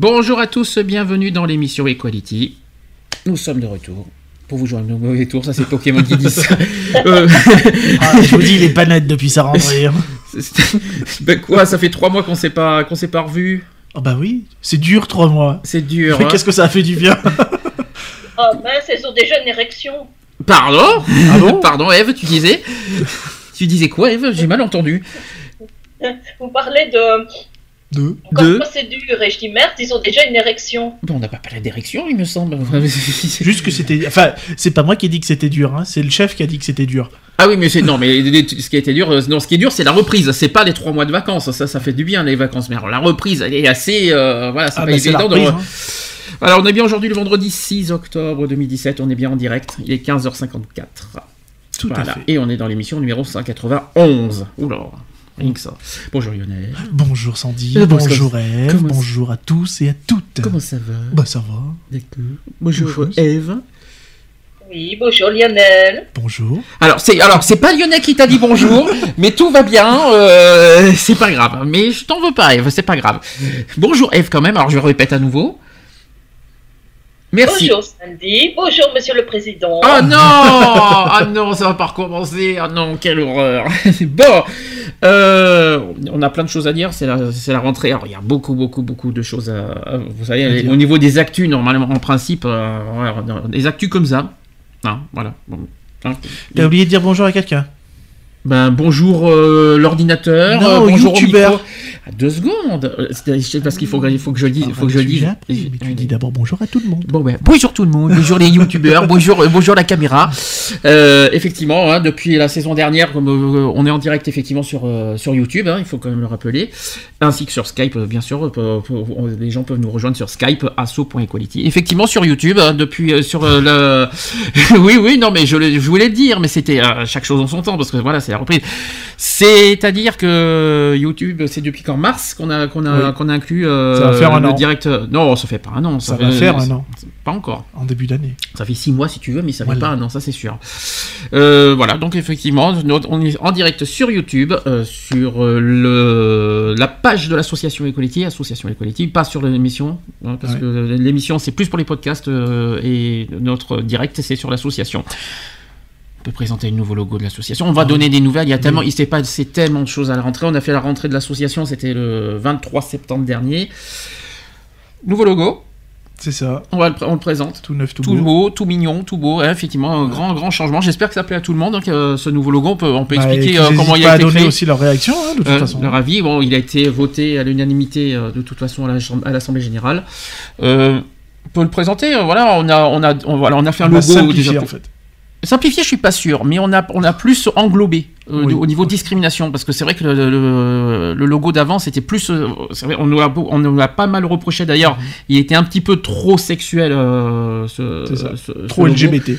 Bonjour à tous, bienvenue dans l'émission Equality. Nous sommes de retour. Pour vous jouer un mauvais tour, ça c'est Pokémon qui dit ça. Euh, Ah, je vous dis, il est pas net depuis sa rentrée. hein. ben quoi, ça fait trois mois qu'on s'est pas qu'on s'est pas revu. Ah bah oui, c'est dur trois mois. C'est dur. Mais hein. qu'est-ce que ça a fait du bien Oh mince, elles ont déjà une érection. Pardon? Ah bon? Pardon, Eve, tu disais? Tu disais quoi, Eve? J'ai mal entendu. Vous parlez de Deux. comme De procédure et je dis merde, ils ont déjà une érection. Bon, on n'a pas parlé d'érection, il me semble. Juste que c'était. Enfin, c'est pas moi qui ai dit que c'était dur, hein. c'est le chef qui a dit que c'était dur. Ah oui, mais c'est non, mais ce qui a été dur, euh, non, ce qui est dur, c'est la reprise. C'est pas les trois mois de vacances. Ça, ça fait du bien les vacances. Mais alors, la reprise, elle est assez, euh, voilà, c'est Ah pas bah, c'est la évident. reprise, de- hein. Alors, on est bien aujourd'hui le vendredi 6 octobre 2017. On est bien en direct. Il est 15h54. Tout Voilà. à fait. Et on est dans l'émission numéro 191. Oula, rien que ça. Bonjour Lionel. Bonjour Sandy, Euh, bonjour. Eve, bonjour à tous et à toutes. Comment ça va? Bah ça va. D'accord. Bonjour Bonjour. Eve. Oui, bonjour Lionel. Bonjour. Alors c'est alors c'est pas Lionel qui t'a dit bonjour, mais tout va bien. euh, c'est pas grave. Mais je t'en veux pas Eve, c'est pas grave. Bonjour Eve quand même. Alors je répète à nouveau. Merci. Bonjour Sandy. Bonjour Monsieur le Président. Oh non Ah non, ça va pas recommencer. Ah non, quelle horreur. bon, euh, on a plein de choses à dire. C'est la, c'est la rentrée. Alors il y a beaucoup, beaucoup, beaucoup de choses à. à- vous savez, À au niveau des actus, normalement, en principe, euh, voilà, des actus comme ça. Hein, voilà. Bon, hein. T'as oublié de dire bonjour à quelqu'un? Ben bonjour euh, l'ordinateur. Euh, bonjour youtubeur. micro. À deux secondes. Euh, c'est- parce qu'il faut que il faut que je dise, faut que je Ah, dise. appris, mais tu dis d'abord bonjour à tout le monde. Bon ben, bonjour tout le monde, bonjour les youtubeurs, bonjour, euh, bonjour la caméra. Euh, effectivement, hein, depuis la saison dernière, comme, on est en direct effectivement sur, sur YouTube, hein, il faut quand même le rappeler, ainsi que sur Skype, bien sûr, pour- pour- on- les gens peuvent nous rejoindre sur Skype, asso.equality. Effectivement sur YouTube, hein, depuis sur le... oui, oui, non mais je, je voulais le dire, mais c'était chaque chose en son temps, parce que voilà, c'est la reprise. C'est-à-dire que YouTube, c'est depuis qu'en mars qu'on a, qu'on a, Oui. qu'on a inclus euh, Ça va faire un le an. direct... Non, ça fait pas un an. Ça fait- va faire un an, Pas encore. en début d'année. Ça fait six mois si tu veux, mais ça fait Voilà. pas un an, ça c'est sûr. Euh, voilà, donc effectivement, notre- on est en direct sur YouTube, euh, sur euh, le, la page de l'association Equality, association Equality, pas sur l'émission, hein, parce Ouais. que l'émission c'est plus pour les podcasts euh, et notre direct c'est sur l'association. On peut présenter le nouveau logo de l'association. On va donner des nouvelles. Il y a tellement, il s'est passé tellement de choses à la rentrée. On a fait la rentrée de l'association, c'était le 23 septembre dernier. Nouveau logo. C'est ça, On, va le, pr- on le présente tout neuf, tout, tout beau. beau, tout mignon, tout beau. hein, effectivement, un grand, grand changement. J'espère que ça plaît à tout le monde. Donc, euh, ce nouveau logo, on peut, on peut Bah, expliquer euh, comment il a été donner créé. aussi leur réaction, hein, de toute Euh, façon. leur avis, bon, il a été voté à l'unanimité euh, de toute façon à la l'Assemblée générale. On peut le présenter. voilà, on a, on a, on, voilà, on a fait un On logo déjà- en fait. Simplifié, je suis pas sûr, mais on a, on a plus englobé euh, Oui. de- au niveau discrimination, parce que c'est vrai que le, le- le logo d'avant c'était plus, euh, vrai, on nous a, on nous a pas mal reproché d'ailleurs, il était un petit peu trop sexuel. euh, ce, ce- Trop. LGBT.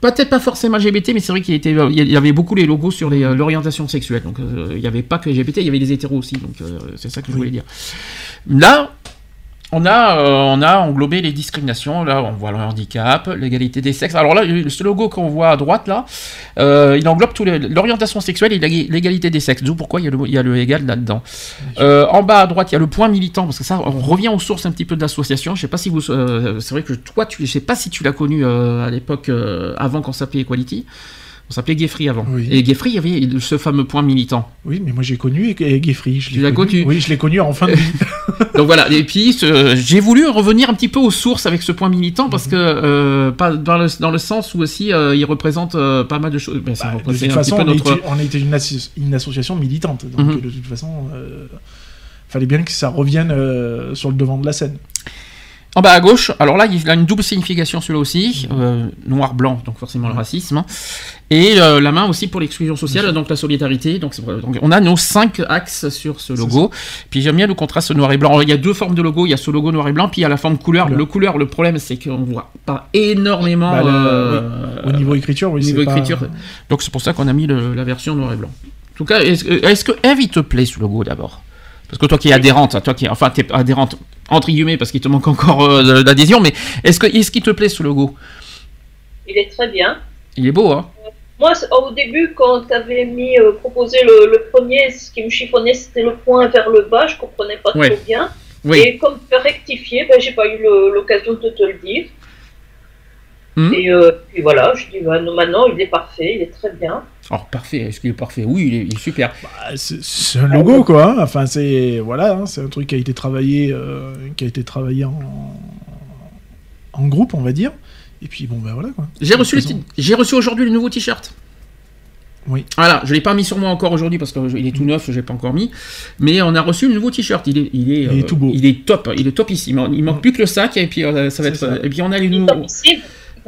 Peut-être pas forcément LGBT, mais c'est vrai qu'il était, il y avait beaucoup les logos sur l'orientation sexuelle. Donc euh, il n'y avait pas que LGBT, il y avait les hétéros aussi. Donc c'est ça que je Oui. voulais dire. Là, on a, euh, on a englobé les discriminations. Là, on voit le handicap, l'égalité des sexes. Alors là, ce logo qu'on voit à droite là, euh, il englobe l'orientation sexuelle et l'ég- l'égalité des sexes. D'où pourquoi il y a le, il y a le égal là-dedans. Euh, en bas à droite, il y a le point militant parce que ça, on revient aux sources un petit peu de l'association. Je sais pas si vous, c'est vrai que toi, tu, je sais pas si tu l'as connu à l'époque avant qu'on s'appelait Equality. On s'appelait Gayfree avant. Oui. Et Gayfree, il y avait ce fameux point militant. Oui, mais moi j'ai connu et- et Geoffrey. je Tu l'as connu Oui, je l'ai connu en fin de vie. Donc voilà, et puis ce- j'ai voulu revenir un petit peu aux sources avec ce point militant parce Mhm. que euh, pas dans le, dans le sens où aussi euh, il représente euh, pas mal de choses. Ben, Bah, de toute façon, on, notre- était, on était une, association militante. Donc, Mhm. de toute façon, euh, fallait bien que ça revienne euh, sur le devant de la scène. En bas à gauche, alors là, il a une double signification celui-là aussi, euh, noir-blanc, donc forcément le racisme, hein. et euh, la main aussi pour l'exclusion sociale, donc la solidarité. Donc, on a nos cinq axes sur ce logo. Puis j'aime bien le contraste noir et blanc. Il y a deux formes de logo, il y a ce logo noir et blanc, puis il y a la forme couleur. Le couleur, le problème c'est qu'on voit pas énormément Bah, le- euh, Au niveau écriture, oui. au niveau pas- écriture. Donc c'est pour ça qu'on a mis le- la version noir et blanc. En tout cas, est-ce que, est-ce que Eve, il te plaît ce logo d'abord? Parce que toi qui es adhérente, toi qui enfin t'es adhérente entre guillemets parce qu'il te manque encore euh, d'adhésion, mais est-ce que est-ce qu'il te plaît ce logo? Il est très bien. Il est beau, hein Moi, au début, quand tu avais mis, euh, proposé le, le premier, ce qui me chiffonnait, c'était le point vers le bas, je comprenais pas Ouais. trop bien. Oui. Et comme tu as rectifié, ben, j'ai pas eu l'occasion de te le dire. Mhm. Et euh, puis voilà, je dis, bah, non, maintenant, il est parfait, il est très bien. Alors parfait, est-ce qu'il est parfait? Oui, il est, il est super. Bah, c'est un logo, quoi. hein. Enfin, c'est voilà, hein, c'est un truc qui a été travaillé, euh, qui a été travaillé en, en groupe, on va dire. Et puis bon, ben voilà quoi. J'ai reçu, j'ai reçu aujourd'hui le nouveau t-shirt. Oui. Voilà, je l'ai pas mis sur moi encore aujourd'hui parce qu'il est tout neuf, je l'ai pas encore mis. Mais on a reçu le nouveau t-shirt. Il est, il est, Il est tout beau. Il est top, il est topissime. Il manque plus que le sac et puis euh, ça va être. Ça. Et puis on a les nouveaux.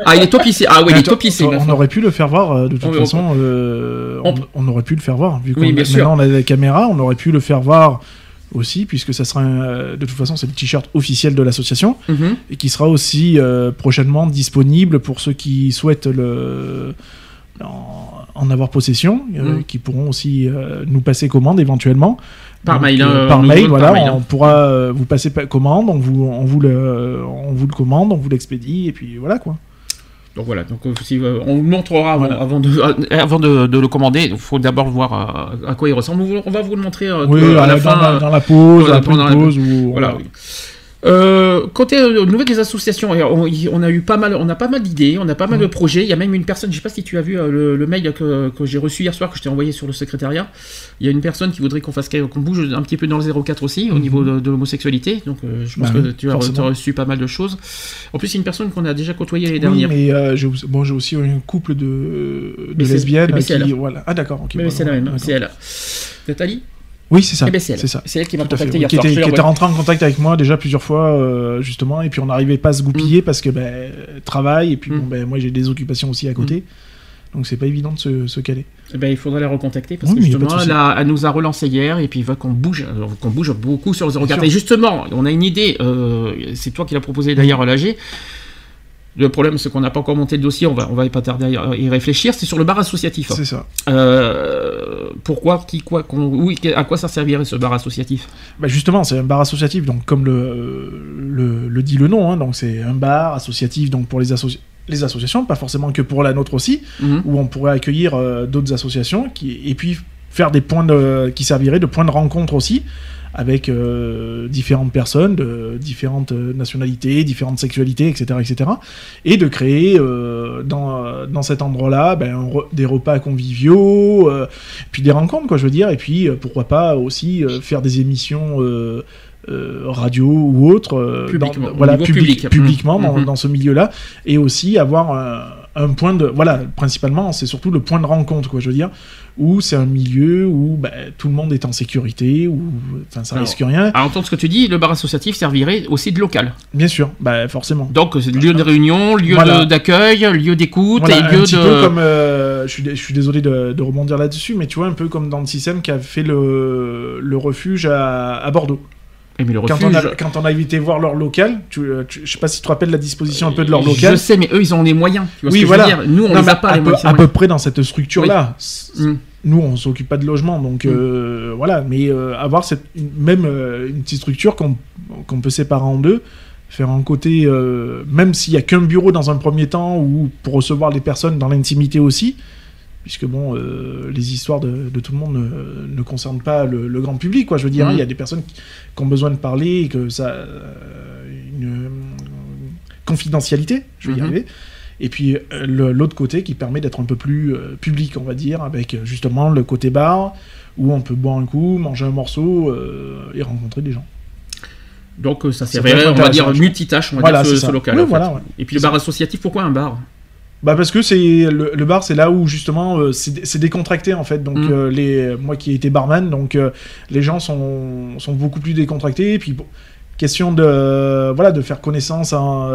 Ah, il est topissime. Ah oui, il est topissime. On aurait pu le faire voir euh, de toute On- façon. euh, on- aurait pu le faire voir vu qu'on Oui, maintenant on a la caméra. On aurait pu le faire voir aussi puisque ça sera un- euh, de toute façon c'est le t-shirt officiel de l'association Mhm. et qui sera aussi euh, prochainement disponible pour ceux qui souhaitent le en, en avoir possession, euh, Mm. qui pourront aussi euh, nous passer commande éventuellement. Par Donc, mail, par mail, voilà, par mail, on pourra vous passer pa- commande, on vous, on vous le, on vous le commande, on vous l'expédie et puis voilà quoi. Donc voilà, donc euh, si, euh, on vous montrera avant, Voilà. avant, de, euh, avant de, de le commander. Il faut d'abord voir euh, à quoi il ressemble. On vous- on va vous le montrer euh, Oui, à la dans, fin. la, euh, dans la pause, dans la- la- pause ou Voilà. oui. Euh, côté euh, nouvelles des associations, on, a eu pas mal, on a pas mal d'idées, on a pas mal de projets. Il y a même une personne, je sais pas si tu as vu euh, le, le mail que, que j'ai reçu hier soir, que je t'ai envoyé sur le secrétariat. Il y a une personne qui voudrait qu'on fasse qu'on bouge un petit peu dans le 04 aussi au Mhm. niveau de, de l'homosexualité. Donc euh, je pense Bah que oui, tu as, reçu pas mal de choses. En plus, c'est une personne qu'on a déjà côtoyée l'année Oui, dernière. mais euh, j'ai bon, j'ai aussi un couple de, lesbiennes qui, elle. voilà. Ah d'accord, ok. Mais c'est la même, c'est elle. Nathalie? Oui, c'est ça. Eh ben, c'est elle. C'est ça. C'est elle qui m'a contacté hier qui était, qui était l'envoie. rentré en contact avec moi déjà plusieurs fois euh, justement et puis on n'arrivait pas à se goupiller parce que ben travail et puis Mm. bon ben moi j'ai des occupations aussi à côté donc c'est pas évident de se, se caler. Eh ben, il faudrait la recontacter parce Oui, que justement, elle, nous a relancé hier et puis il veut qu'on bouge, euh, qu'on bouge beaucoup sur le 04. sûr. Et justement, on a une idée, euh, c'est toi qui l'as proposé d'ailleurs à l'AG. Le problème, c'est qu'on n'a pas encore monté le dossier, on va, on va pas tarder à y réfléchir. C'est sur le bar associatif. C'est ça. Euh, pourquoi, qui, quoi, oui, à quoi ça servirait ce bar associatif? Bah justement, c'est un bar associatif, donc comme le, le, le dit le nom, hein, donc c'est un bar associatif donc pour les, associ- les associations, pas forcément que pour la nôtre aussi, Mhm. où on pourrait accueillir euh, d'autres associations qui, et puis faire des points de, qui serviraient de points de rencontre aussi avec euh, différentes personnes de différentes nationalités, différentes sexualités, etc., etc., et de créer euh, dans, dans cet endroit-là ben, des repas conviviaux, euh, puis des rencontres, quoi, je veux dire, et puis pourquoi pas aussi faire des émissions euh, radio ou autres, euh, Publiquement, dans- voilà, niveau public- public. publiquement dans, Mhm. dans ce milieu-là, et aussi avoir un, un point de, voilà, principalement, c'est surtout le point de rencontre, quoi, je veux dire, où c'est un milieu où ben, tout le monde est en sécurité, où, enfin, ça Alors, risque rien, À entendre ce que tu dis, le bar associatif servirait aussi de local. bien sûr, ben, forcément. Donc, c'est lieu de réunion, lieu Voilà. d'accueil, lieu d'écoute Voilà, et un lieu petit de. peu comme, euh, je, suis, je suis désolé de, de rebondir là-dessus, mais tu vois, un peu comme dans le système qui a fait le, le refuge à, à Bordeaux. Mais le Quand, on a, quand on a été voir leur local, tu, euh, tu- je sais pas si tu te rappelles la disposition un peu de leur Je local. sais, mais eux, ils ont les moyens. Tu vois Oui, ce que voilà. je veux dire Nous, on Non, les mais a pas, à, les peu, moyens. à peu près dans cette structure-là. Mm. Nous, on s'occupe pas de logement, donc Mm. euh, voilà. Mais euh, avoir cette, même euh, une petite structure qu'on peut séparer en deux, faire un côté, euh, même s'il y a qu'un bureau dans un premier temps, ou pour recevoir les personnes dans l'intimité aussi, puisque bon, euh, les histoires de, de tout le monde ne, ne concernent pas le, le grand public, quoi. Je veux dire, Mhm. il y a des personnes qui, qui ont besoin de parler, et que ça, euh, une confidentialité, je vais y Mhm. arriver. Et puis euh, l'autre côté qui permet d'être un peu plus public, on va dire, avec justement le côté bar, où on peut boire un coup, manger un morceau et rencontrer des gens. Donc, ça peut être on va dire, multitâche, on va Voilà, dire, ce, c'est ce local. Oui, en fait. voilà, ouais. Et puis le C'est bar associatif, pourquoi un bar? Bah parce que c'est le, le bar, c'est là où justement euh, c'est dé- c'est décontracté en fait. Donc Mm. euh, les moi qui ai été barman, donc euh, les gens sont, sont beaucoup plus décontractés. Et puis bon, question de voilà de faire connaissance hein,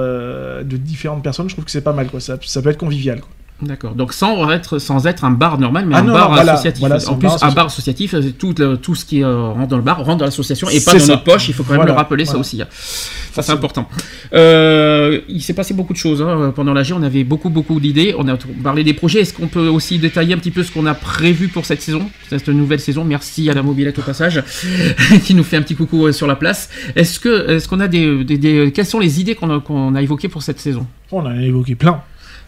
de différentes personnes je trouve que c'est pas mal quoi ça, ça peut être convivial quoi. D'accord. Donc sans être, sans être un bar normal, mais Ah un non, bar non, voilà, associatif. voilà, en un plus, bar un associatif. bar associatif, tout, le- tout ce qui euh, rentre dans le bar rentre dans l'association et pas dans ça. notre poche. Il faut quand même Voilà, le rappeler, ça aussi. hein. Ça, c'est important. Euh, il s'est passé beaucoup de choses hein. pendant l'AG. On avait beaucoup, beaucoup d'idées. On a parlé des projets. Est-ce qu'on peut aussi détailler un petit peu ce qu'on a prévu pour cette saison, cette nouvelle saison? Merci à la mobilette au passage, qui nous fait un petit coucou euh, sur la place. Est-ce que, est-ce qu'on a des, des- des- quelles sont les idées qu'on a, qu'on a évoquées pour cette saison? On en a évoqué plein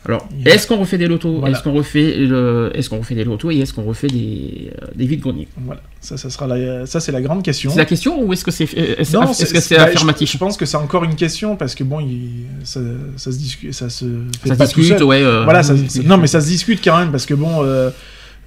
alors, est-ce qu'on refait des lotos Voilà. Est-ce qu'on refait, le... est-ce qu'on refait des lotos et est-ce qu'on refait des, euh, des vides greniers? Voilà ça ça sera la, ça c'est la grande question C'est la question ou est-ce que c'est est-ce Non, est-ce que bah, affirmatif? je, pense que c'est encore une question parce que bon il, ça, ça se discute ça se fait Ça pas se tout discute, seul. ouais. euh, Voilà, ça- non mais ça se discute quand même parce que bon, euh,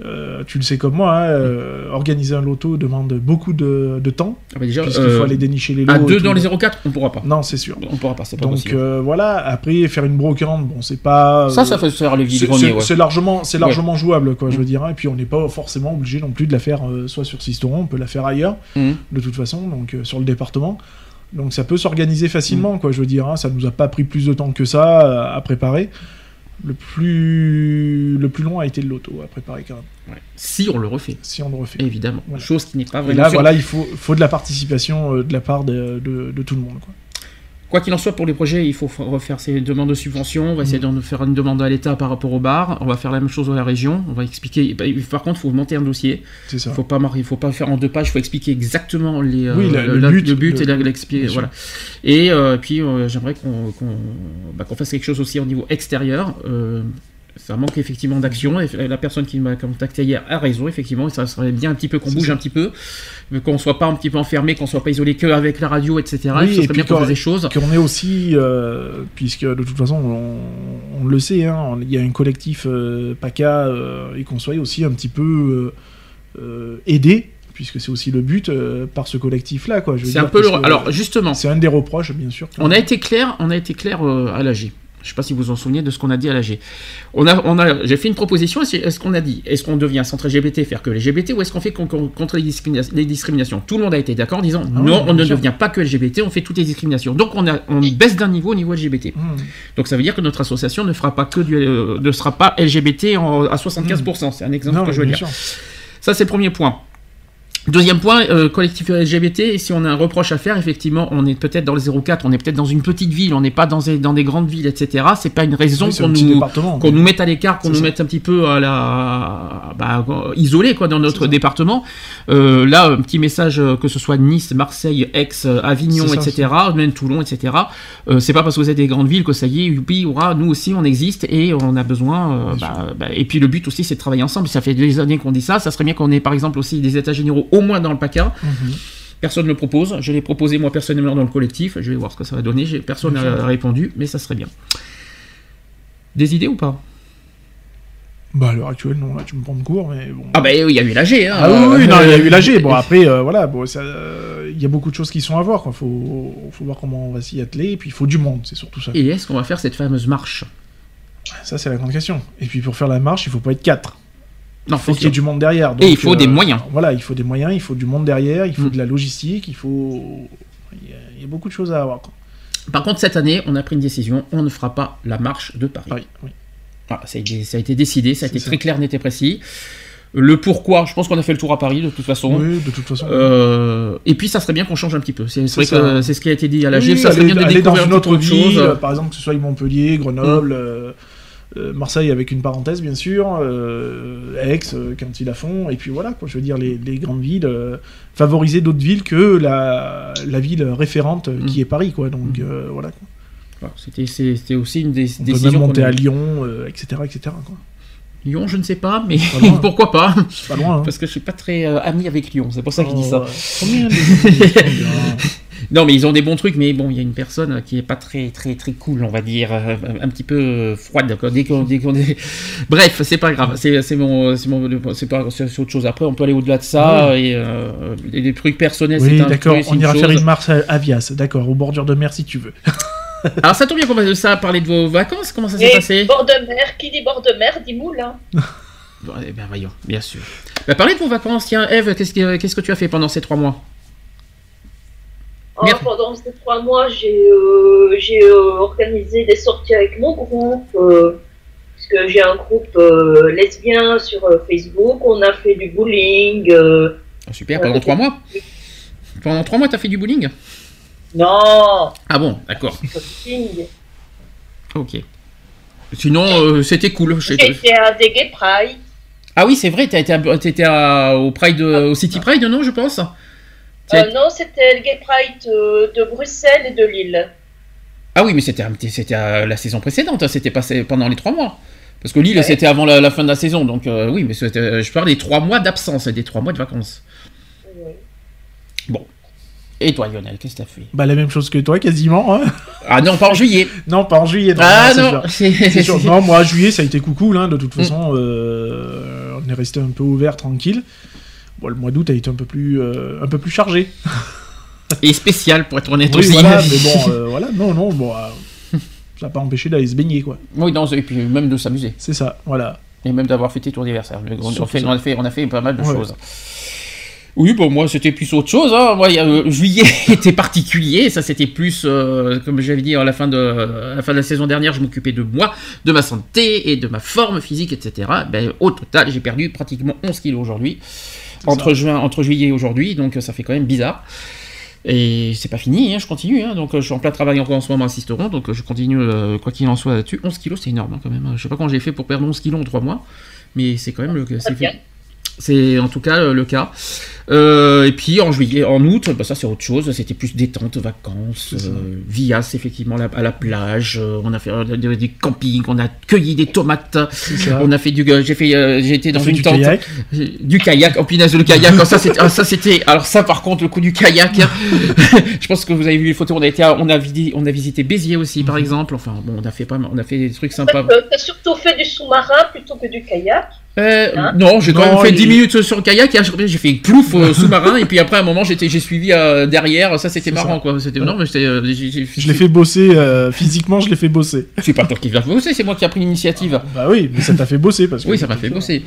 euh, tu le sais comme moi, hein, euh, organiser un loto demande beaucoup de, de temps ah bah déjà, puisqu'il euh, faut aller dénicher les lots. à et deux tout. dans les 04, on pourra pas. Non, c'est sûr. On pourra pas, c'est pas Donc possible. euh, voilà, après faire une brocante, bon c'est pas. ça, euh, ça fait faire le vide grenier, c'est ouais. c'est largement, c'est Ouais. largement jouable, quoi, je veux Mm. dire. hein. Et puis on n'est pas forcément obligé non plus de la faire euh, soit sur Sisteron, on peut la faire ailleurs, Mhm. de toute façon, donc euh, sur le département. Donc ça peut s'organiser facilement, quoi, je veux dire. hein. Ça nous a pas pris plus de temps que ça euh, à préparer. Le plus, le plus long a été le loto à préparer quand même, Ouais. Si on le refait, si on le refait. évidemment. Voilà. Chose qui n'est pas Et vraiment là, sûre. voilà, il faut, faut de la participation euh, de la part de, de- de tout le monde. Quoi. Quoi qu'il en soit, pour les projets, il faut refaire ces demandes de subvention. On va essayer Mm. de faire une demande à l'État par rapport au bar. On va faire la même chose à la région. On va expliquer. bah, Par contre, il faut monter un dossier. C'est ça. Il faut pas faut pas faire en deux pages. Il faut expliquer exactement les, euh, Oui, la- le but, le but le- et l'expliquer. Voilà. Et euh, puis, euh, j'aimerais qu'on bah, qu'on fasse quelque chose aussi au niveau extérieur. Euh, ça manque effectivement d'action. Et La personne qui m'a contacté hier a raison, effectivement. Ça serait bien un petit peu qu'on bouge ça. un petit peu, qu'on soit pas un petit peu enfermé, qu'on soit pas isolé que avec la radio, etc. Oui, et bien qu'on fasse des choses. Qu'on est aussi, euh, puisque de toute façon, on, on le sait, hein, il y a un collectif euh, PACA, euh, et qu'on soit aussi un petit peu euh, aidé, puisque c'est aussi le but euh, par ce quoi. je veux C'est un peu le... Alors justement, C'est un des reproches, bien sûr. on a été clair, on a été clair euh, à l'AG. Je sais pas si vous vous en souvenez de ce qu'on a dit à l'AG. On a, on a, j'ai fait une proposition. Est-ce qu'on a dit, est-ce qu'on devient un centre LGBT, faire que LGBT, ou est-ce qu'on fait con- con- contre les, discrimina- les discriminations? Tout le monde a été d'accord en disant Ah non, oui, on ne sûr. devient pas que LGBT, on fait toutes les discriminations. Donc on, a, on baisse d'un niveau au niveau LGBT. Mmh. Donc ça veut dire que notre association ne fera pas que du, euh, ne sera pas LGBT en- à 75%. C'est un exemple Non, que je veux dire. sûr. Ça, c'est le premier point. Deuxième point, euh, collectif LGBT, si on a un reproche à faire, effectivement, on est peut-être dans le 04, on est peut-être dans une petite ville, on n'est pas dans des, dans des grandes villes, etc. C'est pas une raison Oui, qu'on nous, mette à l'écart, qu'on nous mette un petit peu à la, bah, isolé quoi dans notre département. Euh, là, un petit message euh, que ce soit Nice, Marseille, Aix, euh, Avignon, ça, etc. Même Toulon, etc. Euh, c'est pas parce que vous êtes des grandes villes que ça y est, youpi, hurrah, nous aussi on existe et on a besoin. euh, bah, bah, et puis le but aussi, c'est de travailler ensemble. Ça fait des années qu'on dit ça. Ça serait bien qu'on ait par exemple aussi des états généraux au moins dans le PACA. Mhm. Personne ne le propose. Je l'ai proposé moi personnellement dans le collectif. Je vais voir ce que ça va donner. Personne n'a répondu, mais ça serait bien. Des idées ou pas? Bah, à l'heure actuelle, non, là, tu me prends de court, mais bon. Ah bah oui, il y a eu l'AG. Hein. Ah oui, oui, non, il y a eu l'AG. Bon, après, euh, voilà, bon, ça, euh, il y a beaucoup de choses qui sont à voir. Il faut, faut voir comment on va s'y atteler. Et puis, il faut du monde, c'est surtout ça. Et est-ce qu'on va faire cette fameuse marche? Ça, c'est la grande question. Et puis, pour faire la marche, il faut pas être quatre. Non, Il faut qu'il y ait du monde derrière. Et il faut des moyens. Voilà, il faut des moyens, il faut du monde derrière, il faut Mm. de la logistique, il faut. Il y, a, il y a beaucoup de choses à avoir. quoi. Par contre, cette année, on a pris une décision. On ne fera pas la marche de Paris. Paris, oui. Voilà, ça, a été, ça a été décidé, ça a été ça. très clair, net et précis. Le pourquoi, je pense qu'on a fait le tour à Paris de toute façon. Oui, de toute façon. Euh, et puis ça serait bien qu'on change un petit peu. C'est vrai que c'est ce qui a été dit à la Oui, GIF. Ça serait aller, bien de aller dans découvrir une un autre ville, chose. euh, par exemple, que ce soit Montpellier, Grenoble, euh, euh, Marseille avec une parenthèse, bien sûr, euh, Aix, euh, quand ils la font, et puis voilà, quoi, je veux dire, les, les grandes villes, euh, favoriser d'autres villes que la, la ville référente qui Mm. est Paris, quoi, donc Mm. euh, voilà. C'était aussi une des On peut décisions. même monter a- à Lyon, etc., etc., quoi. Lyon, je ne sais pas, mais Pas loin. pourquoi pas? Pas loin, hein. Parce que je suis pas très ami avec Lyon. C'est pour ça que je dis ça. Non, mais ils ont des bons trucs, mais bon, il y a une personne qui est pas très très très cool, on va dire, euh, un petit peu euh, froide. Dès qu'on dès qu'on est... Bref, c'est pas grave. C'est c'est mon c'est mon c'est pas c'est autre chose. Après, on peut aller au-delà de ça et euh, les trucs personnels. Oui, c'est d'accord, truc, on ira faire une marche à Avias, d'accord, au bordure de mer si tu veux. Alors ça tombe bien qu'on va de ça parler de vos vacances. Comment ça s'est Et passé bord de mer, qui dit bord de mer dit moulin. Bon, eh ben voyons, bien sûr. Bah, parlez de vos vacances. Tiens, Eve, qu'est-ce que qu'est-ce que tu as fait pendant ces trois mois? Merci. pendant ces trois mois, j'ai euh, euh, organisé des sorties avec mon groupe, euh, parce que j'ai un groupe lesbien sur Facebook. On a fait du bowling. Ah, Super, pendant trois mois Pendant trois mois, t'as fait du bowling? Non, Ah bon, d'accord. Ok. Sinon, c'était cool. été à des gay pride. Ah oui, c'est vrai, t'as été, à- à- au Pride, au City Pride, non, je pense? Euh, non, c'était le gay pride euh, de Bruxelles et de Lille. Ah oui, mais c'était, c'était à la saison précédente, hein, c'était passé pendant les trois mois. Parce que Lille, Ouais. c'était avant la, la fin de la saison, donc euh, oui, mais je parle des trois mois d'absence, et des trois mois de vacances. Oui. Et toi, Lionel, qu'est-ce que t'as fait? Bah la même chose que toi quasiment. Hein Ah non, pas en juillet. non, pas en juillet. non, ah non, sûr. Non, moi, juillet, ça a été coucou, hein, de toute Mm. façon. euh, on est resté un peu ouvert, tranquille. Bon, le mois d'août a été un peu plus, euh, un peu plus chargé. Et spécial, pour être honnête Oui, aussi. voilà, mais bon, euh, voilà, non, non, bon, euh, ça n'a pas empêché d'aller se baigner, quoi. Oui, non, et puis même de s'amuser. C'est ça, voilà. Et même d'avoir fêté ton anniversaire. On, Surtout fait, on, a fait, on a fait pas mal de Ouais. choses. Oui, bon, moi, c'était plus autre chose. Hein. Moi, euh, juillet était particulier. Ça, c'était plus, euh, comme j'avais dit à la, fin de, à la fin de la saison dernière, je m'occupais de moi, de ma santé et de ma forme physique, etc. Ben, au total, j'ai perdu pratiquement 11 kilos aujourd'hui. Entre, juin, entre juillet et aujourd'hui. Donc, ça fait quand même bizarre. Et c'est pas fini, hein, je continue. hein. donc, je suis en plein travail encore en ce moment assisteront. Donc, euh, je continue, euh, quoi qu'il en soit là-dessus. 11 kilos, c'est énorme hein, quand même. Je sais pas comment j'ai fait pour perdre 11 kilos en 3 mois. Mais c'est quand même le, c'est fait. En tout cas euh, le cas. Euh, et puis en juillet, en août, bah, ça c'est autre chose. C'était plus détente, vacances, euh, vias effectivement la- à la plage. euh, on a fait euh, des, des campings, on a cueilli des tomates. On a fait du, j'ai fait, euh, j'ai été dans On fait une du tente, kayak. du kayak. Oh punaise, le kayak. oh, ça c'était, ah, ça c'était. Alors ça par contre, le coup du kayak. je pense que vous avez vu les photos. On a été, à- on a visité, on a visité Béziers aussi Mhm. par exemple. Enfin bon, on a fait pas, mal- on a fait des trucs En fait, sympas. euh, t'as surtout fait du sous-marin plutôt que du kayak. Euh, Hein non, j'ai quand Non, même fait il- 10 minutes sur le kayak j'ai fait plouf euh, sous-marin et puis après à un moment j'ai suivi euh, derrière, ça c'était marrant ça. quoi, c'était Ouais. euh, Je l'ai fait bosser, euh, physiquement, je l'ai fait bosser. C'est pas toi qui l'as fait bosser, c'est moi qui ai pris l'initiative. Bah oui, mais ça t'a fait bosser parce que. Oui, ça m'a fait bosser.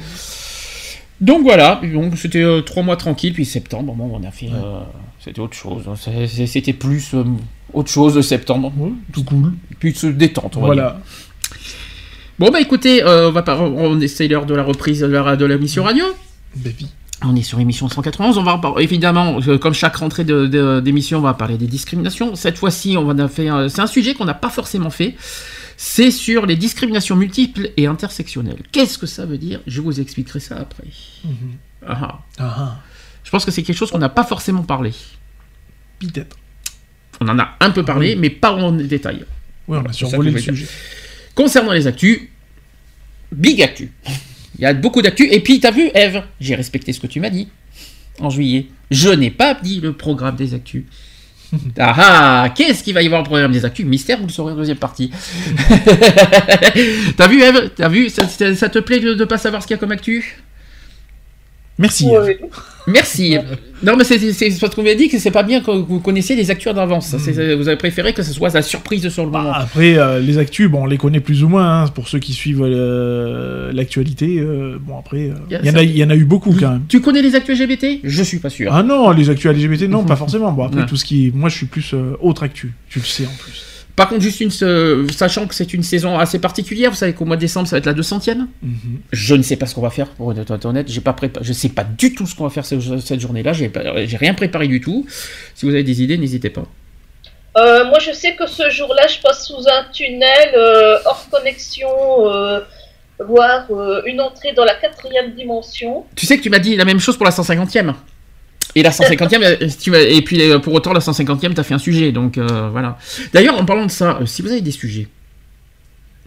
Donc voilà, donc c'était euh, trois mois tranquille puis septembre, bon, on a fait euh, c'était autre chose, hein. C'était plus euh, autre chose de septembre, Ouais, tout cool. plus euh, détente on va dire. Bon bah écoutez, euh, on va pas on l'heure de la reprise de la de l'émission radio. Baby. On est sur émission 191, on va évidemment, comme chaque rentrée de- de- d'émission, on va parler des discriminations. Cette fois-ci, on va faire, c'est un sujet qu'on n'a pas forcément fait. C'est sur les discriminations multiples et intersectionnelles. Qu'est-ce que ça veut dire? Je vous expliquerai ça après. Mhm. Ah, ah. Ah, ah. Je pense que c'est quelque chose qu'on n'a pas forcément parlé. Peut-être. On en a un peu parlé, mais pas en détail. Oui, on a survolé le sujet. Concernant les actus, big actu. Il y a beaucoup d'actu. Et puis, t'as vu, Eve, j'ai respecté ce que tu m'as dit en juillet. Je n'ai pas dit le programme des actus. Ah ah Qu'est-ce qu'il va y avoir au programme des actus? Mystère, vous le saurez en deuxième partie. T'as vu, Eve? T'as vu ça, ça- ça te plaît de ne pas savoir ce qu'il y a comme actu? Merci. Ouais. Merci. Non, mais c'est c'est- c'est parce qu'on m'a dit que c'est pas bien que vous connaissiez les actus d'avance. C'est- Vous avez préféré que ce soit la surprise sur le moment. Après, euh, les actus, bon, on les connaît plus ou moins, hein, pour ceux qui suivent euh, l'actualité. euh, bon, après, euh, Y a il y, en a- il y en a eu beaucoup quand même. Tu connais les actus LGBT Je suis pas sûr. Ah non, les actus LGBT, non, pas forcément. Bon, après, Ouais. tout ce qui. Moi, je suis plus euh, autre actu. Tu le sais en plus. Par contre, juste une, euh, sachant que c'est une saison assez particulière, vous savez qu'au mois de décembre, ça va être la 200e. Mhm. Je ne sais pas ce qu'on va faire, pour être honnête. J'ai pas prépa- je sais pas du tout ce qu'on va faire ce- cette journée-là. J'ai pas- rien préparé du tout. Si vous avez des idées, n'hésitez pas. Euh, moi, je sais que ce jour-là, je passe sous un tunnel euh, hors connexion, euh, voir euh, une entrée dans la quatrième dimension. Tu sais que tu m'as dit la même chose pour la 150e. Et la 150e, euh, et puis euh, pour autant, la 150e, t'as fait un sujet. Donc euh, voilà. D'ailleurs, en parlant de ça, si vous avez des sujets,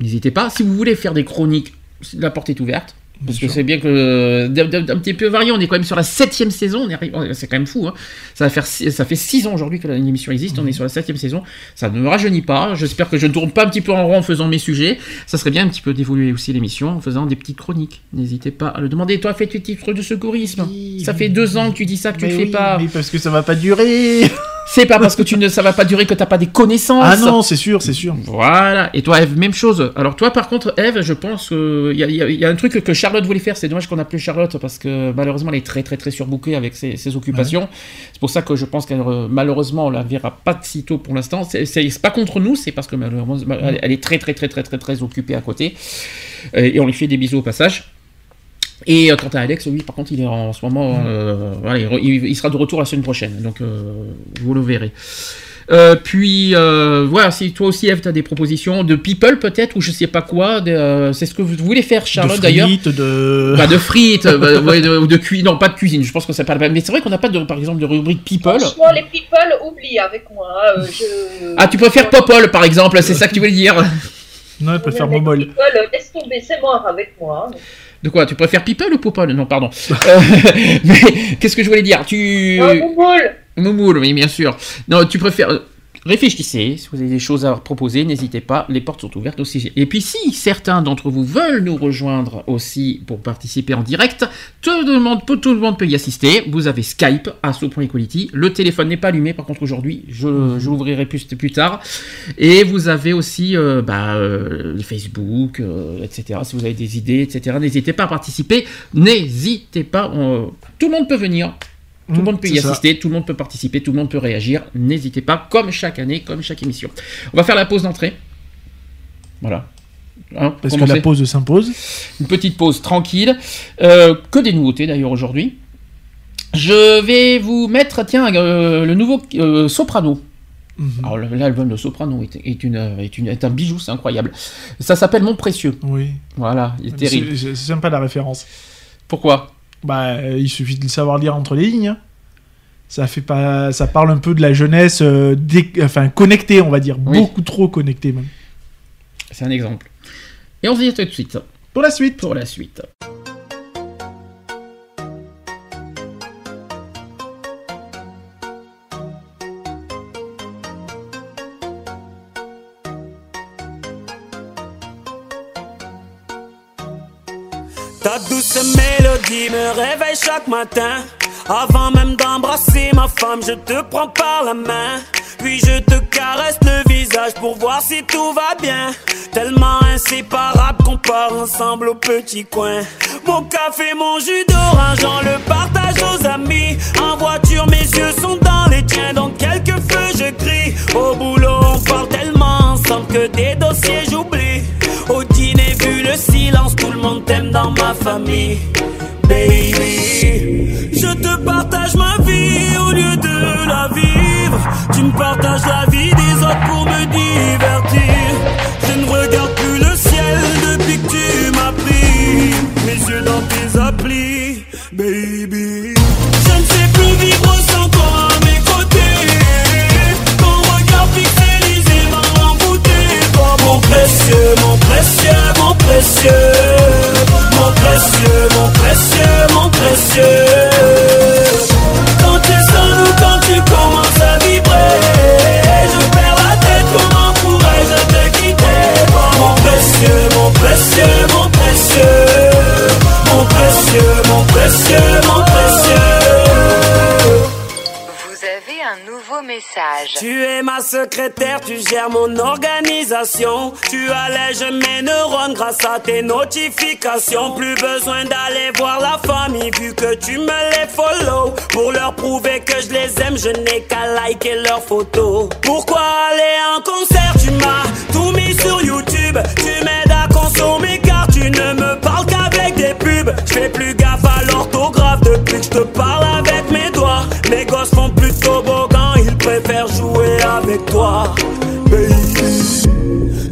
n'hésitez pas. Si vous voulez faire des chroniques, la porte est ouverte. Parce que c'est bien que d'un petit peu varié, on est quand même sur la septième saison, on est arrivé- c'est quand même fou. Hein. Ça, va faire ça fait six ans aujourd'hui que l'émission existe, on est sur la septième saison. Ça ne me rajeunit pas. J'espère que je ne tourne pas un petit peu en rond en faisant mes sujets. Ça serait bien un petit peu d'évoluer aussi l'émission en faisant des petites chroniques. N'hésitez pas à le demander. Toi, fais tes titres de secourisme. Oui, ça oui, fait deux ans que tu dis ça, que tu Mais le fais oui, pas. Mais parce que ça va pas durer. C'est pas parce que tu ne, ça va pas durer que t'as pas des connaissances. Ah non, c'est sûr, c'est sûr. Voilà. Et toi, Eve, même chose. Alors toi, par contre, Eve, je pense qu'il y y a- y a un truc que Charlotte voulait faire. C'est dommage qu'on n'a plus Charlotte parce que malheureusement, elle est très très très surbookée avec ses, ses occupations. C'est pour ça que je pense qu'elle euh, malheureusement, on la verra pas de sitôt pour l'instant. C'est pas contre nous, c'est parce que malheureusement, elle, elle est très très très très très très occupée à côté. Euh, Et on lui fait des bisous au passage. Et euh, quant à Alex, oui, par contre, il est en ce moment, euh, voilà, il, re- il- il sera de retour la semaine prochaine, donc euh, vous le verrez. Euh, puis euh, voilà, si toi aussi Eve, tu as des propositions de people peut-être ou je sais pas quoi, de, euh, c'est ce que vous voulez faire Charlotte de d'ailleurs. frites, de... Bah, de frites, bah, ouais, de, de cuisine, non pas de cuisine, je pense que c'est pas la même. Mais c'est vrai qu'on n'a pas de, par exemple de rubrique people. Franchement, les people, oublie avec moi. euh, je... Ah, tu préfères Popol par exemple, c'est ça que tu voulais dire. Non, elle préfère Momol. people, euh, laisse tomber, c'est mort avec moi. De quoi Tu préfères people ou Popol? Non, pardon. Euh, mais qu'est-ce que je voulais dire? Tu. Ah, Moumoule Moumoul, oui, bien sûr. Non, tu préfères. euh, Réfléchissez, si vous avez des choses à proposer, n'hésitez pas, les portes sont ouvertes aussi. Et puis si certains d'entre vous veulent nous rejoindre aussi pour participer en direct, tout le monde, tout le monde peut y assister. Vous avez Skype, asso.equality. Le téléphone n'est pas allumé, par contre aujourd'hui, je, je l'ouvrirai plus, plus tard. Et vous avez aussi euh, bah, euh, Facebook, euh, etc. Si vous avez des idées, etc. N'hésitez pas à participer. N'hésitez pas, tout le monde peut venir. Tout le Mmh, monde peut y ça. assister, tout le monde peut participer, tout le monde peut réagir. N'hésitez pas, comme chaque année, comme chaque émission. On va faire la pause d'entrée. Voilà. Hein, Parce que la pause s'impose? Une petite pause tranquille. Euh, que des nouveautés d'ailleurs aujourd'hui. Je vais vous mettre, tiens, euh, le nouveau euh, Soprano. Mhm. Alors l'album de Soprano est, est une, est, une- est un bijou, c'est incroyable. Ça s'appelle Mon Précieux. Oui. Voilà, il est terrible. C'est sympa la référence. Pourquoi? Bah, euh, il suffit de le savoir lire entre les lignes. Ça fait pas, ça parle un peu de la jeunesse, euh, dé- enfin connectée, on va dire, Oui. beaucoup trop connectée même. C'est un exemple. Et on se dit à tout de suite Pour la suite. pour la suite. Mélodie me réveille chaque matin. Avant même d'embrasser ma femme, je te prends par la main. Puis je te caresse le visage pour voir si tout va bien. Tellement inséparable qu'on part ensemble au petit coin. Mon café, mon jus d'orange, on le partage aux amis. En voiture, mes yeux sont dans les tiens, donc quelques feux je crie. Au boulot, on parle tellement ensemble que des dossiers j'oublie. Au dîner, vu le silence, tout le monde t'aime dans ma famille. Baby, je te partage ma vie au lieu de la vivre. Tu me partages la vie des autres pour me divertir. Je ne regarde plus le ciel depuis que tu m'as pris. Mes yeux dans tes applis, baby. Je ne sais plus vivre sans toi à mes côtés. Ton regard pixelisé m'a envoûté. Toi, mon précieux, mon précieux, mon précieux. Précieux, mon précieux. Vous avez un nouveau message. Tu es ma secrétaire, tu gères mon organisation. Tu allèges mes neurones grâce à tes notifications. Plus besoin d'aller voir la famille vu que tu me les follow. Pour leur prouver que je les aime, je n'ai qu'à liker leurs photos. Pourquoi aller en concert? Tu m'as tout mis sur YouTube. Tu m'aides à consommer car tu ne me parles qu'avec des pubs. Je fais plus à l'orthographe depuis que je te parle avec mes doigts. Mes gosses font plus de toboggan, ils préfèrent jouer avec toi. Baby,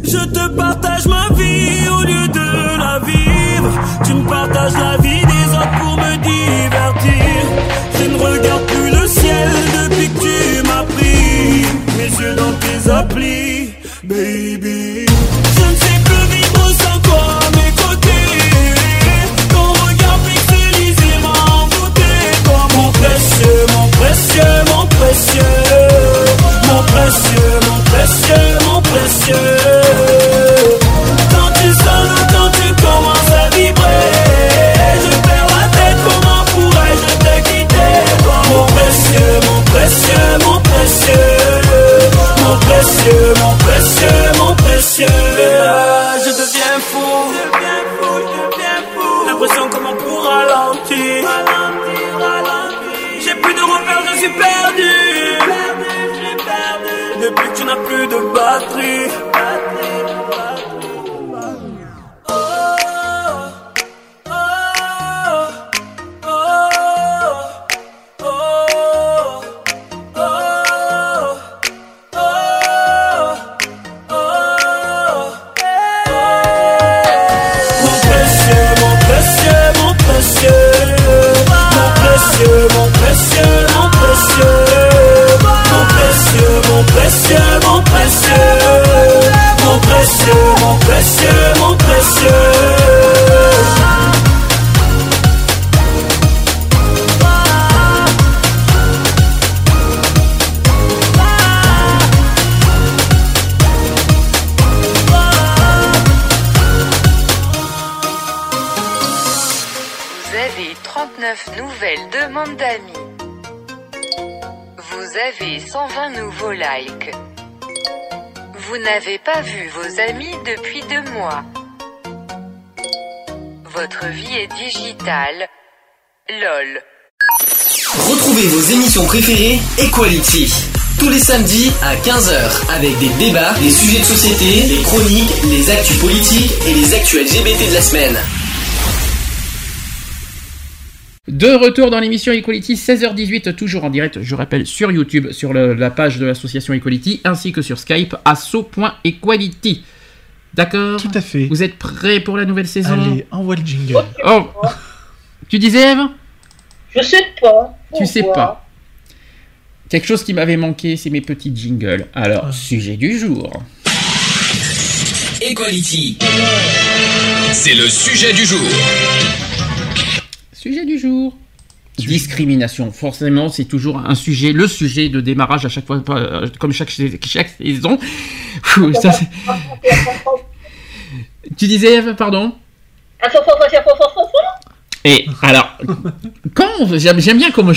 je te partage ma vie au lieu de la vivre. Tu me partages la vie des autres pour me divertir. Je ne regarde plus le ciel depuis que tu m'as pris. Mes yeux dans tes applis, baby. Mon précieux, Vous avez 120 nouveaux likes. Vous n'avez pas vu vos amis depuis deux mois. Votre vie est digitale. LOL. Retrouvez vos émissions préférées Equality. Tous les samedis à 15h avec des débats, des sujets de société, des chroniques, les actus politiques et les actus LGBT de la semaine. De retour dans l'émission Equality, 16h18, toujours en direct, je rappelle, sur YouTube, sur le- la page de l'association Equality, ainsi que sur Skype, asso.equality. D'accord? Tout à fait. Vous êtes prêts pour la nouvelle saison? Allez, envoie le jingle. Oh Tu disais, Eve? Je sais pas. Tu sais pas. Quelque chose qui m'avait manqué, c'est mes petits jingles. Alors, Ah. sujet du jour. Equality. C'est le sujet du jour. Sujet du jour. Discrimination, forcément, c'est toujours un sujet, le sujet de démarrage à chaque fois, euh, comme chaque, chaque saison. Ça, tu disais, pardon Ah. Et alors, quand j'aime bien comme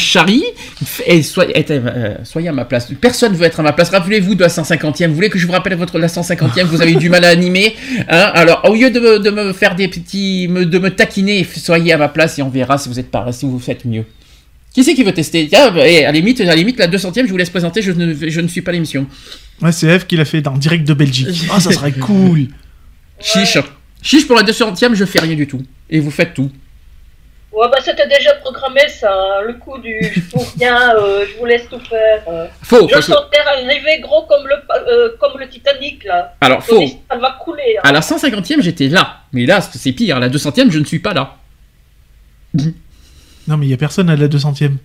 et soyez, êtes, euh, soyez à ma place. Personne veut être à ma place. Rappelez-vous de la 150e. Vous voulez que je vous rappelle votre la 150e Vous avez eu du mal à animer. Hein? Alors, au lieu de me, de me faire des petits, me- de me taquiner, soyez à ma place et on verra si vous êtes pas, si vous faites mieux. Qui c'est qui veut tester? Tiens, bah, et à la limite, à la limite, la 200e, je vous laisse présenter. Je ne, je ne suis pas l'émission. Ouais, c'est Eve qui l'a fait dans direct de Belgique. Ah, ça serait cool. Chiche, chiche pour la 200e, je fais rien du tout. Et vous faites tout. Ouais, bah c'était déjà programmé ça, hein, le coup du je fous rien, euh, je vous laisse tout faire. euh. Faux. Je parce que- sentais arriver gros comme le, euh, comme le Titanic là. alors faux. Ça va couler. hein. À la 150e, j'étais là. Mais là, c'est pire. À la 200e, je ne suis pas là. Non, mais il y a personne à la 200ème.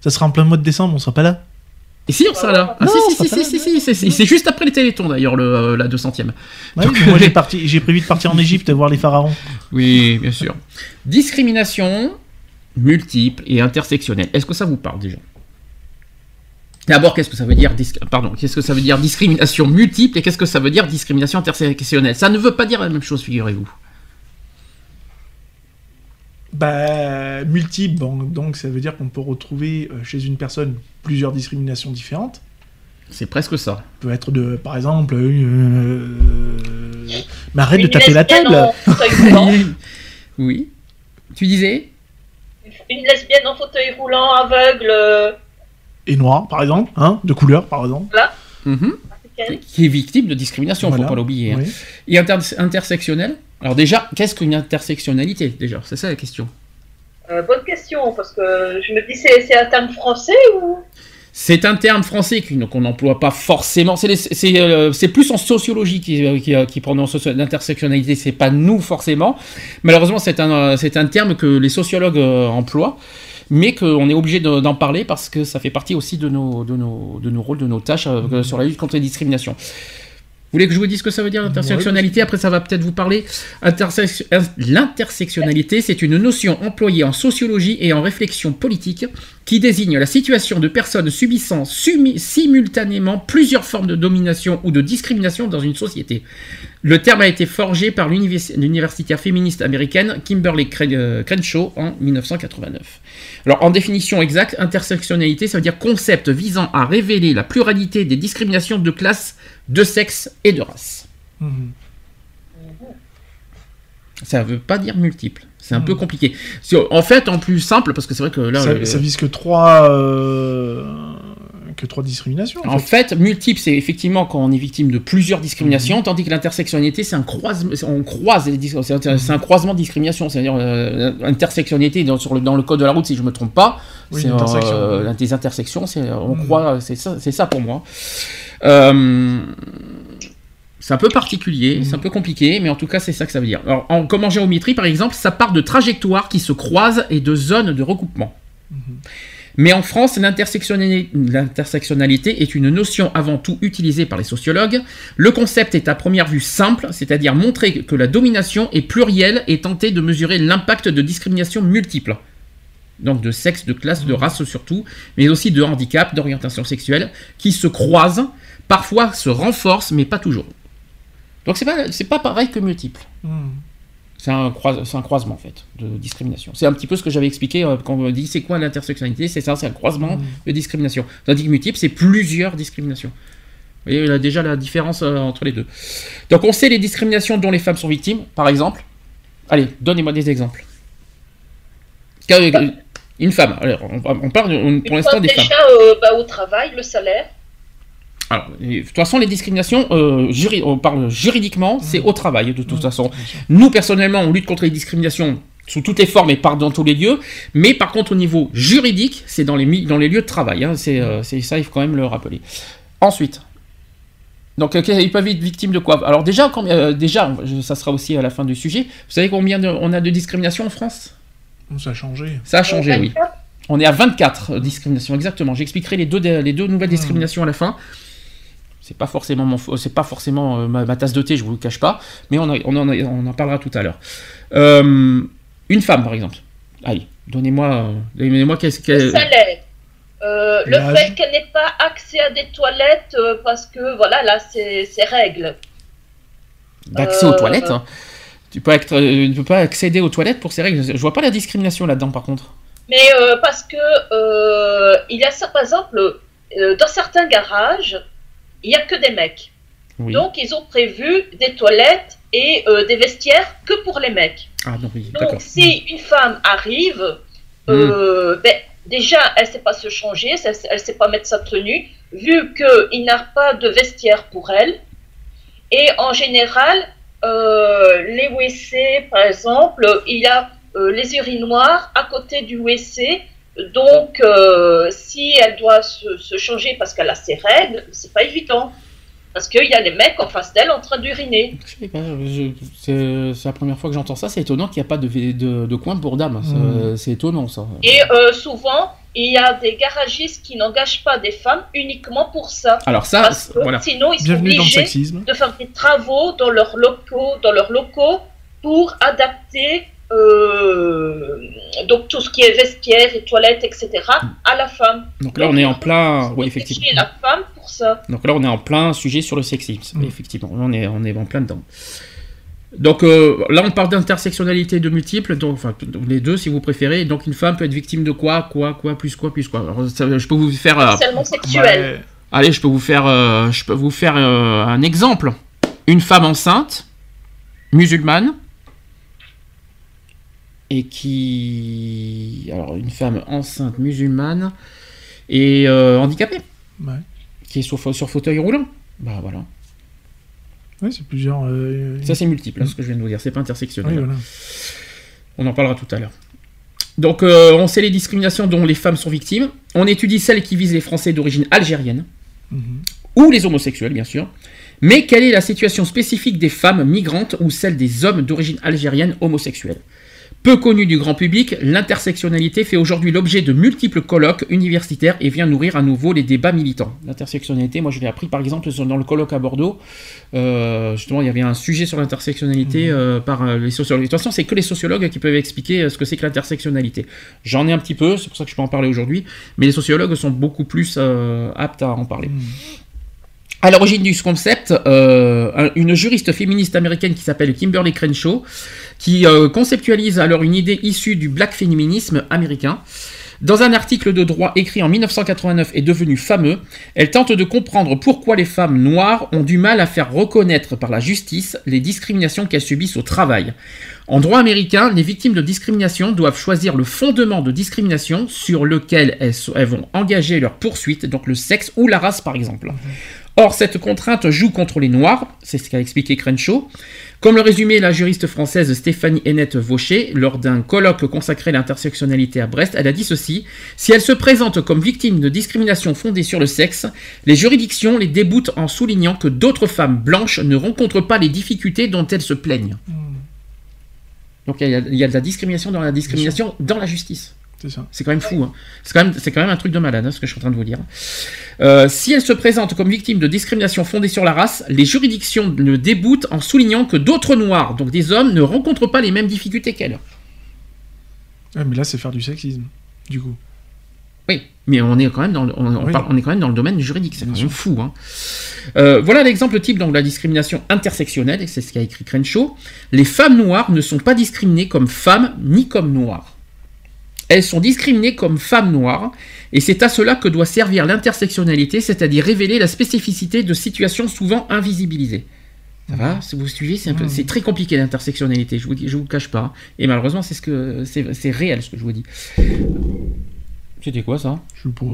Ça sera en plein mois de décembre, on sera pas là. Et si, on sera là. Ah, Non, si, ça si, si, si, si, si, c'est- juste après les télétons d'ailleurs, le, euh, la 200e. Ouais, Donc- moi, j'ai parti- j'ai prévu de partir en Égypte voir les pharaons. Oui, bien sûr. Discrimination multiple et intersectionnelle. Est-ce que ça vous parle déjà? D'abord, qu'est-ce que ça veut dire dis- pardon, qu'est-ce que ça veut dire discrimination multiple et qu'est-ce que ça veut dire discrimination intersectionnelle? Ça ne veut pas dire la même chose, figurez-vous. Bah, multiple, bon, donc ça veut dire qu'on peut retrouver euh, chez une personne plusieurs discriminations différentes. C'est presque ça. Ça peut être de, par exemple, euh, mais arrête de taper la lesbienne table. en fauteuil roulant. oui. Tu disais Une lesbienne en fauteuil roulant, aveugle, euh, Et noir, par exemple, hein, de couleur, par exemple. Mhm. africaine. Qui est victime de discrimination, Voilà. faut pas l'oublier. hein. Oui. Et inter- intersectionnelle? Alors déjà, qu'est-ce qu'une intersectionnalité déjà? C'est ça la question. Euh, bonne question, parce que je me dis, c'est un terme français ou? C'est un terme français qu'on n'emploie pas forcément. Euh, c'est plus en sociologie qui, euh, qui, qui l'intersectionnalité. C'est pas nous forcément. Malheureusement, c'est un, terme que les sociologues emploient, mais qu'on est obligé de- d'en parler parce que ça fait partie aussi de nos, rôles, de nos tâches sur la lutte contre les discriminations. Vous voulez que je vous dise ce que ça veut dire l'intersectionnalité Après, ça va peut-être vous parler. Euh, L'intersectionnalité, c'est une notion employée en sociologie et en réflexion politique qui désigne la situation de personnes subissant sumi- simultanément plusieurs formes de domination ou de discrimination dans une société. Le terme a été forgé par l'univers- l'universitaire féministe américaine Kimberly euh, Crenshaw en 1989. Alors, en définition exacte, intersectionnalité, ça veut dire concept visant à révéler la pluralité des discriminations de classe, de sexe et de race. Mhm. Ça veut pas dire multiple. C'est un Mhm. peu compliqué. C'est- En fait, en plus simple, parce que c'est vrai que là, ça, euh, ça vise que trois, euh, que trois discriminations. En fait, multiple, c'est effectivement quand on est victime de plusieurs discriminations, Mhm. tandis que l'intersectionnalité, c'est un croisement, on croise c'est un, croisement de discrimination. C'est-à-dire, euh, intersectionnalité dans, sur le, dans le code de la route, si je me trompe pas, Oui, c'est intersection. euh, des intersections, on Mhm. croit, c'est ça, c'est ça pour moi. Euh, c'est un peu particulier, Mhm. c'est un peu compliqué, mais en tout cas, c'est ça que ça veut dire. Alors, en, comme en géométrie, par exemple, ça part de trajectoires qui se croisent et de zones de recoupement. Mhm. Mais en France, l'intersectionnali- l'intersectionnalité est une notion avant tout utilisée par les sociologues. Le concept est à première vue simple, c'est-à-dire montrer que la domination est plurielle et tenter de mesurer l'impact de discriminations multiples. Donc de sexe, de classe, de race surtout, mais aussi de handicap, d'orientation sexuelle, qui se croisent, parfois se renforcent, mais pas toujours. Donc c'est pas, c'est pas pareil que multiple. Hmm. C'est un, croi- c'est un croisement en fait de discrimination. C'est un petit peu ce que j'avais expliqué euh, quand on dit c'est quoi l'intersectionnalité, c'est ça, c'est un croisement Mm. de discrimination. Tandis que multiple, c'est plusieurs discriminations. Vous voyez là, déjà la différence euh, entre les deux. Donc on sait les discriminations dont les femmes sont victimes, par exemple. Allez, donnez-moi des exemples. Qu'est- Une femme. Alors, on, parle on- pour l'instant des déjà femmes. euh, bah, au travail, le salaire. Alors, de toute façon, les discriminations, euh, juri- on parle juridiquement, c'est au travail de toute façon. Nous, personnellement, on lutte contre les discriminations sous toutes les formes et par dans tous les lieux. Mais par contre, au niveau juridique, c'est dans les, dans les lieux de travail. hein. c'est euh, c'est ça, il faut quand même le rappeler. Ensuite. Donc, euh, ils peuvent être victimes de quoi? Alors déjà, quand- euh, déjà, ça sera aussi à la fin du sujet. Vous savez combien de- on a de discriminations en France? Ça a changé. Ça a changé, oui. 24. On est à 24 discriminations, exactement. J'expliquerai les deux, les deux nouvelles discriminations à la fin. C'est pas forcément, mon, c'est pas forcément euh, ma, ma tasse de thé, je vous le cache pas, mais on, a- on, en, a- on en parlera tout à l'heure. Euh, une femme, par exemple. Allez, donnez-moi, euh, donnez-moi qu'est-ce Le qu'elle. salaire. Euh, le fait qu'elle n'ait pas accès à des toilettes euh, parce que voilà, là, c'est ses règles. D'accès Euh, aux toilettes. hein. Tu peux, être, tu peux pas accéder aux toilettes pour ces règles. Je vois pas la discrimination là-dedans, par contre. Mais parce que il y a ça, par exemple, dans certains garages, il n'y a que des mecs. Oui. Donc, ils ont prévu des toilettes et euh, des vestiaires que pour les mecs. ah non, oui, d'accord. Hmm. Donc, si une femme arrive, euh, ben, déjà, elle ne sait pas se changer, elle ne sait pas mettre sa tenue, vu qu'il n'a pas de vestiaire pour elle. Et en général, euh, les WC, par exemple, il y a les urinoirs à côté du WC. Donc, euh, si elle doit se, se changer parce qu'elle a ses règles, c'est pas évident. Parce qu'il y a les mecs en face d'elle en train d'uriner. C'est la première fois que j'entends ça. C'est étonnant qu'il n'y a pas de, de, de coin pour dames. Ça, Mm. C'est étonnant ça. Et euh, souvent, il y a des garagistes qui n'engagent pas des femmes uniquement pour ça. Alors ça, Parce que voilà. sinon, ils sont Bienvenue dans le obligés sexisme. de faire des travaux dans leurs locaux, dans leurs locaux pour adapter euh, donc tout ce qui est vestiaire et toilettes, etc. à la femme. Donc là, on est en plein. Ont effectivement. la femme pour ça. Donc là, on est en plein sujet sur le sexisme. Mm. Effectivement, on est, on est en plein dedans. Donc euh, là, on parle d'intersectionnalité de multiples, donc enfin les deux si vous préférez. Donc une femme peut être victime de quoi, quoi, quoi, plus quoi, plus quoi. Alors, ça, je peux vous faire, euh, Seulement sexuel. Ouais. allez, je peux vous faire, euh, je peux vous faire euh, un exemple. Une femme enceinte, musulmane, et qui, alors une femme enceinte musulmane et euh, handicapée, Ouais. qui est sur, fa- sur fauteuil roulant. Bah voilà. Ouais, c'est plusieurs. euh, Ça, c'est multiple, hein, ce que je viens de vous dire. C'est pas intersectionnel. oui, voilà. On en parlera tout à l'heure. Donc, euh, on sait les discriminations dont les femmes sont victimes. On étudie celles qui visent les Français d'origine algérienne, Mhm. ou les homosexuels, bien sûr. Mais quelle est la situation spécifique des femmes migrantes ou celle des hommes d'origine algérienne homosexuels Peu connue du grand public, l'intersectionnalité fait aujourd'hui l'objet de multiples colloques universitaires et vient nourrir à nouveau les débats militants. L'intersectionnalité, moi je l'ai appris par exemple dans le colloque à Bordeaux. Euh, justement, il y avait un sujet sur l'intersectionnalité euh, par euh, les sociologues. De toute façon, c'est que les sociologues qui peuvent expliquer ce que c'est que l'intersectionnalité. J'en ai un petit peu, c'est pour ça que je peux en parler aujourd'hui, mais les sociologues sont beaucoup plus euh, aptes à en parler. Mhm. À l'origine du concept, euh, un- une juriste féministe américaine qui s'appelle Kimberly Crenshaw, qui euh, conceptualise alors une idée issue du black féminisme américain. Dans un article de droit écrit en 1989 et devenu fameux, elle tente de comprendre pourquoi les femmes noires ont du mal à faire reconnaître par la justice les discriminations qu'elles subissent au travail. En droit américain, les victimes de discrimination doivent choisir le fondement de discrimination sur lequel elles, elles vont engager leur poursuite, donc le sexe ou la race par exemple. Or, cette contrainte joue contre les Noirs, c'est ce qu'a expliqué Crenshaw. Comme le résumait la juriste française Stéphanie Hennette Vaucher lors d'un colloque consacré à l'intersectionnalité à Brest, elle a dit ceci Si elles se présentent comme victimes de discrimination fondée sur le sexe, les juridictions les déboutent en soulignant que d'autres femmes blanches ne rencontrent pas les difficultés dont elles se plaignent. Donc il y, a, il y a de la discrimination dans la discrimination dans la justice. C'est quand même fou. hein. C'est quand même, c'est quand même un truc de malade, hein, ce que je suis en train de vous dire. Euh, si elles se présentent comme victimes de discrimination fondée sur la race, les juridictions le déboutent en soulignant que d'autres noirs, donc des hommes, ne rencontrent pas les mêmes difficultés qu'elles. Ouais, mais là, c'est faire du sexisme, du coup. Oui, mais on est quand même dans le, on, on Oui. parle- on est quand même dans le domaine juridique, c'est quand même fou. hein. Euh, voilà l'exemple type donc, de la discrimination intersectionnelle, et c'est ce qu'a écrit Crenshaw. Les femmes noires ne sont pas discriminées comme femmes ni comme noires. Elles sont discriminées comme femmes noires, et c'est à cela que doit servir l'intersectionnalité, c'est-à-dire révéler la spécificité de situations souvent invisibilisées. Ça va? Si vous suivez, c'est peu- c'est très compliqué l'intersectionnalité, je vous, je vous cache pas. Et malheureusement, c'est ce que c'est réel ce que je vous dis. C'était quoi ça? Je sais pas.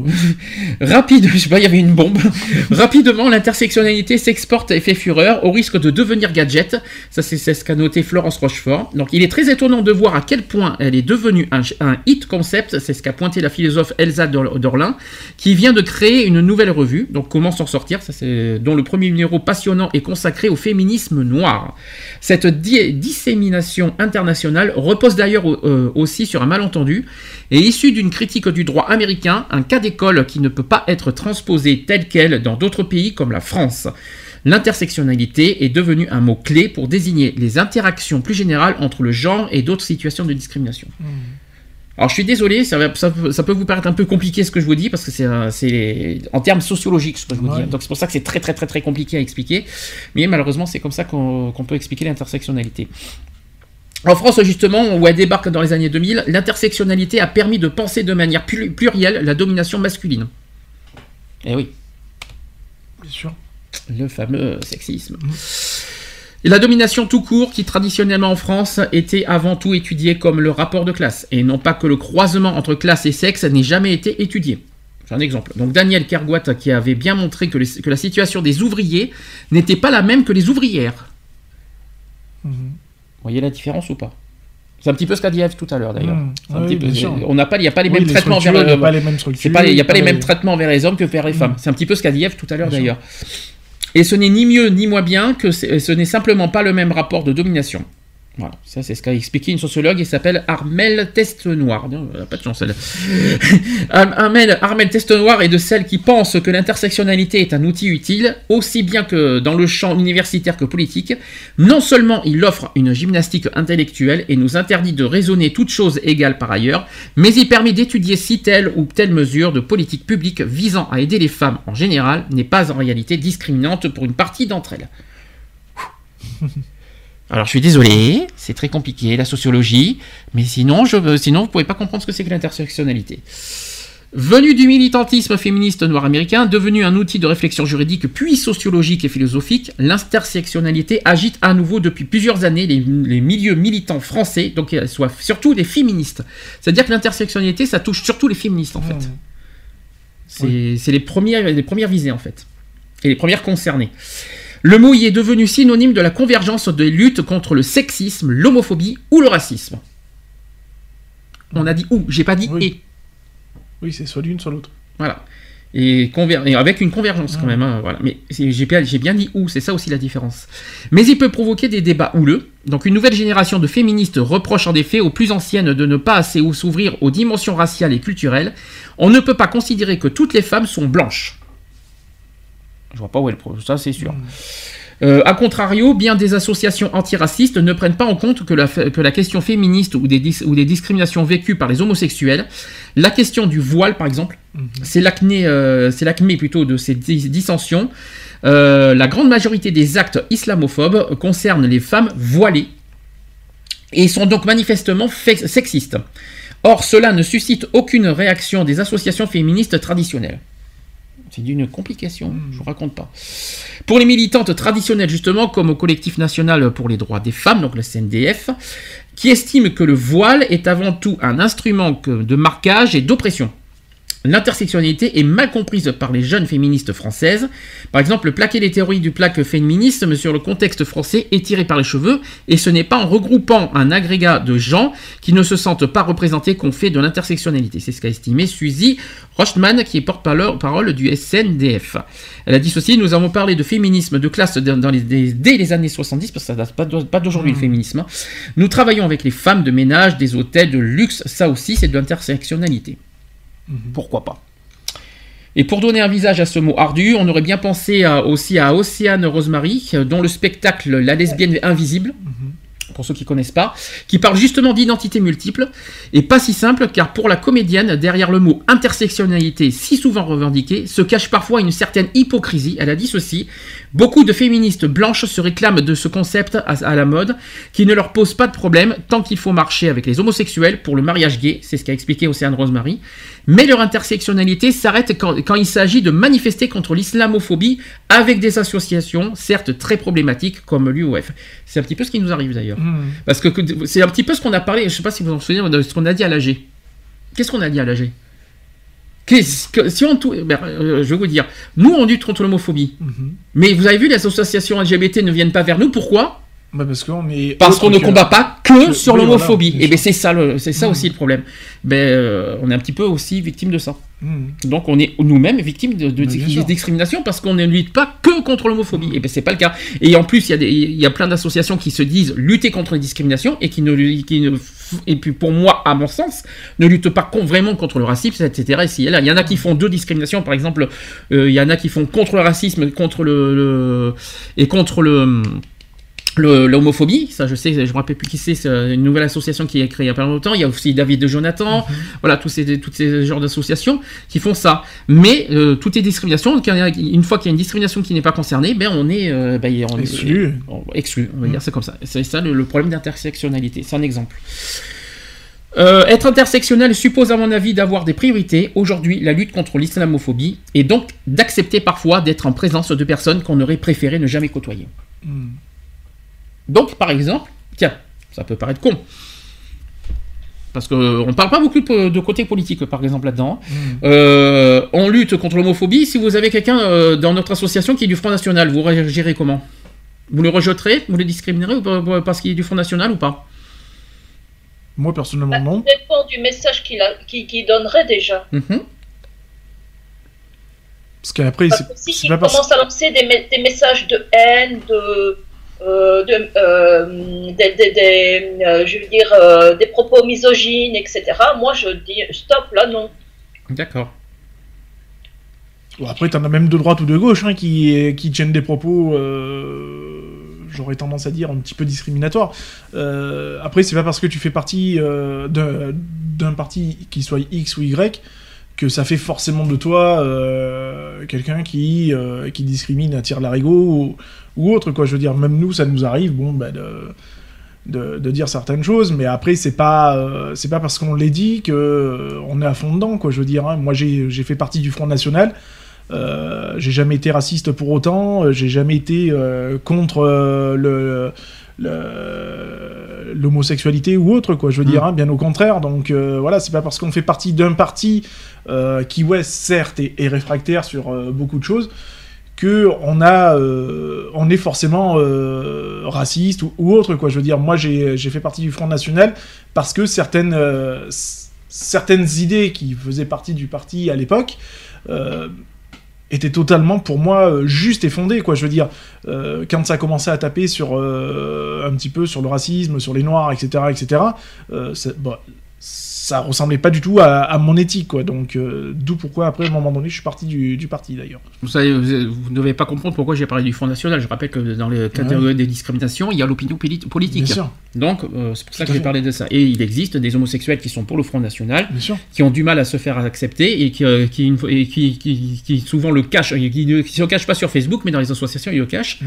Rapide, je sais pas, il y avait une bombe. Rapidement, l'intersectionnalité s'exporte et fait fureur au risque de devenir gadget. Ça, c'est ce qu'a noté Florence Rochefort. Donc, il est très étonnant de voir à quel point elle est devenue un, hit concept. C'est ce qu'a pointé la philosophe Elsa Dor- Dorlin, qui vient de créer une nouvelle revue. Donc, comment s'en sortir? Ça, dont le premier numéro passionnant est consacré au féminisme noir. Cette di- dissémination internationale repose d'ailleurs euh, aussi sur un malentendu et issu d'une critique du droit américain, un cas d'école qui ne peut pas être transposé tel quel dans d'autres pays comme la France. L'intersectionnalité est devenue un mot clé pour désigner les interactions plus générales entre le genre et d'autres situations de discrimination. Alors je suis désolé, ça, peut- ça peut vous paraître un peu compliqué ce que je vous dis parce que c'est en termes sociologiques ce que je vous Ouais. dis. Donc c'est pour ça que c'est très très très très compliqué à expliquer. Mais malheureusement c'est comme ça qu'on qu'on peut expliquer l'intersectionnalité. En France, justement, où elle débarque dans les années 2000, l'intersectionnalité a permis de penser de manière plu- plurielle la domination masculine. Eh oui, Bien sûr. le fameux sexisme. Et la domination tout court, qui traditionnellement en France était avant tout étudiée comme le rapport de classe, et non pas que le croisement entre classe et sexe n'ait jamais été étudié. C'est un exemple. Donc Daniel Kergoat qui avait bien montré que, les- que la situation des ouvriers n'était pas la même que les ouvrières. Mhm. Vous voyez la différence ou pas? C'est un petit peu ce qu'a dit Eve tout à l'heure d'ailleurs. Oui, on n'a pas, il n'y a pas les Oui, mêmes traitements vers il n'y a pas les mêmes structures. c'est pas, il n'y a pas les pas mêmes traitements vers les hommes que vers les femmes. C'est un petit peu ce qu'a dit Eve tout à l'heure d'ailleurs. Et ce n'est ni mieux ni moins bien que ce n'est simplement pas le même rapport de domination. Voilà, ça c'est ce qu'a expliqué une sociologue, il s'appelle Armel Testenoir. Pas de chance elle. Ar- Armel, Armel Testenoir est de celles qui pensent que l'intersectionnalité est un outil utile, aussi bien que dans le champ universitaire que politique. Non seulement il offre une gymnastique intellectuelle et nous interdit de raisonner toutes choses égales par ailleurs, mais il permet d'étudier si telle ou telle mesure de politique publique visant à aider les femmes en général n'est pas en réalité discriminante pour une partie d'entre elles. Alors je suis désolé, c'est très compliqué la sociologie, mais sinon, je, sinon vous pouvez pas comprendre ce que c'est que l'intersectionnalité. Venu du militantisme féministe noir américain, devenu un outil de réflexion juridique puis sociologique et philosophique, l'intersectionnalité agite à nouveau depuis plusieurs années les, les milieux militants français, donc euh, soit surtout les féministes. C'est-à-dire que l'intersectionnalité, ça touche surtout les féministes en fait. C'est c'est les, premières, les premières visées en fait. Et les premières concernées. Le mot y est devenu synonyme de la convergence des luttes contre le sexisme, l'homophobie ou le racisme. On a dit ou, j'ai pas dit Oui. et. Oui, c'est soit l'une, soit l'autre. Voilà. Et, avec une convergence quand Ah. même. hein, voilà. Mais j'ai bien, j'ai bien dit ou, c'est ça aussi la différence. Mais il peut provoquer des débats houleux. Donc une nouvelle génération de féministes reproche en effet aux plus anciennes de ne pas assez ou s'ouvrir aux dimensions raciales et culturelles. On ne peut pas considérer que toutes les femmes sont blanches. Je vois pas où est le pro, ça c'est sûr. Euh, a contrario, bien des associations antiracistes ne prennent pas en compte que la, que la question féministe ou des, dis- ou des discriminations vécues par les homosexuels, la question du voile par exemple, c'est l'acné, euh, c'est l'acmé plutôt de ces dis- dissensions. Euh, la grande majorité des actes islamophobes concernent les femmes voilées et sont donc manifestement fe- sexistes. Or, cela ne suscite aucune réaction des associations féministes traditionnelles. C'est d'une complication, je vous raconte pas. Pour les militantes traditionnelles, justement, comme au collectif national pour les droits des femmes, donc le CNDF, qui estiment que le voile est avant tout un instrument de marquage et d'oppression. L'intersectionnalité est mal comprise par les jeunes féministes françaises. Par exemple, plaquer les théories du plaque féminisme sur le contexte français est tiré par les cheveux, et ce n'est pas en regroupant un agrégat de gens qui ne se sentent pas représentés qu'on fait de l'intersectionnalité. C'est ce qu'a estimé Suzy Rochman, qui est porte-parole parole du SNDF. Elle a dit ceci, nous avons parlé de féminisme de classe dans les- dès les années 70, parce que ça date pas d'au- pas d'aujourd'hui le féminisme. hein. Nous travaillons avec les femmes de ménage, des hôtels, de luxe, ça aussi c'est de l'intersectionnalité. Pourquoi pas. Et pour donner un visage à ce mot ardu, on aurait bien pensé à- aussi à Océane Rosemary, euh, dont le spectacle La lesbienne invisible, pour ceux qui connaissent pas, qui parle justement d'identité multiple, et pas si simple, car pour la comédienne, derrière le mot intersectionnalité si souvent revendiqué, se cache parfois une certaine hypocrisie. Elle a dit ceci Beaucoup de féministes blanches se réclament de ce concept à, à la mode, qui ne leur pose pas de problème tant qu'il faut marcher avec les homosexuels pour le mariage gay, c'est ce qu'a expliqué Océane Rosemary. Mais leur intersectionnalité s'arrête quand, quand il s'agit de manifester contre l'islamophobie avec des associations, certes très problématiques, comme l'UOF. C'est un petit peu ce qui nous arrive d'ailleurs. Mmh. Parce que c'est un petit peu ce qu'on a parlé, je ne sais pas si vous vous en souvenez, de ce qu'on a dit à l'AG. Qu'est-ce qu'on a dit à l'AG Qu'est-ce que- si on ben, euh, je vais vous dire, nous on lutte contre l'homophobie, Mhm. mais vous avez vu les associations LGBT ne viennent pas vers nous, pourquoi? Bah, parce qu'on est. Parce qu'on ne combat pas que que- sur oui, l'homophobie. voilà, Et bien sûr. c'est ça, c'est ça Mhm. aussi le problème. Ben euh, on est un petit peu aussi victime de ça. Mhm. Donc on est nous-mêmes victimes de, sûr. discrimination parce qu'on ne lutte pas que contre l'homophobie. Et ben c'est pas le cas. Et en plus il y a des, il y a plein d'associations qui se disent lutter contre les discriminations et qui ne, qui ne et puis pour moi à mon sens ne luttent pas con- vraiment contre le racisme etc. Et il y en a qui font deux discriminations par exemple euh, il y en a qui font contre le racisme contre le, le- et contre le le- l'homophobie, ça je sais, je me rappelle plus qui c'est, c'est une nouvelle association qui est créée il y a pas longtemps. Il y a aussi David de Jonathan, voilà, tous ces, tous ces genres d'associations qui font ça. Mais euh, toutes les discriminations, une fois qu'il y a une discrimination qui n'est pas concernée, ben on est, euh, ben, on est- Exclu. on- exclu, on va dire c'est comme ça. C'est ça le, le problème d'intersectionnalité, c'est un exemple. Euh, être intersectionnel suppose à mon avis d'avoir des priorités. Aujourd'hui, la lutte contre l'islamophobie et donc d'accepter parfois d'être en présence de personnes qu'on aurait préféré ne jamais côtoyer. Mhm. Donc, par exemple, tiens, ça peut paraître con. Parce qu'on ne parle pas beaucoup de, côté politique, par exemple, là-dedans. Mhm. Euh, on lutte contre l'homophobie. Si vous avez quelqu'un euh, dans notre association qui est du Front National, vous réagirez comment? Vous le rejetterez? Vous le discriminerez ou pas- parce qu'il est du Front National ou pas? Moi, personnellement, non. Ça dépend du message qu'il donnerait déjà. Mhm. Parce qu'après, si il commence à lancer des, me- des messages de haine, de, euh, de euh, des, des- des, euh, je veux dire, euh, des propos misogynes, etc. Moi, je dis stop, là, non. D'accord. Bon, après, t'en as même de droite ou de gauche hein, qui, qui tiennent des propos, euh, j'aurais tendance à dire, un petit peu discriminatoires. Euh, après, c'est pas parce que tu fais partie euh, d'un d'un parti qui soit X ou Y que ça fait forcément de toi euh, quelqu'un qui, euh, qui discrimine à tir larigot ou, ou autre. Quoi. Je veux dire, même nous, ça nous arrive bon, bah, de, de, dire certaines choses, mais après, c'est pas, euh, c'est pas parce qu'on les dit que on est à fond dedans. Quoi. Je veux dire, hein. moi, j'ai fait partie du Front National. J'ai jamais été raciste pour autant, j'ai jamais été contre le- l'homosexualité ou autre quoi. Je veux Mm. dire hein, bien au contraire. Donc euh, voilà c'est pas parce qu'on fait partie d'un parti euh, qui ouais certes est, est réfractaire sur euh, beaucoup de choses que on a on est forcément raciste ou, ou autre quoi. Je veux dire moi j'ai fait partie du Front National parce que certaines certaines idées qui faisaient partie du parti à l'époque étaient totalement pour moi euh, justes et fondées quoi. Je veux dire euh, quand ça commençait à taper sur euh, un petit peu sur le racisme sur les noirs etc etc euh, ça ressemblait pas du tout à, à mon éthique quoi. Donc d'où pourquoi après à un moment donné je suis parti du, du parti d'ailleurs. Vous savez, vous vous ne devez pas comprendre pourquoi j'ai parlé du Front National. Je rappelle que dans les catégories des discriminations, il y a l'opinion poli- politique. bien sûr Donc, euh, c'est pour ça que j'ai parlé de ça. Et il existe des homosexuels qui sont pour le Front National, qui ont du mal à se faire accepter et qui, euh, qui, une fois- et qui, qui- qui souvent le cachent, et qui ne se cachent pas sur Facebook, mais dans les associations, ils le cachent,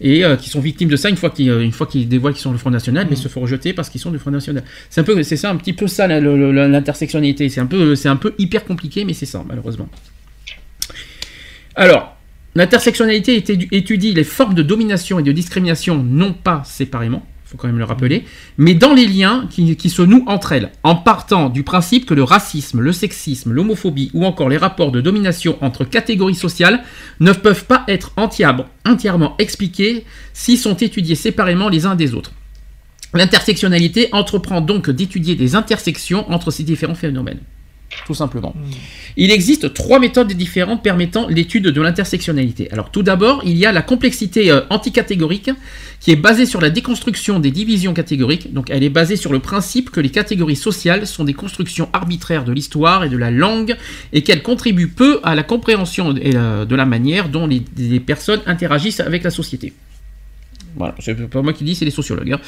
et euh, qui sont victimes de ça une fois qu'ils euh, dévoilent qu'ils sont le Front National, Mm. mais se font rejeter parce qu'ils sont du Front National. C'est un peu, c'est ça, un petit peu ça, l'intersectionnalité. C'est un peu, un peu hyper compliqué, mais c'est ça, malheureusement. Alors, l'intersectionnalité étu- étudie les formes de domination et de discrimination, non pas séparément, faut quand même le rappeler, mais dans les liens qui, se nouent entre elles, en partant du principe que le racisme, le sexisme, l'homophobie ou encore les rapports de domination entre catégories sociales ne peuvent pas être entièrement, entièrement expliqués s'ils sont étudiés séparément les uns des autres. L'intersectionnalité entreprend donc d'étudier des intersections entre ces différents phénomènes. Tout simplement. Il existe trois méthodes différentes permettant l'étude de l'intersectionnalité. Alors tout d'abord, il y a la complexité euh, anticatégorique qui est basée sur la déconstruction des divisions catégoriques. Donc elle est basée sur le principe que les catégories sociales sont des constructions arbitraires de l'histoire et de la langue et qu'elles contribuent peu à la compréhension et, euh, de la manière dont les, les personnes interagissent avec la société. Voilà, c'est pas moi qui dis, c'est les sociologues. hein.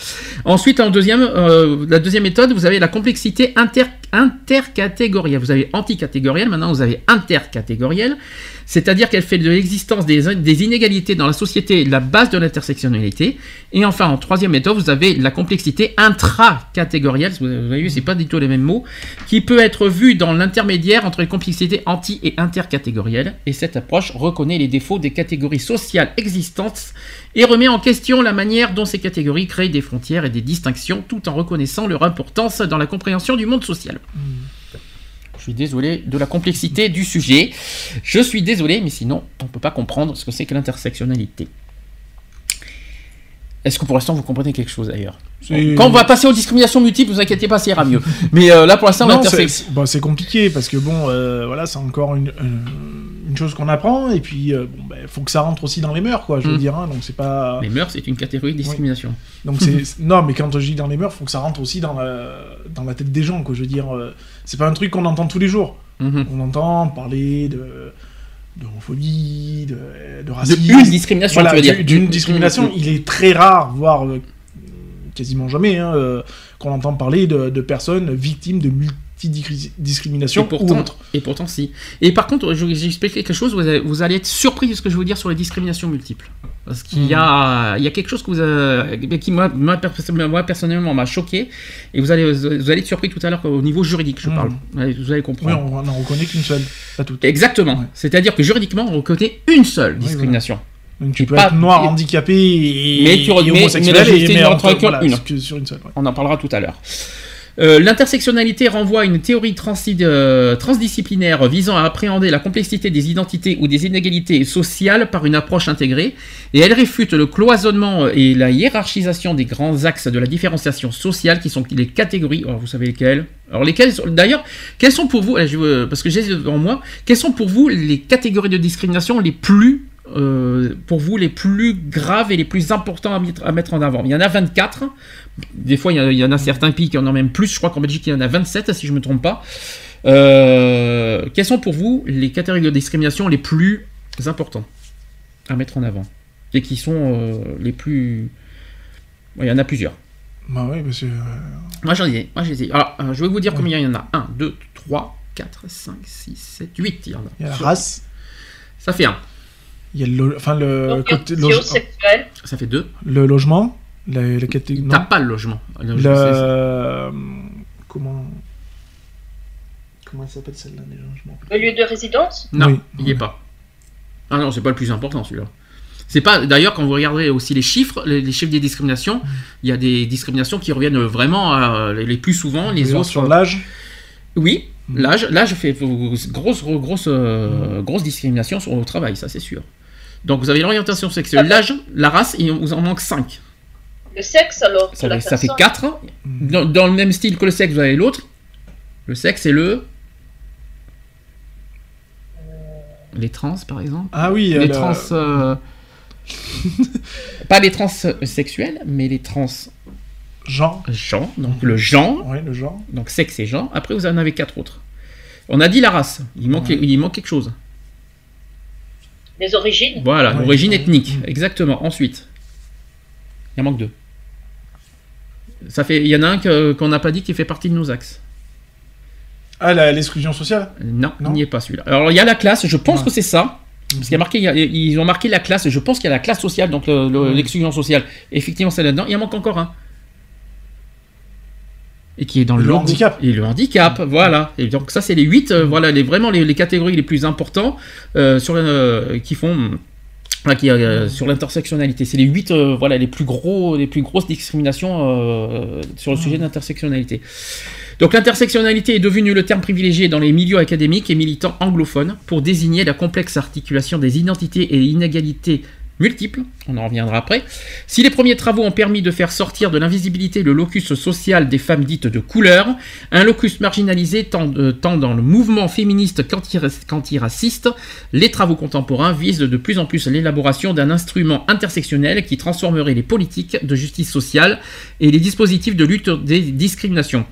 Ensuite, en deuxième, euh, la deuxième méthode, vous avez la complexité inter, intercatégorielle. Vous avez anticatégorielle, maintenant vous avez intercatégorielle, c'est-à-dire qu'elle fait de l'existence des, des inégalités dans la société la base de l'intersectionnalité. Et enfin, en troisième méthode, vous avez la complexité intracatégorielle, vous avez vu, c'est pas du tout les mêmes mots, qui peut être vue dans l'intermédiaire entre les complexités anti- et intercatégorielles. Et cette approche reconnaît les défauts des catégories sociales existantes et remet en question la manière dont ces catégories créent des frontières et des distinctions tout en reconnaissant leur importance dans la compréhension du monde social. Je suis désolé de la complexité du sujet. Je suis désolé, mais sinon, on ne peut pas comprendre ce que c'est que l'intersectionnalité. Est-ce que pour l'instant vous comprenez quelque chose d'ailleurs Quand on va passer aux discriminations multiples, vous inquiétez pas, ça ira mieux. Mais euh, là pour l'instant, Non, l'intersex- c'est bon, compliqué parce que bon, euh, voilà, c'est encore une, une, chose qu'on apprend et puis euh, bon, ben, faut que ça rentre aussi dans les mœurs, quoi. Je veux Mm. dire, hein, donc c'est pas. les mœurs, c'est une catégorie de discrimination. Donc c'est non, mais quand je dis dans les mœurs, faut que ça rentre aussi dans la dans la tête des gens, quoi. Je veux dire, euh, c'est pas un truc qu'on entend tous les jours. Mhm. On entend parler de de homophobie, de, de De racisme. une discrimination, Voilà, tu veux dire. du- d'une discrimination. Il est très rare, voire euh, quasiment jamais, hein, euh, qu'on entend parler de, de personnes victimes de multidiscrimination Et ou autre. et pourtant, si. Et par contre, je vais expliquer quelque chose, vous allez, vous allez être surpris de ce que je vais vous dire sur les discriminations multiples. Parce qu'il y, a, il y a quelque chose que vous avez- qui, moi, moi, perso- moi, personnellement, m'a choqué. Et vous allez, vous allez être surpris tout à l'heure au niveau juridique, je Mhm. parle. Vous allez Oui, comprendre. on n'en reconnaît qu'une seule, pas toutes. Exactement. Ouais. C'est-à-dire que juridiquement, on reconnaît une seule Oui, discrimination. Donc tu Et peux pas- être noir, et- handicapé et, Mais tu et mais- homosexuel, mais la et- mais entre- voilà, une. sur une seule. ouais. On en parlera tout à l'heure. Euh, L'intersectionnalité renvoie à une théorie euh, transdisciplinaire visant à appréhender la complexité des identités ou des inégalités sociales par une approche intégrée, et elle réfute le cloisonnement et la hiérarchisation des grands axes de la différenciation sociale qui sont les catégories. Alors vous savez lesquelles? Alors lesquelles D'ailleurs, quelles sont pour vous, parce que j'ai devant moi, quelles sont pour vous les catégories de discrimination les plus euh, pour vous les plus graves et les plus importants à mettre en avant? Il y en a 24. Des fois, il y, y en a certains pays qui en ont même plus. Je crois qu'en Belgique, il y en a 27, si je ne me trompe pas. Euh, quelles sont pour vous les catégories de discrimination les plus importants à mettre en avant Et qui sont euh, les plus... Ouais, Il y en a plusieurs. Bah oui, parce que, euh, Moi, j'en ai. Moi, j'ai Alors, euh, je vais vous dire combien il y en a. 1, 2, 3, 4, 5, 6, 7, 8. Il y en a. il y a la Sur- race, Ça fait 1. il y a le, lo- enfin, le, côté, L'orientation loge- sexuelle. Ça fait 2. le logement, la, la catégorie. T'as pas le logement. Le logement, euh, comment comment elle s'appelle celle-là déjà. Le lieu de résidence? Non, Oui. il n'y est pas. Ah non, c'est pas le plus important celui-là. C'est pas. D'ailleurs, quand vous regarderez aussi les chiffres, les, les chiffres des discriminations, il y a des discriminations qui reviennent vraiment à- les, les plus souvent. Les autres. sur l'âge. Oui, Mm. l'âge, l'âge fait grosse, grosse, euh, grosse discrimination sur le travail, ça c'est sûr. Donc vous avez l'orientation sexuelle, l'âge, la race, et on vous en manque 5. Le sexe, alors. Ça, la fait- ça fait personne. 4. Mm. Dans, dans le même style que le sexe, vous avez l'autre. Le sexe et le. Les trans, par exemple. Ah oui, les le- trans. euh, pas les trans sexuels, mais les trans genre. gens. Donc le genre, Ouais, le genre. donc sexe et genre. Après, vous en avez quatre autres. On a dit la race. Il manque, Ouais. il manque quelque chose. Les origines. Voilà, Ouais. l'origine Ouais. ethnique. Exactement. Ensuite, il en manque deux. Ça fait, il y en a un qu'on n'a pas dit qui fait partie de nos axes. Ah, l'exclusion sociale? Non, Non. il n'y est pas celui-là. Alors il y a la classe, je pense que c'est ça. Parce qu'il y a marqué, il y a- ils ont marqué la classe, et je pense qu'il y a la classe sociale, donc le- le- Mhm. l'exclusion sociale. Effectivement, c'est là-dedans. Il en manque encore un. Et qui est dans le, handicap. Et le handicap, voilà. Et donc ça, c'est les huit, euh, voilà, les, vraiment les, les catégories les plus importants euh, sur, euh, qui font. Enfin, qui, euh, sur l'intersectionnalité, c'est les huit, euh, voilà, les plus gros, les plus grosses discriminations euh, sur le sujet de l'intersectionnalité. Donc l'intersectionnalité est devenue le terme privilégié dans les milieux académiques et militants anglophones pour désigner la complexe articulation des identités et inégalités multiples, on en reviendra après. Si les premiers travaux ont permis de faire sortir de l'invisibilité le locus social des femmes dites de couleur, un locus marginalisé tant, euh, dans le mouvement féministe qu'anti- qu'antiraciste, les travaux contemporains visent de plus en plus l'élaboration d'un instrument intersectionnel qui transformerait les politiques de justice sociale et les dispositifs de lutte des discriminations.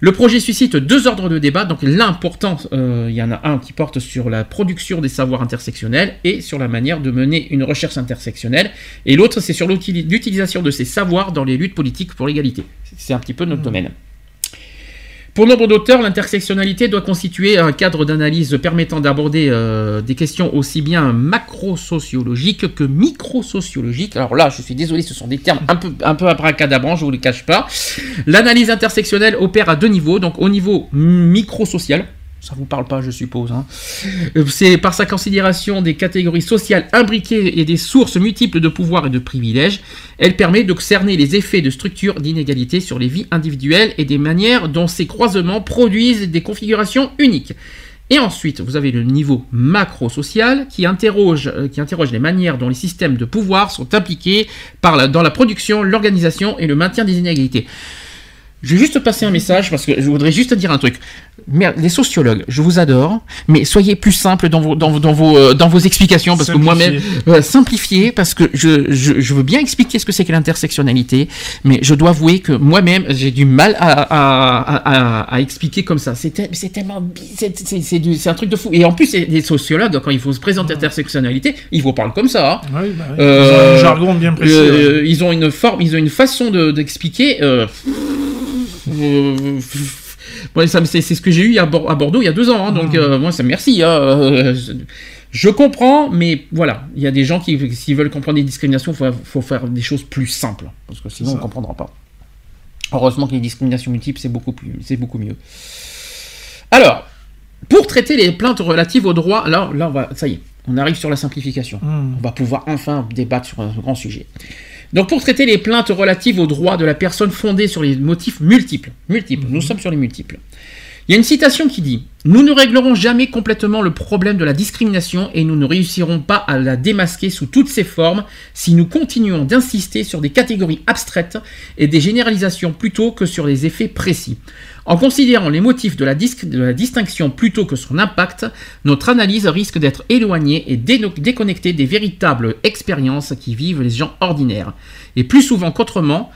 Le projet suscite deux ordres de débat. Donc l'important, euh, il y en a un qui porte sur la production des savoirs intersectionnels et sur la manière de mener une recherche intersectionnelle. Et l'autre, c'est sur l'utili- l'utilisation de ces savoirs dans les luttes politiques pour l'égalité. C'est un petit peu notre domaine. Pour nombre d'auteurs, l'intersectionnalité doit constituer un cadre d'analyse permettant d'aborder euh, des questions aussi bien macro-sociologiques que micro-sociologiques. Alors là, je suis désolé, ce sont des termes un peu, un peu abracadabrants, je vous les cache pas. L'analyse intersectionnelle opère à deux niveaux, donc au niveau micro-social. Ça vous parle pas, je suppose. hein. Euh, C'est par sa considération des catégories sociales imbriquées et des sources multiples de pouvoir et de privilèges. Elle permet de cerner les effets de structures d'inégalité sur les vies individuelles et des manières dont ces croisements produisent des configurations uniques. Et ensuite, vous avez le niveau macro-social qui interroge, euh, qui interroge les manières dont les systèmes de pouvoir sont impliqués dans la production, l'organisation et le maintien des inégalités. Je vais juste passer un message parce que je voudrais juste dire un truc. Merde, les sociologues, je vous adore, mais soyez plus simples dans vos, dans, dans vos, euh, dans vos explications parce que moi-même, euh, simplifiez parce que je, je, je veux bien expliquer ce que c'est que l'intersectionnalité, mais je dois avouer que moi-même, j'ai du mal à, à, à, expliquer comme ça. C'est tel- c'est tellement. C'est un truc de fou. Et en plus, les sociologues, quand il faut se présenter l'intersectionnalité, ils vous parlent comme ça. hein. Oui, bah oui. Euh, Ils ont un jargon bien précis. Euh, ouais. Ils ont une forme, ils ont une façon de- d'expliquer. Euh, c'est ce que j'ai eu à, Bor- à Bordeaux il y a deux ans, hein, donc euh, moi ça merci. hein, euh, je- comprends, mais voilà, il y a des gens qui, s'ils veulent comprendre les discriminations, il faut, faut faire des choses plus simples, parce que sinon on ne comprendra pas. Heureusement que les discriminations multiples, c'est beaucoup, plus- c'est beaucoup mieux. Alors, pour traiter les plaintes relatives aux droits, là, là on va, ça y est, on arrive sur la simplification. Hmm. On va pouvoir enfin débattre sur un grand sujet. Donc pour traiter les plaintes relatives aux droits de la personne fondées sur les motifs multiples, multiples, nous sommes sur les multiples. Il y a une citation qui dit Nous ne réglerons jamais complètement le problème de la discrimination et nous ne réussirons pas à la démasquer sous toutes ses formes si nous continuons d'insister sur des catégories abstraites et des généralisations plutôt que sur les effets précis. En considérant les motifs de la, distinction plutôt que son impact, notre analyse risque d'être éloignée et déconnectée des véritables expériences qui vivent les gens ordinaires. Et plus souvent qu'autrement,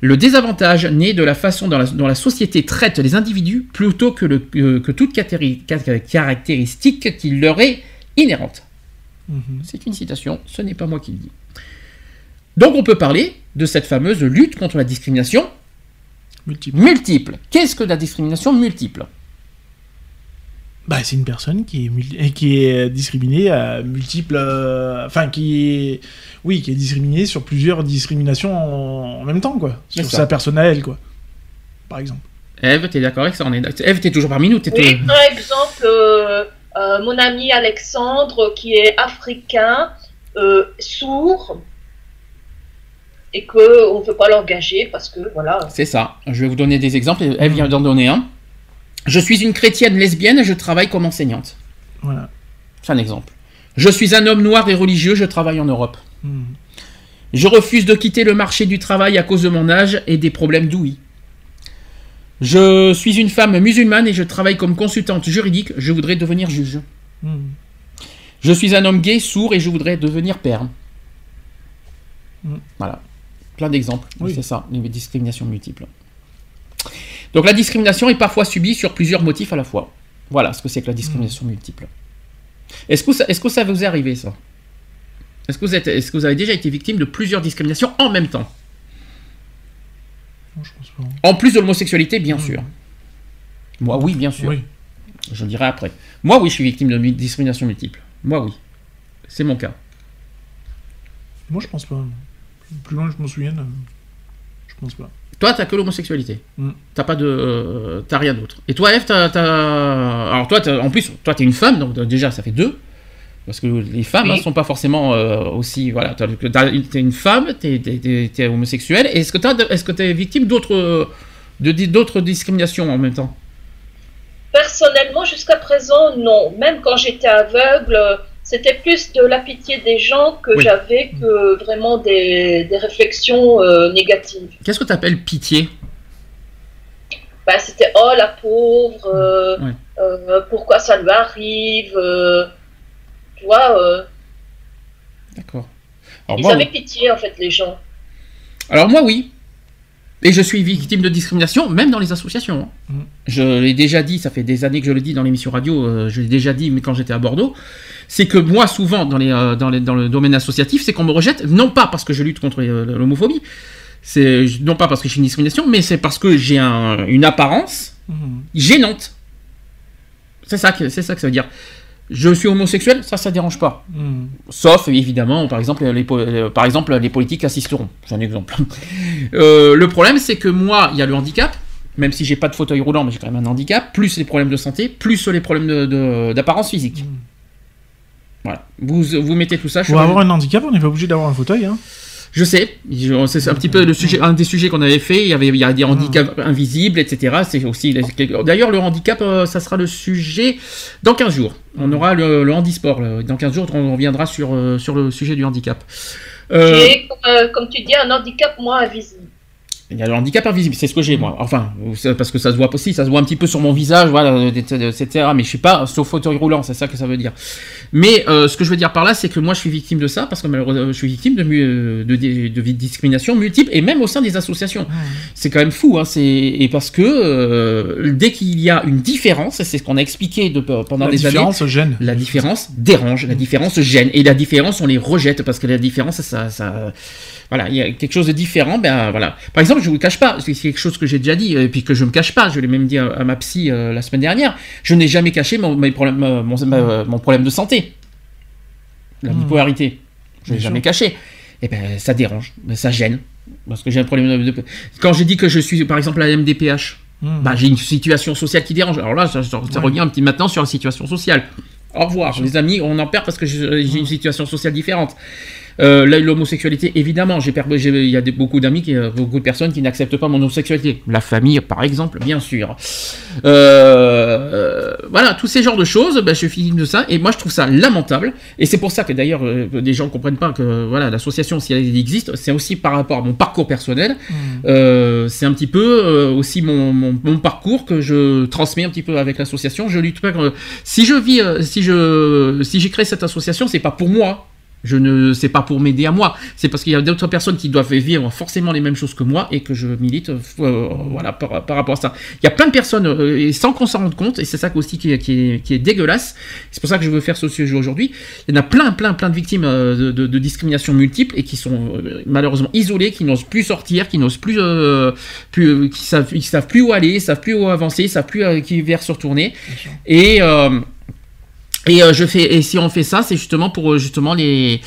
le désavantage naît de la façon dont la, dont la société traite les individus plutôt que, le- que- que toute caractéristique qui leur est inhérente. Mhm. C'est une citation, ce n'est pas moi qui le dis. Donc on peut parler de cette fameuse lutte contre la discrimination Multiple. multiple. Qu'est-ce que la discrimination multiple? Bah, c'est une personne qui est, qui est discriminée à multiples. euh, Enfin, qui est. Oui, qui est discriminée sur plusieurs discriminations en, en même temps, quoi. C'est Sur ça. sa personne à elle, quoi. Par exemple. Eve, t'es d'accord avec ça? On est Ève, t'es toujours parmi nous t'es Oui, toujours- par exemple, euh, euh, mon ami Alexandre, qui est africain, euh, sourd, et qu'on ne peut pas l'engager parce que, voilà. C'est ça. Je vais vous donner des exemples. Eve vient d'en donner un. Je suis une chrétienne lesbienne et je travaille comme enseignante. Voilà. C'est un exemple. Je suis un homme noir et religieux, je travaille en Europe. Hmm. Je refuse de quitter le marché du travail à cause de mon âge et des problèmes d'ouïe. Je suis une femme musulmane et je travaille comme consultante juridique, je voudrais devenir juge. Hmm. Je suis un homme gay, sourd et je voudrais devenir père. Mm. Voilà. Plein d'exemples. Oui. C'est ça, les discriminations multiples. Donc la discrimination est parfois subie sur plusieurs motifs à la fois. Voilà ce que c'est que la discrimination multiple. Est-ce que, ça- est-ce que ça vous est arrivé ça? Est-ce que, vous êtes- est-ce que vous avez déjà été victime de plusieurs discriminations en même temps? Je pense pas. En plus de l'homosexualité, bien sûr. Moi, oui, bien sûr. Oui. Je dirai après. Moi, oui, je suis victime de mi- discrimination multiple. Moi, oui. C'est mon cas. Moi, je pense pas. Plus loin que je me souvienne, euh, je pense pas. Toi, t'as que l'homosexualité. Mm. T'as pas de, euh, t'as rien d'autre. Et toi, Eve, t'as, alors toi, t'as- en plus, toi, t'es une femme, donc euh, déjà, ça fait deux. Parce que les femmes Oui. ne sont pas forcément euh, aussi, voilà. T'es une femme, t'es, t'es, t'es- t'es homosexuel. Et est-ce que t'as, de- est-ce que t'es victime d'autres, de, d'autres discriminations en même temps? Personnellement, jusqu'à présent, non. Même quand j'étais aveugle, c'était plus de la pitié des gens que Oui. j'avais que vraiment des, des réflexions euh, négatives. Qu'est-ce que t'appelles pitié? Bah, c'était oh la pauvre, euh, euh, pourquoi ça lui arrive, tu vois. D'accord. Ils moi, avaient pitié en fait les gens. Alors moi oui. Et je suis victime de discrimination, même dans les associations. hein. Mm. Je l'ai déjà dit, ça fait des années que je le dis dans l'émission radio, euh, je l'ai déjà dit mais quand j'étais à Bordeaux, c'est que moi souvent dans, les, euh, dans, les- dans le domaine associatif, c'est qu'on me rejette, non pas parce que je lutte contre euh, l'homophobie, c'est non pas parce que je suis une discrimination, mais c'est parce que j'ai un- une apparence Mhm. gênante. C'est ça, que- c'est ça que ça veut dire. Je suis homosexuel, ça, ça dérange pas. Mhm. Sauf, évidemment, par exemple, les, po- euh, par exemple, les politiques assisteront. C'est un exemple. Euh, le problème, c'est que moi, il y a le handicap, même si j'ai pas de fauteuil roulant, mais j'ai quand même un handicap, plus les problèmes de santé, plus les problèmes d'apparence physique. Mhm. Voilà. Vous, vous mettez tout ça. Pour avoir un handicap, on n'est pas obligé d'avoir un fauteuil. Hein. Je sais, c'est un petit peu le sujet, un des sujets qu'on avait fait. Il y avait, il y a des handicaps invisibles, etc. C'est aussi. D'ailleurs, le handicap, euh, ça sera le sujet dans 15 jours. On aura le, handisport. Dans 15 jours, on reviendra sur, euh, sur le sujet du handicap. Euh, J'ai, comme tu dis, un handicap moins invisible. Il y a le handicap invisible, c'est ce que j'ai moi. Enfin, parce que ça se voit aussi, ça se voit un petit peu sur mon visage, voilà, etc. Mais je suis pas sur fauteuil roulant, c'est ça que ça veut dire. Mais euh, ce que je veux dire par là, c'est que moi je suis victime de ça parce que malheureusement je suis victime de, mu- de, de, de discrimination multiple et même au sein des associations. C'est quand même fou, hein. C'est et parce que euh, dès qu'il y a une différence, et c'est ce qu'on a expliqué de, pendant La des années. différence gêne. La différence dérange, la différence gêne, et la différence on les rejette parce que la différence ça, ça voilà, il y a quelque chose de différent, ben voilà. Par exemple, je vous cache pas, c'est quelque chose que j'ai déjà dit et puis que je me cache pas, je l'ai même dit à, à ma psy euh, la semaine dernière, je n'ai jamais caché mon, mes problèmes, euh, mon, ma- mon problème de santé, la Hmm. bipolarité, je l'ai Bien jamais caché. Et ben ça dérange, ça gêne parce que j'ai un problème de, quand j'ai dit que je suis par exemple à la MDPH, Mhm. bah, j'ai une situation sociale qui dérange. Alors là, ça, ça- ça Ouais. revient un petit maintenant sur la situation sociale. Au revoir, les amis, on en perd parce que j'ai une situation sociale différente. Euh, là, l'homosexualité, évidemment, il y a des- beaucoup d'amis, euh, beaucoup de personnes qui n'acceptent pas mon homosexualité. La famille, par exemple, bien sûr. Euh, euh, voilà, tous ces genres de choses, ben, je suis victime de ça, et moi je trouve ça lamentable. Et c'est pour ça que d'ailleurs, des gens ne comprennent pas que voilà, l'association, si elle existe, c'est aussi par rapport à mon parcours personnel. Euh, c'est un petit peu aussi mon, mon, mon parcours que je transmets un petit peu avec l'association. Je lutte pas. si je vis, si je, si j'ai créé cette association, c'est pas pour moi. Je ne, c'est pas pour m'aider à moi. C'est parce qu'il y a d'autres personnes qui doivent vivre forcément les mêmes choses que moi et que je milite, euh, voilà, par, par rapport à ça. Il y a plein de personnes euh, et sans qu'on s'en rende compte et c'est ça aussi qui est, qui est, qui est dégueulasse. C'est pour ça que je veux faire ce sujet aujourd'hui. Il y en a plein, plein, plein de victimes euh, de, de, de discrimination multiple et qui sont euh, malheureusement isolées, qui n'osent plus sortir, qui n'osent plus, euh, plus euh, qui savent, ils savent plus où aller, ils savent plus où avancer, ils savent plus euh, qui vers se retourner. Et euh, et euh, je fais et si on fait ça, c'est justement pour euh, justement les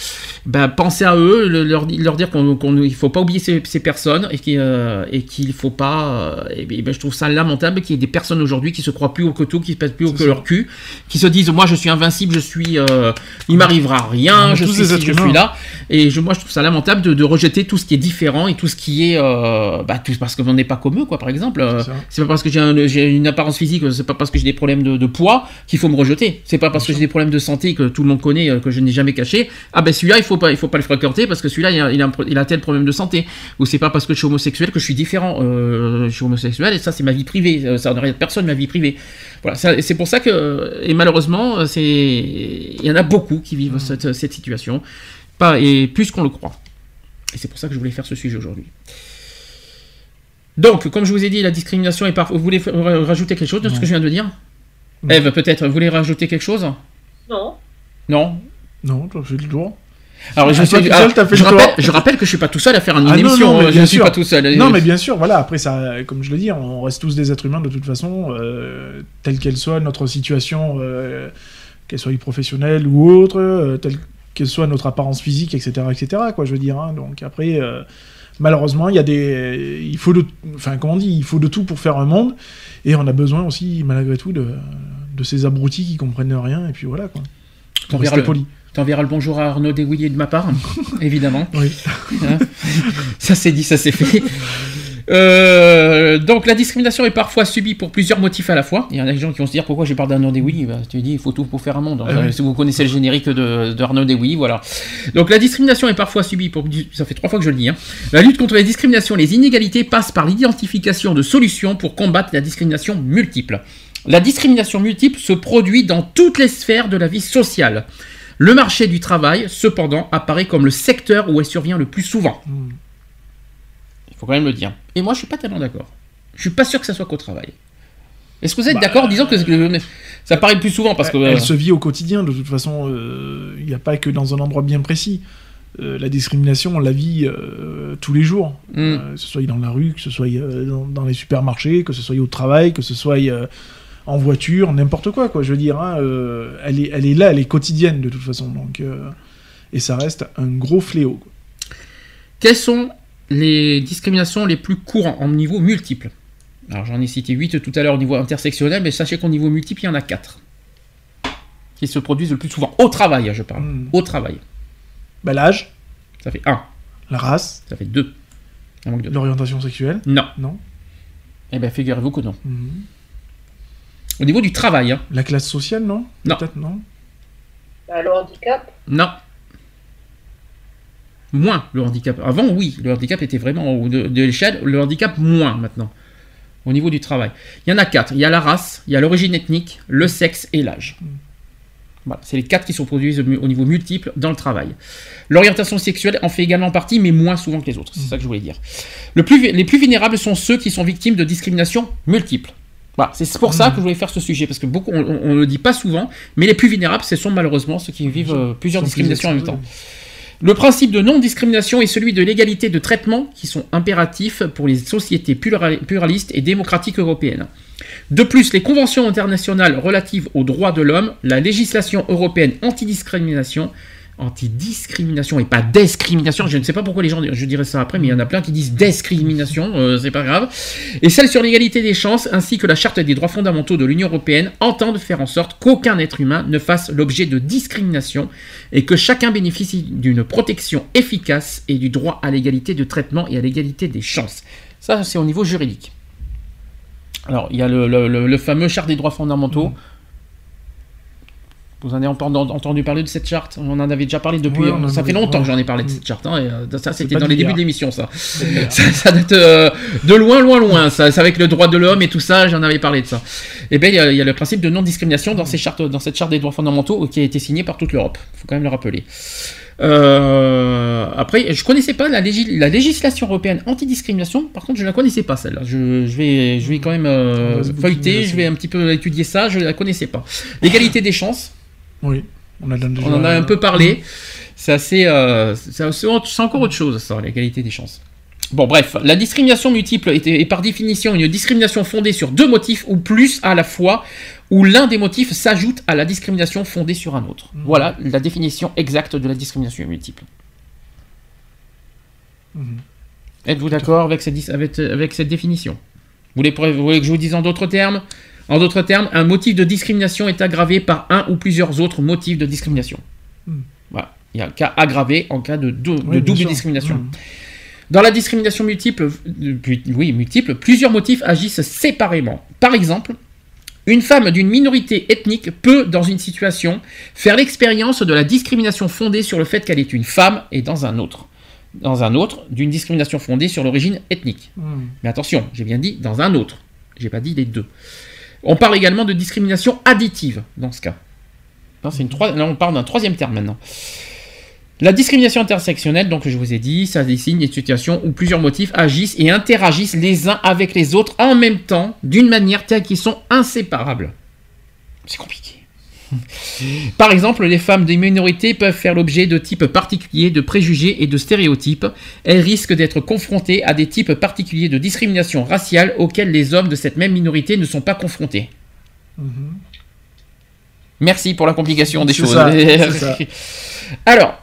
ben, penser à eux, le- leur, leur dire qu'on qu'on il faut pas oublier ces, ces personnes et qu'il euh, qu'il faut pas euh, et, ben, ben, je trouve ça lamentable qu'il y ait des personnes aujourd'hui qui se croient plus haut que tout, qui se pèsent plus haut que ça. leur cul, qui se disent moi je suis invincible, je suis euh, il m'arrivera rien, je suis êtres je suis là. Et je moi je trouve ça lamentable de, de rejeter tout ce qui est différent et tout ce qui est euh, bah, tout parce qu'on n'est pas comme eux quoi par exemple. Euh, C'est pas parce que j'ai un- j'ai une apparence physique, c'est pas parce que j'ai des problèmes de, de poids qu'il faut me rejeter. C'est pas parce que j'ai des problèmes de santé que tout le monde connaît, euh, que je n'ai jamais caché. Ah ben celui-là, il faut pas, il faut pas le fréquenter parce que celui-là, il a, il a un pro- il a tel problème de santé. Ou c'est pas parce que je suis homosexuel que je suis différent. Euh, je suis homosexuel et ça, c'est ma vie privée. Euh, Ça ne regarde personne ma vie privée. Voilà, c'est pour ça que et malheureusement, c'est il y en a beaucoup qui vivent cette, cette situation, pas et plus qu'on le croit. Et c'est pour ça que je voulais faire ce sujet aujourd'hui. Donc, comme je vous ai dit, la discrimination est parfois. Vous voulez rajouter quelque chose de ce que je viens de dire? Non. Eve, peut-être, vous voulez rajouter quelque chose? Non Non? Non, toi, j'ai le tour. Alors, je, Ah, suis- alors, seul, fait je le rappelle, je rappelle que je suis pas tout seul à faire une Ah, non, émission. non, mais hein, bien je suis sûr. pas tout seul. Non, mais bien sûr, voilà. Après, ça, comme je le dis, on reste tous des êtres humains de toute façon, euh, telle qu'elle soit notre situation, euh, qu'elle soit professionnelle ou autre, euh, telle qu'elle soit notre apparence physique, etc., etc. Quoi, je veux dire. hein. Donc après, euh, malheureusement, il y a des, il faut de, enfin, comment on dit, il faut de tout pour faire un monde, et on a besoin aussi, malgré tout, de, de ces abrutis qui comprennent rien, et puis voilà quoi. Pour rester le, poli. t'enverras le bonjour à Arnaud Desouilliers de ma part, évidemment. Oui. Hein? Ça c'est dit, ça c'est fait. Euh, donc la discrimination est parfois subie pour plusieurs motifs à la fois. Il y en a des gens qui vont se dire pourquoi je parle d'Arnaud Desouilliers bah, Tu dis il faut tout pour faire un monde. Ah oui. Si vous connaissez le générique de, d'Arnaud Desouilliers, voilà. Donc la discrimination est parfois subie pour... Ça fait trois fois que je le dis. hein. La lutte contre les discriminations et les inégalités passe par l'identification de solutions pour combattre la discrimination multiple. La discrimination multiple se produit dans toutes les sphères de la vie sociale. Le marché du travail, cependant, apparaît comme le secteur où elle survient le plus souvent. Hmm. Il faut quand même le dire. Et moi, je suis pas tellement d'accord. Je suis pas sûr que ça soit qu'au travail. Est-ce que vous êtes Bah, d'accord en disant que ça apparaît le plus souvent parce que Elle se vit au quotidien, de toute façon, euh, il n'y a pas que dans un endroit bien précis. Euh, la discrimination, on la vit euh, tous les jours. Mm. Euh, que ce soit dans la rue, que ce soit euh, dans, dans les supermarchés, que ce soit au travail, que ce soit euh, en voiture, n'importe quoi, quoi. Je veux dire, hein, euh, elle, est, elle est là, elle est quotidienne de toute façon. Donc, euh, et ça reste un gros fléau. quoi. Quelles sont les discriminations les plus courantes en niveau multiple Alors j'en ai cité 8 tout à l'heure au niveau intersectionnel, mais sachez qu'au niveau multiple, il y en a 4 qui se produisent le plus souvent. Au travail, je parle. Mm. Au travail. Bah, L'âge, Ça fait 1, la race, ça fait 2. Un manque de... l'orientation sexuelle, Non. non Eh bien, figurez-vous que non. Mhm. Au niveau du travail, hein. La classe sociale, non? Non. Peut-être, non? Bah, le handicap, Non. Moins le handicap. Avant, oui, le handicap était vraiment au haut de, de l'échelle. Le handicap, moins maintenant. Au niveau du travail. Il y en a quatre. Il y a la race, il y a l'origine ethnique, le sexe et l'âge. Voilà, c'est les quatre qui sont produits au niveau multiple dans le travail. L'orientation sexuelle en fait également partie, mais moins souvent que les autres. C'est ça que je voulais dire. Le plus, les plus vulnérables sont ceux qui sont victimes de discrimination multiple. Voilà, c'est pour ça que je voulais faire ce sujet, parce que beaucoup, on, on le dit pas souvent, mais les plus vulnérables, ce sont malheureusement ceux qui vivent euh, plusieurs plus discriminations en même temps. Le principe de non-discrimination est celui de l'égalité de traitement qui sont impératifs pour les sociétés plura- pluralistes et démocratiques européennes. De plus, les conventions internationales relatives aux droits de l'homme, la législation européenne anti-discrimination, anti-discrimination et pas discrimination, je ne sais pas pourquoi les gens, je dirais ça après, mais il y en a plein qui disent discrimination, euh, c'est pas grave, et celle sur l'égalité des chances ainsi que la charte des droits fondamentaux de l'Union européenne entendent faire en sorte qu'aucun être humain ne fasse l'objet de discrimination et que chacun bénéficie d'une protection efficace et du droit à l'égalité de traitement et à l'égalité des chances. Ça, c'est au niveau juridique. Alors, il y a le, fameux charte des droits fondamentaux. Vous en avez entendu, parler de cette charte On en avait déjà parlé depuis. Ça fait longtemps ouais. que j'en ai parlé de cette charte. hein, et, euh, ça, c'était dans les débuts de l'émission, ça. ça. ça date euh, de loin, loin, loin. Ça, avec le droit de l'homme et tout ça, j'en avais parlé de ça. Et bien, il y, a- il y a le principe de non-discrimination dans, ces chartes, dans cette charte des droits fondamentaux qui a été signée par toute l'Europe. Il faut quand même le rappeler. Euh, après, je connaissais pas la, légis- la législation européenne anti-discrimination. Par contre, je la connaissais pas celle-là. Je, je vais, je vais quand même euh, feuilleter. Je vais un petit peu étudier ça. Je la connaissais pas. L'égalité des chances. Oui, on, a déjà On en a un peu parlé. C'est assez. euh, c'est encore autre chose, ça, l'égalité des chances. Bon, bref, la discrimination multiple est, est par définition une discrimination fondée sur deux motifs ou plus à la fois, où l'un des motifs s'ajoute à la discrimination fondée sur un autre. Mhm. Voilà la définition exacte de la discrimination multiple. Mhm. Êtes-vous d'accord avec cette, dis- avec, avec cette définition? Vous voulez, vous voulez que je vous dise en d'autres termes? En d'autres termes, un motif de discrimination est aggravé par un ou plusieurs autres motifs de discrimination. Hmm. Voilà. Il y a un cas aggravé en cas de, dou- Oui, double discrimination. Mhm. Dans la discrimination multiple, oui, multiple, plusieurs motifs agissent séparément. Par exemple, une femme d'une minorité ethnique peut, dans une situation, faire l'expérience de la discrimination fondée sur le fait qu'elle est une femme et dans un autre. Dans un autre, d'une discrimination fondée sur l'origine ethnique. Mhm. Mais attention, j'ai bien dit dans un autre. J'ai pas dit les deux. On parle également de discrimination additive dans ce cas. Non, une on parle d'un troisième terme maintenant. La discrimination intersectionnelle, donc je vous ai dit, ça désigne des situations où plusieurs motifs agissent et interagissent les uns avec les autres en même temps, d'une manière telle qu'ils sont inséparables. C'est compliqué. Par exemple, les femmes des minorités peuvent faire l'objet de types particuliers de préjugés et de stéréotypes. Elles risquent d'être confrontées à des types particuliers de discrimination raciale auxquels les hommes de cette même minorité ne sont pas confrontés. Merci pour la complication des choses. ça, c'est ça. Alors,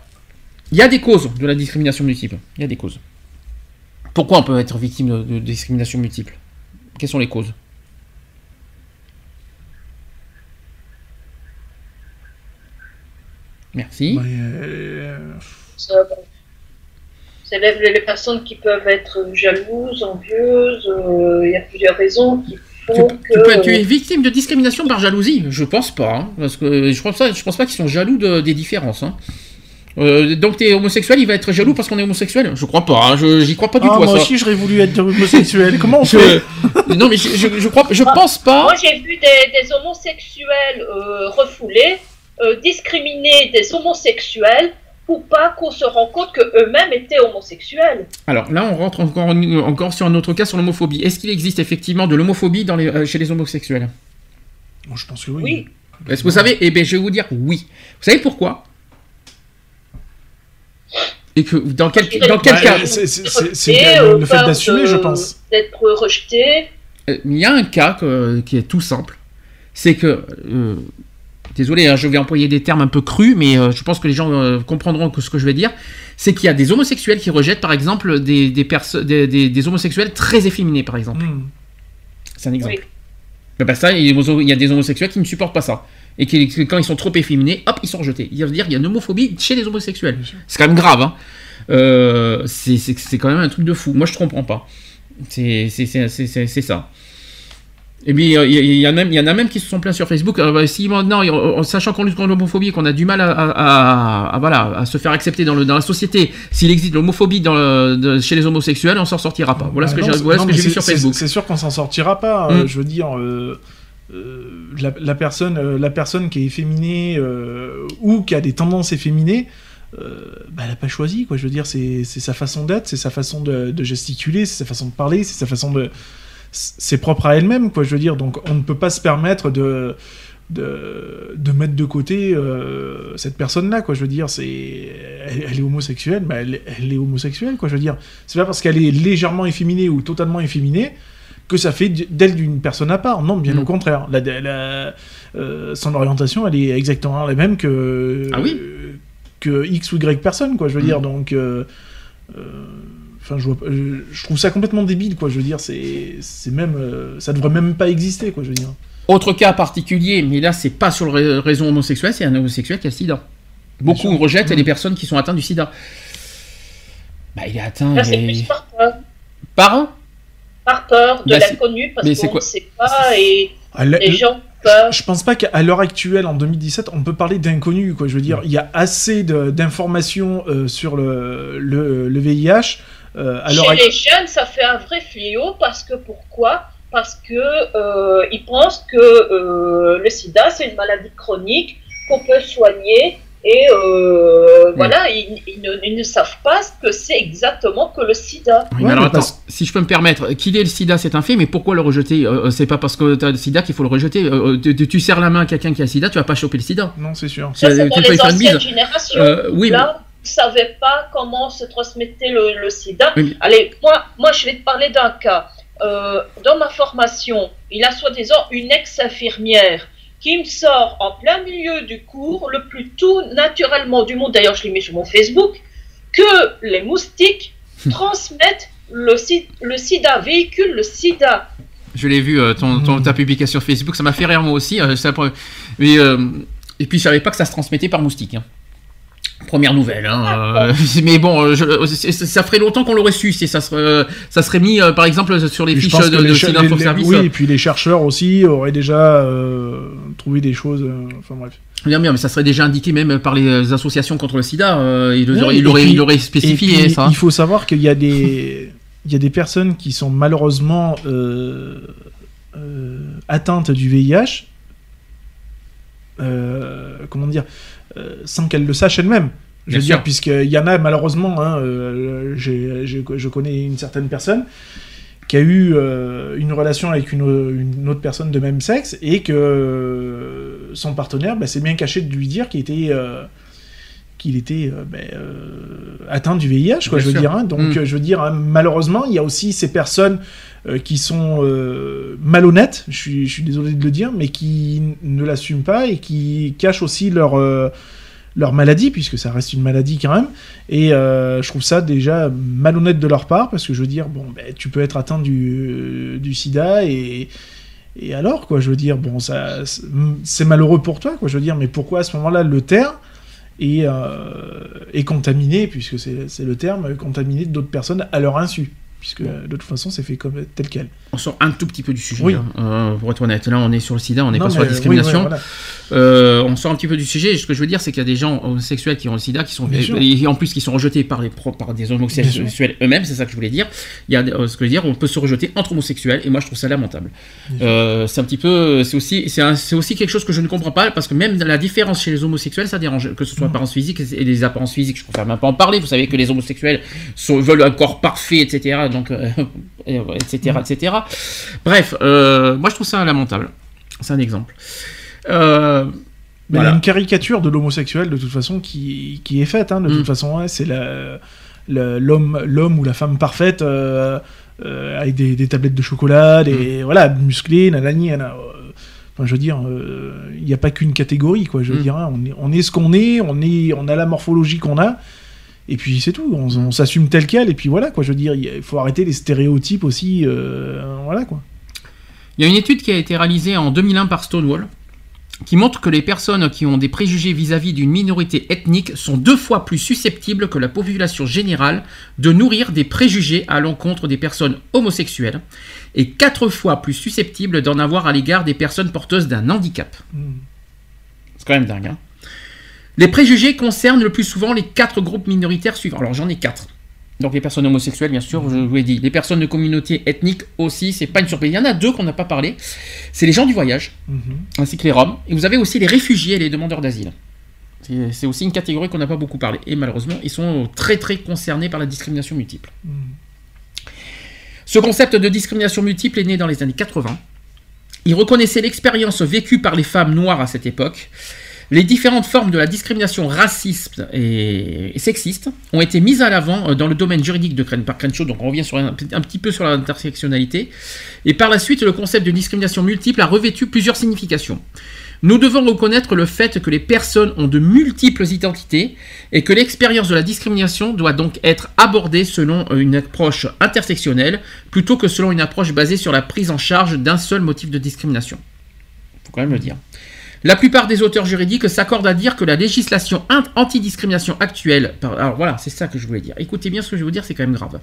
il y a des causes de la discrimination multiple. Il y a des causes. Pourquoi on peut être victime de, de discrimination multiple? Quelles sont les causes? Merci. Ouais, euh, Ça, bon. C'est les, personnes qui peuvent être jalouses, envieuses. euh, Il y a plusieurs raisons qui Tu, font tu que. peux- tu es victime de discrimination par jalousie Je pense pas, hein, parce que je pense pas, je pense pas qu'ils sont jaloux de- des différences. hein. Euh, donc t'es homosexuel, il va être jaloux parce qu'on est homosexuel? Je crois pas, hein, je j'y crois pas du Ah, tout à moi ça. aussi, j'aurais voulu être homosexuel. Comment on Je- fait? Non mais je, je, je crois, je pense pas. Moi, j'ai vu des, des homosexuels euh, refoulés, euh, discriminer des homosexuels pour pas qu'on se rende compte qu'eux-mêmes étaient homosexuels. Alors là, on rentre encore, encore sur un autre cas sur l'homophobie. Est-ce qu'il existe effectivement de l'homophobie dans les- euh, chez les homosexuels? Je pense que oui. Oui. Est-ce que vous savez? Eh bien, je vais vous dire oui. Vous savez pourquoi? Et que dans quel, dans quel Bah, cas? c'est- euh, le fait d'assumer, je pense. D'être rejeté. Euh, Il y a un cas que- qui est tout simple. C'est que. euh, désolé, hein, je vais employer des termes un peu crus, mais euh, je pense que les gens euh, comprendront que ce que je vais dire. C'est qu'il y a des homosexuels qui rejettent, par exemple, des, des, perso- des, des- des homosexuels très efféminés, par exemple. Hmm. C'est un exemple. Oui. Ben, ben ça, il y a des homosexuels qui ne supportent pas ça. Et qui, qui, quand ils sont trop efféminés, hop, ils sont rejetés. Il veut dire qu'il y a une homophobie chez les homosexuels. C'est quand même grave. Hein. Euh, c'est quand même un truc de fou. Moi, je comprends pas. C'est ça. Et puis, il y, a en a même qui se sont plaints sur Facebook. euh, bah, si maintenant, il- en sachant qu'on lutte contre l'homophobie, qu'on a du mal à, à- à- à- voilà, à se faire accepter dans, le, dans la société, s'il existe l'homophobie dans le- de- chez les homosexuels, on s'en sortira pas. Voilà ce Bah que j'ai voilà vu sur Facebook. C'est sûr qu'on s'en sortira pas. euh, Mm. je veux dire, euh, euh, la, la personne, euh, la personne qui est efféminée euh, ou qui a des tendances efféminées, bah, elle n'a pas choisi. Quoi. Je veux dire, c'est c'est sa façon d'être, c'est sa façon de, de gesticuler, c'est sa façon de parler, c'est sa façon de. C'est propre à elle-même, quoi. Je veux dire, donc on ne peut pas se permettre de. De, de mettre de côté euh, cette personne-là, quoi. Je veux dire, c'est, elle, elle est homosexuelle, bah, elle, elle est homosexuelle, quoi. Je veux dire, c'est pas parce qu'elle est légèrement efféminée ou totalement efféminée que ça fait d'elle d'une personne à part. Non, bien Mm. au contraire. La, la- euh, son orientation, elle est exactement la même que Ah oui que X ou Y personne, quoi. Je veux Mm. dire, donc. euh, Enfin, je, vois pas- je, je trouve ça complètement débile, quoi. Je veux dire, c'est, c'est même, euh, ça devrait même pas exister, quoi. Je veux dire. Autre cas particulier, mais là c'est pas sur le ra- raison homosexuelle, c'est un homosexuel qui a le sida. Beaucoup rejettent Mhm. les personnes qui sont atteintes du sida. Bah il est atteint. Là, c'est et- plus par peur. Par Par peur de Bah, c'est- l'inconnu, parce mais c'est qu'on quoi ne sait pas et la- les gens ont peur. Je pense pas qu'à l'heure actuelle, en 2017, on peut parler d'inconnu. Quoi. Je veux dire, il y a assez de- d'informations euh, sur le, le, le VIH. Euh, à Chez les jeunes, ça fait un vrai fléau parce que pourquoi? Parce que euh, ils pensent que euh, le SIDA c'est une maladie chronique qu'on peut soigner et euh, voilà, ils, ils ne, ils ne savent pas ce que c'est exactement que le SIDA. Oui, Ouais, mais alors mais attends, parce- si je peux me permettre, qu'il ait le sida? C'est un fait, mais pourquoi le rejeter? Euh, C'est pas parce que tu as le sida qu'il faut le rejeter. Euh, tu, tu- tu serres la main à quelqu'un qui a le sida, tu vas pas choper le sida. Non, c'est sûr. Ça, c'est pour les anciennes générations. Euh, oui, Là, savez pas comment se transmettait le, le sida. Oui, Allez, moi, moi, je vais te parler d'un cas. Euh, dans ma formation, il a soi-disant une ex-infirmière qui me sort en plein milieu du cours, le plus tout naturellement du monde, d'ailleurs je l'ai mis sur mon Facebook, que les moustiques transmettent le, le sida, véhiculent le sida. Je l'ai vu, euh, ton, ton- Mm. ta publication Facebook, ça m'a fait rire moi aussi. euh, c'est la pre- mais, euh, et puis je savais pas que ça se transmettait par moustique. hein. Première nouvelle. hein, euh, mais bon, euh, je- c'est- ça ferait longtemps qu'on l'aurait su si ça serait, euh, ça serait mis euh, par exemple sur les fiches de, les, cher- Sida les- Info les- Service. oui, et puis les chercheurs aussi auraient déjà euh, trouvé des choses. euh, enfin bref. Bien, bien, mais ça serait déjà indiqué même par les associations contre le sida. euh, ils Ouais, l'auraient il il Et spécifié puis, ça. Il faut savoir qu'il y a des, il y a des personnes qui sont malheureusement euh, euh, atteintes du VIH. euh, comment dire euh, Sans qu'elles le sachent elles-mêmes. Je Bien veux sûr. dire, puisqu'il y en a malheureusement, hein, euh, je connais une certaine personne qui a eu euh, une relation avec une, une autre personne de même sexe et que euh, son partenaire, bah, c'est bien caché de lui dire qu'il était, qu'il était euh, atteint du VIH, quoi, Bien je veux sûr. dire. hein. Donc, je veux dire, hein, malheureusement, il y a aussi ces personnes euh, qui sont euh, malhonnêtes, je suis, je désolé de le dire, mais qui ne l'assument pas et qui cachent aussi leur, euh, maladie, puisque ça reste une maladie quand même. Et je trouve ça déjà malhonnête de leur part, parce que je veux dire, bon, ben, tu peux être atteint du, sida et. Alors, quoi, je veux dire, bon, c'est malheureux pour toi, quoi, je veux dire, mais pourquoi à ce moment-là le taire et, euh, puisque c'est le terme, contaminé d'autres personnes à leur insu, puisque de toute façon c'est fait comme tel quel. On sort un tout petit peu du sujet, Oui. hein, euh, pour être honnête. Là, on est sur le sida, on n'est pas sur la oui, discrimination. ouais, voilà. Euh, on sort un petit peu du sujet. Et ce que je veux dire, c'est qu'il y a des gens homosexuels qui ont le sida, qui sont et en plus qui sont rejetés par les par des homosexuels eux-mêmes. C'est ça que je voulais dire. Il y a euh, ce que je veux dire, on peut se rejeter entre homosexuels, et moi je trouve ça lamentable. Euh, c'est un petit peu, c'est aussi, c'est aussi quelque chose que je ne comprends pas parce que même la différence chez les homosexuels, ça dérange, que ce soit apparence physique et les apparences physiques. Je préfère même pas en parler. Vous savez que les homosexuels sont- veulent un corps parfait, etc. Donc, euh, etc., etc. Bref, euh, moi je trouve ça lamentable. C'est un exemple. Euh, Mais voilà. il y a une caricature de l'homosexuel de toute façon qui, qui est faite, hein, de Mm. toute façon, ouais, c'est l'homme l'homme ou la femme parfaite euh, euh, avec des, des tablettes de chocolat, des, Mm. voilà, musclé, nanani, euh, Enfin, je veux dire, euh, il n'y a pas qu'une catégorie, quoi. Je veux Mm. dire, hein, on, est, on est ce qu'on est, on est, on a la morphologie qu'on a, et puis c'est tout. On, on s'assume tel quel, et puis voilà, quoi. Je veux dire, il faut arrêter les stéréotypes aussi, euh, voilà, quoi. Il y a une étude qui a été réalisée en 2001 par Stonewall qui montre que les personnes qui ont des préjugés vis-à-vis d'une minorité ethnique sont deux fois plus susceptibles que la population générale de nourrir des préjugés à l'encontre des personnes homosexuelles et quatre fois plus susceptibles d'en avoir à l'égard des personnes porteuses d'un handicap. Mm. C'est quand même dingue. hein. Les préjugés concernent le plus souvent les quatre groupes minoritaires suivants. Alors j'en ai quatre. Donc les personnes homosexuelles, bien sûr, je vous l'ai dit. Les personnes de communauté ethnique aussi, c'est pas une surprise. Il y en a deux qu'on n'a pas parlé. C'est les gens du voyage, Mhm. ainsi que les Roms. Et vous avez aussi les réfugiés et les demandeurs d'asile. C'est aussi une catégorie qu'on n'a pas beaucoup parlé. Et malheureusement, ils sont très très concernés par la discrimination multiple. Mm. Ce concept de discrimination multiple est né dans les années 80. Il reconnaissait l'expérience vécue par les femmes noires à cette époque. Les différentes formes de la discrimination raciste et, sexiste ont été mises à l'avant euh, dans le domaine juridique de Cren- par Crenshaw, donc on revient un, petit peu sur l'intersectionnalité. Et par la suite, le concept de discrimination multiple a revêtu plusieurs significations. Nous devons reconnaître le fait que les personnes ont de multiples identités et que l'expérience de la discrimination doit donc être abordée selon une approche intersectionnelle plutôt que selon une approche basée sur la prise en charge d'un seul motif de discrimination. Faut quand même le dire. La plupart des auteurs juridiques s'accordent à dire que la législation antidiscrimination actuelle, alors voilà, c'est ça que je voulais dire. Écoutez bien ce que je vais vous dire, c'est quand même grave.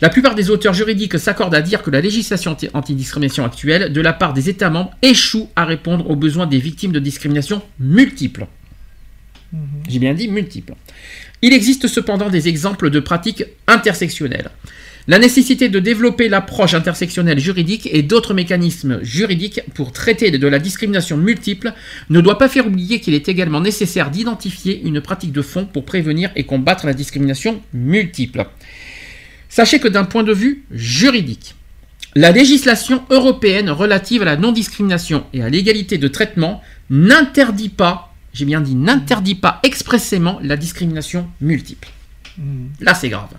La plupart des auteurs juridiques s'accordent à dire que la législation anti- antidiscrimination actuelle, de la part des États membres, échoue à répondre aux besoins des victimes de discrimination multiples. J'ai bien dit multiples. Il existe cependant des exemples de pratiques intersectionnelles. La nécessité de développer l'approche intersectionnelle juridique et d'autres mécanismes juridiques pour traiter de la discrimination multiple ne doit pas faire oublier qu'il est également nécessaire d'identifier une pratique de fond pour prévenir et combattre la discrimination multiple. Sachez que d'un point de vue juridique, la législation européenne relative à la non-discrimination et à l'égalité de traitement n'interdit pas, j'ai bien dit n'interdit pas expressément la discrimination multiple. Mm. Là, c'est grave.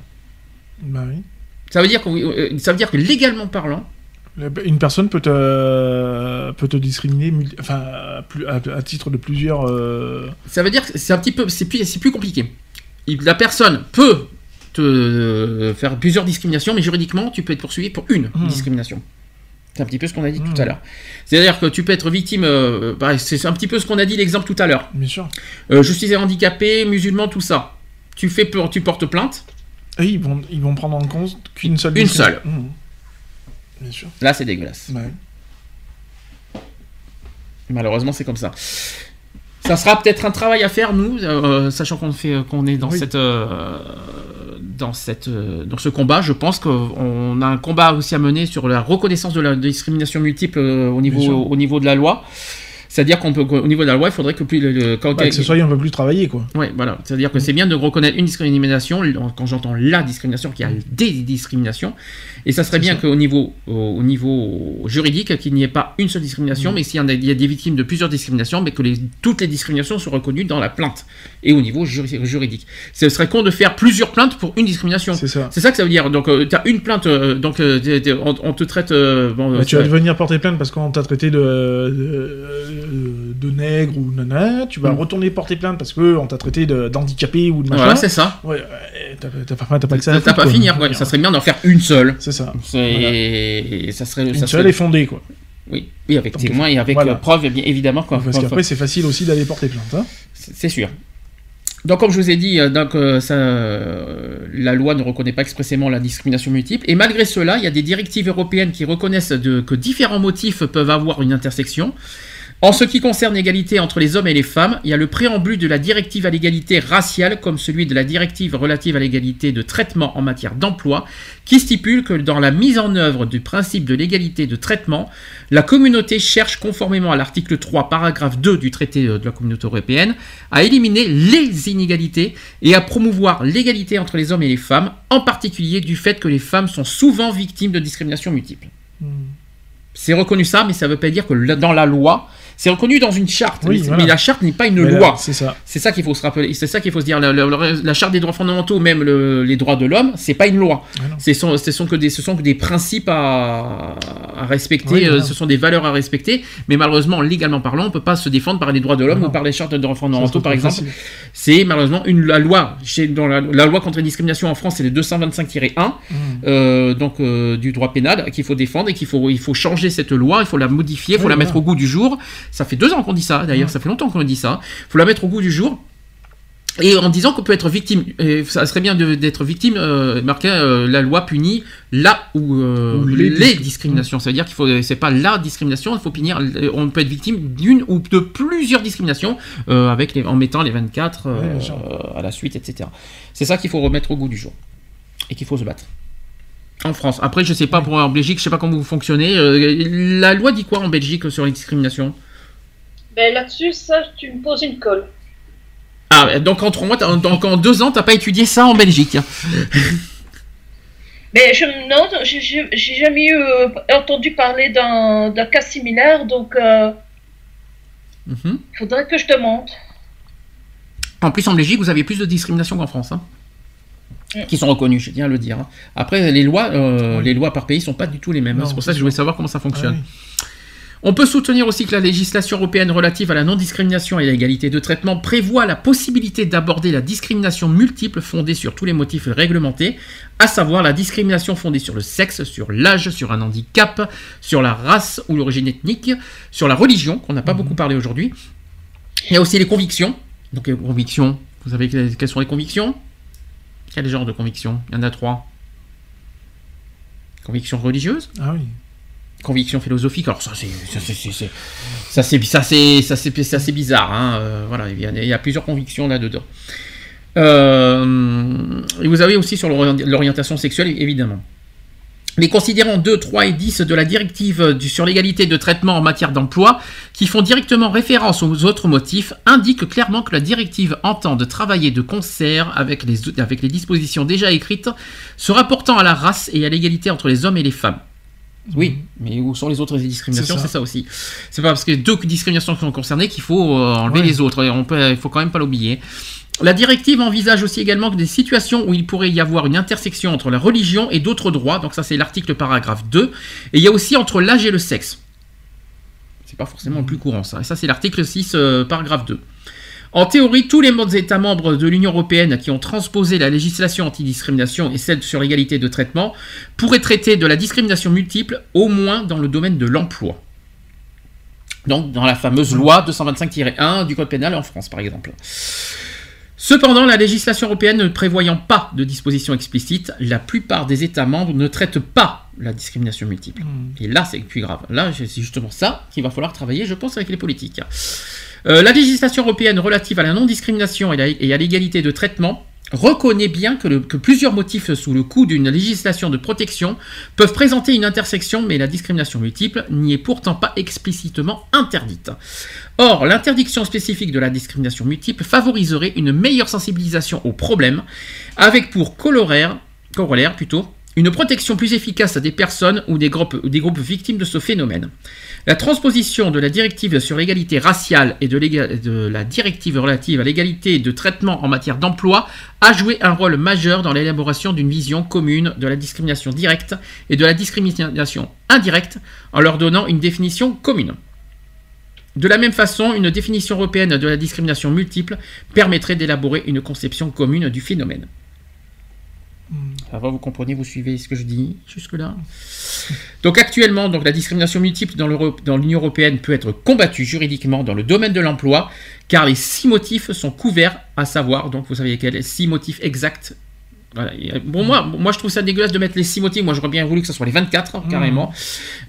Bah oui. Ça veut dire que, euh, ça veut dire que légalement parlant, Une personne peut te, peut te discriminer enfin, à, titre de plusieurs. euh, ça veut dire que c'est un petit peu, c'est plus, plus compliqué. La personne peut te euh, faire plusieurs discriminations, mais juridiquement, tu peux être poursuivi pour une Hmm. discrimination. C'est un petit peu ce qu'on a dit Hmm. tout à l'heure. C'est-à-dire que tu peux être victime, euh, pareil, c'est un petit peu ce qu'on a dit l'exemple tout à l'heure. Bien sûr. Euh, je suis handicapé, musulman, tout ça. Tu fais tu portes plainte. Et ils vont, ils vont prendre en compte qu'une seule. Une seule. Mhm. Bien sûr. Là, c'est dégueulasse. Malheureusement, c'est comme ça. Ça sera peut-être un travail à faire, nous, euh, sachant qu'on fait, qu'on est dans Oui. cette, euh, dans cette, euh, dans ce combat. Je pense qu'on a un combat aussi à mener sur la reconnaissance de la discrimination multiple euh, au niveau, au niveau de la loi. C'est-à-dire qu'au niveau de la loi, il faudrait que plus le, le- quand Bah, que ce soit un peu plus travaillé, quoi. Ouais, voilà. C'est-à-dire que c'est bien de reconnaître une discrimination, quand j'entends la discrimination, qu'il y a des discriminations, et ça serait bien qu'au niveau, au, au niveau juridique, qu'il n'y ait pas une seule discrimination, Mm. mais s'il y, en a, il y a des victimes de plusieurs discriminations, mais que les, toutes les discriminations soient reconnues dans la plainte, et au niveau juri- juridique. Ce serait con de faire plusieurs plaintes pour une discrimination. C'est ça. C'est ça que ça veut dire. Donc, tu as une plainte, euh, donc euh, on, on te traite. euh, bon, Bah, euh, tu vas ça- venir porter plainte parce qu'on t'a traité de, de, de nègre ou nana. Tu vas Mm. retourner porter plainte parce qu'on t'a traité d'handicapé ou de machin. Voilà, c'est ça. Ouais, ouais, t'as pas, pas que ça à T'as pas quoi. finir, quoi. Ça serait bien d'en faire une seule. C'est ça. C'est- et ça serait. Une ça seule serait- est fondée, quoi. Oui, oui, avec Donc, témoins et avec voilà. euh, preuves, bien évidemment. Quoi. Parce qu'après, c'est facile aussi d'aller porter plainte. Hein. c'est sûr. Donc, comme je vous ai dit, euh, donc, euh, ça, euh, la loi ne reconnaît pas expressément la discrimination multiple. Et malgré cela, il y a des directives européennes qui reconnaissent de- que différents motifs peuvent avoir une intersection. En ce qui concerne l'égalité entre les hommes et les femmes, il y a le préambule de la directive à l'égalité raciale, comme celui de la directive relative à l'égalité de traitement en matière d'emploi, qui stipule que dans la mise en œuvre du principe de l'égalité de traitement, la communauté cherche, conformément à l'article 3, paragraphe 2 du traité euh, de la communauté européenne, à éliminer les inégalités et à promouvoir l'égalité entre les hommes et les femmes, en particulier du fait que les femmes sont souvent victimes de discrimination multiple. Hmm. C'est reconnu ça, mais ça ne veut pas dire que dans la loi, c'est reconnu dans une charte, Oui, mais, voilà. mais la charte n'est pas une Mais loi. C'est ça. C'est ça qu'il faut se rappeler, c'est ça qu'il faut se dire. La, la- la- la charte des droits fondamentaux, même le- les droits de l'homme, c'est pas une loi. Ah. Ce sont, ce sont que des, ce sont que des principes à, à respecter. Oui, euh, voilà. ce sont des valeurs à respecter. Mais malheureusement, légalement parlant, on peut pas se défendre par les droits de l'homme Ah ou par les chartes des droits fondamentaux, par exemple. C'est malheureusement une la loi. Dans la, la loi contre les discriminations en France, c'est le 225-1 Hmm. euh, donc euh, du droit pénal qu'il faut défendre et qu'il faut il faut changer cette loi, il faut la modifier, il faut Oui, la mettre au goût du jour. Ça fait deux ans qu'on dit ça, d'ailleurs, ça fait longtemps qu'on dit ça. Il faut la mettre au goût du jour. Et en disant qu'on peut être victime, et ça serait bien d'être victime, euh, marqué euh, la loi punit là où, euh, Où les, les discriminations. Ça veut dire qu'il faut, c'est pas la discrimination, il faut punir. On peut être victime d'une ou de plusieurs discriminations euh, avec les, en mettant les 24 euh, Ouais, bien sûr. à la suite, etc. C'est ça qu'il faut remettre au goût du jour et qu'il faut se battre. En France. Après, je sais pas pour en Belgique, je sais pas comment vous fonctionnez. Euh, la loi dit quoi en Belgique sur les discriminations? Ben là-dessus, ça, tu me poses une colle. Ah, donc en trois mois, t'as- donc en deux ans, t'as pas étudié ça en Belgique. hein. Mais je me non, j'ai- jamais eu, euh, entendu parler d'un cas similaire, donc il Mhm. faudrait que je te montre. En plus, en Belgique, vous avez plus de discrimination qu'en France. hein. Mm. Qui sont reconnues, je tiens à le dire. hein. Après, les lois, euh, Oui. les lois par pays sont pas du tout les mêmes. hein. C'est pour ça que je voulais savoir comment ça fonctionne. Ah oui. On peut soutenir aussi que la législation européenne relative à la non-discrimination et à l'égalité de traitement prévoit la possibilité d'aborder la discrimination multiple fondée sur tous les motifs réglementés, à savoir la discrimination fondée sur le sexe, sur l'âge, sur un handicap, sur la race ou l'origine ethnique, sur la religion, qu'on n'a pas beaucoup parlé aujourd'hui. Il y a aussi les convictions. Donc les convictions, vous savez que- quelles sont les convictions? Quel genre de convictions? Il y en a trois. Convictions religieuses? Ah oui. Conviction philosophique. Alors ça c'est ça c'est ça c'est ça c'est ça c'est bizarre. hein, euh, voilà, il y, a, plusieurs convictions là dedans. et vous avez aussi sur l'ori- l'orientation sexuelle évidemment. Les considérants 2, 3 et 10 de la directive sur l'égalité de traitement en matière d'emploi, qui font directement référence aux autres motifs, indiquent clairement que la directive entend de travailler de concert avec les, avec les dispositions déjà écrites se rapportant à la race et à l'égalité entre les hommes et les femmes. Oui, mais où sont les autres discriminations C'est ça. Aussi. C'est pas parce que deux discriminations sont concernées qu'il faut euh, enlever Ouais. les autres. On peut, il faut quand même pas l'oublier. La directive envisage aussi également des situations où il pourrait y avoir une intersection entre la religion et d'autres droits. Donc ça c'est l'article paragraphe 2. Et il y a aussi entre l'âge et le sexe. C'est pas forcément le plus courant ça. Et ça c'est l'article 6 euh, paragraphe 2. En théorie, tous les États membres de l'Union européenne qui ont transposé la législation antidiscrimination et celle sur l'égalité de traitement pourraient traiter de la discrimination multiple, au moins dans le domaine de l'emploi. Donc dans la fameuse loi 225-1 du Code pénal en France, par exemple. Cependant, la législation européenne ne prévoyant pas de dispositions explicites, la plupart des États membres ne traitent pas la discrimination multiple. Et là, c'est plus grave. Là, c'est justement ça qu'il va falloir travailler, je pense, avec les politiques. Euh, la législation européenne relative à la non-discrimination et à l'égalité de traitement reconnaît bien que plusieurs motifs sous le coup d'une législation de protection peuvent présenter une intersection, mais la discrimination multiple n'y est pourtant pas explicitement interdite. Or, l'interdiction spécifique de la discrimination multiple favoriserait une meilleure sensibilisation au problème, avec pour corollaire, corollaire plutôt, une protection plus efficace des personnes ou des groupes, ou des groupes victimes de ce phénomène. La transposition de la directive sur l'égalité raciale et de, la directive relative à l'égalité de traitement en matière d'emploi a joué un rôle majeur dans l'élaboration d'une vision commune de la discrimination directe et de la discrimination indirecte en leur donnant une définition commune. De la même façon, une définition européenne de la discrimination multiple permettrait d'élaborer une conception commune du phénomène. Ça va, vous comprenez, vous suivez ce que je dis jusque-là Donc actuellement, donc, la discrimination multiple dans l'Union européenne peut être combattue juridiquement dans le domaine de l'emploi, car les six motifs sont couverts, à savoir, donc vous savez quels, six motifs exacts. Voilà. Bon, moi, moi, je trouve ça dégueulasse de mettre les six motifs. Moi, j'aurais bien voulu que ce soit les 24, hein, carrément.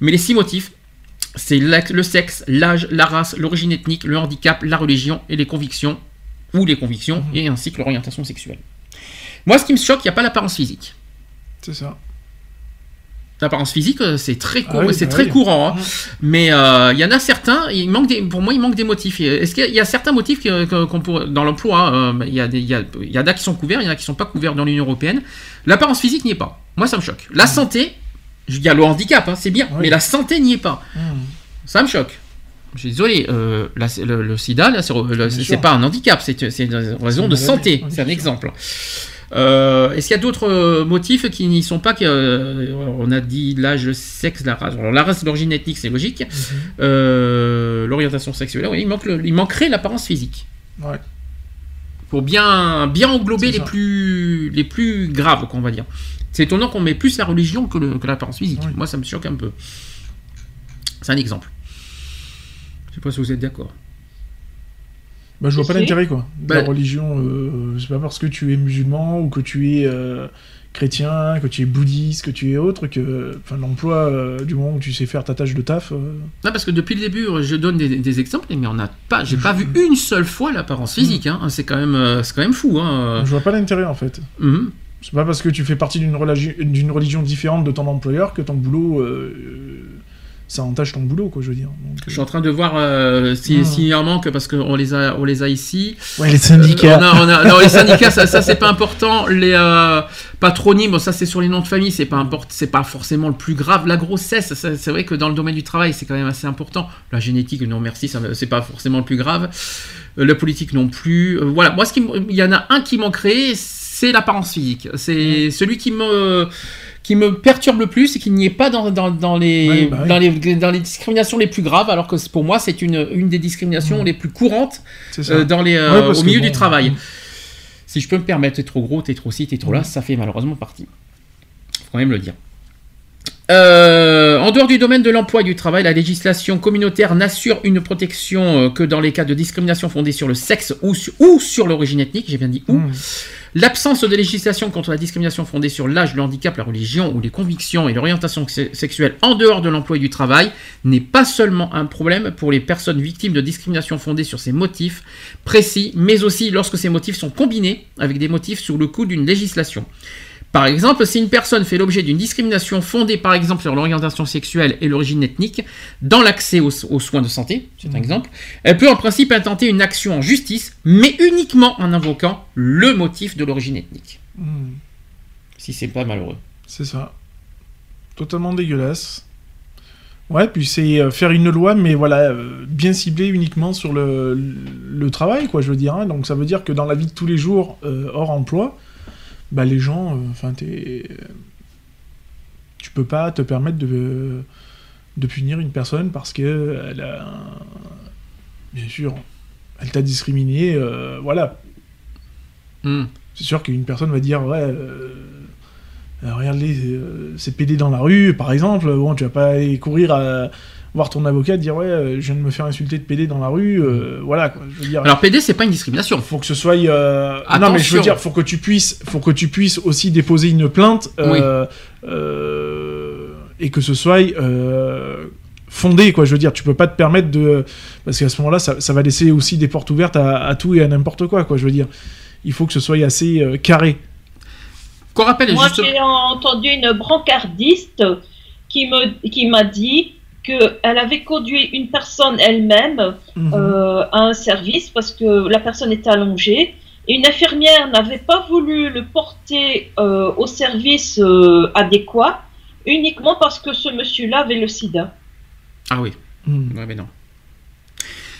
Mais les six motifs, c'est le sexe, l'âge, la race, l'origine ethnique, le handicap, la religion et les convictions, ou les convictions, et ainsi que l'orientation sexuelle. Moi, ce qui me choque, il n'y a pas l'apparence physique. C'est ça. L'apparence physique, euh, c'est très, Ah oui, c'est bah très oui. courant. hein. Mhm. Mais euh, il y en a certains, il manque des, pour moi, il manque des motifs. Est-ce qu'il y a- y certains motifs qu'on pourrait- dans l'emploi hein, euh, y, des- il y, a- il y en a qui sont couverts, il y en a qui ne sont pas couverts dans l'Union européenne. L'apparence physique n'y est pas. Moi, ça me choque. La santé, il y a le handicap, hein, c'est bien, Oui. mais la santé n'y est pas. Mmh. Ça me choque. Je suis désolé, euh, le, le sida, là, c'est le- c'est sûr. pas un handicap, c'est c'est une raison C'est une de maladie, santé. C'est un sûr. Euh, Est-ce qu'il y a d'autres euh, motifs qui n'y sont pas euh, On a dit l'âge, le sexe, la race. Alors, la race, l'origine ethnique, c'est logique. Mhm. Euh, L'orientation sexuelle, oui, il, manque le- il manquerait l'apparence physique. Ouais. Pour bien, bien englober les ça. plus, les plus graves, qu'on va dire. C'est étonnant qu'on met plus la religion que l'apparence physique. Moi, ça me choque un peu. C'est un exemple. Je sais pas si vous êtes d'accord. Bah, je vois pas l'intérêt, quoi. Bah- la religion, euh, c'est pas parce que tu es musulman ou que tu es euh, chrétien, que tu es bouddhiste, que tu es autre, que enfin, l'emploi, euh, du moment où tu sais faire ta tâche de taf, euh, Non, parce que depuis le début, je donne des, des exemples, mais on n'a pas, j'ai pas vu une seule fois l'apparence physique. hein. C'est quand même, euh, c'est quand même fou. Hein. je vois pas l'intérêt, en fait. Mhm. C'est pas parce que tu fais partie d'une d'une religion différente de ton employeur que ton boulot, euh, euh, ça entache ton boulot, quoi, je veux dire. Donc, Je suis en train de voir euh, si- Mhm. s'il y en manque parce qu'on les a, on les a ici. Ouais, les Euh, syndicats. on a- on a- non, les syndicats, ça, ça, c'est pas important. Les euh, patronymes, ça c'est sur les noms de famille, c'est pas c'est pas forcément le plus grave. La grossesse, c'est vrai que dans le domaine du travail, c'est quand même assez important. La génétique, non merci, c'est pas forcément le plus grave. Euh, la politique non plus. Euh, voilà, moi, ce qui, m- il y en a un qui manquerait, c'est l'apparence physique. C'est celui qui me qui me perturbe le plus et qui n'y est pas dans, dans, dans les, Ouais, bah oui. dans, les, dans les discriminations les plus graves, alors que c'est- pour moi, c'est une, une des discriminations les plus courantes C'est euh, dans les, euh, Ouais, au milieu bon, du travail. Si je peux me permettre, t'es trop gros, t'es trop ci, t'es trop là, ça fait malheureusement partie. Faut quand même le dire. Euh, en dehors du domaine de l'emploi et du travail, la législation communautaire n'assure une protection euh, que dans les cas de discrimination fondée sur le sexe ou sur, ou sur l'origine ethnique, j'ai bien dit où. Mm. L'absence de législation contre la discrimination fondée sur l'âge, le handicap, la religion ou les convictions et l'orientation se- sexuelle en dehors de l'emploi et du travail n'est pas seulement un problème pour les personnes victimes de discrimination fondée sur ces motifs précis, mais aussi lorsque ces motifs sont combinés avec des motifs sur le coup d'une législation. Par exemple, si une personne fait l'objet d'une discrimination fondée par exemple sur l'orientation sexuelle et l'origine ethnique dans l'accès aux, aux soins de santé, c'est un Mhm. exemple, elle peut en principe intenter une action en justice, mais uniquement en invoquant le motif de l'origine ethnique. Mm. Si c'est pas malheureux. C'est ça. Totalement dégueulasse. Ouais, puis c'est euh, faire une loi, mais voilà, euh, bien ciblée uniquement sur le, le travail, quoi, je veux dire. hein. Donc ça veut dire que dans la vie de tous les jours, euh, hors emploi, bah les gens, euh, enfin, t'es. Tu peux pas te permettre de, de punir une personne parce que elle a. un- Bien sûr, elle t'a discriminé, euh, voilà, Hmm. c'est sûr qu'une personne va dire ouais euh, euh, regarde les euh, ces PD dans la rue par exemple bon tu vas pas aller courir à voir ton avocat dire ouais euh, je viens de me faire insulter de PD dans la rue euh, voilà quoi je veux dire Alors PD, c'est pas une discrimination. faut que ce soit euh, non mais je veux dire faut que tu puisses faut que tu puisses aussi déposer une plainte euh, euh, et que ce soit euh, fondé quoi je veux dire tu peux pas te permettre de parce qu'à ce moment-là ça, ça va laisser aussi des portes ouvertes à, à tout et à n'importe quoi quoi je veux dire il faut que ce soit assez euh, carré. Qu'on rappelle Moi, justement. j'ai entendu une brancardiste qui me qui m'a dit qu'elle avait conduit une personne elle-même Mhm. euh, à un service parce que la personne était allongée et une infirmière n'avait pas voulu le porter euh, au service euh, adéquat uniquement parce que ce monsieur-là avait le sida. Ah oui. Mhm. Ouais, mais non.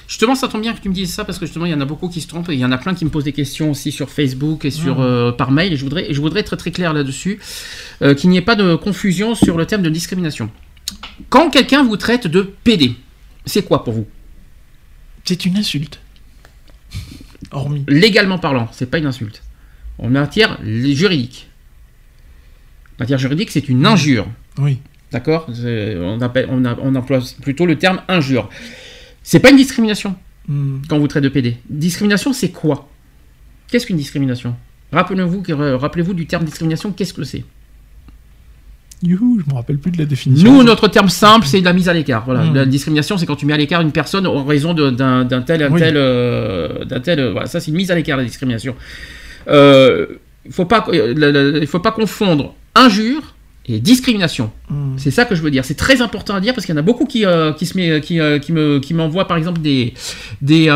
Justement, ça tombe bien que tu me dises ça parce que justement, il y en a beaucoup qui se trompent et il y en a plein qui me posent des questions aussi sur Facebook et sur Mhm. euh, par mail. Et je voudrais, et je voudrais être très clair là-dessus, euh, qu'il n'y ait pas de confusion sur le thème de discrimination. Quand quelqu'un vous traite de PD, c'est quoi pour vous? C'est une insulte. Hormis. Légalement parlant, c'est pas une insulte. En matière juridique, en matière juridique, c'est une injure. Oui. D'accord? On, appelle- on, emploie plutôt le terme injure. C'est pas une discrimination. Mhm. quand vous traitez de PD. Discrimination, c'est quoi? Qu'est-ce qu'une discrimination? Rappelez-vous que- rappelez-vous du terme discrimination, qu'est-ce que c'est? Youhou, je me rappelle plus de la définition. Nous, notre terme simple, c'est la mise à l'écart. Voilà. Mm. La discrimination, c'est quand tu mets à l'écart une personne en raison de- d'un tel, un Oui. tel, euh, d'un tel. voilà, ça, c'est une mise à l'écart, la discrimination. Euh, Il faut pas, euh, la- la- il faut pas confondre injure et discrimination. Mhm. C'est ça que je veux dire. C'est très important à dire parce qu'il y en a beaucoup qui, euh, qui, se met, qui, qui me, qui m'envoient par exemple des, des,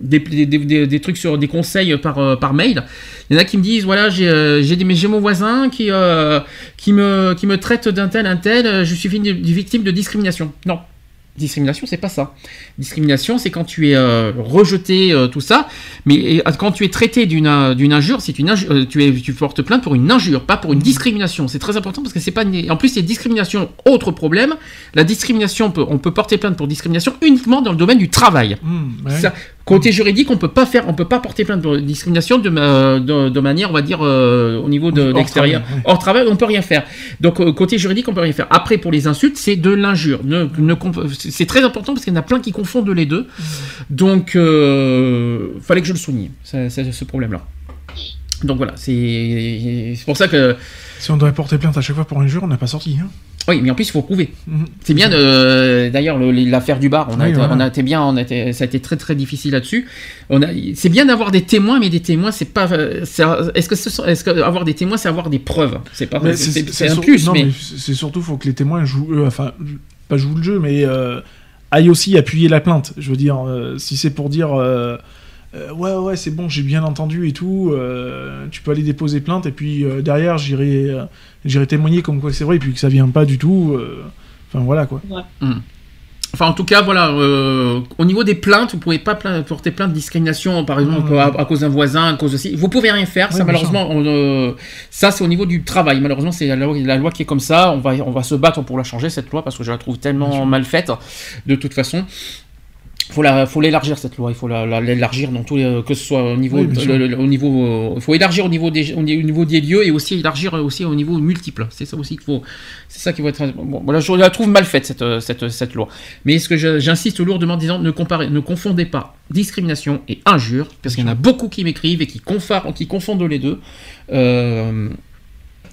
des, des, des- des trucs sur des conseils par, euh, par mail. Il y en a qui me disent voilà, j'ai, euh, j'ai, mon voisin qui, euh, qui, me, qui me traite d'un tel, un tel, je suis vi- victime de discrimination. Non. Discrimination, c'est pas ça. Discrimination, c'est quand tu es euh, rejeté, tout ça, mais et, quand tu es traité d'une d'une injure, c'est une injure, tu, es, tu portes plainte pour une injure, pas pour une discrimination. C'est très important parce que c'est pas en plus c'est discrimination. Autre problème, la discrimination, on peut, on peut porter plainte pour discrimination uniquement dans le domaine du travail. Ouais. Ça, côté juridique, on peut pas faire, on peut pas porter plainte pour discrimination de, ma- de, de manière, on va dire, euh, au niveau de l'extérieur. Hors travail, on peut rien faire. Donc euh, côté juridique, on peut rien faire. Après, pour les insultes, c'est de l'injure. Ne, ne conf- c'est très important parce qu'il y en a plein qui confondent les deux. Donc, euh, fallait que je le souligne, ça- ça- ce problème-là. Donc voilà, c'est c'est pour ça que Si on devait porter plainte à chaque fois pour injure, on n'a pas sorti. Hein. Oui, mais en plus il faut prouver. Mhm. C'est bien de d'ailleurs le- l'affaire du bar, on a, été, voilà. on a été bien, on a été, ça a été très très difficile là-dessus. On a, c'est bien d'avoir des témoins, mais des témoins, c'est pas, est-ce que ce sont- est-ce que avoir des témoins, c'est avoir des preuves? C'est pas, c'est, un sur- plus, non, mais, mais c'est surtout faut que les témoins jouent, euh, enfin, pas jouent le jeu, mais euh, aillent aussi appuyer la plainte. Je veux dire, euh, si c'est pour dire euh, euh, ouais ouais c'est bon, j'ai bien entendu et tout, euh, tu peux aller déposer plainte et puis euh, derrière j'irai euh, j'irai témoigner comme quoi c'est vrai et puis que ça vient pas du tout. euh, Enfin voilà quoi. Enfin, en tout cas, voilà. euh, au niveau des plaintes, vous pouvez pas porter plainte de discrimination, par exemple, Mmh. à, à cause d'un voisin, à cause aussi. Vous pouvez rien faire. Ouais, ça, malheureusement, on, euh, ça, c'est au niveau du travail. Malheureusement, c'est la, loi- la loi qui est comme ça. On va, on va se battre pour la changer cette loi parce que je la trouve tellement mal faite. De toute façon. Faut la, faut l'élargir cette loi. Il faut la- la- l'élargir dans tous les, que ce soit au niveau, Oui, bien sûr. le- le- au niveau, euh, faut élargir au niveau des, au niveau des lieux et aussi élargir aussi au niveau multiple. C'est ça aussi qu'il faut, c'est ça qui va être. Bon, voilà, je la trouve mal faite cette, euh, cette, cette loi. Mais ce que j'insiste lourdement en disant, ne comparez, ne confondez pas discrimination et injure, parce qu'il y en a beaucoup qui m'écrivent et qui, confondent les deux. Euh,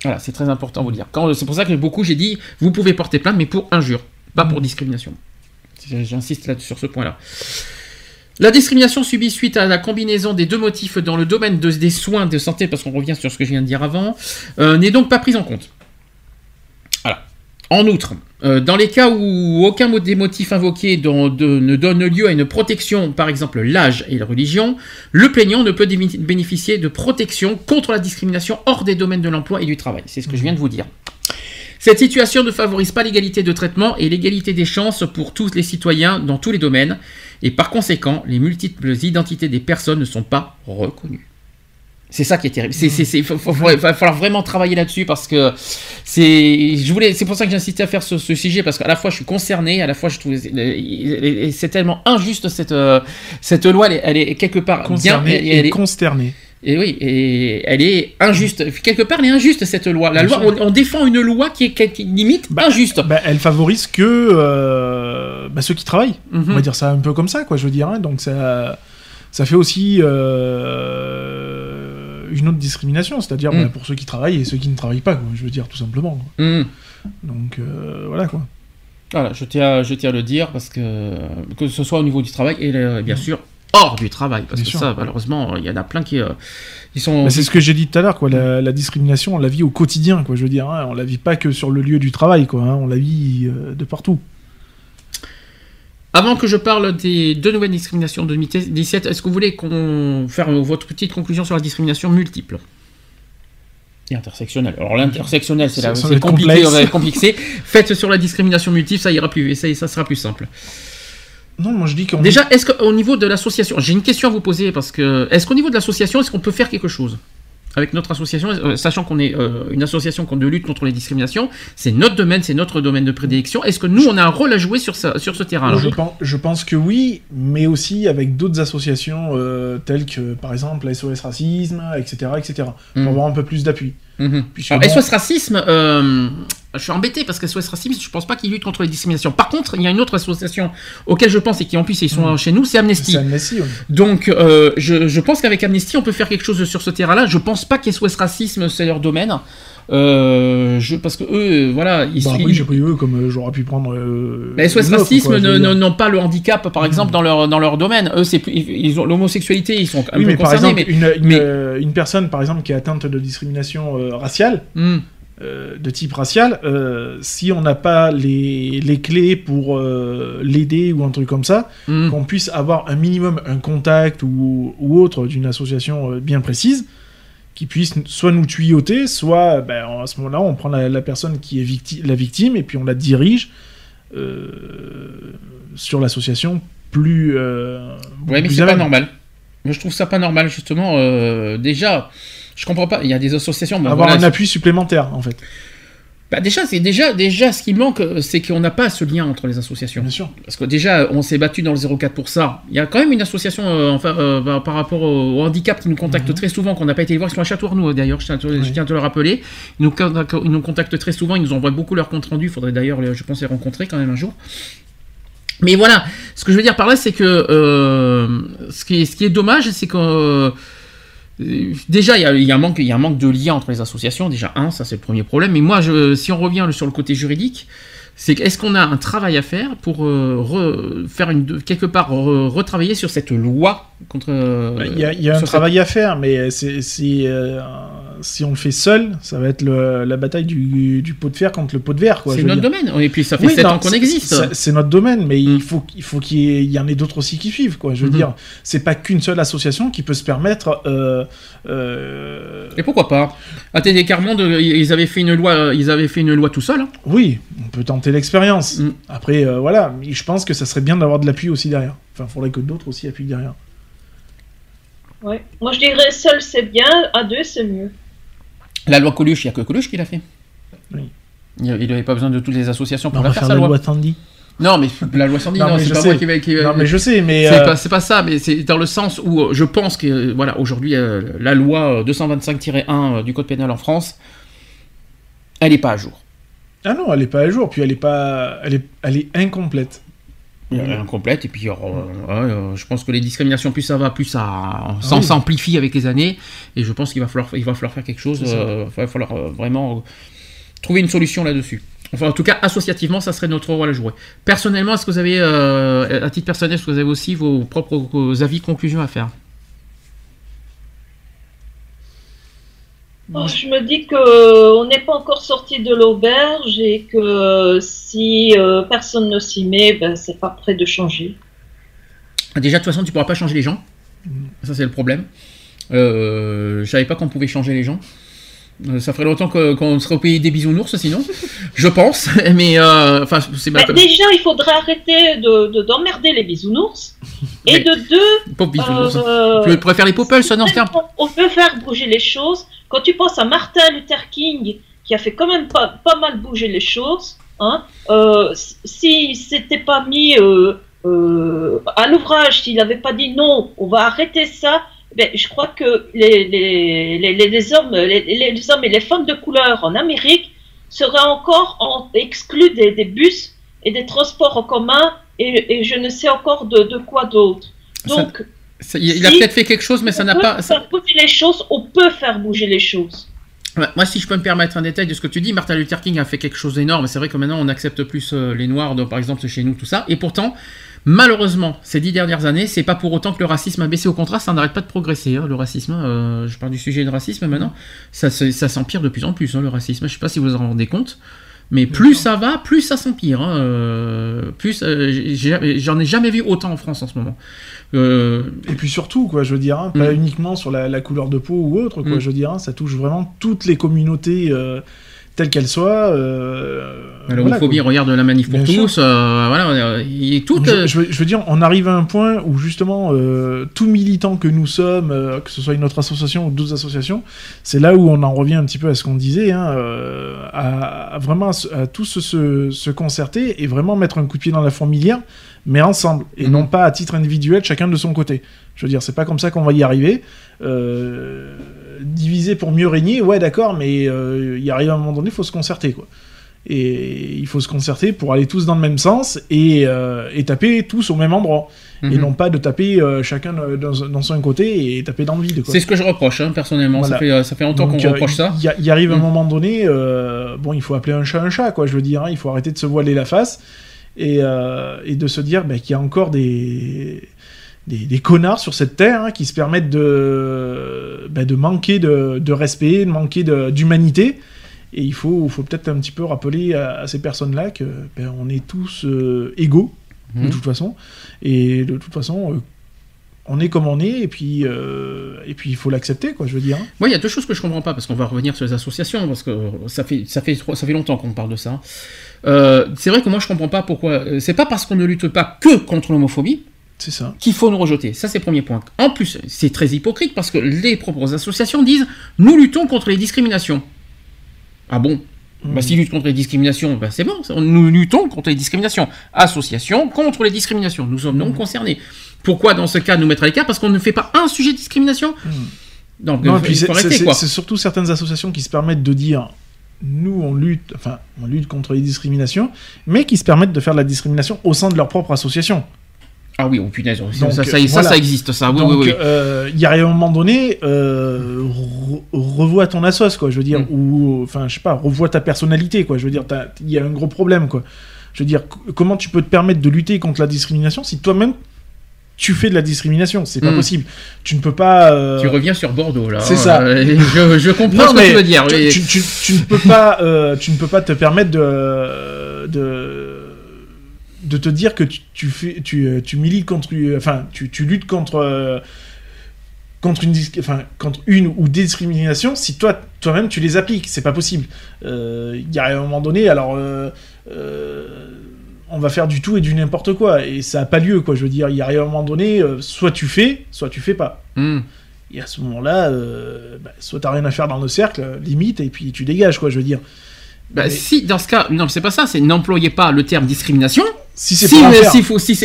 voilà, c'est très important à vous dire. C'est pour ça que beaucoup, j'ai dit, vous pouvez porter plainte, mais pour injure, pas pour discrimination. J'insiste là sur ce point-là. La discrimination subie suite à la combinaison des deux motifs dans le domaine de- des soins de santé, parce qu'on revient sur ce que je viens de dire avant, euh, n'est donc pas prise en compte. Voilà. En outre, euh, dans les cas où aucun des motifs invoqués ne donne lieu à une protection, par exemple l'âge et la religion, le plaignant ne peut bénéficier de protection contre la discrimination hors des domaines de l'emploi et du travail. C'est ce que je viens de vous dire. Cette situation ne favorise pas l'égalité de traitement et l'égalité des chances pour tous les citoyens dans tous les domaines, et par conséquent, les multiples identités des personnes ne sont pas reconnues. C'est ça qui est terrible. Il va falloir vraiment travailler là-dessus parce que c'est, je voulais, c'est pour ça que j'insistais à faire ce, ce sujet parce qu'à la fois je suis concerné, à la fois je trouve, c'est tellement injuste cette, euh, cette loi, elle est, elle est quelque part bien, Concerné et et, elle est- consterné. Et oui, et elle est injuste. Quelque part, elle est injuste cette loi. La loi, on, on défend une loi qui est, qui limite injuste. Bah, elle favorise que euh, bah, ceux qui travaillent. Mhm. On va dire ça un peu comme ça, quoi, je veux dire. hein. Donc ça, ça fait aussi euh, une autre discrimination, c'est-à-dire Mm. bah, pour ceux qui travaillent et ceux qui ne travaillent pas, quoi, je veux dire, tout simplement. quoi. Mhm. Donc euh, voilà, quoi. Voilà, je tiens, à- je tiens à le dire parce que que ce soit au niveau du travail et bien sûr hors du travail. Parce Bien que sûr. ça, malheureusement, il y en a plein qui, euh, qui sont. Bah, c'est ce que j'ai dit tout à l'heure, quoi. La, la discrimination, on la vit au quotidien, quoi. Je veux dire, hein, on la vit pas que sur le lieu du travail, quoi. hein, on la vit euh, de partout. Avant que je parle des deux nouvelles discriminations de 2017, est-ce que vous voulez qu'on faire votre petite conclusion sur la discrimination multiple? Et intersectionnelle. Alors l'intersectionnelle, c'est compliqué, complexe. ça va être compliqué. Faites sur la discrimination multiple, ça ira plus, ça, ça sera plus simple. Non, moi je dis qu'on Déjà, est-ce qu'au niveau de l'association, j'ai une question à vous poser parce que est-ce qu'au niveau de l'association, est-ce qu'on peut faire quelque chose avec notre association, euh, sachant qu'on est euh, une association de lutte contre les discriminations, c'est notre domaine, c'est notre domaine de prédilection. Est-ce que nous, on a un rôle à jouer sur, ça, sur ce terrain-là? Je, pense, je pense que oui, mais aussi avec d'autres associations euh, telles que par exemple la SOS Racisme, etc. etc. pour Mm. avoir un peu plus d'appui. Mhm. Alors, bon- SOS Racisme, euh, je suis embêté parce que SOS Racisme, je pense pas qu'ils luttent contre les discriminations. Par contre, il y a une autre association auquel je pense et qui en plus ils sont Mm. chez nous, c'est Amnesty. C'est Amnesty, oui. Donc, euh, je, je pense qu'avec Amnesty, on peut faire quelque chose sur ce terrain-là. Je pense pas qu'SOS Racisme, c'est leur domaine. Euh, je, parce que eux, euh, voilà, ils Bah, oui, j'ai pris eux comme euh, j'aurais pu prendre. Euh, Mais SOS Racisme n'ont pas le handicap, par exemple, dans leur, dans leur domaine. Eux, c'est plus- ils ont l'homosexualité, ils sont un Oui, peu mais par concernés. exemple, mais, une, une, mais- euh, une personne par exemple qui est atteinte de discrimination euh, raciale, euh, de type racial, euh, si on n'a pas les, les clés pour euh, l'aider ou un truc comme ça, Hmm. qu'on puisse avoir un minimum un contact ou, ou autre d'une association euh, bien précise, qui puisse soit nous tuyauter, soit ben, à ce moment-là on prend la, la personne qui est victi- la victime et puis on la dirige euh, sur l'association plus. euh, Ouais, mais c'est pas normal. Moi, je trouve ça pas normal, justement. euh, déjà, je comprends pas. Il y a des associations. bon, avoir voilà, un appui supplémentaire en fait. Bah déjà, c'est déjà, déjà, ce qui manque, euh, c'est qu'on n'a pas ce lien entre les associations. Bien sûr. Parce que déjà, on s'est battu dans le 04 pour ça. Il y a quand même une association euh, enfin, euh, par- par rapport au, au handicap qui nous contacte Mhm. très souvent, qu'on n'a pas été les voir. Ils sont à Châteauroux, d'ailleurs, je tiens, à te- je Oui. tiens à te le rappeler. Ils nous, contactent- ils nous contactent très souvent, ils nous envoient beaucoup leurs comptes rendus. Il faudrait d'ailleurs, je pense, les rencontrer quand même un jour. Mais voilà, ce que je veux dire par là, c'est que euh, ce, qui est, ce qui est dommage, c'est que déjà il y, y a un manque, il y a un manque de lien entre les associations. Déjà un, ça c'est le premier problème. Mais moi, je, si on revient sur le côté juridique, c'est est-ce qu'on a un travail à faire pour euh, re- faire une, quelque part re- retravailler sur cette loi contre euh, Il y a, il y a un cette- travail à faire, mais c'est, c'est, euh, si on le fait seul, ça va être le- la bataille du, du pot de fer contre le pot de verre. C'est notre dire. domaine. Et puis ça fait Oui, 7 non, ans qu'on c'est- existe. C'est, notre domaine, mais Mm. il faut, qu'il faut qu'il y, en ait d'autres aussi qui suivent. Quoi, je veux Mhm. dire, c'est pas qu'une seule association qui peut se permettre. euh, euh, Et pourquoi pas? ATD Carmonde, ils avaient fait une loi, ils avaient fait une loi tout seul. hein. Oui, on peut tenter l'expérience. Mm. Après, euh, voilà, je pense que ça serait bien d'avoir de l'appui aussi derrière. Enfin, il faudrait que d'autres aussi appuient derrière. Ouais. Moi, je dirais seul c'est bien, à deux c'est mieux. La loi Coluche, il n'y a que Coluche qui l'a fait. Oui. Il n'avait pas besoin de toutes les associations pour la va faire, sa la loi. loi Tandy. Non, mais la loi Sandy, Non, c'est pas sais. moi qui vais. qui- Non, mais je sais, mais. C'est euh, pas, c'est pas ça, mais c'est dans le sens où euh, je pense que, euh, voilà, aujourd'hui, euh, la loi euh, 225-1 euh, du Code pénal en France, elle n'est pas à jour. Ah non, elle est pas à jour, puis elle est pas, elle est, elle est incomplète. Elle est incomplète, et puis euh, euh, je pense que les discriminations, plus ça va, plus ça s'en- s'amplifie avec les années, et je pense qu'il va falloir, il va falloir faire quelque chose, euh, il va falloir euh, vraiment euh, trouver une solution là-dessus. Enfin, en tout cas, associativement, ça serait notre rôle à jouer. Personnellement, est-ce que vous avez, euh, à titre personnel, est-ce que vous avez aussi vos propres avis, conclusions à faire? Je me dis que euh, n'est pas encore sorti de l'auberge et que si euh, personne ne s'y met, ben, c'est pas prêt de changer. Déjà, de toute façon, tu pourras pas changer les gens. Mm. Ça, c'est le problème. Euh, je savais pas qu'on pouvait changer les gens. Euh, Ça ferait longtemps qu'on serait au pays des bisounours, sinon. je pense. Mais, euh, enfin, c'est. Ben, déjà, il faudrait arrêter de de- d'emmerder les bisounours. Et Mais- de deux, Pauvre bisounours. euh, pourrais faire les popples, ça, non, on peut faire bouger les choses. Quand tu penses à Martin Luther King, qui a fait quand même pas, pas mal bouger les choses, hein, euh, s'il s'était pas mis euh, euh, à l'ouvrage, s'il n'avait pas dit non, on va arrêter ça, ben, je crois que les, les, les, les- hommes, les, hommes et les femmes de couleur en Amérique seraient encore en- exclus des, des bus et des transports en commun et, et je ne sais encore de, de quoi d'autre. Donc, Ça- Il a Si. peut-être fait quelque chose, mais ça n'a pas. ça- faire bouger les choses, on peut faire bouger les choses. Moi, si je peux me permettre un détail de ce que tu dis, Martin Luther King a fait quelque chose d'énorme. C'est vrai que maintenant, on accepte plus euh, les Noirs, donc, par exemple, chez nous, tout ça. Et pourtant, Malheureusement, ces dix dernières années, c'est pas pour autant que le racisme a baissé. Au contraire, ça n'arrête pas de progresser. hein, le racisme, euh, je parle du sujet de racisme maintenant, ça, se- ça s'empire de plus en plus, hein, le racisme. Je sais pas si vous vous en rendez compte. Mais plus ça va, plus ça s'empire. hein, euh, plus, euh, j'en ai jamais vu autant en France en ce moment. Euh, Et puis surtout, quoi, je veux dire, hein, pas Mm. uniquement sur la, la couleur de peau ou autre, quoi, Mm. je veux dire, hein, ça touche vraiment toutes les communautés, telles qu'elles soient. euh, voilà, L'homophobie, quoi. regarde la manif pour Bien tous. euh, voilà, euh, a tout. euh, Je, je veux, je veux dire, on arrive à un point où justement, euh, tout militant que nous sommes, euh, que ce soit une autre association ou d'autres associations, c'est là où on en revient un petit peu à ce qu'on disait, hein, à, à vraiment à tous se, concerter et vraiment mettre un coup de pied dans la fourmilière, mais ensemble, et Mhm. non pas à titre individuel, chacun de son côté. Je veux dire, c'est pas comme ça qu'on va y arriver. Euh, diviser pour mieux régner, ouais, d'accord, mais euh, il arrive à un moment donné, il faut se concerter, quoi. Et il faut se concerter pour aller tous dans le même sens et, euh, et taper tous au même endroit. Et mhm. non pas de taper euh, chacun dans, dans son côté et taper dans le vide. C'est ce que je reproche, hein, personnellement. Ça, fait, ça fait longtemps qu'on reproche ça. Il y, y arrive un Mm. moment donné, bon, il faut appeler un chat un chat, quoi. Je veux dire, hein, il faut arrêter de se voiler la face et, et de se dire bah, qu'il y a encore des, des, des connards sur cette terre hein, qui se permettent de, bah, de manquer de, de respect, de manquer d'humanité. Et il faut, faut peut-être un petit peu rappeler à, à ces personnes-là que ben, on est tous euh, égaux de Mhm. toute façon. Et de toute façon, euh, on est comme on est, et puis, euh, et puis il faut l'accepter, quoi, je veux dire. hein. Moi, il y a deux choses que je comprends pas, parce qu'on va revenir sur les associations, parce que ça fait, ça fait, ça fait longtemps qu'on parle de ça. Euh, c'est vrai que moi, je comprends pas pourquoi. C'est pas parce qu'on ne lutte pas que contre l'homophobie C'est ça. qu'il faut nous rejeter. Ça, c'est le premier point. En plus, c'est très hypocrite, parce que les propres associations disent nous luttons contre les discriminations. Ah bon? Bah, s'ils luttent contre les discriminations, bah, c'est bon, nous luttons contre les discriminations. Association contre les discriminations, nous sommes non concernés. Pourquoi dans ce cas nous mettre à l'écart? Parce qu'on ne fait pas un sujet de discrimination? Donc, Non, euh, puis c'est surtout certaines associations qui se permettent de dire nous on lutte, enfin on lutte contre les discriminations, mais qui se permettent de faire de la discrimination au sein de leur propre association. Ah oui, oh punaise, ça, Donc, ça, ça, ça, voilà. ça existe, ça, oui, Donc oui, oui. euh, il y a un moment donné, euh, re- revois ton assos, quoi. Je veux dire, Mm. ou enfin je sais pas, revois ta personnalité, quoi. Je veux dire, il y a un gros problème, quoi. Je veux dire, comment tu peux te permettre de lutter contre la discrimination si toi-même tu fais de la discrimination? C'est pas Mm. possible. Tu ne peux pas. euh, Tu reviens sur Bordeaux, là. c'est hein, ça. je, je comprends Non, ce que tu veux dire. tu, oui. tu- tu- tu ne peux pas, tu ne peux pas te permettre de, de, de te dire que tu, tu fais, tu, euh, tu milites contre, enfin, tu, tu luttes contre, euh, contre une, enfin, contre une ou des discriminations si toi, toi-même, tu les appliques. C'est pas possible. Euh, Il y a un moment donné, alors. euh, euh, on va faire du tout et du n'importe quoi et ça a pas lieu quoi je veux dire il y a un moment donné euh, soit tu fais soit tu fais pas Hmm. et à ce moment-là, euh, bah, soit t'as rien à faire dans le cercle, euh, limite, et puis tu dégages, quoi, je veux dire. Bah, Mais si, dans ce cas, non, c'est pas ça, c'est n'employez pas le terme discrimination. Si c'est Si, pour faut, si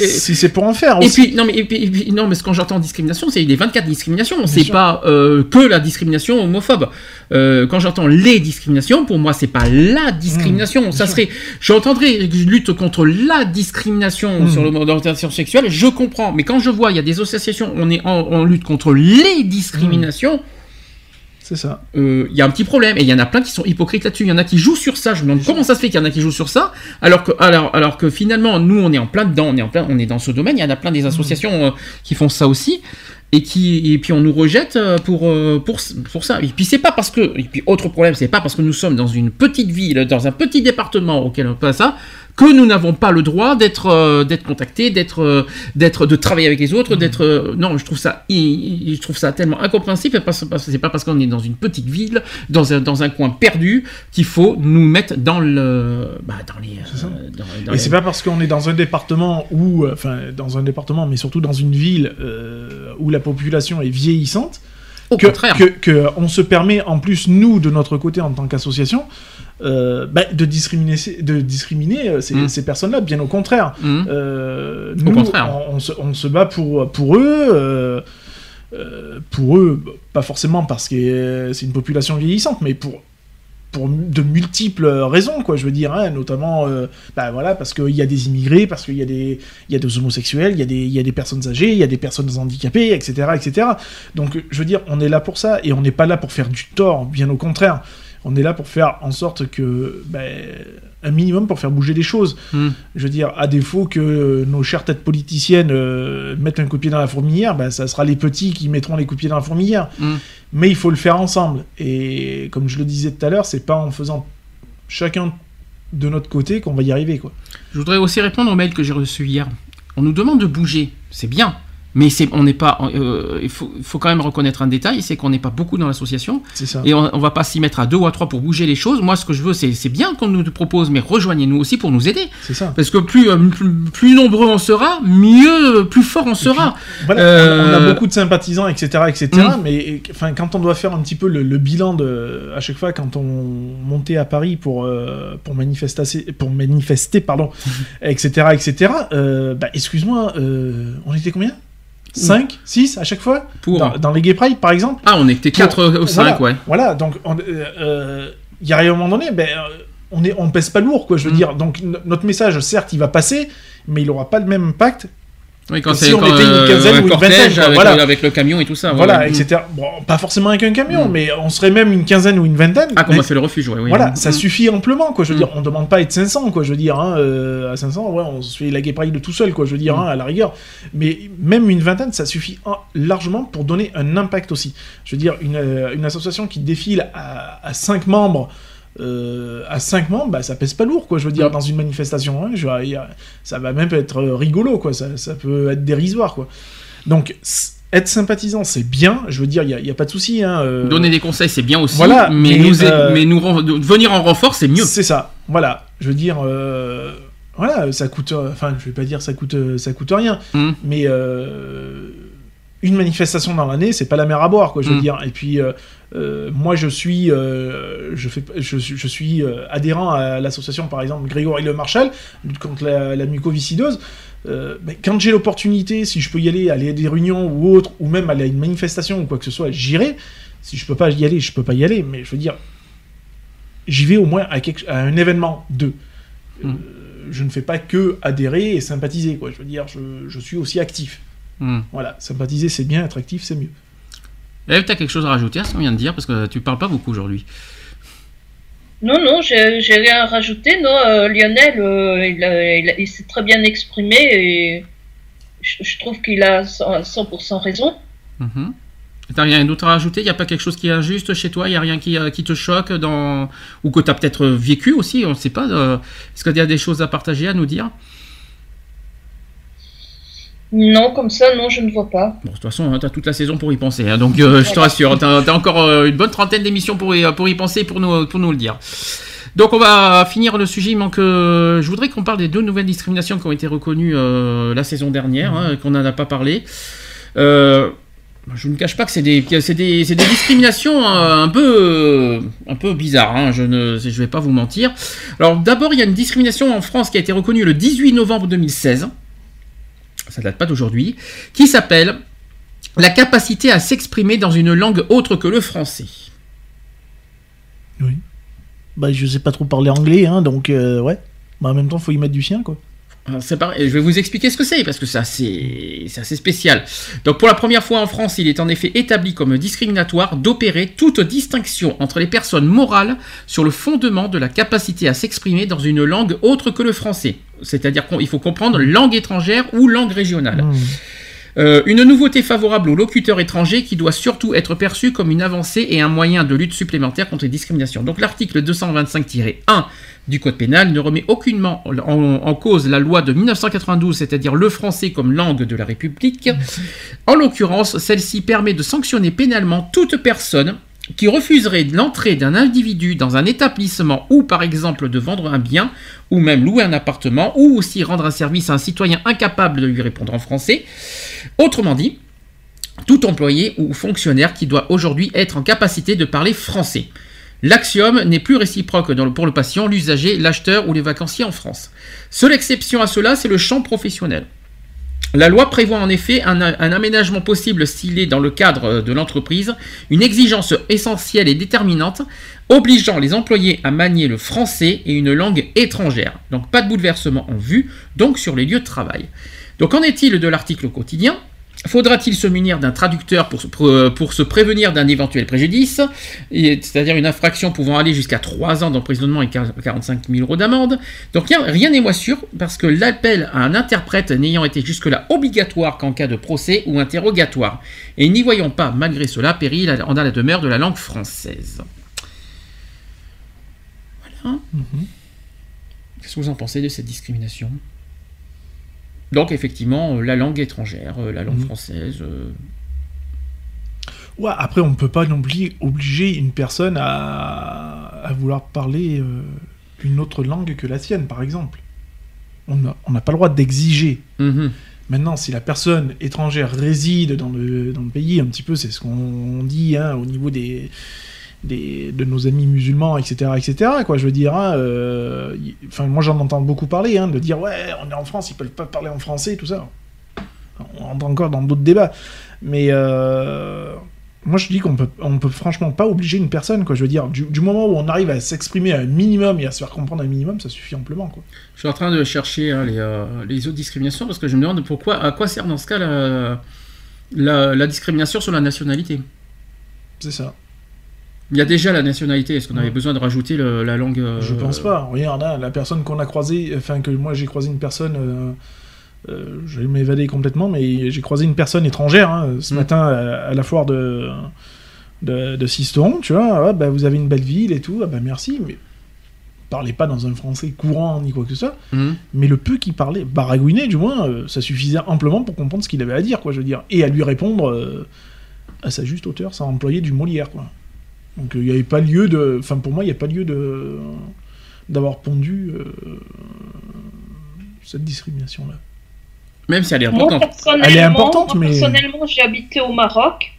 pour en faire Et aussi. puis, non, mais, et puis, et puis- non, mais ce quand j'entends discrimination, c'est les 24 discriminations. C'est pas euh, que la discrimination homophobe. Euh, quand j'entends les discriminations, pour moi, c'est pas la discrimination. ça sûr. serait, j'entendrais lutte contre la discrimination Mm. sur l'orientation sexuelle, je comprends. Mais quand je vois, il y a des associations, on est en, on lutte contre les discriminations. C'est ça. euh, il y a un petit problème et il y en a plein qui sont hypocrites là-dessus. Il y en a qui jouent sur ça. Je me demande comment ça se fait qu'il y en a qui jouent sur ça, alors que, finalement nous on est en plein dedans, on est en plein, on est dans ce domaine. Il y en a plein des associations euh, qui font ça aussi et qui et puis on nous rejette euh, pour euh, ça. Et puis c'est pas parce que et puis autre problème, c'est pas parce que nous sommes dans une petite ville, dans un petit département auquel on passe ça que nous n'avons pas le droit d'être euh, d'être contactés, d'être euh, d'être de travailler avec les autres, d'être euh, non, je trouve ça je trouve ça tellement incompréhensible parce que c'est pas parce qu'on est dans une petite ville, dans un dans un coin perdu qu'il faut nous mettre dans le bah, dans les dans, dans Et les- c'est pas parce qu'on est dans un département où, enfin, dans un département, mais surtout dans une ville où la population est vieillissante, au que, contraire. que, que on se permet en plus nous de notre côté en tant qu'association euh, bah, de discriminer ces- de discriminer euh, ces, Mm. ces personnes-là bien au contraire Mhm. Euh, Au nous, contraire. On, on se, on se bat pour, pour eux. pour eux, pas forcément parce que c'est une population vieillissante, mais pour, pour de multiples raisons, quoi, je veux dire, hein, notamment, euh, bah, voilà, parce qu'il y a des immigrés, parce qu'il y, a des- y a des homosexuels, il y, a des- y a des personnes âgées, il y a des personnes handicapées, etc., etc. Donc, je veux dire, on est là pour ça, et on n'est pas là pour faire du tort, bien au contraire. On est là pour faire en sorte que, ben, un minimum pour faire bouger les choses. Hmm. Je veux dire, à défaut que nos chères têtes politiciennes euh, mettent un coup de pied dans la fourmilière, ben, ça sera les petits qui mettront les coups de pied dans la fourmilière. Hmm. Mais il faut le faire ensemble. Et comme je le disais tout à l'heure, c'est pas en faisant chacun de notre côté qu'on va y arriver, quoi. Je voudrais aussi répondre au mail que j'ai reçu hier. On nous demande de bouger, c'est bien. Mais c'est, on n'est pas. euh, il faut, quand même reconnaître un détail, c'est qu'on n'est pas beaucoup dans l'association. Et on, on va pas s'y mettre à deux ou à trois pour bouger les choses. Moi, ce que je veux, c'est, bien qu'on nous propose, mais rejoignez-nous aussi pour nous aider. Ça. Parce que plus, euh, plus, plus nombreux on sera, mieux, plus fort on sera. Voilà, Euh, on a beaucoup de sympathisants, etc., etc. Mm. Mais enfin, quand on doit faire un petit peu le, le bilan de, à chaque fois, quand on montait à Paris pour euh, pour manifester, pour manifester, pardon, etc., etc. euh, bah, excuse-moi, euh, on était combien? 5, 6 à chaque fois Pour- dans, dans les Gay Pride, par exemple Ah, on était 4 ou 5, voilà, ouais. Voilà, donc on- euh, euh, il y a un moment donné, ben, euh, on, est, on pèse pas lourd, quoi, je veux Mm. dire. Donc no- notre message, certes, il va passer, mais il aura pas le même impact Oui, quand Si on quand, était une euh, quinzaine ou une vingtaine, quoi, avec, voilà. le, avec le camion et tout ça. voilà, etc. Bon, pas forcément avec un camion, Mm. mais on serait même une quinzaine ou une vingtaine. Ah, comme on a fait le refuge, ouais, oui. voilà, Mm. ça suffit amplement, quoi. Je veux Mm. dire, on demande pas à être 500, quoi. Je veux dire, hein, euh, à 500, ouais, on se fait la pride de tout seul, quoi. Je veux dire, Mm. hein, à la rigueur. Mais même une vingtaine, ça suffit largement pour donner un impact aussi. Je veux dire, une, euh, une association qui défile à, à 5 membres. Euh, à 5 membres, bah, ça pèse pas lourd, quoi. Je veux dire, Mm. dans une manifestation, hein, je veux dire, ça va même être euh, rigolo, quoi. Ça, ça peut être dérisoire, quoi. Donc, être sympathisant, c'est bien. Je veux dire, il n'y a, pas de souci. Hein, euh, Donner des conseils, c'est bien aussi, Voilà, mais, mais, nous, euh, mais nous ren- venir en renfort, c'est mieux. C'est ça. Voilà. Je veux dire, voilà, ça coûte. Enfin, je vais pas dire ça coûte, ça coûte rien, Mm. mais une manifestation dans l'année, c'est pas la mer à boire, quoi. Je veux Mm. dire. Et puis, euh, euh, moi, je suis, euh, je fais, je, suis- je suis adhérent à l'association, par exemple, Grégory Le Marchal, lutte contre la, la mucoviscidose. Mais quand j'ai l'opportunité, si je peux y aller, aller à des réunions ou autre, ou même aller à une manifestation ou quoi que ce soit, j'irai. Si je peux pas y aller, je peux pas y aller. Mais je veux dire, j'y vais au moins à, quelque- à un événement de. Euh, Mm. je ne fais pas que adhérer et sympathiser, quoi. Je veux dire, je, je suis aussi actif. Mm. Voilà, sympathiser c'est bien, être actif c'est mieux. Eh, t'as quelque chose à rajouter à ce qu'on vient de dire Parce que tu parles pas beaucoup aujourd'hui. Non, non, j'ai rien à rajouter. Non, euh, Lionel, euh, il, s'est très bien exprimé et je, je trouve qu'il a 100%, 100% raison. Mhm. T'as rien d'autre à rajouter? Il n'y a pas quelque chose qui est injuste chez toi? Il n'y a rien qui, euh, qui te choque dans... Ou que tu as peut-être vécu aussi? On ne sait pas. euh, Est-ce qu'il y a des choses à partager, à nous dire? Non, comme ça, non, je ne vois pas. Bon, de toute façon, tu as toute la saison pour y penser. hein, donc, euh, je te rassure, tu as, encore euh, une bonne trentaine d'émissions pour y, pour y penser pour nous, pour nous le dire. Donc, on va finir le sujet. Il manque. euh, je voudrais qu'on parle des deux nouvelles discriminations qui ont été reconnues euh, la saison dernière, hein, qu'on n'en a pas parlé. Euh, je ne cache pas que c'est des, des, des discriminations euh, un peu, un peu bizarres. hein, je ne je vais pas vous mentir. Alors, d'abord, il y a une discrimination en France qui a été reconnue le 18 novembre 2016. Ça date pas d'aujourd'hui. Qui s'appelle la capacité à s'exprimer dans une langue autre que le français. Oui. Bah, je sais pas trop parler anglais, hein, donc euh, ouais. Bah, en même temps, faut y mettre du sien, quoi. Pareil, je vais vous expliquer ce que c'est parce que c'est assez spécial. Donc pour la première fois en France, il est en effet établi comme discriminatoire d'opérer toute distinction entre les personnes morales sur le fondement de la capacité à s'exprimer dans une langue autre que le français. C'est-à-dire qu'il faut comprendre langue étrangère ou langue régionale. Mmh. Euh, une nouveauté favorable aux locuteurs étrangers qui doit surtout être perçue comme une avancée et un moyen de lutte supplémentaire contre les discriminations. Donc l'article 225-1 du Code pénal ne remet aucunement en, en cause la loi de 1992, c'est-à-dire le français comme langue de la République. En l'occurrence, celle-ci permet de sanctionner pénalement toute personne qui refuserait l'entrée d'un individu dans un établissement ou par exemple de vendre un bien ou même louer un appartement ou aussi rendre un service à un citoyen incapable de lui répondre en français. Autrement dit, tout employé ou fonctionnaire qui doit aujourd'hui être en capacité de parler français. L'axiome n'est plus réciproque pour le patient, l'usager, l'acheteur ou les vacanciers en France. Seule exception à cela, c'est le champ professionnel. La loi prévoit en effet un, un aménagement possible s'il est dans le cadre euh, de l'entreprise une exigence essentielle et déterminante obligeant les employés à manier le français et une langue étrangère. Donc pas de bouleversement en vue, donc sur les lieux de travail. Donc qu'en est-il de l'article quotidien? Faudra-t-il se munir d'un traducteur pour, se- pour, euh, pour se prévenir d'un éventuel préjudice, c'est-à-dire une infraction pouvant aller jusqu'à 3 ans d'emprisonnement et 45 000 euros d'amende? Donc rien- n'est moins sûr, parce que l'appel à un interprète n'ayant été jusque-là obligatoire qu'en cas de procès ou interrogatoire. Et n'y voyons pas, malgré cela, péril en a la demeure de la langue française. Voilà. Qu'est-ce que vous en pensez de cette discrimination? Donc effectivement, euh, la langue étrangère, euh, la langue Mhm. française. euh, Ouais, après, on peut pas non plus obliger une personne à, à vouloir parler euh, une autre langue que la sienne, par exemple. On n'a pas le droit d'exiger. mhm. Maintenant, si la personne étrangère réside dans le, dans le pays, un petit peu, c'est ce qu'on dit hein, au niveau des, des, de nos amis musulmans, etc., etc., quoi, je veux dire, hein, euh, enfin, moi j'en entends beaucoup parler, hein, de dire, ouais, on est en France, ils peuvent pas parler en français, tout ça. On entend encore dans d'autres débats. Mais euh, moi je dis qu'on peut, on peut franchement pas obliger une personne, quoi, je veux dire, du, du moment où on arrive à s'exprimer un minimum et à se faire comprendre un minimum, ça suffit amplement, quoi. Je suis en train de chercher hein, les, euh, les autres discriminations parce que je me demande pourquoi, à quoi sert dans ce cas la, la, la discrimination sur la nationalité. C'est ça. Il y a déjà la nationalité. Est-ce qu'on avait besoin de rajouter le- la langue euh, Je pense pas. Regarde, hein, la personne qu'on a croisée, enfin que moi j'ai croisé une personne, euh, euh, je vais m'évader complètement, mais j'ai croisé une personne étrangère hein, ce Mm. matin à, à la foire de, de, de Sisteron, tu vois. Ah, bah, vous avez une belle ville et tout, ah, bah merci, mais parlez pas dans un français courant ni quoi que ce soit. Mhm. Mais le peu qu'il parlait, baragouiné du moins, euh, ça suffisait amplement pour comprendre ce qu'il avait à dire, quoi, je veux dire, et à lui répondre euh, à sa juste hauteur, sans employer du Molière, quoi. Donc euh, il n'y avait pas lieu de, enfin pour moi il n'y a pas lieu de d'avoir pondu euh, cette discrimination là. Même si elle est Moi, importante. personnellement, Elle est importante, moi, mais- personnellement, j'ai habité au Maroc.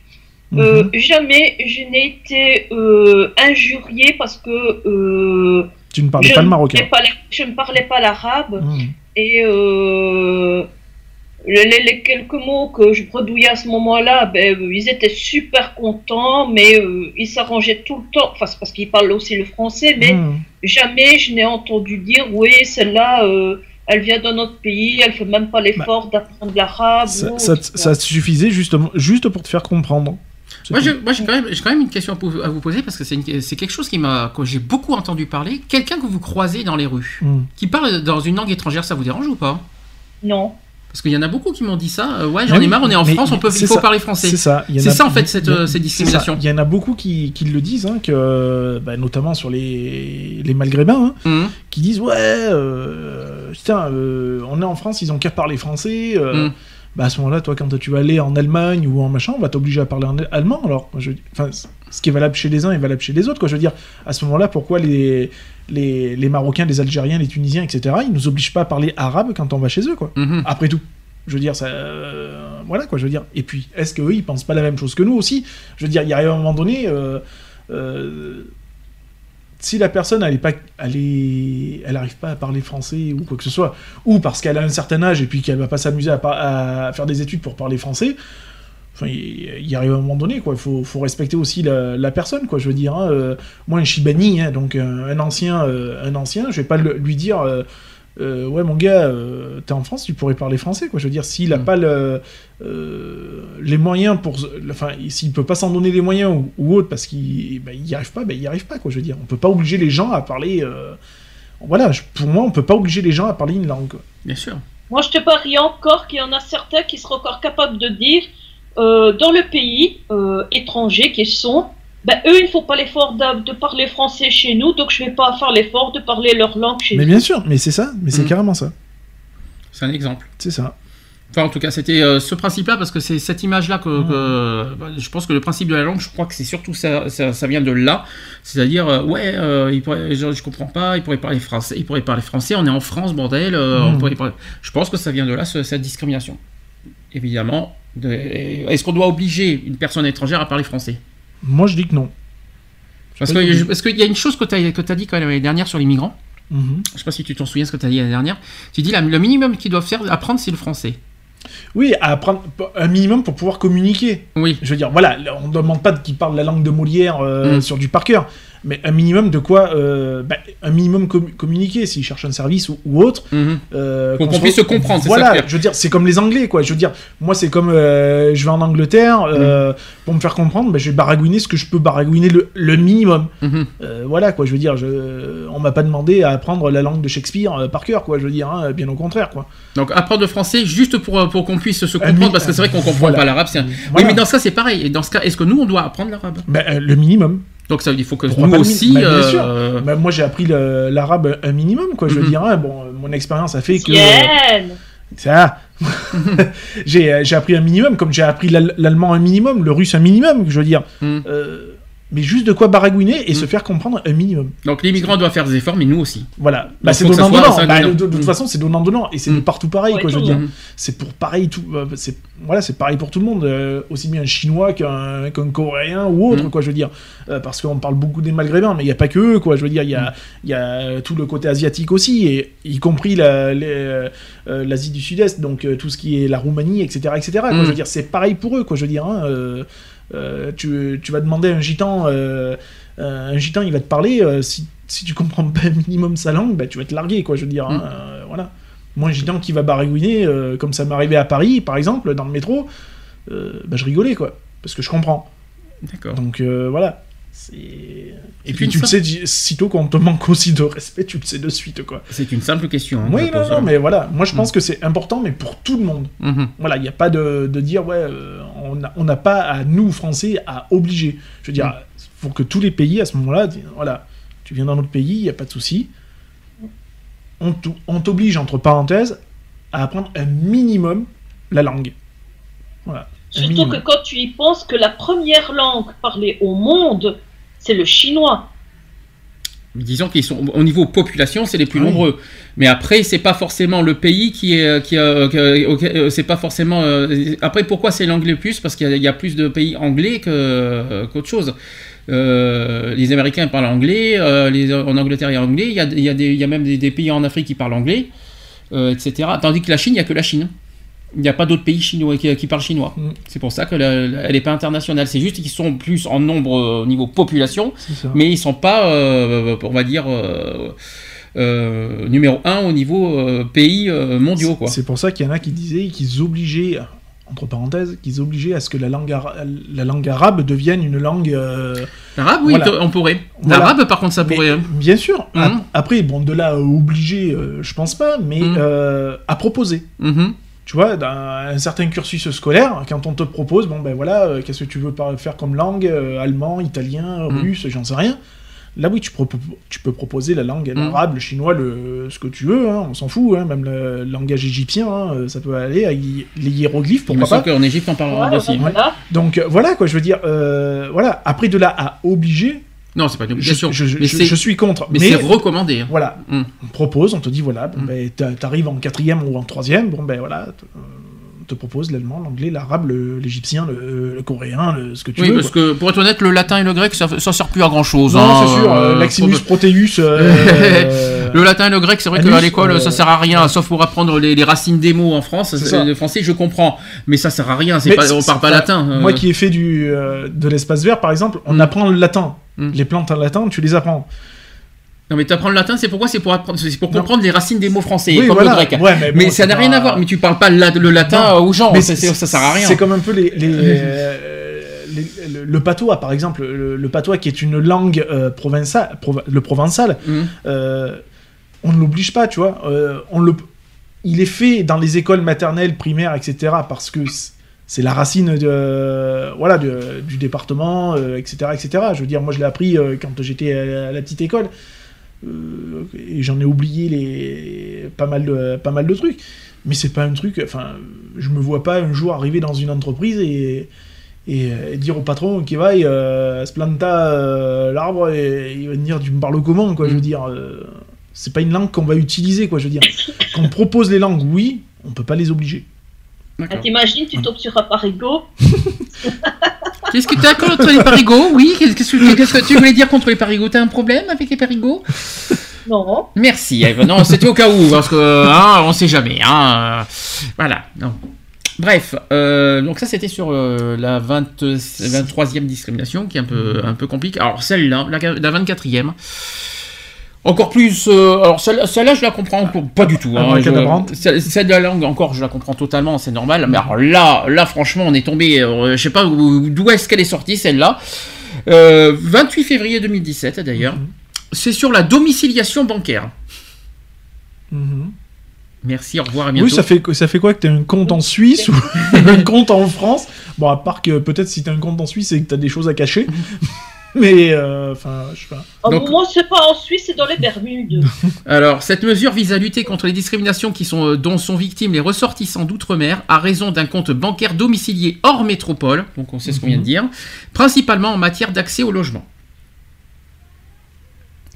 Euh, jamais je n'ai été euh, injuriée parce que euh, Tu ne parlais je, pas le ne marocain. parlais pas la- je ne parlais pas l'arabe Mhm. et euh, les, les- les quelques mots que je bredouillais à ce moment-là, ben, euh, ils étaient super contents, mais euh, ils s'arrangeaient tout le temps. Enfin, c'est parce qu'ils parlent aussi le français, mais Mhm. jamais je n'ai entendu dire oui, celle-là, euh, elle vient d'un autre pays, elle fait même pas l'effort d'apprendre l'arabe. Bah, Ça, ou- ça- ça suffisait justement juste pour te faire comprendre. Moi, j'ai quand, même- j'ai quand même une question à vous poser parce que c'est quelque chose qui m'a, que j'ai beaucoup entendu parler. Quelqu'un que vous croisez dans les rues, Mhm. qui parle dans une langue étrangère, ça vous dérange ou pas? Non. Parce qu'il y en a beaucoup qui m'ont dit ça. euh, ouais, j'en Mais ai marre, on est en mais France, on peut, il faut ça, parler français. C'est ça. C'est a- ça, en fait, cette, a- euh, cette c'est discrimination. Il y en a beaucoup qui, qui le disent, hein, que, bah, notamment sur les, les hein, Mhm. qui disent ouais, euh, putain, euh, on est en France, ils ont qu'à parler français. Mm. Bah à ce moment-là, toi, quand tu vas aller en Allemagne ou en machin, on va t'obliger à parler en allemand. Alors, je, enfin, ce qui est valable chez les uns est valable chez les autres. Quoi. Je veux dire, à ce moment-là, pourquoi les, les, les Marocains, les Algériens, les Tunisiens, etc., ils nous obligent pas à parler arabe quand on va chez eux, quoi. Mhm. Après tout. Je veux dire, ça, euh, voilà quoi. Je veux dire. Et puis, est-ce qu'eux, ils pensent pas la même chose que nous aussi? Je veux dire, il y a un moment donné, euh, euh, si la personne elle est pas, elle est, elle arrive pas à parler français ou quoi que ce soit, ou parce qu'elle a un certain âge et puis qu'elle va pas s'amuser à faire des études pour parler français. Enfin, il arrive à un moment donné, quoi. Il faut, faut respecter aussi la, la personne, quoi. Je veux dire, hein, euh, moi, un Shibani, hein, donc un, un ancien, euh, un ancien, je vais pas le- lui dire, euh, euh, ouais, mon gars, euh, t'es en France, tu pourrais parler français, quoi. Je veux dire, s'il a Mm. pas le, euh, les moyens pour, enfin, s'il peut pas s'en donner les moyens ou, ou autre parce qu'il, ben, il y arrive pas, ben, il y arrive pas, quoi. Je veux dire, on peut pas obliger les gens à parler. euh, voilà, je- pour moi, on peut pas obliger les gens à parler une langue. quoi. Bien sûr. Moi, je te parie encore qu'il y en a certains qui seraient encore capables de dire, euh, dans le pays euh, étranger qu'ils sont, ben, eux, il ne faut pas l'effort de, de parler français chez nous, donc je ne vais pas faire l'effort de parler leur langue chez Mais nous. bien sûr, mais c'est ça, mais c'est Mm. carrément ça, C'est un exemple. c'est ça. Enfin, en tout cas, c'était euh, ce principe-là, parce que c'est cette image-là que, que- bah, je pense que le principe de la langue, je crois que c'est surtout ça, ça, ça vient de là. C'est-à-dire, euh, ouais, euh, il pourrait, je, je comprends pas, il pourrait parler français, il pourrait parler français, on est en France, bordel. euh, on pourrait parler- Je pense que ça vient de là, ce- cette discrimination. Évidemment, de- est-ce qu'on doit obliger une personne étrangère à parler français? Moi, je dis que non. Parce Oui, que- parce qu'il y a une chose que tu as, as dit quand même l'année dernière sur les migrants. Mhm. Je sais pas si tu t'en souviens ce que tu as dit l'année dernière. Tu dis la- le minimum qu'ils doivent faire apprendre, c'est le français. Oui, à apprendre un minimum pour pouvoir communiquer. Oui. Je veux dire, voilà, on ne demande pas qu'ils parlent la langue de Molière euh, Mm. sur du par cœur. Mais un minimum de quoi euh, bah, Un minimum com- communiquer s'ils cherchent un service ou, ou autre. Mhm. Euh, Pour qu'on se- puisse se comprendre, ça Voilà, pire. je veux dire, c'est comme les Anglais, quoi. Je veux dire, moi, c'est comme euh, je vais en Angleterre, euh, Mm. pour me faire comprendre, bah, je vais baragouiner ce que je peux baragouiner le, le minimum. Mhm. Euh, voilà, quoi. Je veux dire, je, on m'a pas demandé à apprendre la langue de Shakespeare euh, par cœur, quoi. Je veux dire, hein, bien au contraire, quoi. Donc apprendre le français juste pour, euh, pour qu'on puisse se comprendre, parce que c'est vrai qu'on comprend voilà. pas l'arabe. un- Oui, mais dans ce cas, c'est pareil. Et dans ce cas, est-ce que nous, on doit apprendre l'arabe? Bah, euh, le minimum. Donc ça veut dire qu'il faut que Pourquoi nous aussi. bah, bien sûr. euh, Bah, moi, j'ai appris l'arabe un minimum, quoi. Je veux Mhm. dire, hein, bon, mon expérience a fait que. Ça. j'ai euh, j'ai appris un minimum, comme j'ai appris l'al- l'allemand un minimum, le russe un minimum, je veux dire. Mhm. Euh, mais juste de quoi baragouiner et Mhm. se faire comprendre un minimum. Donc les migrants doivent faire des efforts, mais nous aussi. Voilà. Bah, c'est donnant donnant. ça Bah, de, de toute Mhm. façon, c'est donnant donnant et c'est de Mhm. partout pareil, Ouais, quoi. Je veux dire. monde. C'est pour pareil tout. euh, C'est voilà, c'est pareil pour tout le monde, euh, aussi bien un chinois qu'un qu'un coréen ou autre, quoi. Je veux dire, Euh, parce qu'on parle beaucoup des maghrébins, mais il y a pas que eux, quoi. Je veux dire, il y a il y a tout le côté asiatique aussi, et y compris la- euh, l'Asie du Sud-Est, donc euh, tout ce qui est la Roumanie, etc., etc. quoi. Je veux dire, c'est pareil pour eux, quoi. Je veux dire, hein, tu, tu vas demander à un gitan, euh, euh, un gitan, il va te parler. euh, si, si tu comprends pas minimum sa langue, bah, tu vas te larguer, quoi. Je veux dire, hein, euh, voilà. Moi, un gitan qui va baragouiner, euh, comme ça m'est arrivé à Paris, par exemple, dans le métro, euh, bah, je rigolais, quoi, parce que je comprends. D'accord. Donc euh, voilà. Et, puis tu le sais, sitôt qu'on te manque aussi de respect, tu le sais de suite, quoi. C'est une simple question. hein, oui, non, non, mais voilà. Moi, je pense que c'est important, mais pour tout le monde. Mhm. Voilà, il n'y a pas de, de dire, ouais, euh, on n'a pas à nous, Français, à obliger. Je veux dire, Mm. faut que tous les pays, à ce moment-là, disent, voilà, tu viens dans notre pays, il n'y a pas de souci. On t'oblige, entre parenthèses, à apprendre un minimum la langue. Voilà. Surtout minimum. que quand tu y penses que la première langue parlée au monde, c'est le chinois. Disons qu'ils sont au niveau population, c'est les plus Ah oui. nombreux. Mais après, c'est pas forcément le pays qui est qui a- que- auquel- euh, c'est pas forcément. euh, après, pourquoi c'est l'anglais plus? Parce qu'il y, a- y plus de pays anglais que euh, qu'autre chose. Euh, les Américains parlent anglais, euh, les, en Angleterre il y a anglais, il y a, il y a des- il y a même des, des pays en Afrique qui parlent anglais, euh, etc. Tandis que la Chine, il n'y a que la Chine. Il n'y a pas d'autres pays chinois qui, qui parlent chinois. Mm. C'est pour ça qu'elle n'est pas internationale. C'est juste qu'ils sont plus en nombre euh, au niveau population, mais ils sont pas, euh, on va dire, euh, numéro un au niveau pays mondiaux. Quoi. C'est pour ça qu'il y en a qui disaient qu'ils obligeaient, entre parenthèses, qu'ils obligeaient à ce que la langue, ara- la langue arabe devienne une langue. L'arabe, oui, Voilà. on pourrait. Voilà. L'arabe, par contre, ça pourrait. hein. Bien sûr. Ap- Après, bon, de là à obliger, je pense pas, mais euh, à proposer. Mhm. Tu vois, dans un certain cursus scolaire, quand on te propose, bon ben voilà, euh, qu'est-ce que tu veux faire comme langue, euh, allemand, italien, Mhm. russe, j'en sais rien. Là, oui, tu, propo- tu peux proposer la langue, Mhm. l'arabe, le chinois, le, ce que tu veux, hein, on s'en fout, hein, même le langage égyptien, hein, euh, ça peut aller, les hiéroglyphes, pourquoi pas. qu'en Égypte, on parle arabe Ouais, aussi. voilà. Donc voilà, quoi, je veux dire, euh, voilà, après de là à obliger, Non, c'est pas une obligation. je- je- mais je- c'est- je suis contre. mais c'est recommandé. hein. Voilà, Mm. on propose, on te dit voilà, bon, Mm. ben, t'a- t'arrives en quatrième ou en troisième, bon ben voilà, euh, te propose l'allemand, l'anglais, l'arabe, l'égyptien, le, le coréen, le- ce que tu Oui, veux. parce quoi. que pour être honnête, le latin et le grec, ça, ça sert plus à grand chose. Non, c'est sûr, euh, Maximus Proteus. euh, Le latin et le grec, c'est vrai Anus, qu'à l'école, euh, ça sert à rien, sauf pour apprendre les, les racines des mots en France. Le français, je comprends, mais ça sert à rien. Pas, on parle pas latin. euh. Moi qui ai fait du, euh, de l'espace vert, par exemple, on Mm. apprend le latin. Mm. Les plantes en latin, tu les apprends. Non, mais t'apprends le latin, c'est pourquoi C'est pour apprendre, c'est pour Non. comprendre les racines des mots français, Oui, comme voilà. le grec. Ouais, mais ça n'a rien à voir. Mais tu parles pas la- le latin Non. aux gens. Mais c'est- ça sert à rien. C'est comme un peu les, les, euh, les- le, le patois, par exemple. Le, le patois qui est une langue euh, provençale, prov- le provençal, Mhm. euh, on ne l'oblige pas, tu vois. On le, il est fait dans les écoles maternelles, primaires, etc. parce que c'est la racine de, voilà, de- du département, euh, etc., etc. Je veux dire, moi je l'ai appris euh, quand j'étais à la petite école. Euh, et j'en ai oublié les, pas, mal de, pas mal de trucs. Mais c'est pas un truc. Enfin, je me vois pas un jour arriver dans une entreprise et, et, dire au patron qui va, euh, se planta euh, l'arbre et il va me dire tu me parles comment quoi. Je veux Mm. dire, euh, c'est pas une langue qu'on va utiliser quoi. Je veux dire, qu'on propose les langues, oui, on peut pas les obliger. Ah. T'imagines, tu tombes sur un parigo. Qu'est-ce que t'as contre les parigots Oui, qu'est-ce que, qu'est-ce que tu voulais dire contre les parigots? T'as un problème avec les parigots? Non. Merci, Eve. Non, c'était au cas où, parce que hein, on sait jamais. Hein. Voilà. Non. Bref, euh, donc ça c'était sur euh, la 20, 23e discrimination qui est un peu, un peu compliquée. Alors celle-là, la, la 24e. Encore plus. euh, alors celle- celle-là, je la comprends pas du tout. hein. Abracadabrante. Je- celle, celle de la langue, encore, je la comprends totalement, c'est normal. Mais alors là, là, franchement, on est tombé. euh, je sais pas où- d'où est-ce qu'elle est sortie, celle-là. Euh, 28 février 2017, d'ailleurs. C'est sur la domiciliation bancaire. Mhm. Merci, au revoir, à bientôt. Oui, ça fait, ça fait quoi que t'as un compte en Suisse ou un compte en France? Bon, à part que peut-être si t'as un compte en Suisse, c'est que t'as des choses à cacher. Mais, euh, enfin, je sais pas. Donc- moment, c'est pas en Suisse, c'est dans les Bermudes. Alors, cette mesure vise à lutter contre les discriminations qui sont, euh, dont sont victimes les ressortissants d'outre-mer à raison d'un compte bancaire domicilié hors métropole, donc on sait ce qu'on vient de dire, principalement en matière d'accès au logement.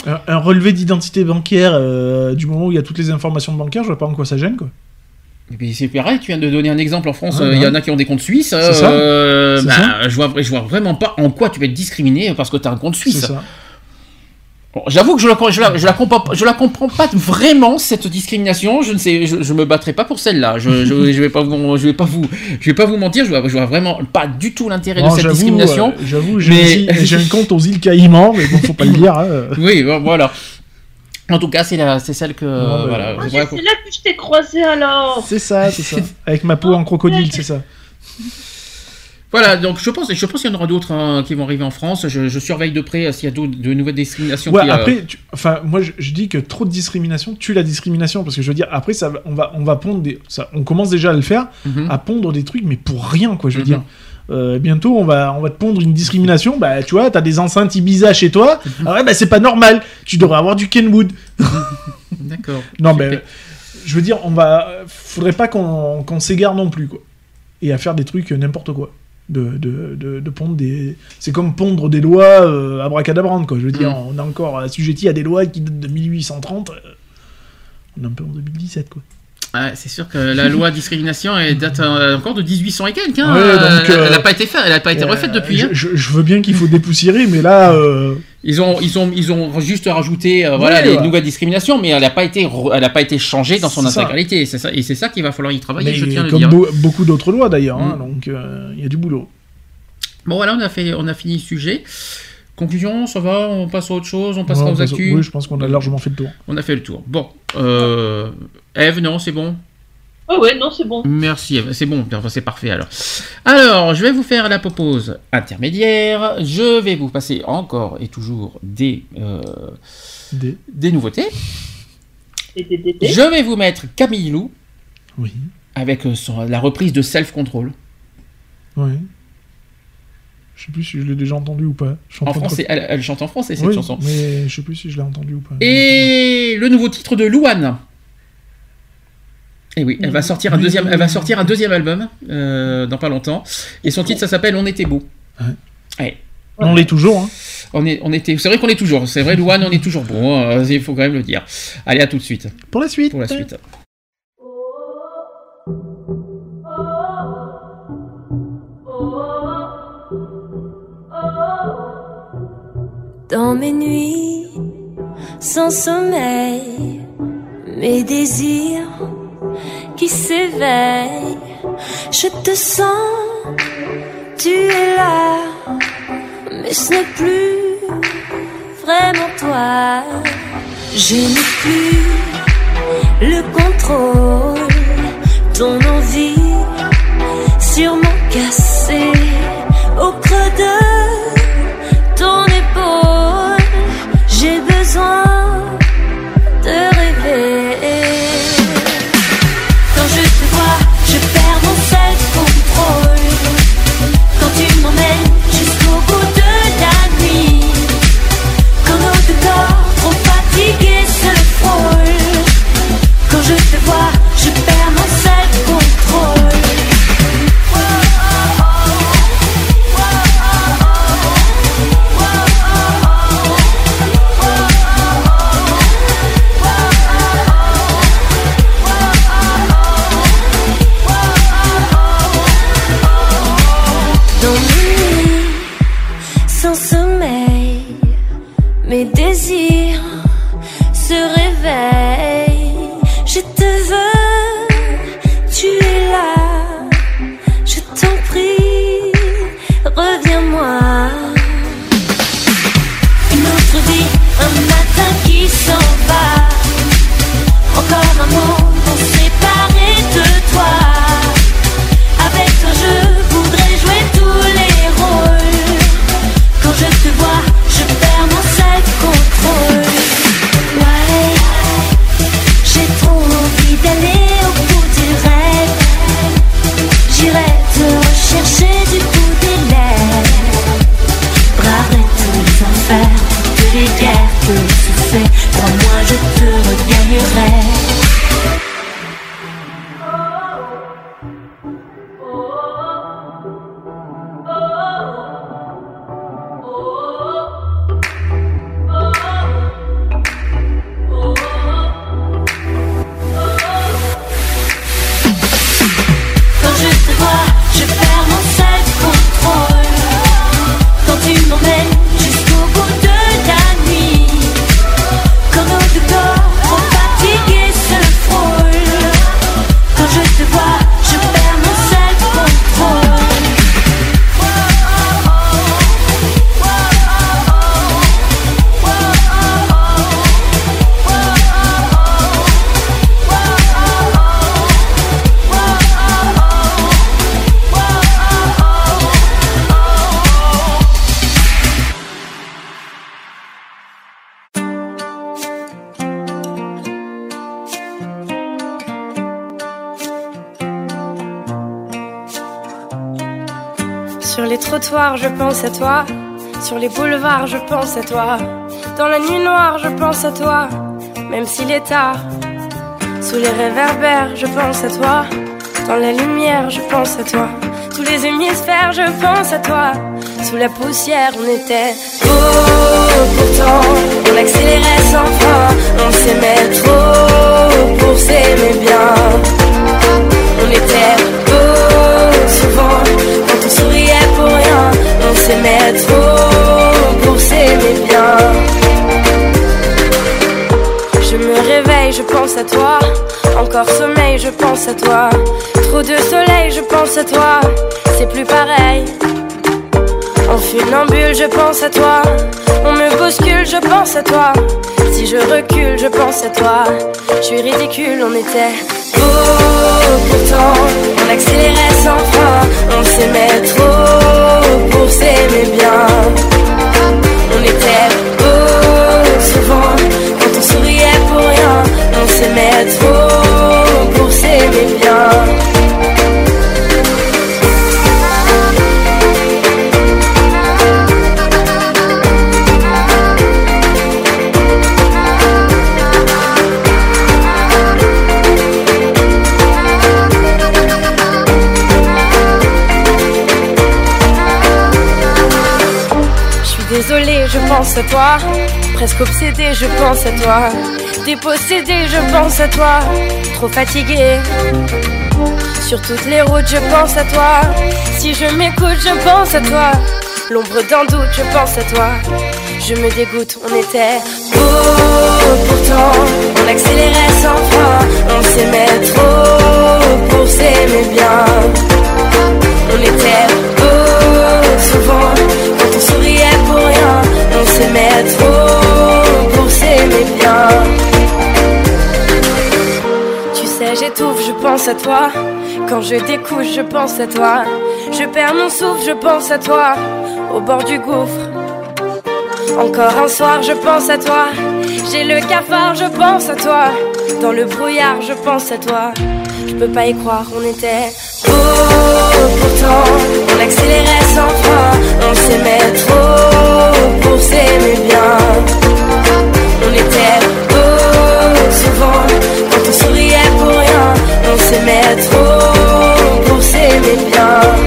Un, un relevé d'identité bancaire euh, du moment où il y a toutes les informations bancaires, je vois pas en quoi ça gêne, quoi. Et puis c'est pareil, tu viens de donner un exemple en France, euh, il y en a qui ont des comptes suisses. Euh, bah, ça. Je, vois, je vois vraiment pas en quoi tu vas être discriminé parce que tu as un compte suisse. Bon, J'avoue que je la, je, la, je, la comprends, pas- je la comprends pas vraiment cette discrimination. Je ne sais, je, je me battrai pas pour celle-là. Je, je, je vais pas vous, je vais pas vous, je vais pas vous mentir. Je vois, je vois vraiment pas du tout l'intérêt de cette discrimination. euh, J'avoue, j'ai Mais- un compte aux îles Caïmans, mais bon, faut pas le dire. hein. Oui, voilà. En tout cas, c'est la, c'est celle que, bah, voilà. Ah, je c'est là que je t'ai croisé alors. C'est ça, c'est ça. Avec ma peau en crocodile, c'est ça. Voilà, donc je pense, je pense qu'il y en aura d'autres hein, qui vont arriver en France. Je, je surveille de près s'il y a d'autres, de nouvelles discriminations. Ouais, qui, euh, après, tu- enfin, moi, je, je dis que trop de discrimination tue la discrimination, parce que je veux dire, après, ça, on va, on va pondre des, ça, on commence déjà à le faire, mhm. à pondre des trucs, mais pour rien, quoi. Je veux Mhm. dire. Euh, bientôt, on va, on va te pondre une discrimination. Bah, tu vois, t'as des enceintes Ibiza chez toi. Ah ouais, bah, c'est pas normal. Tu devrais avoir du Kenwood. D'accord. Non, mais je veux dire, on va, faudrait pas qu'on s'égare non plus, quoi. Et à faire des trucs n'importe quoi. De, de, de, de pondre des. C'est comme pondre des lois euh, abracadabrantes, quoi. Je veux dire, Mm. on est encore assujetti à des lois qui datent de 1830. euh, on est un peu en 2017, quoi. Ouais, c'est sûr que la loi discrimination elle date euh, encore de 1800 et quelques. Hein. Ouais, Euh, donc, elle euh, n'a pas été faite, elle pas été Euh, refaite depuis. Je, hein. je- je veux bien qu'il faut dépoussiérer, mais là. euh, Ils ont, ils ont, ils ont juste rajouté, euh, voilà, les ouais. nouvelles discriminations, mais elle n'a pas été, elle a pas été changée dans son intégralité. C'est ça, et c'est ça qu'il va falloir y travailler. mais je tiens à le comme dire. beaucoup d'autres lois, d'ailleurs. hein, Mm. donc, euh, il y a du boulot. Bon voilà, on a fait, on a fini le sujet. Conclusion, ça va, on passe à autre chose, on passera Ouais, aux actus. Oui, je pense qu'on a largement fait le tour. On a fait le tour. Bon, euh, Eve, non, c'est bon. Ah ouais, non, c'est bon. Merci, Eve, c'est bon, enfin, c'est parfait alors. Alors, je vais vous faire la pause intermédiaire. Je vais vous passer encore et toujours des, euh, Des... des nouveautés. Des- des-. Je vais vous mettre Camille Lou Oui. avec euh, son- la reprise de Self Control. Oui. Je sais plus si je l'ai déjà entendu ou pas. En français, elle chante en français cette Oui, chanson. mais je sais plus si je l'ai entendu ou pas. Et le nouveau titre de Louane. Et oui, elle va sortir un deuxième, elle va sortir un deuxième album euh, dans pas longtemps. Et son titre, ça s'appelle On était beau. Ouais. On l'est toujours. Hein. On est, on était, c'est vrai qu'on est toujours, c'est vrai, Louane, on est toujours bon. hein, il faut quand même le dire. Allez, à tout de suite Pour la suite. pour la suite. Dans mes nuits sans sommeil, mes désirs qui s'éveillent, je te sens, tu es là, mais ce n'est plus vraiment toi. Je n'ai plus le contrôle, ton envie sûrement cassée au creux de ton épaule. J'ai besoin je pense à toi. Sur les boulevards, je pense à toi. Dans la nuit noire, je pense à toi. Même s'il est tard. Sous les réverbères, je pense à toi. Dans la lumière, je pense à toi. Tous les hémisphères, je pense à toi. Sous la poussière, on était beau. Pourtant, on accélérait sans fin. On s'aimait trop pour s'aimer bien. On était beau souvent trop pour s'aimer bien. Je me réveille, je pense à toi. Encore sommeil, je pense à toi. Trop de soleil, je pense à toi. C'est plus pareil. En funambule, je pense à toi. On me bouscule, je pense à toi. Si je recule, je pense à toi. Je suis ridicule, on était pourtant. On accélérait sans fin. On s'aimait trop pour s'aimer bien. On était beau souvent quand on souriait pour rien. On s'aimait trop pense à toi. Presque obsédée, je pense à toi. Dépossédée, je pense à toi. Trop fatiguée. Sur toutes les routes, je pense à toi. Si je m'écoute, je pense à toi. L'ombre d'un doute, je pense à toi. Je me dégoûte, on était beau pourtant. On accélérait sans fin. On s'aimait trop pour s'aimer bien. On était beau souvent quand on souriait pour rien. S'aimait trop pour s'aimer bien. Tu sais, j'étouffe, je pense à toi. Quand je découche, je pense à toi. Je perds mon souffle, je pense à toi. Au bord du gouffre. Encore un soir, je pense à toi. J'ai le cafard, je pense à toi. Dans le brouillard, je pense à toi. Je peux pas y croire, on était beau pourtant. On accélérait sans fin. On s'aimait trop pour s'aimer bien. On était beau souvent quand on souriait pour rien. On s'aimait trop pour s'aimer bien.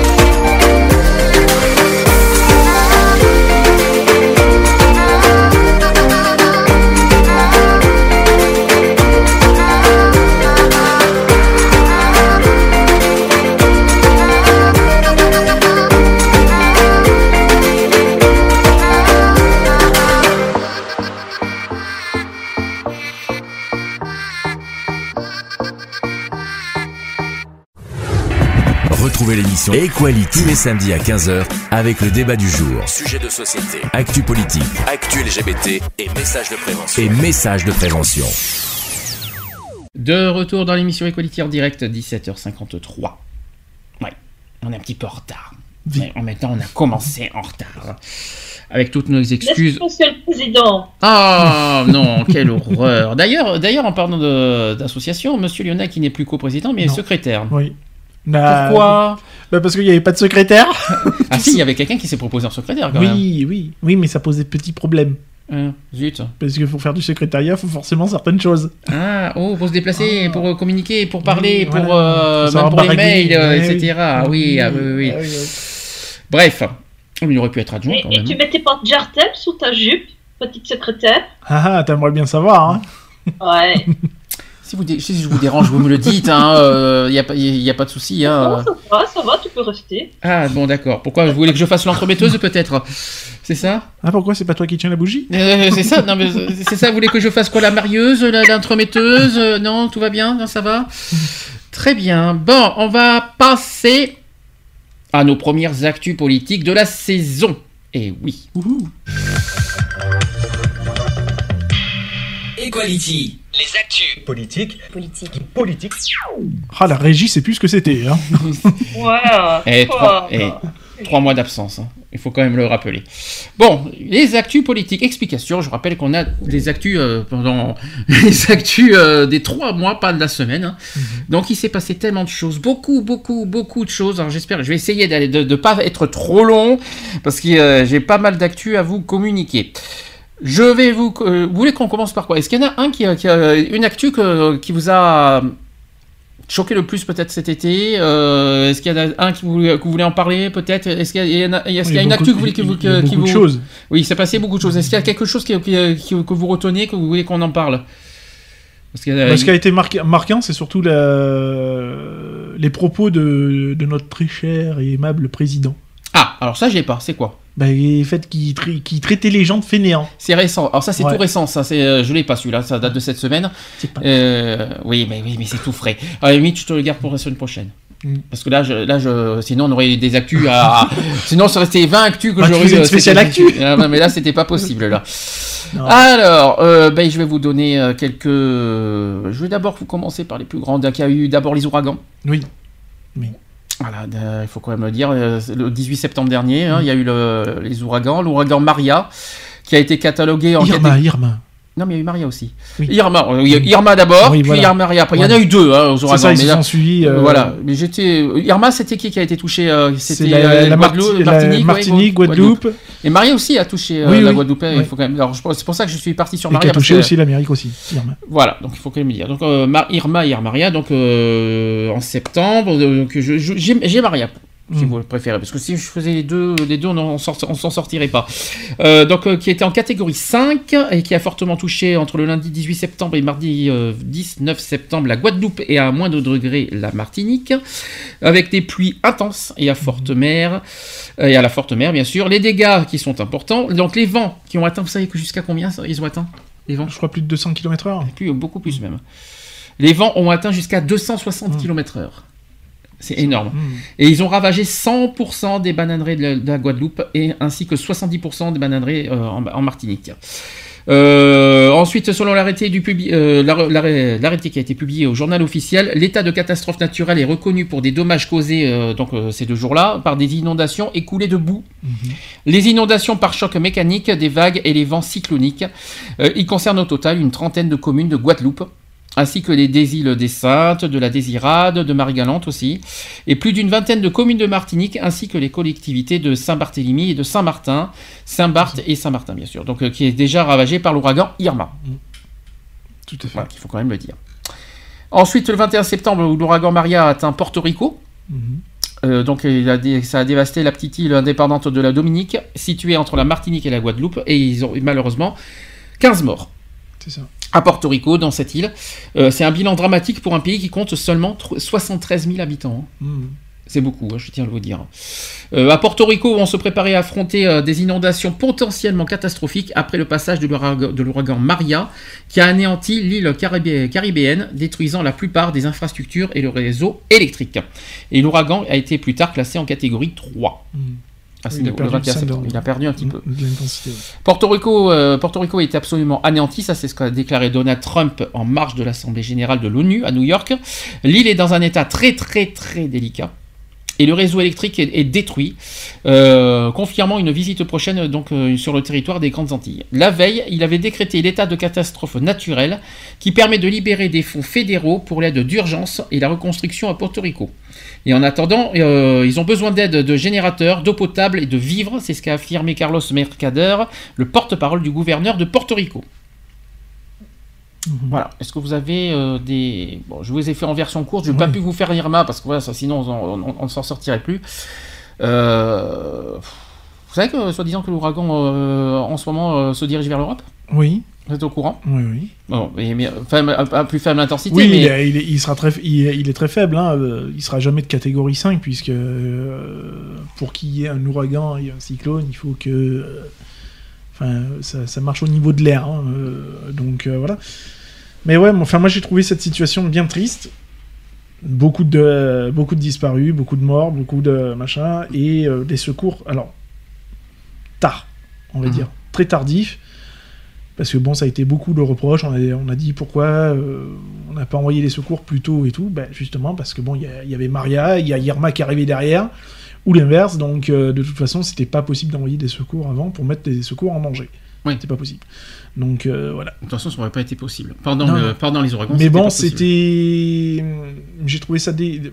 Retrouvez l'émission Equality tous les samedis à 15h avec le débat du jour. Sujet de société, actu politique, actu LGBT et messages de prévention. Et messages de prévention. De retour dans l'émission Equality en direct, 17h53. Ouais, on est un petit peu en retard. Mais en même temps, on a commencé en retard. Avec toutes nos excuses. Passer le président. Ah non, quelle horreur. D'ailleurs, d'ailleurs, en parlant de- d'association, Monsieur Lionel qui n'est plus co-président mais Non. secrétaire. Oui. Bah, Pourquoi bah Parce qu'il n'y avait pas de secrétaire. Ah si, il y avait quelqu'un qui s'est proposé en secrétaire quand même. Oui, oui, oui, mais ça pose des petits problèmes. Hein, zut. Parce que pour faire du secrétariat, il faut forcément certaines choses. Ah, oh, pour se déplacer, pour euh, communiquer, pour parler, Oui, pour, voilà. euh, même pour les mails, euh, Ouais, etc. Ah oui, ah oui, oui, oui. Ah oui, oui. Bref, il aurait pu être adjoint Et, quand et même. tu mettais pas de jartel sous ta jupe, petite secrétaire Ah, ah, t'aimerais bien savoir, hein. Ouais. Si, vous dé- si je vous dérange, vous me le dites, il hein, n'y a, pas- y a pas de souci. Hein. Non, ça va, ça va, tu peux rester. Ah bon, d'accord. Pourquoi vous voulez que je fasse l'entremetteuse peut-être? C'est ça? Ah, pourquoi c'est pas toi qui tiens la bougie? Euh, C'est ça Non, mais c'est ça. Vous voulez que je fasse quoi La marieuse, l'entremetteuse Euh, Non, tout va bien Non, ça va? Très bien. Bon, on va passer à nos premières actus politiques de la saison. Et oui. Equality. Les actus. Politique. Politique. Politique. Ah, la régie, c'est plus ce que c'était, hein. Ouais. Et trois, et trois mois d'absence. hein. Il faut quand même le rappeler. Bon, les actus politiques, explications. Je rappelle qu'on a des actus euh, pendant les actus euh, des trois mois, pas de la semaine. hein. Donc il s'est passé tellement de choses, beaucoup, beaucoup, beaucoup de choses. Alors j'espère, je vais essayer d'aller- de ne pas être trop long parce que euh, j'ai pas mal d'actus à vous communiquer. Je vais vous. euh, vous voulez qu'on commence par quoi? Est-ce qu'il y en a un qui a, qui a une actu que- qui vous a choqué le plus peut-être cet été euh, Est-ce qu'il y en a un qui vous, que vous voulez en parler peut-être? Est-ce qu'il y, en a- est-ce qu'il y a Il y une actu que vous voulez que vous, il y a que- qui beaucoup de choses. Oui, il s'est passé beaucoup de choses. Est-ce qu'il y a quelque chose qui, que vous retenez, que vous voulez qu'on en parle? Parce qu'il y a- Bah, ce qui a été marqué- marquant, c'est surtout la- les propos de, de notre très cher et aimable président. Ah, alors ça, j'ai pas. C'est quoi? Bah, Le fait qu'il tra- traitait les gens de fainéants. C'est récent. Alors ça, c'est Ouais. tout récent. Ça, c'est, euh, je l'ai pas celui-là. Ça date de cette semaine. Euh, oui, mais oui, mais c'est tout frais. La limite, tu te le gardes pour la semaine prochaine. Mm. Parce que là, je, là, je, sinon on aurait des actus à. sinon, ça restait 20 actus que Bah, j'aurais. une spéciale actu. Ah, non, mais là, c'était pas possible là. Non. Alors, euh, ben, je vais vous donner euh, quelques. Je vais d'abord vous commencer par les plus grands. Il y a eu d'abord les ouragans. Oui. Oui. Voilà, euh, il faut quand même le dire. euh, Le 18 septembre dernier, hein, il y a eu le- les ouragans. L'ouragan Maria, qui a été catalogué en Irma, catég- Irma. Non, mais il y a eu Maria aussi. Oui. Irma, euh, a Irma d'abord, Oui, puis voilà. Maria après. Il y en a eu deux hein, aux ouragans. ça, ils mais là- suivis. euh, Voilà, mais j'étais. Irma, c'était qui qui a été touché euh, C'était la, euh, la Marti- la Martinique, ouais, Guadeloupe. Et Maria aussi a touché euh, Oui, la. Guadeloupe. Il faut quand même. Alors, c'est pour ça que je suis parti sur Et qui Maria. a parce touché que- aussi l'Amérique aussi. Irma. voilà, donc il faut quand même dire. Donc euh, Irma et Maria, donc euh, en septembre, donc j'ai Maria. Si Mm. vous le préférez, parce que si je faisais les deux, les deux, on on s'en sortirait pas. Euh, donc, euh, qui était en catégorie 5 et qui a fortement touché entre le lundi 18 septembre et mardi euh, 19 septembre la Guadeloupe et à moins de degrés la Martinique, avec des pluies intenses et à forte mer euh, et à la forte mer bien sûr. Les dégâts qui sont importants, donc les vents qui ont atteint, vous savez jusqu'à combien ça, ils ont atteint les vents? Je crois plus de 200 km/h. plus, beaucoup plus même. Les vents ont atteint jusqu'à 260 km/h. C'est énorme. Mmh. Et ils ont ravagé 100% des bananeraies de la, de la Guadeloupe et ainsi que 70% des bananeraies euh, en, en Martinique. Euh, ensuite, selon l'arrêté du publi- euh, l'arr- l'arrêt- l'arrêté qui a été publié au journal officiel, l'état de catastrophe naturelle est reconnu pour des dommages causés euh, donc ces deux jours-là par des inondations et coulées de boue. Les inondations par choc mécanique, des vagues et les vents cycloniques. Ils concernent au total une trentaine de communes de Guadeloupe ainsi que les îles des Saintes, de la Désirade, de Marie-Galante aussi, et plus d'une vingtaine de communes de Martinique, ainsi que les collectivités de Saint-Barthélemy et de Saint-Martin, Saint-Barth et Saint-Martin bien sûr, donc euh, qui est déjà ravagé par l'ouragan Irma. Tout à fait. Voilà, il faut quand même le dire. Ensuite, le 21 septembre, l'ouragan Maria a atteint Porto Rico. Mhm. Euh, donc il a dé- ça a dévasté la petite île indépendante de la Dominique, située entre la Martinique et la Guadeloupe, et ils ont eu malheureusement 15 morts C'est ça. À Porto Rico, dans cette île. Euh, c'est un bilan dramatique pour un pays qui compte seulement tr- 73 000 habitants. hein. Mhm. C'est beaucoup, hein, je tiens à le vous dire. Euh, à Porto Rico, on se préparait à affronter euh, des inondations potentiellement catastrophiques après le passage de l'ouragan- Maria, qui a anéanti l'île caribé- caribéenne, détruisant la plupart des infrastructures et le réseau électrique. Et l'ouragan a été plus tard classé en catégorie 3. Mhm. Oui, il a perdu 21 cinq septembre. de- Il a perdu un petit peu. Ouais. Porto Rico, euh, Porto Rico est absolument anéanti, ça c'est ce qu'a déclaré Donald Trump en marge de l'Assemblée générale de l'ONU à New York. L'île est dans un état très très très délicat. Et le réseau électrique est, détruit, euh, confirmant une visite prochaine euh, sur le territoire des Grandes Antilles. La veille, il avait décrété l'état de catastrophe naturelle qui permet de libérer des fonds fédéraux pour l'aide d'urgence et la reconstruction à Porto Rico. Et en attendant, euh, ils ont besoin d'aide de générateurs, d'eau potable et de vivres, c'est ce qu'a affirmé Carlos Mercader, le porte-parole du gouverneur de Porto Rico. Voilà. Est-ce que vous avez euh, des... Bon, je vous ai fait en version courte, je n'ai pas pu vous faire Irma parce que voilà, ça, sinon on ne s'en sortirait plus. Euh, Vous savez que, soi-disant, que l'ouragan euh, en ce moment se dirige vers l'Europe? Oui, Vous êtes au courant? Oui, oui. Bon, mais, mais, faible- à, plus faible intensité, Oui, mais... il, est, il est- il sera très, il, est- il est très faible. Hein. Il sera jamais de catégorie 5 puisque euh, pour qu'il y ait un ouragan et un cyclone, il faut que, euh, enfin, ça, ça marche au niveau de l'air. hein, euh, donc voilà. Mais ouais, moi- enfin moi j'ai trouvé cette situation bien triste. Beaucoup de, beaucoup de disparus, beaucoup de morts, beaucoup de machin et euh, des secours. Alors tard, on va Mhm. dire, très tardif. Parce que bon, ça a été beaucoup de reproches. On a, on a dit pourquoi euh, on n'a pas envoyé les secours plus tôt et tout. Ben, justement, parce que bon, il y, a- il y avait Maria, il y a Irma qui arrivait derrière. ou l'inverse. Donc, euh, de toute façon, c'était pas possible d'envoyer des secours avant pour mettre des secours en danger. Oui. C'était pas possible. Donc, euh, voilà. De toute façon, ça n'aurait pas été possible. Pendant, Non, le- non. pendant les ouragans, Mais bon, c'était. J'ai trouvé ça des-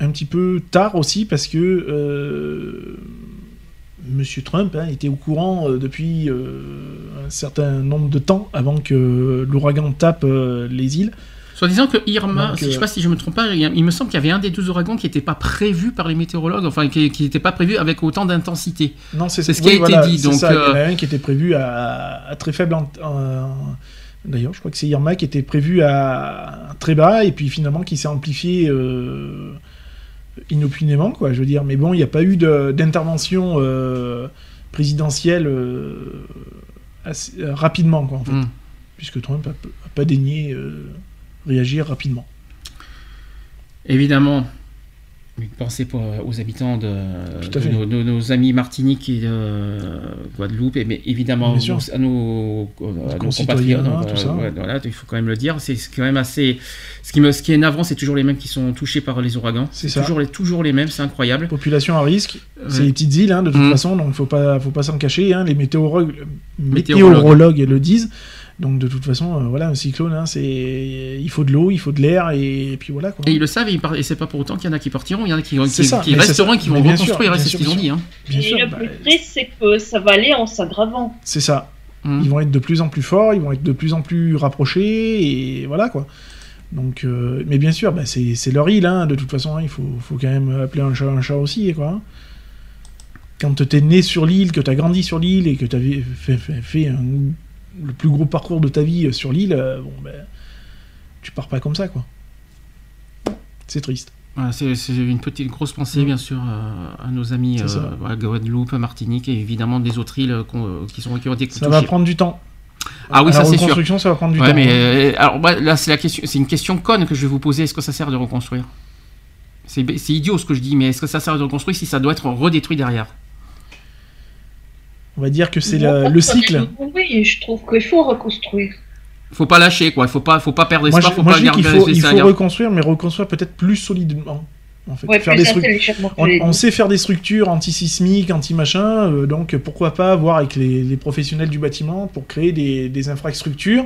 un petit peu tard aussi parce que euh, Monsieur Trump hein, était au courant euh, depuis euh, un certain nombre de temps avant que l'ouragan tape les îles. Soit disant que Irma, Donc, si je sais euh, pas si je me trompe pas, il, a- me semble qu'il y avait un des deux ouragans qui n'était pas prévu par les météorologues, enfin qui n'était pas prévu avec autant d'intensité. Non, c'est ce oui, qui a été dit, donc, ça, Il y en a euh, un qui était prévu à, à très faible. en- D'ailleurs, je crois que c'est Irma qui était prévu à très bas et puis finalement qui s'est amplifié euh, inopinément, quoi. Je veux dire, mais bon, il n'y a pas eu d'intervention euh, présidentielle euh, assez- rapidement, quoi, en fait, Hmm. puisque Trump a, p- a pas daigné réagir rapidement. Évidemment, une pensée pour, euh, aux habitants de, nos, amis Martinique et de Guadeloupe, et mais évidemment nos- à nos, à concitoyens, compatriotes. tout ça. ouais, voilà, il faut quand même le dire. C'est quand même assez. Ce qui, me, ce qui est navrant, c'est toujours les mêmes qui sont touchés par les ouragans. C'est toujours les, toujours les mêmes, c'est incroyable. Population à risque, c'est Ouais. les petites îles, hein, de toute Mm. façon, donc faut pas, faut pas s'en cacher. hein, les météorologues, Météorologues. météorologues le disent. Donc de toute façon, euh, voilà, un cyclone, hein, c'est, il faut de l'eau, il faut de l'air, et, puis voilà quoi. Et ils le savent, et, ils par- et c'est pas pour autant qu'il y en a qui partiront, il y en a qui, ça, resteront et qui vont Mais bien sûr, reconstruire, hein, c'est ce qu'ils ont bien dit. sûr. Hein. Bien Et sûr, le bah, plus triste, c'est que ça va aller en s'aggravant. c'est ça. Mm. Ils vont être de plus en plus forts, ils vont être de plus en plus rapprochés, et voilà quoi. Donc, euh, mais bien sûr, bah, c'est, leur île, hein, de toute façon, hein, il faut, faut quand même appeler un chat un chat aussi, quoi. Quand t'es né sur l'île, que t'as grandi sur l'île et que t'as fait, fait, fait- fait un- le plus gros parcours de ta vie euh, sur l'île, euh, bon, ben, tu pars pas comme ça, quoi. C'est triste. Voilà, c'est une petite grosse pensée, bien sûr, euh, à nos amis euh, Guadeloupe, Martinique et évidemment des autres îles qui, sont, qui ont été Ça va prendre du temps. Ah oui, La ça c'est sûr. reconstruction, ça va prendre du Ouais, temps. mais hein. euh, alors là c'est la question, c'est une question conne que je vais vous poser. Est-ce que ça sert de reconstruire? C'est idiot ce que je dis, mais est-ce que ça sert de reconstruire si ça doit être redétruit derrière? On va dire que c'est Moi, le, le cycle. Oui, je trouve qu'il faut reconstruire. Faut pas lâcher quoi. Il faut pas, faut pas perdre Moi, espoir. je, Faut moi, pas je dis qu'il faut, il faut reconstruire, mais reconstruire peut-être plus solidement. En fait. Ouais, faire des on, on sait faire des structures anti-sismiques, anti-machin, euh, donc pourquoi pas voir avec les, les professionnels du bâtiment pour créer des, des infrastructures,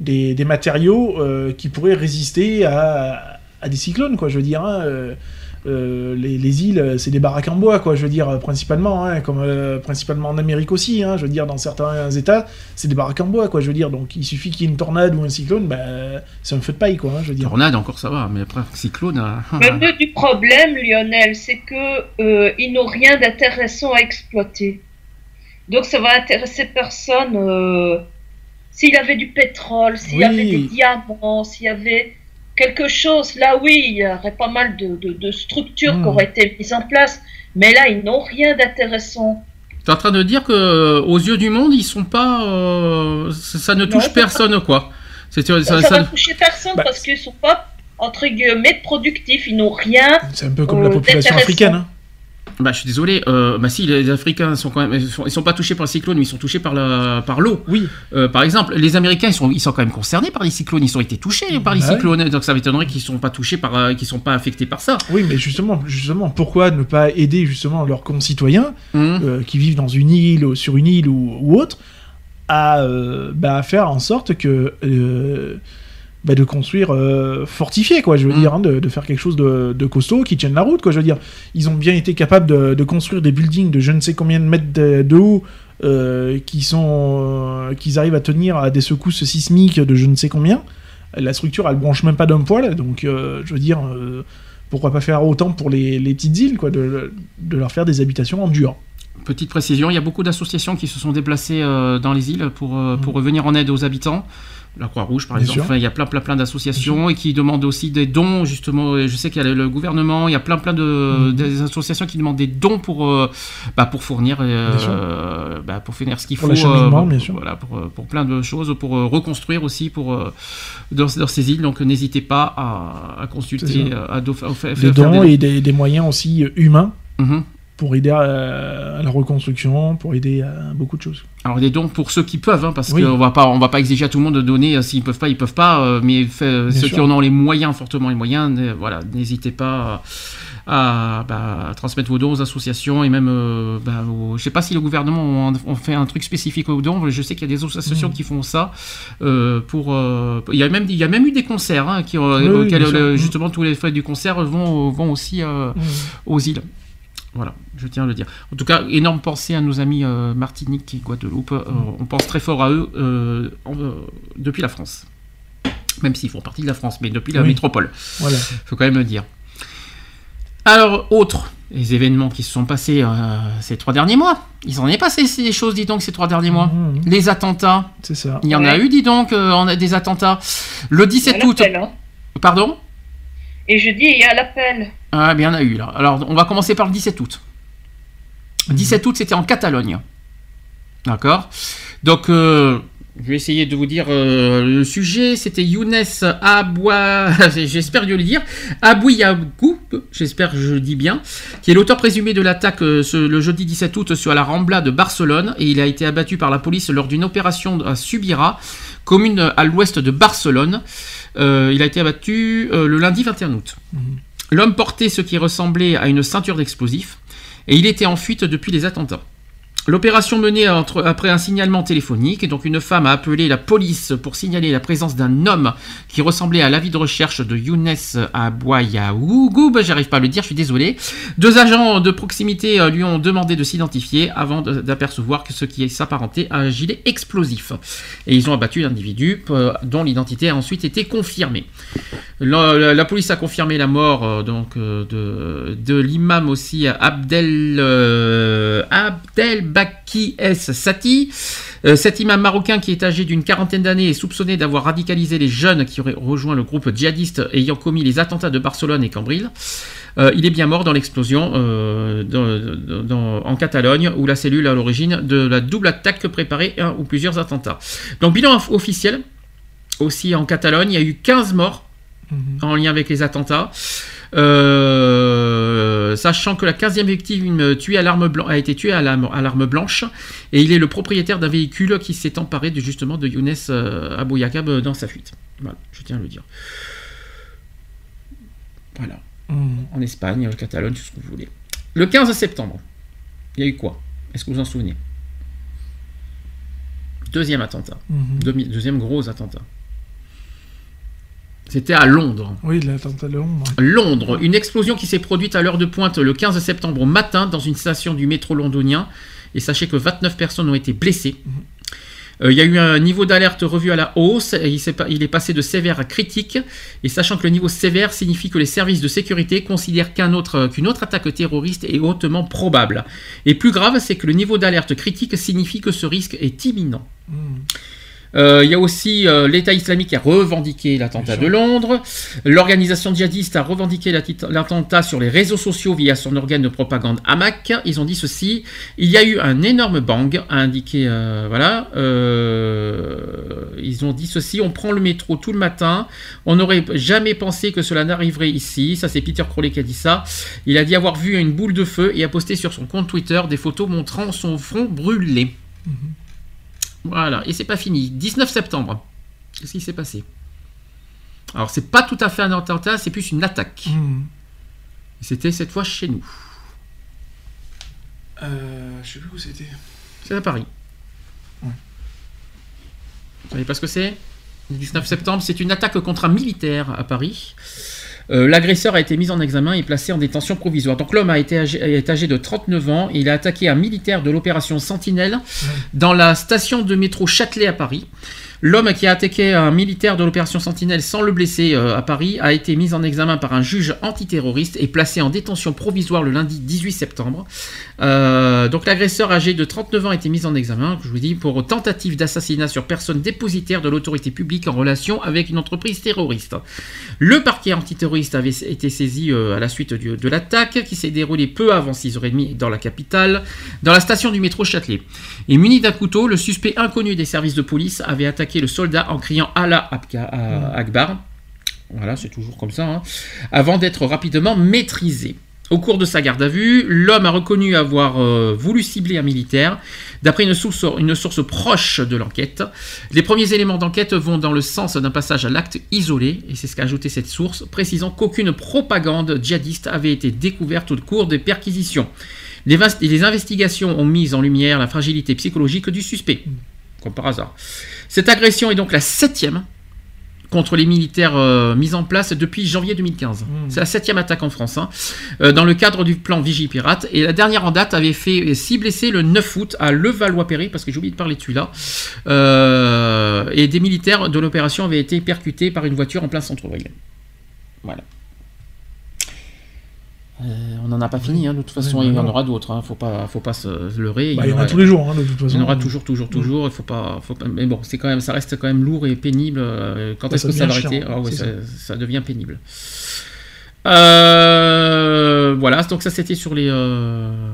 des, des matériaux euh, qui pourraient résister à, à des cyclones, quoi. Je veux dire, hein, euh, euh, les, les îles, c'est des baraques en bois, quoi. Je veux dire, principalement, hein, comme euh, principalement en Amérique aussi. Hein, je veux dire, dans certains États, c'est des baraques en bois, quoi. Je veux dire, donc il suffit qu'il y ait une tornade ou un cyclone, bah, c'est un feu de paille, quoi. hein, je veux dire. Tornade encore ça va, mais après cyclone. euh, Le du problème, Lionel, c'est que euh, ils n'ont rien d'intéressant à exploiter. Donc ça va intéresser personne. euh, S'il y avait du pétrole, s'il y Oui. avait des diamants, s'il y avait quelque chose, là oui, il y aurait pas mal de, de- de structures Hmm. qui auraient été mises en place. Mais là, ils n'ont rien d'intéressant. T'es en train de dire que euh, aux yeux du monde, ils sont pas, euh, ça, ne touche personne quoi. C'est ça, Ça, ça- va toucher personne Bah, parce qu'ils sont pas entre guillemets productifs. Ils n'ont rien. C'est un peu comme Euh, la population africaine. hein. Bah, je suis désolé. Euh, bah, si, les Africains sont quand même, ils sont, ils sont pas touchés par le cyclone, mais ils sont touchés par la, par l'eau. Oui. Euh, par exemple, les Américains, ils sont, ils sont quand même concernés par les cyclones. Ils ont été touchés par les Bah cyclones. Donc, ça m'étonnerait qu'ils sont pas touchés par, euh, qu'ils sont pas affectés par ça. Oui, mais justement, justement, pourquoi ne pas aider justement leurs concitoyens Hum. qui vivent dans une île, ou sur une île ou, ou autre, à, bah, faire en sorte que bah, de construire euh, fortifié, quoi. Je veux Mm. dire, hein, de, de faire quelque chose de, de costaud qui tienne la route, quoi. Je veux dire, ils ont bien été capables de, de construire des buildings de je ne sais combien de mètres de, haut. euh, qui sont euh, qu'ils arrivent à tenir à des secousses sismiques de je ne sais combien la structure elle bronche même pas d'un poil donc euh, je veux dire euh, pourquoi pas faire autant pour les, les petites îles quoi de, de leur faire des habitations en dur Petite précision, il y a beaucoup d'associations qui se sont déplacées euh, dans les îles pour, pour venir en aide aux habitants. La Croix-Rouge, par Bien exemple. Enfin, il y a plein, plein, plein d'associations et qui demandent aussi des dons, justement. Et Je sais qu'il y a le gouvernement, il y a plein, plein de Mhm. des associations qui demandent des dons pour, euh, bah, pour fournir, euh, euh, bah, pour fournir ce qu'il Pour faut. euh, bien sûr. Voilà, pour, euh, pour plein de choses, pour euh, reconstruire aussi pour euh, dans, dans ces îles. Donc, n'hésitez pas à, consulter, euh, à, faire- des dons des- et des, des moyens aussi euh, humains Mhm. Pour aider à, à la reconstruction, pour aider à beaucoup de choses. Alors des dons pour ceux qui peuvent, hein, parce Oui. qu'on va pas, on va pas exiger à tout le monde de donner. euh, S'ils peuvent pas, ils peuvent pas. euh, mais fait- euh, ceux sûr. qui en ont les moyens, fortement les moyens, voilà, n'hésitez pas à, bah, à transmettre vos dons aux associations et même, euh, bah, aux- je sais pas si le gouvernement fait un truc spécifique aux dons. Je sais qu'il y a des associations Mhm. qui font ça euh, pour. euh, il y a même, il y a même eu des concerts hein, qui, Oui, oui, Mhm. justement tous les frais du concert vont, vont aussi euh, aux îles. Voilà, je tiens à le dire. En tout cas, énorme pensée à nos amis euh, Martinique et Guadeloupe. Euh, on pense très fort à eux euh, en- euh, depuis la France. Même s'ils font partie de la France, mais depuis la Oui. métropole. Voilà. faut quand même le dire. Alors, autres, les événements qui se sont passés euh, ces trois derniers mois. Il s'en est passé ces choses, dis donc, ces trois derniers mois. Les attentats. C'est ça. Il y en a eu, dis donc, euh, on a des attentats. Le 17 Il y a août. l'appel, hein. Pardon? Et je dis, il y a l'appel. Ah, bien, il y en a eu là. Alors, on va commencer par le 17 août. Le 17 août, c'était en Catalogne. D'accord? Donc, euh, je vais essayer de vous dire euh, le sujet. C'était Younes Aboua, j'espère de le dire, Abouyakou, j'espère que je dis bien, qui est l'auteur présumé de l'attaque euh, le jeudi 17 août sur la Rambla de Barcelone. Et il a été abattu par la police lors d'une opération à Subira, commune à l'ouest de Barcelone. Il a été abattu le lundi 21 août. L'homme portait ce qui ressemblait à une ceinture d'explosifs et il était en fuite depuis les attentats. L'opération menée après un signalement téléphonique, donc une femme a appelé la police pour signaler la présence d'un homme qui ressemblait à l'avis de recherche de Younes Abouyaougoub, j'arrive pas à le dire, je suis désolé. Deux agents de proximité euh, lui ont demandé de s'identifier avant d'apercevoir que ce qui s'apparentait à un gilet explosif. Et ils ont abattu l'individu euh, dont l'identité a ensuite été confirmée. La, police a confirmé la mort euh, donc de, l'imam aussi Abdel euh, Abdelbaki S Sati. Euh, cet imam marocain qui est âgé d'une quarantaine d'années est soupçonné d'avoir radicalisé les jeunes qui auraient rejoint le groupe djihadiste ayant commis les attentats de Barcelone et Cambril. Euh, il est bien mort dans l'explosion euh, dans- dans- en Catalogne, où la cellule à l'origine de la double attaque que préparait un ou plusieurs attentats. Donc bilan off- officiel, aussi en Catalogne, il y a eu 15 morts en lien avec les attentats. Euh, sachant que la 15e victime tuée à l'arme a été tuée à l'arme, blanche et il est le propriétaire d'un véhicule qui s'est emparé de, justement de Younes euh, Abouyakab euh, dans sa fuite. Voilà, je tiens à le dire. Voilà. Mhm. En Espagne, en Catalogne, tout ce que vous voulez. Le 15 septembre, il y a eu quoi? Est-ce que vous vous en souvenez? Deuxième attentat. Demi- deuxième gros attentat. C'était à Londres. Oui, l'attentat de Londres. Londres, une explosion qui s'est produite à l'heure de pointe le 15 septembre au matin dans une station du métro londonien. Et sachez que 29 personnes ont été blessées. Euh, Il y a eu un niveau d'alerte revu à la hausse, et il, pas- il est passé de sévère à critique, et sachant que le niveau sévère signifie que les services de sécurité considèrent autre- qu'une autre attaque terroriste est hautement probable. Et plus grave, c'est que le niveau d'alerte critique signifie que ce risque est imminent. Euh, Il y a aussi euh, l'État islamique qui a revendiqué l'attentat de Londres. L'organisation djihadiste a revendiqué l'attentat sur les réseaux sociaux via son organe de propagande Hamak. Ils ont dit ceci il y a eu un énorme bang, a indiqué. euh, voilà. euh, ils ont dit ceci on prend le métro tout le matin. On n'aurait jamais pensé que cela n'arriverait ici. Ça, c'est Peter Crowley qui a dit ça. Il a dit avoir vu une boule de feu et a posté sur son compte Twitter des photos montrant son front brûlé. Voilà, et c'est pas fini. 19 septembre. Qu'est-ce qui s'est passé? Alors, c'est pas tout à fait un attentat, c'est plus une attaque. Mhm. C'était cette fois chez nous. Euh, je sais plus où c'était. C'est à Paris. Vous savez pas ce que c'est? Le 19 septembre, c'est une attaque contre un militaire à Paris. Euh, L'agresseur a été mis en examen et placé en détention provisoire. Donc l'homme a été âgé, est âgé de 39 ans. Il a attaqué un militaire de l'opération Sentinelle dans la station de métro Châtelet à Paris. L'homme qui a attaqué un militaire de l'opération Sentinelle sans le blesser euh, à Paris a été mis en examen par un juge antiterroriste et placé en détention provisoire le lundi 18 septembre. Euh, donc l'agresseur âgé de 39 ans a été mis en examen, je vous dis, pour tentative d'assassinat sur personne dépositaire de l'autorité publique en relation avec une entreprise terroriste. Le parquet antiterroriste avait été saisi euh, à la suite de l'attaque qui s'est déroulée peu avant 6h30 dans la capitale, dans la station du métro Châtelet. Et muni d'un couteau, le suspect inconnu des services de police avait attaqué le soldat en criant Allah Akbar. Voilà, c'est toujours comme ça. hein. Avant d'être rapidement maîtrisé. Au cours de sa garde à vue, l'homme a reconnu avoir euh, voulu cibler un militaire, d'après une source, une source proche de l'enquête. Les premiers éléments d'enquête vont dans le sens d'un passage à l'acte isolé, et c'est ce qu'a ajouté cette source, précisant qu'aucune propagande djihadiste avait été découverte au cours des perquisitions. Les, investigations ont mis en lumière la fragilité psychologique du suspect, comme par hasard. Cette agression est donc la septième contre les militaires euh, mise en place depuis janvier 2015. C'est la septième attaque en France, hein, euh, dans le cadre du plan Vigipirate. Et la dernière en date avait fait six blessés le 9 août à Levallois-Perret, parce que j'ai oublié de parler de celui-là. Euh, et des militaires de l'opération avaient été percutés par une voiture en plein centre-ville. Voilà. Euh, on n'en a pas fini, hein, de toute façon, il y en voilà. aura d'autres. Hein, faut pas, faut pas se leurrer. Bah, il y en aura- tous les jours, hein, de toute façon. Il y en aura toujours, toujours, toujours. Il faut pas, faut pas- Mais bon, c'est quand même, ça reste quand même lourd et pénible. euh, Quand Bah, est-ce que ça va arrêter Ah ouais, ça, ça devient pénible. Euh, voilà, donc ça c'était sur les, euh,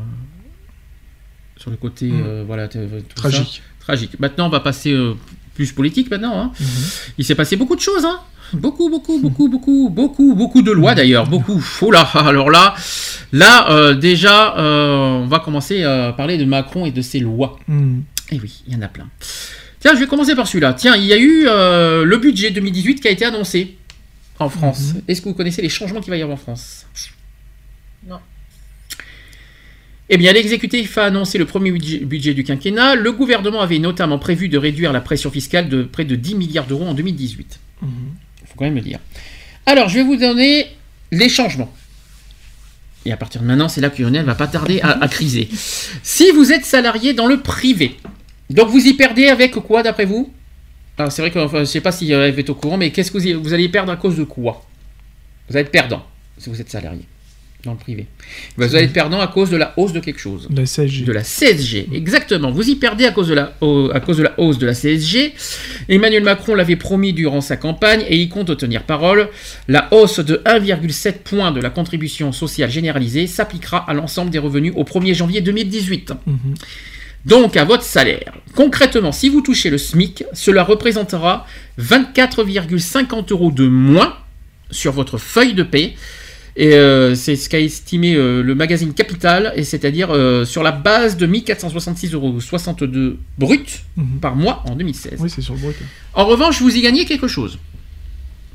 sur le côté, Mm. euh, voilà, tout Tragique. ça. Tragique. Maintenant, on va passer plus politique maintenant. hein. Mhm. Il s'est passé beaucoup de choses, hein. Beaucoup, beaucoup, beaucoup, beaucoup, beaucoup, beaucoup de lois d'ailleurs, beaucoup. Oh là, alors là, là euh, déjà, euh, on va commencer à parler de Macron et de ses lois. Mhm. Et oui, il y en a plein. Tiens, je vais commencer par celui-là. Tiens, il y a eu euh, le budget 2018 qui a été annoncé en France. Est-ce que vous connaissez les changements qu'il va y avoir en France? Non. Eh bien, l'exécutif a annoncé le premier budget, du quinquennat. Le gouvernement avait notamment prévu de réduire la pression fiscale de près de 10 milliards d'euros en 2018. Mhm. Il faut quand même le dire. Alors, je vais vous donner les changements. Et à partir de maintenant, c'est là que Lionel va pas tarder à, criser. Si vous êtes salarié dans le privé, donc vous y perdez avec quoi d'après vous? Alors c'est vrai que enfin, je sais pas si euh, Eve est au courant, mais qu'est-ce que vous, y- vous allez perdre à cause de quoi? Vous allez être perdant si vous êtes salarié dans le privé. Vous allez être perdant à cause de la hausse de quelque chose. La CSG. De la CSG, exactement. Vous y perdez à cause de la, à cause de la hausse de la CSG. Emmanuel Macron l'avait promis durant sa campagne et il compte tenir parole. La hausse de 1,7 point de la contribution sociale généralisée s'appliquera à l'ensemble des revenus au 1er janvier 2018. Mhm. Donc à votre salaire. Concrètement, si vous touchez le SMIC, cela représentera 24,50 euros de moins sur votre feuille de paie. Et euh, c'est ce qu'a estimé euh, le magazine Capital, et c'est-à-dire euh, sur la base de 1466,62 euros brut Mhm. par mois en 2016. Oui, c'est sur le brut. En revanche, vous y gagnez quelque chose.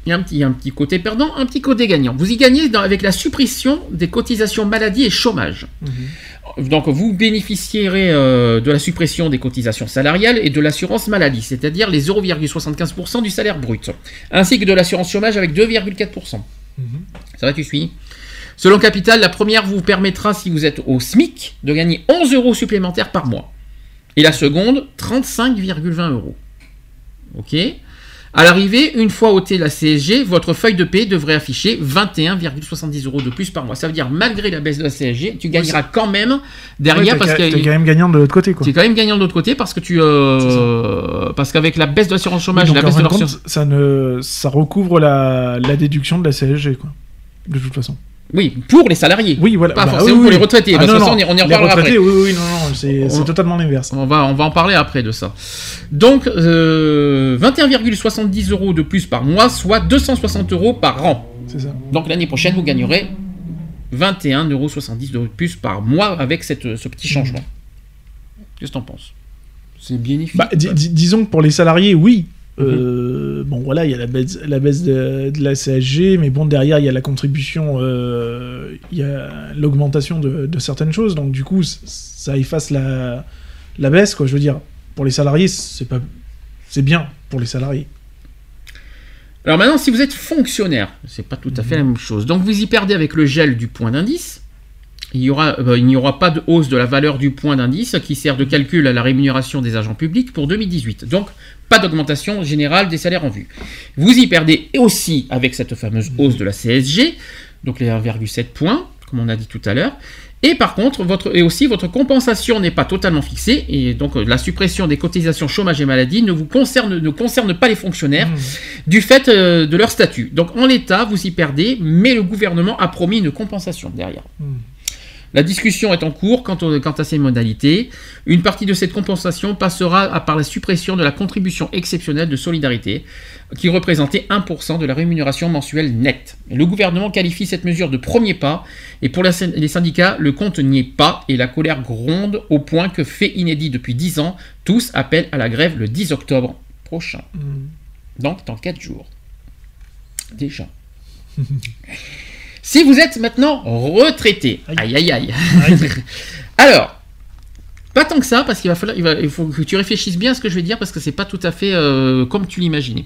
Il y a un petit, un petit côté perdant, un petit côté gagnant. Vous y gagnez dans- avec la suppression des cotisations maladie et chômage. Donc vous bénéficierez de la suppression des cotisations salariales et de l'assurance maladie, c'est-à-dire les 0,75% du salaire brut, ainsi que de l'assurance chômage avec 2,4%. Ça va, tu suis Selon Capital, la première vous permettra, si vous êtes au SMIC, de gagner 11 euros supplémentaires par mois. Et la seconde, 35,20 euros. Ok? À l'arrivée, une fois ôté la CSG, votre feuille de paie devrait afficher 21,70 euros de plus par mois. Ça veut dire, malgré la baisse de la CSG, tu gagneras quand même derrière parce que. t'es quand même gagnant de l'autre côté, quoi. Tu es quand même gagnant de l'autre côté parce que tu. euh, parce qu'avec la baisse de l'assurance chômage Oui, et la baisse de compte, ça, ne, ça recouvre la, la déduction de la CSG, quoi. De toute façon. Oui, pour les salariés. Oui, voilà. Pas Bah, forcément oui, pour oui. les retraités. Ah, que ça, non. on y, on y Les reparlera retraités, après. Oui, oui, non, non, c'est totalement l'inverse. On va, on va en parler après de ça. Donc, euh, 21,70 euros de plus par mois, soit 260 euros par an. C'est ça. Donc l'année prochaine, vous gagnerez 21,70 euros de plus par mois avec cette, ce petit changement. Qu'est-ce que t'en penses? C'est bénéfique. Bah, di- di- disons que pour les salariés, oui. Mhm. Euh, bon, voilà, il y a la baisse, la baisse de, de la CSG, mais bon, derrière, il y a la contribution, euh, il y a l'augmentation de, de certaines choses, donc du coup, ça efface la, la baisse, quoi. Je veux dire, pour les salariés, c'est pas, c'est bien pour les salariés. Alors maintenant, si vous êtes fonctionnaire, c'est pas tout à fait la même chose. Donc vous y perdez avec le gel du point d'indice. Il y aura, euh, il n'y aura pas de hausse de la valeur du point d'indice qui sert de calcul à la rémunération des agents publics pour 2018. Donc pas d'augmentation générale des salaires en vue. Vous y perdez aussi avec cette fameuse hausse de la CSG, donc les 1,7 points, comme on a dit tout à l'heure. Et par contre, votre, et aussi votre compensation n'est pas totalement fixée, et donc euh, la suppression des cotisations chômage et maladie ne vous concerne, ne concerne pas les fonctionnaires du fait euh, de leur statut. Donc en l'état, vous y perdez, mais le gouvernement a promis une compensation derrière. La discussion est en cours quant, au- quant à ces modalités. Une partie de cette compensation passera par la suppression de la contribution exceptionnelle de solidarité, qui représentait 1% de la rémunération mensuelle nette. Et le gouvernement qualifie cette mesure de premier pas, et pour la les syndicats, le compte n'y est pas, et la colère gronde au point que, fait inédit depuis 10 ans, tous appellent à la grève le 10 octobre prochain. Donc dans 4 jours. Déjà. si vous êtes maintenant retraité, aïe aïe aïe. Alors, pas tant que ça, parce qu'il va falloir, il, va- il faut que tu réfléchisses bien à ce que je vais dire, parce que c'est pas tout à fait euh, comme tu l'imaginais.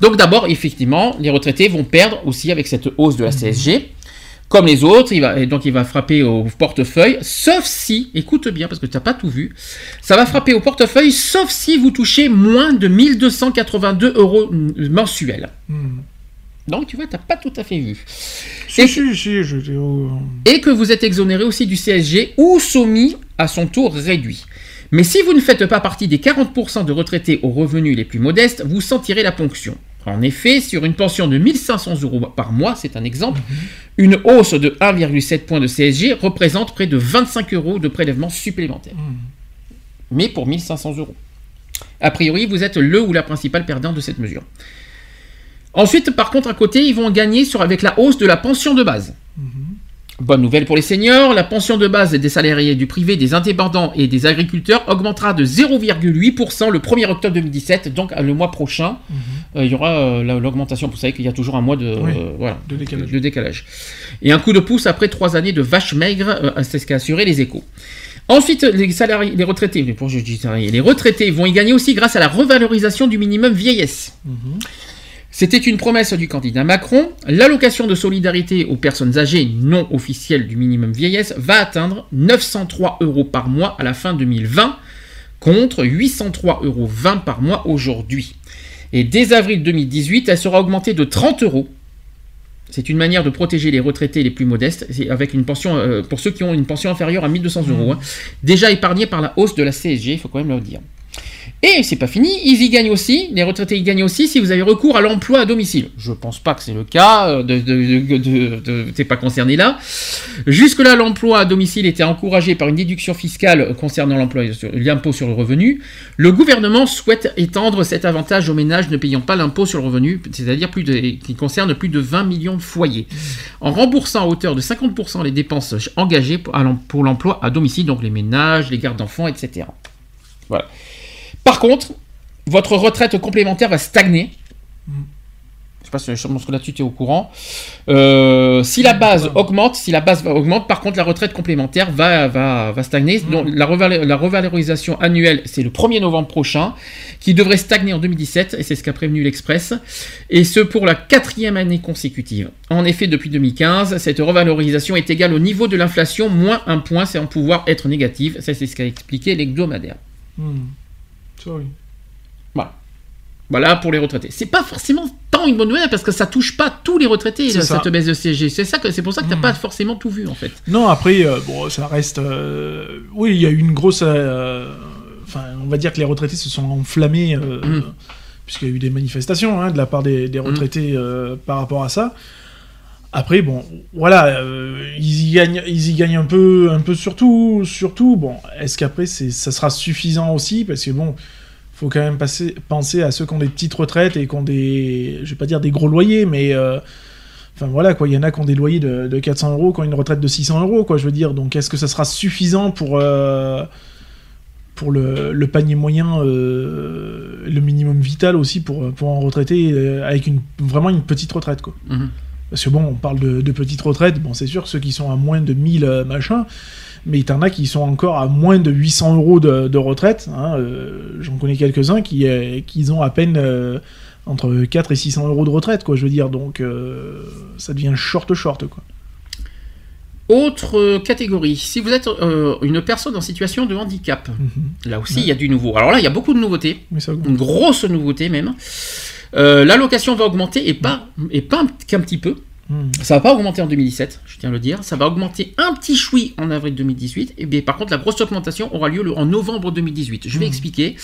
Donc d'abord, effectivement, les retraités vont perdre aussi avec cette hausse de la CSG. Comme les autres, il va, et donc il va frapper au portefeuille, sauf si, écoute bien parce que tu n'as pas tout vu, ça va frapper au portefeuille, sauf si vous touchez moins de 1282 euros mensuels. Donc tu vois, tu n'as pas tout à fait vu. Si, si, si, je- je- Et que vous êtes exonéré aussi du CSG ou soumis à son taux réduit. Mais si vous ne faites pas partie des 40% de retraités aux revenus les plus modestes, vous sentirez la ponction. En effet, sur une pension de 1500 euros par mois, c'est un exemple, une hausse de 1,7 point de CSG représente près de 25 euros de prélèvement supplémentaire. Mais pour 1500 euros. A priori, vous êtes le ou la principale perdante de cette mesure. Ensuite, par contre, à côté, ils vont gagner sur, avec la hausse de la pension de base. Bonne nouvelle pour les seniors, la pension de base des salariés du privé, des indépendants et des agriculteurs augmentera de 0,8% le 1er octobre 2017, donc euh, le mois prochain, euh, il y aura euh, la- l'augmentation. Vous savez qu'il y a toujours un mois de, Oui, euh, voilà, de décalage. de décalage. Et un coup de pouce après trois années de vache maigre, euh, c'est ce qu'a assuré les échos. Ensuite, les salariés, les retraités, pour je dis salariés, les retraités vont y gagner aussi grâce à la revalorisation du minimum vieillesse. C'était une promesse du candidat Macron. L'allocation de solidarité aux personnes âgées non officielles du minimum vieillesse va atteindre 903 euros par mois à la fin 2020 contre 803,20 euros par mois aujourd'hui. Et dès avril 2018, elle sera augmentée de 30 euros. C'est une manière de protéger les retraités les plus modestes, avec une pension euh, pour ceux qui ont une pension inférieure à 1200 euros, hein. déjà épargnés par la hausse de la CSG, il faut quand même le dire. Et c'est pas fini, ils y gagnent aussi, les retraités y gagnent aussi si vous avez recours à l'emploi à domicile. Je pense pas que c'est le cas, euh, de, de, pas concerné là. Jusque-là, l'emploi à domicile était encouragé par une déduction fiscale concernant l'emploi l'impôt sur le revenu. Le gouvernement souhaite étendre cet avantage aux ménages ne payant pas l'impôt sur le revenu, c'est-à-dire plus qui concerne plus de 20 millions de foyers, en remboursant à hauteur de 50% les dépenses engagées pour l'emploi à domicile, donc les ménages, les gardes d'enfants, etc. Voilà. Par contre, votre retraite complémentaire va stagner. Je sais pas si je pense que là-dessus tu es au courant. Euh, si la base augmente, si la base augmente, par contre la retraite complémentaire va, va, va stagner. Donc la, reval- la revalorisation annuelle, c'est le 1er novembre prochain, qui devrait stagner en 2017, et c'est ce qu'a prévenu l'Express, et ce pour la quatrième année consécutive. En effet, depuis 2015, cette revalorisation est égale au niveau de l'inflation, moins un point, c'est en pouvoir être négative. Ça, c'est ce qu'a expliqué l'hebdomadaire. Hmm. Sorry. Voilà. Voilà pour les retraités. C'est pas forcément tant une bonne nouvelle parce que ça touche pas tous les retraités ça. cette baisse de CSG. C'est ça que c'est pour ça que t'as pas forcément tout vu en fait. Non, après, euh, bon, ça reste. euh, oui, il y a eu une grosse. euh, Enfin, on va dire que les retraités se sont enflammés, euh, Mm. puisqu'il y a eu des manifestations hein, de la part des, des retraités par rapport à ça. Après, bon, voilà, euh, ils, y gagnent, y gagnent un peu, un peu surtout, surtout. Bon, est-ce qu'après, c'est, ça sera suffisant aussi? Parce que bon, faut quand même penser à ceux qui ont des petites retraites et qui ont des, je vais pas dire des gros loyers, mais euh, Enfin voilà quoi, il y en a qui ont des loyers de, de 400 euros, qui ont une retraite de 600 euros quoi, je veux dire. Donc est-ce que ça sera suffisant pour euh, le, panier moyen, le minimum vital aussi pour pour un retraité avec vraiment une petite retraite quoi? Mhm. Parce que bon, on parle de, de petites retraites, bon c'est sûr ceux qui sont à moins de 1000 euh, machin, mais il y en a qui sont encore à moins de 800 euros de, de retraite. hein, euh, J'en connais quelques-uns qui, euh, qui ont à peine euh, entre 4 et 600 euros de retraite, quoi, je veux dire. Donc ça devient short short, quoi. Autre catégorie, si vous êtes une personne en situation de handicap, là aussi il y a du nouveau. Alors là il y a beaucoup de nouveautés, une grosse nouveauté même. Euh, L'allocation va augmenter et pas, et pas un- qu'un petit peu. Hmm. Ça va pas augmenter en 2017, je tiens à le dire. Ça va augmenter un petit choui en avril 2018. Et bien, par contre, la grosse augmentation aura lieu le- en novembre 2018. Je vais expliquer.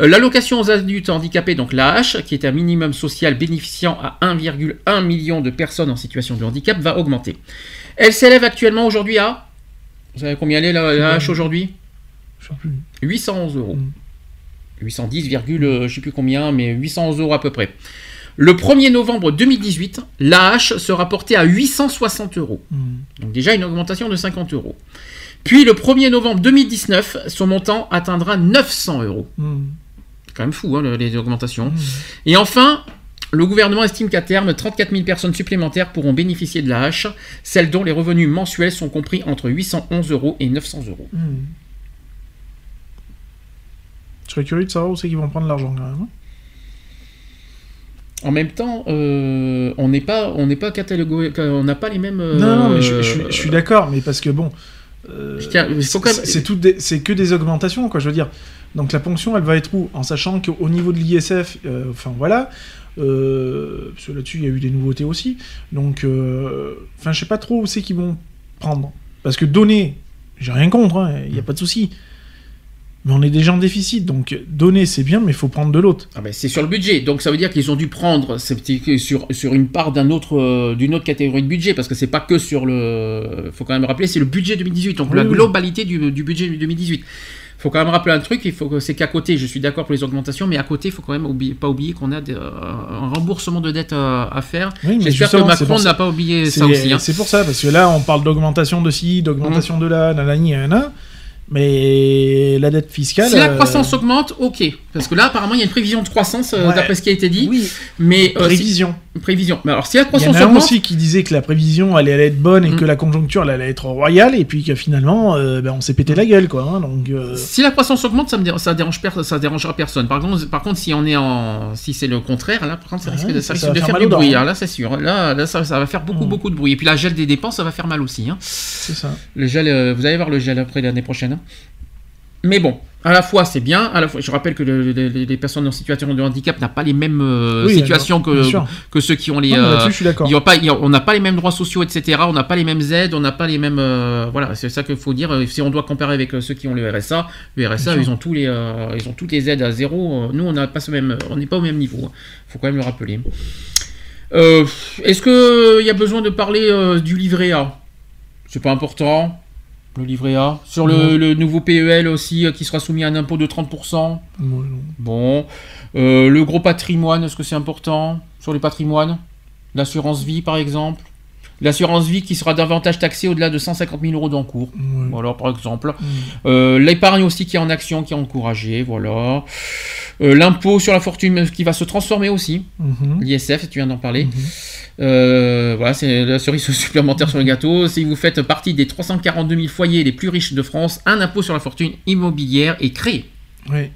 Euh, L'allocation aux adultes handicapés, donc l'AH, qui est un minimum social bénéficiant à 1,1 million de personnes en situation de handicap, va augmenter. Elle s'élève actuellement aujourd'hui à Vous savez combien elle est la, la hache aujourd'hui? Je sais plus. 811 euros. 810, virgule, euh, je sais plus combien, mais 811 euros à peu près. Le 1er novembre 2018, la hache sera portée à 860 euros. Mm. Donc déjà une augmentation de 50 euros. Puis le 1er novembre 2019, son montant atteindra 900 euros. Mm. C'est quand même fou, hein, le- les augmentations. Et enfin, le gouvernement estime qu'à terme, 34 000 personnes supplémentaires pourront bénéficier de la hache, celles dont les revenus mensuels sont compris entre 811 euros et 900 euros. Je serais curieux de savoir où c'est qu'ils vont prendre l'argent quand même. hein. En même temps, euh, on n'est pas, on n'est pas catalogué, on n'a pas les mêmes. euh, Non, non, mais je, je suis- je suis d'accord, mais parce que bon. euh, même- c'est- que des augmentations, quoi, je veux dire. Donc la ponction, elle va être où? En sachant qu'au niveau de l'ISF, euh, enfin voilà, euh, parce que là-dessus, il y a eu des nouveautés aussi. Donc, euh, enfin, je sais pas trop où c'est qu'ils vont prendre. Parce que donner, j'ai rien contre, hein, il n'y a pas de souci. Mais on est déjà en déficit, donc donner, c'est bien, mais il faut prendre de l'autre. Ah ben, c'est sur le budget, donc ça veut dire qu'ils ont dû prendre sur, sur une part d'un autre, euh, d'une autre catégorie de budget, parce que c'est pas que sur le. faut quand même rappeler, c'est le budget 2018, donc Oui, la oui. globalité du, du budget 2018. faut quand même rappeler un truc, il faut que c'est qu'à côté, je suis d'accord pour les augmentations, mais à côté, il faut quand même oublier- pas oublier qu'on a euh, un remboursement de dette à, à faire. Oui, J'espère que Macron n'a pas oublié ça aussi. hein. c'est pour ça, parce que là, on parle d'augmentation de ci, d'augmentation de là, nanani, nanana, mais la dette fiscale. Si la euh, croissance augmente, ok. Parce que là, apparemment, il y a une prévision de croissance, euh, Ouais. d'après ce qui a été dit. Oui, Mais, euh, prévision. si- prévision. Mais alors, si la Il y en croissance a augmente. aussi qui disait que la prévision allait être bonne et Mm. que la conjoncture allait être royale, et puis que finalement, euh, ben, on s'est pété la gueule, quoi. hein, donc, Si la croissance augmente, ça me ça dérange per- ça dérangera personne. Par contre, par contre, si on est en, si c'est le contraire, là, par contre, ça Ouais, risque de, ça, ça risque ça va de faire du bruit. hein. hein, Là, c'est sûr. Là, là, ça, ça va faire beaucoup, Mm. beaucoup de bruit. Et puis la gel des dépenses, ça va faire mal aussi. hein. c'est ça. Le gel, vous allez voir le gel après l'année prochaine. Mais bon, à la fois c'est bien, à la fois je rappelle que le- le- les, personnes en situation de handicap n'ont pas les mêmes euh, Oui, situations que, que ceux qui ont les. Non, euh, je suis d'accord. il y a pas- il y a- on n'a pas les mêmes droits sociaux, etc. On n'a pas les mêmes aides, on n'a pas les mêmes. euh, voilà, c'est ça qu'il faut dire. Euh, Si on doit comparer avec ceux qui ont le RSA, le RSA, Bien ils sûr. ont tous les, ils ont toutes les aides à zéro. Nous, on n'a pas ce même, on n'est pas au même niveau. Il faut quand même le rappeler. Est-ce que il y a besoin de parler du livret A? C'est pas important. Le livret A. Sur le, le nouveau PEL aussi, euh, qui sera soumis à un impôt de 30%. Ouais, non. Bon. Euh, le gros patrimoine, est-ce que c'est important Sur les patrimoines L'assurance vie, par exemple? L'assurance vie qui sera davantage taxée au-delà de 150 000 euros d'encours. Voilà, par exemple. Mm. Euh, L'épargne aussi qui est en action, qui est encouragée, voilà. Euh, L'impôt sur la fortune qui va se transformer aussi. Mhm. L'ISF, tu viens d'en parler. Mhm. Euh, voilà, c'est la cerise supplémentaire sur le gâteau. Si vous faites partie des 342 000 foyers les plus riches de France, un impôt sur la fortune immobilière est créé. Ouais.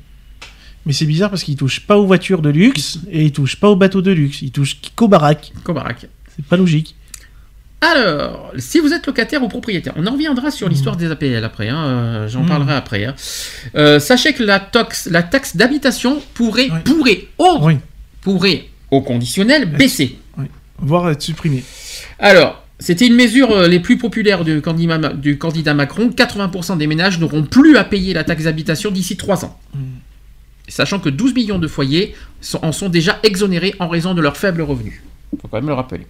Mais c'est bizarre parce qu'il touche pas aux voitures de luxe et il touche pas aux bateaux de luxe. Il touche qu'aux baraques. Cobarak. C'est pas logique. Alors, si vous êtes locataire ou propriétaire, on en reviendra sur l'histoire des APL après, hein, euh, j'en Mhm. parlerai après. hein. Euh, sachez que la, tox- la taxe d'habitation pourrait, Oui. pourrait, au, Oui. pourrait, au conditionnel, baisser. Voire être supprimé. Alors, c'était une mesure euh, les plus populaires du candidat, du candidat Macron. 80% des ménages n'auront plus à payer la taxe d'habitation d'ici 3 ans. Mm. Sachant que 12 millions de foyers sont- en sont déjà exonérés en raison de leurs faibles revenus. faut quand même le rappeler.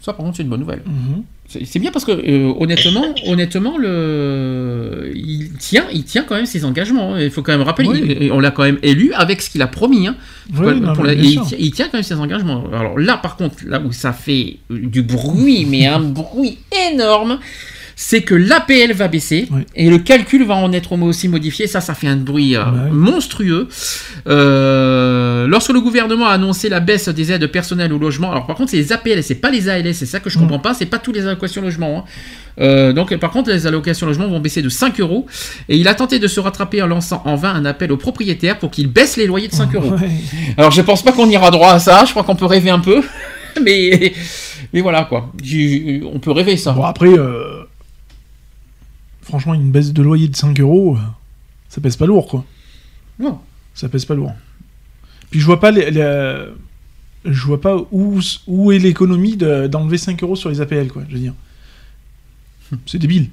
Ça, par contre, c'est une bonne nouvelle. Mhm. C'est c'est bien parce que euh, honnêtement, honnêtement, le, il tient, il tient quand même ses engagements. hein. Il faut quand même rappeler, Oui. il- on l'a quand même élu avec ce qu'il a promis. hein. Oui, même- non, la- il tient quand même ses engagements. Alors là, par contre, là où ça fait du bruit, mais un bruit énorme, c'est que l'APL va baisser Oui. et le calcul va en être aussi modifié. Ça, ça fait un bruit euh, monstrueux. Euh, lorsque le gouvernement a annoncé la baisse des aides personnelles au logement, alors par contre, c'est les APL, c'est pas les ALS, c'est ça que je comprends pas, c'est pas tous les allocations logement. hein. Euh, donc, par contre, les allocations logement vont baisser de 5 euros. Et il a tenté de se rattraper en lançant en vain un appel aux propriétaires pour qu'ils baissent les loyers de 5 euros. Ouais. Alors, je pense pas qu'on ira droit à ça. Je crois qu'on peut rêver un peu. Mais, mais voilà, quoi. On peut rêver ça. Bon, après, euh, franchement, une baisse de loyer de 5 euros, euh, ça pèse pas lourd, quoi. Non. Ça pèse pas lourd. Puis je vois pas les, les- je vois pas où, où est l'économie de- d'enlever 5 euros sur les APL, quoi. Je veux dire. C'est débile.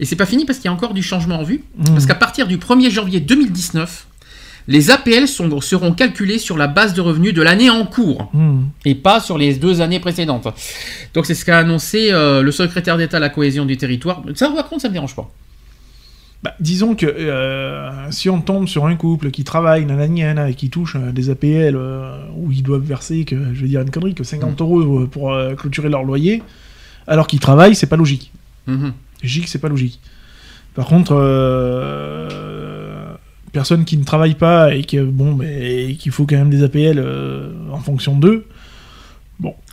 Et c'est pas fini parce qu'il y a encore du changement en vue. Mmh. Parce qu'à partir du 1er janvier 2019, Les APL sont- seront calculés sur la base de revenus de l'année en cours Hmm. et pas sur les deux années précédentes. Donc c'est ce qu'a annoncé euh, le secrétaire d'État à la cohésion du territoire. Ça, par contre, ça me dérange pas. Bah, disons que euh, si on tombe sur un couple qui travaille, nanani, nanana, et qui touche euh, des APL euh, où ils doivent verser, que je vais dire une connerie, que 50 Mm. euros pour euh, clôturer leur loyer, alors qu'ils travaillent, c'est pas logique. Mhm. Logique, c'est pas logique. Par contre, euh, personne qui ne travaille pas et que bon, mais qu'il faut quand même des APL euh, en fonction d'eux.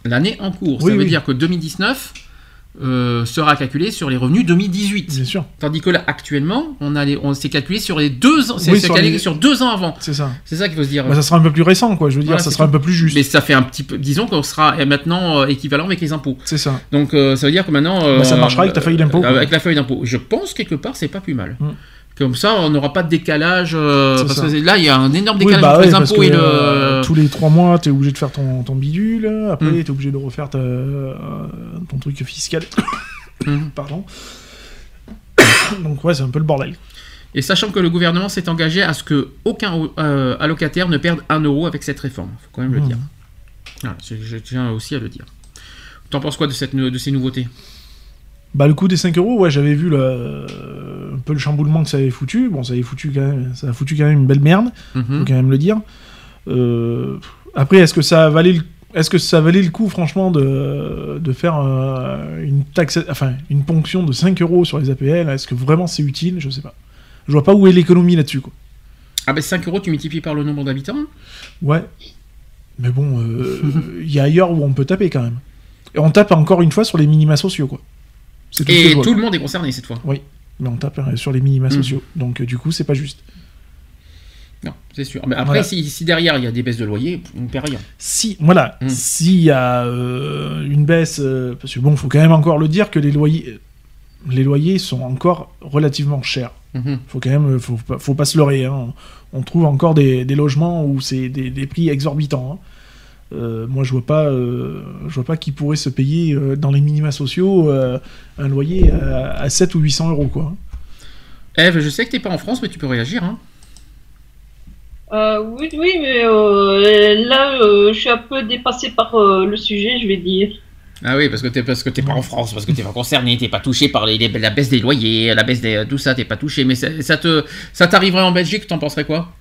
L'année en cours, Oui, ça veut oui. dire que 2019 euh, sera calculé sur les revenus 2018. Bien sûr, Tandis que là, actuellement, on, a les- on s'est calculé sur les deux ans, c'est Oui, c'est sur calculé les- sur deux ans avant. c'est ça. C'est ça qu'il faut se dire. Bah, ça sera un peu plus récent, quoi. Je veux dire, Voilà, ça c'est sera tout. un peu plus juste. Mais ça fait un petit peu, disons qu'on sera maintenant euh, équivalent avec les impôts. C'est ça. Donc euh, ça veut dire que maintenant. Bah, ça marchera avec ta feuille d'impôt. Avec la feuille d'impôt. Je pense quelque part c'est pas plus mal. Mm. Comme ça, on n'aura pas de décalage. euh, parce que là, il y a un énorme Oui, décalage bah entre les impôts et le. euh, tous les trois mois, t'es obligé de faire ton, ton bidule. Après, Mm. t'es obligé de refaire ta- euh, ton truc fiscal. Mhm. Pardon. Donc ouais, c'est un peu le bordel. Et sachant que le gouvernement s'est engagé à ce que aucun allocataire ne perde un euro avec cette réforme. Faut quand même le Mhm. dire. Voilà, je, je tiens aussi à le dire. T'en penses quoi de, cette, de ces nouveautés? Bah le coup des 5 euros, ouais, j'avais vu le, un peu le chamboulement que ça avait foutu. Bon, ça avait foutu quand même, ça a foutu quand même une belle merde, Mhm. faut quand même le dire. Euh, après, est-ce que ça valait le est-ce que ça valait le coup, franchement, de, de faire euh, une taxe, enfin une ponction de 5 euros sur les APL Est-ce que vraiment c'est utile? Je sais pas. Je vois pas où est l'économie là-dessus, quoi. Ah ben 5 euros, tu multiplies par le nombre d'habitants? Ouais. Mais bon, euh, il y a ailleurs où on peut taper quand même. Et on tape encore une fois sur les minima sociaux, quoi. Tout Et tout le monde est concerné cette fois. Mais on tape euh, sur les minima Mhm. sociaux. Donc euh, du coup, c'est pas juste. Non, c'est sûr. Mais après, Voilà. si, si derrière il y a des baisses de loyer, on ne perd rien. Si, voilà, Mm. s'il y a euh, une baisse, euh, parce que bon, faut quand même encore le dire que les loyers, les loyers sont encore relativement chers. Mhm. Faut quand même, faut, pas- faut pas se leurrer. hein. On trouve encore des, des logements où c'est des, des prix exorbitants. hein. Euh, moi, je vois pas, euh, je vois pas qui pourrait se payer euh, dans les minima sociaux euh, un loyer à, à 7 ou 800 euros, quoi. Eve, je sais que t'es pas en France, mais tu peux réagir. Hein. Euh, oui, oui, mais euh, là, euh, je suis un peu dépassée par euh, le sujet, je vais dire. Ah oui, parce que t'es parce que t'es pas en France, parce que t'es pas concerné, t'es pas touché par les, les- la baisse des loyers, la baisse des tout ça, t'es pas touché. Mais ça, ça te ça t'arriverait en Belgique, t'en penserais quoi?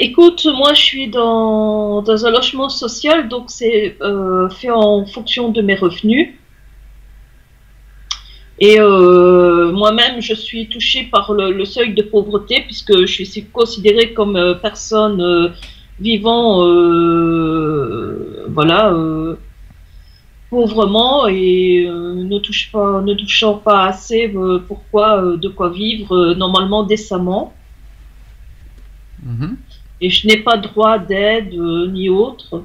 Écoute, moi, je suis dans, un logement social, donc c'est euh, fait en fonction de mes revenus. Et euh, moi-même, je suis touchée par le, seuil de pauvreté, puisque je suis considérée comme euh, personne vivant, voilà, pauvrement et ne, touchant pas assez pourquoi, de quoi vivre normalement décemment. Mhm. Et je n'ai pas droit d'aide euh, ni autre.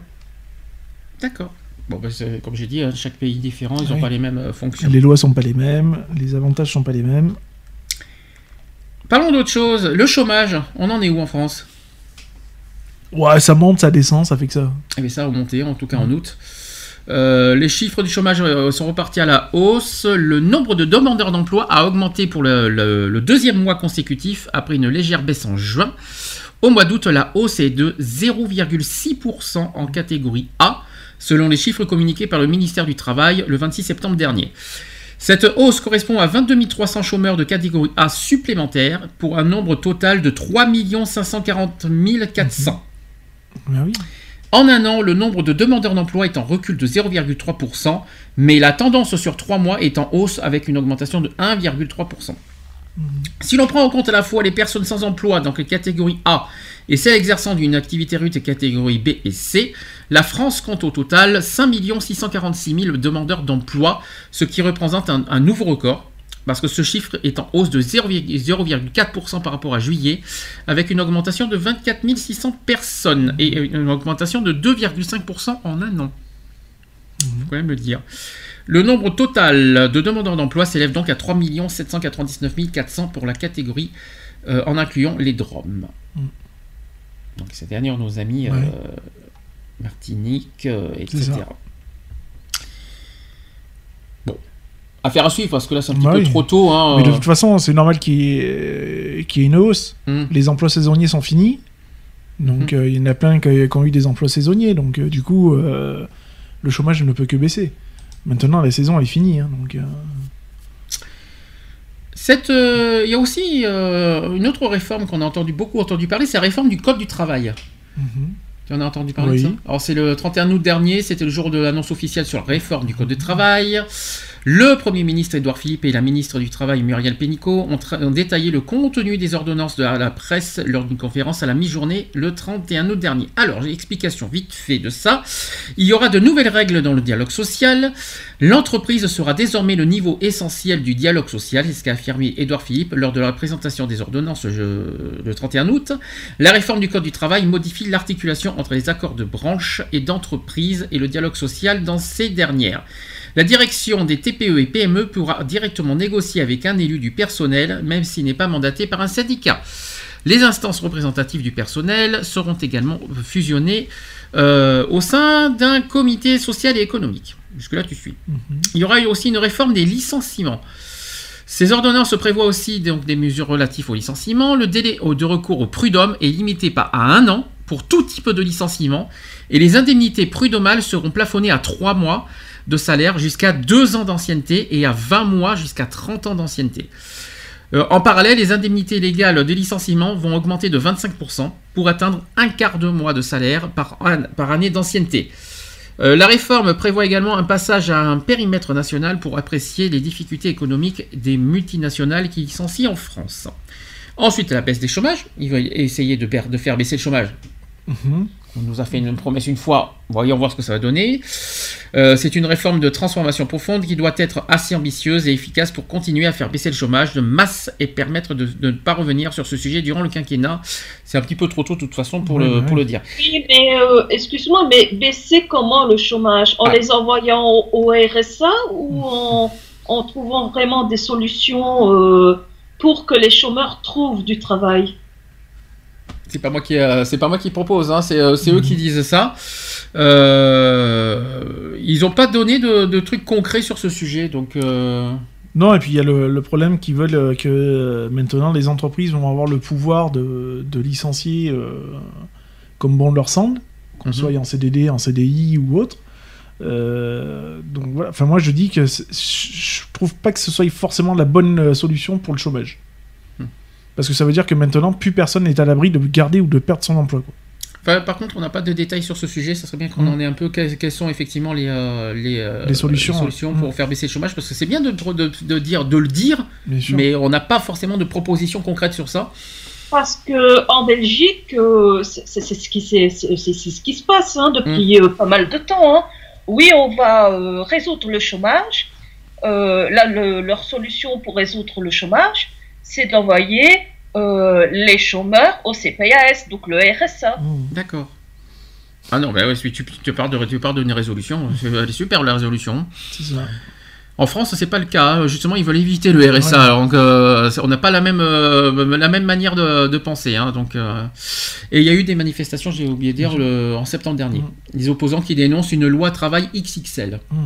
D'accord. Bon, bah, comme j'ai dit, hein, chaque pays est différent, ils n'ont Oui. pas les mêmes euh, fonctions. Les lois sont pas les mêmes, les avantages sont pas les mêmes. Parlons d'autre chose. Le chômage, on en est où en France? Ouais, ça monte, ça descend, ça fait que ça. Eh bien, ça a augmenté, en tout cas en août. Euh, les chiffres du chômage sont repartis à la hausse. Le nombre de demandeurs d'emploi a augmenté pour le, le- le deuxième mois consécutif après une légère baisse en juin. Au mois d'août, la hausse est de 0,6% en catégorie A, selon les chiffres communiqués par le ministère du Travail le 26 septembre dernier. Cette hausse correspond à 22 300 chômeurs de catégorie A supplémentaires pour un nombre total de 3 540 400. Ah oui. En un an, le nombre de demandeurs d'emploi est en recul de 0,3%, mais la tendance sur trois mois est en hausse avec une augmentation de 1,3%. Si l'on prend en compte à la fois les personnes sans emploi, donc les catégories A, et celles exerçant d'une activité rude catégorie B et C, la France compte au total 5 646 000 demandeurs d'emploi, ce qui représente un, nouveau record, parce que ce chiffre est en hausse de 0,4% par rapport à juillet, avec une augmentation de 24 600 personnes et une augmentation de 2,5% en un an. Faut quand même le dire. Le nombre total de demandeurs d'emploi s'élève donc à 3 799 400 pour la catégorie euh, en incluant les DROM. Mm. Donc c'est-à-dire nos amis euh. Martinique, euh, etc. Bon. Affaire à suivre parce que là c'est un petit Bah peu oui. trop tôt. Hein, Mais de toute façon, c'est normal qu'il y, ait qu'il y ait une hausse. Hmm. Les emplois saisonniers sont finis. Donc, euh, il y en a plein qui, qui ont eu des emplois saisonniers. Donc, du coup, le chômage ne peut que baisser. Maintenant, la saison est finie. hein, donc, euh, Cette, euh, il y a aussi euh, une autre réforme qu'on a entendu beaucoup entendu parler, c'est la réforme du code du travail. mhm. Tu en as entendu parler Oui. de ça? Alors c'est le 31 août dernier, c'était le jour de l'annonce officielle sur la réforme du code du travail. Le Premier ministre Édouard Philippe et la ministre du Travail Muriel Pénicaud ont, détaillé le contenu des ordonnances de la, presse lors d'une conférence à la mi-journée le 31 août dernier. Alors, j'ai explication vite fait de ça. Il y aura de nouvelles règles dans le dialogue social. L'entreprise sera désormais le niveau essentiel du dialogue social, c'est ce qu'a affirmé Édouard Philippe lors de la présentation des ordonnances le 31 août. La réforme du Code du travail modifie l'articulation entre les accords de branche et d'entreprise et le dialogue social dans ces dernières. La direction des TPE et PME pourra directement négocier avec un élu du personnel, même s'il n'est pas mandaté par un syndicat. Les instances représentatives du personnel seront également fusionnées euh, au sein d'un comité social et économique. Jusque-là, tu suis. Il y aura eu aussi une réforme des licenciements. Ces ordonnances prévoient aussi donc, des mesures relatives au licenciement. Le délai de recours au prud'homme est limité à un an pour tout type de licenciement et les indemnités prud'homales seront plafonnées à 3 mois de salaire jusqu'à 2 ans d'ancienneté et à 20 mois jusqu'à 30 ans d'ancienneté. Euh, en parallèle, les indemnités légales de licenciement vont augmenter de 25% pour atteindre un quart de mois de salaire par, an- par année d'ancienneté. Euh, la réforme prévoit également un passage à un périmètre national pour apprécier les difficultés économiques des multinationales qui licencient en France. Ensuite, la baisse des chômages. Il va essayer de, faire baisser le chômage. Mhm. On nous a fait une promesse une fois, voyons voir ce que ça va donner. Euh, c'est une réforme de transformation profonde qui doit être assez ambitieuse et efficace pour continuer à faire baisser le chômage de masse et permettre de, de ne pas revenir sur ce sujet durant le quinquennat. C'est un petit peu trop tôt de toute façon pour, le, pour le dire. Oui, mais euh, excuse-moi, mais baisser comment le chômage? En Ah. les envoyant au, au RSA ou en, en trouvant vraiment des solutions euh, pour que les chômeurs trouvent du travail? C'est pas moi qui, euh, c'est pas moi qui propose, hein, c'est, euh, c'est eux qui disent ça. Euh, ils n'ont pas donné de, de trucs concrets sur ce sujet, donc. euh, Non, et puis il y a le, le problème qu'ils veulent que maintenant les entreprises vont avoir le pouvoir de, de licencier comme bon leur semble, qu'on Mhm. soit en CDD, en CDI ou autre. Donc voilà, enfin moi je dis que je trouve pas que ce soit forcément la bonne solution pour le chômage. Parce que ça veut dire que maintenant plus personne n'est à l'abri de garder ou de perdre son emploi. quoi. Enfin, par contre, on n'a pas de détails sur ce sujet. Ça serait bien qu'on Mm. en ait un peu. Quelles, sont effectivement les, euh, les, euh, Les solutions, pour Mm. faire baisser le chômage? Parce que c'est bien de, de, de dire, de le dire, mais on n'a pas forcément de propositions concrètes sur ça. Parce que en Belgique, euh, c'est ce qui c'est ce se passe hein, depuis euh, pas mal de temps. hein. Oui, on va euh, résoudre le chômage. Euh, là, le- leur solution pour résoudre le chômage, c'est d'envoyer euh, les chômeurs au CPAS, donc le RSA. Mmh. D'accord. Ah non, bah ouais, tu, tu parles de, tu parles d'une résolution. C'est- Elle est super la résolution. C'est ça. En France, c'est pas le cas. hein. Justement, ils veulent éviter le RSA. Ouais. Donc, euh, on n'a pas la même, euh, la même manière de, de penser. hein. Donc, euh, Et il y a eu des manifestations, j'ai oublié de dire, le- en septembre dernier. Mhm. Des opposants qui dénoncent une loi travail XXL. Mmh.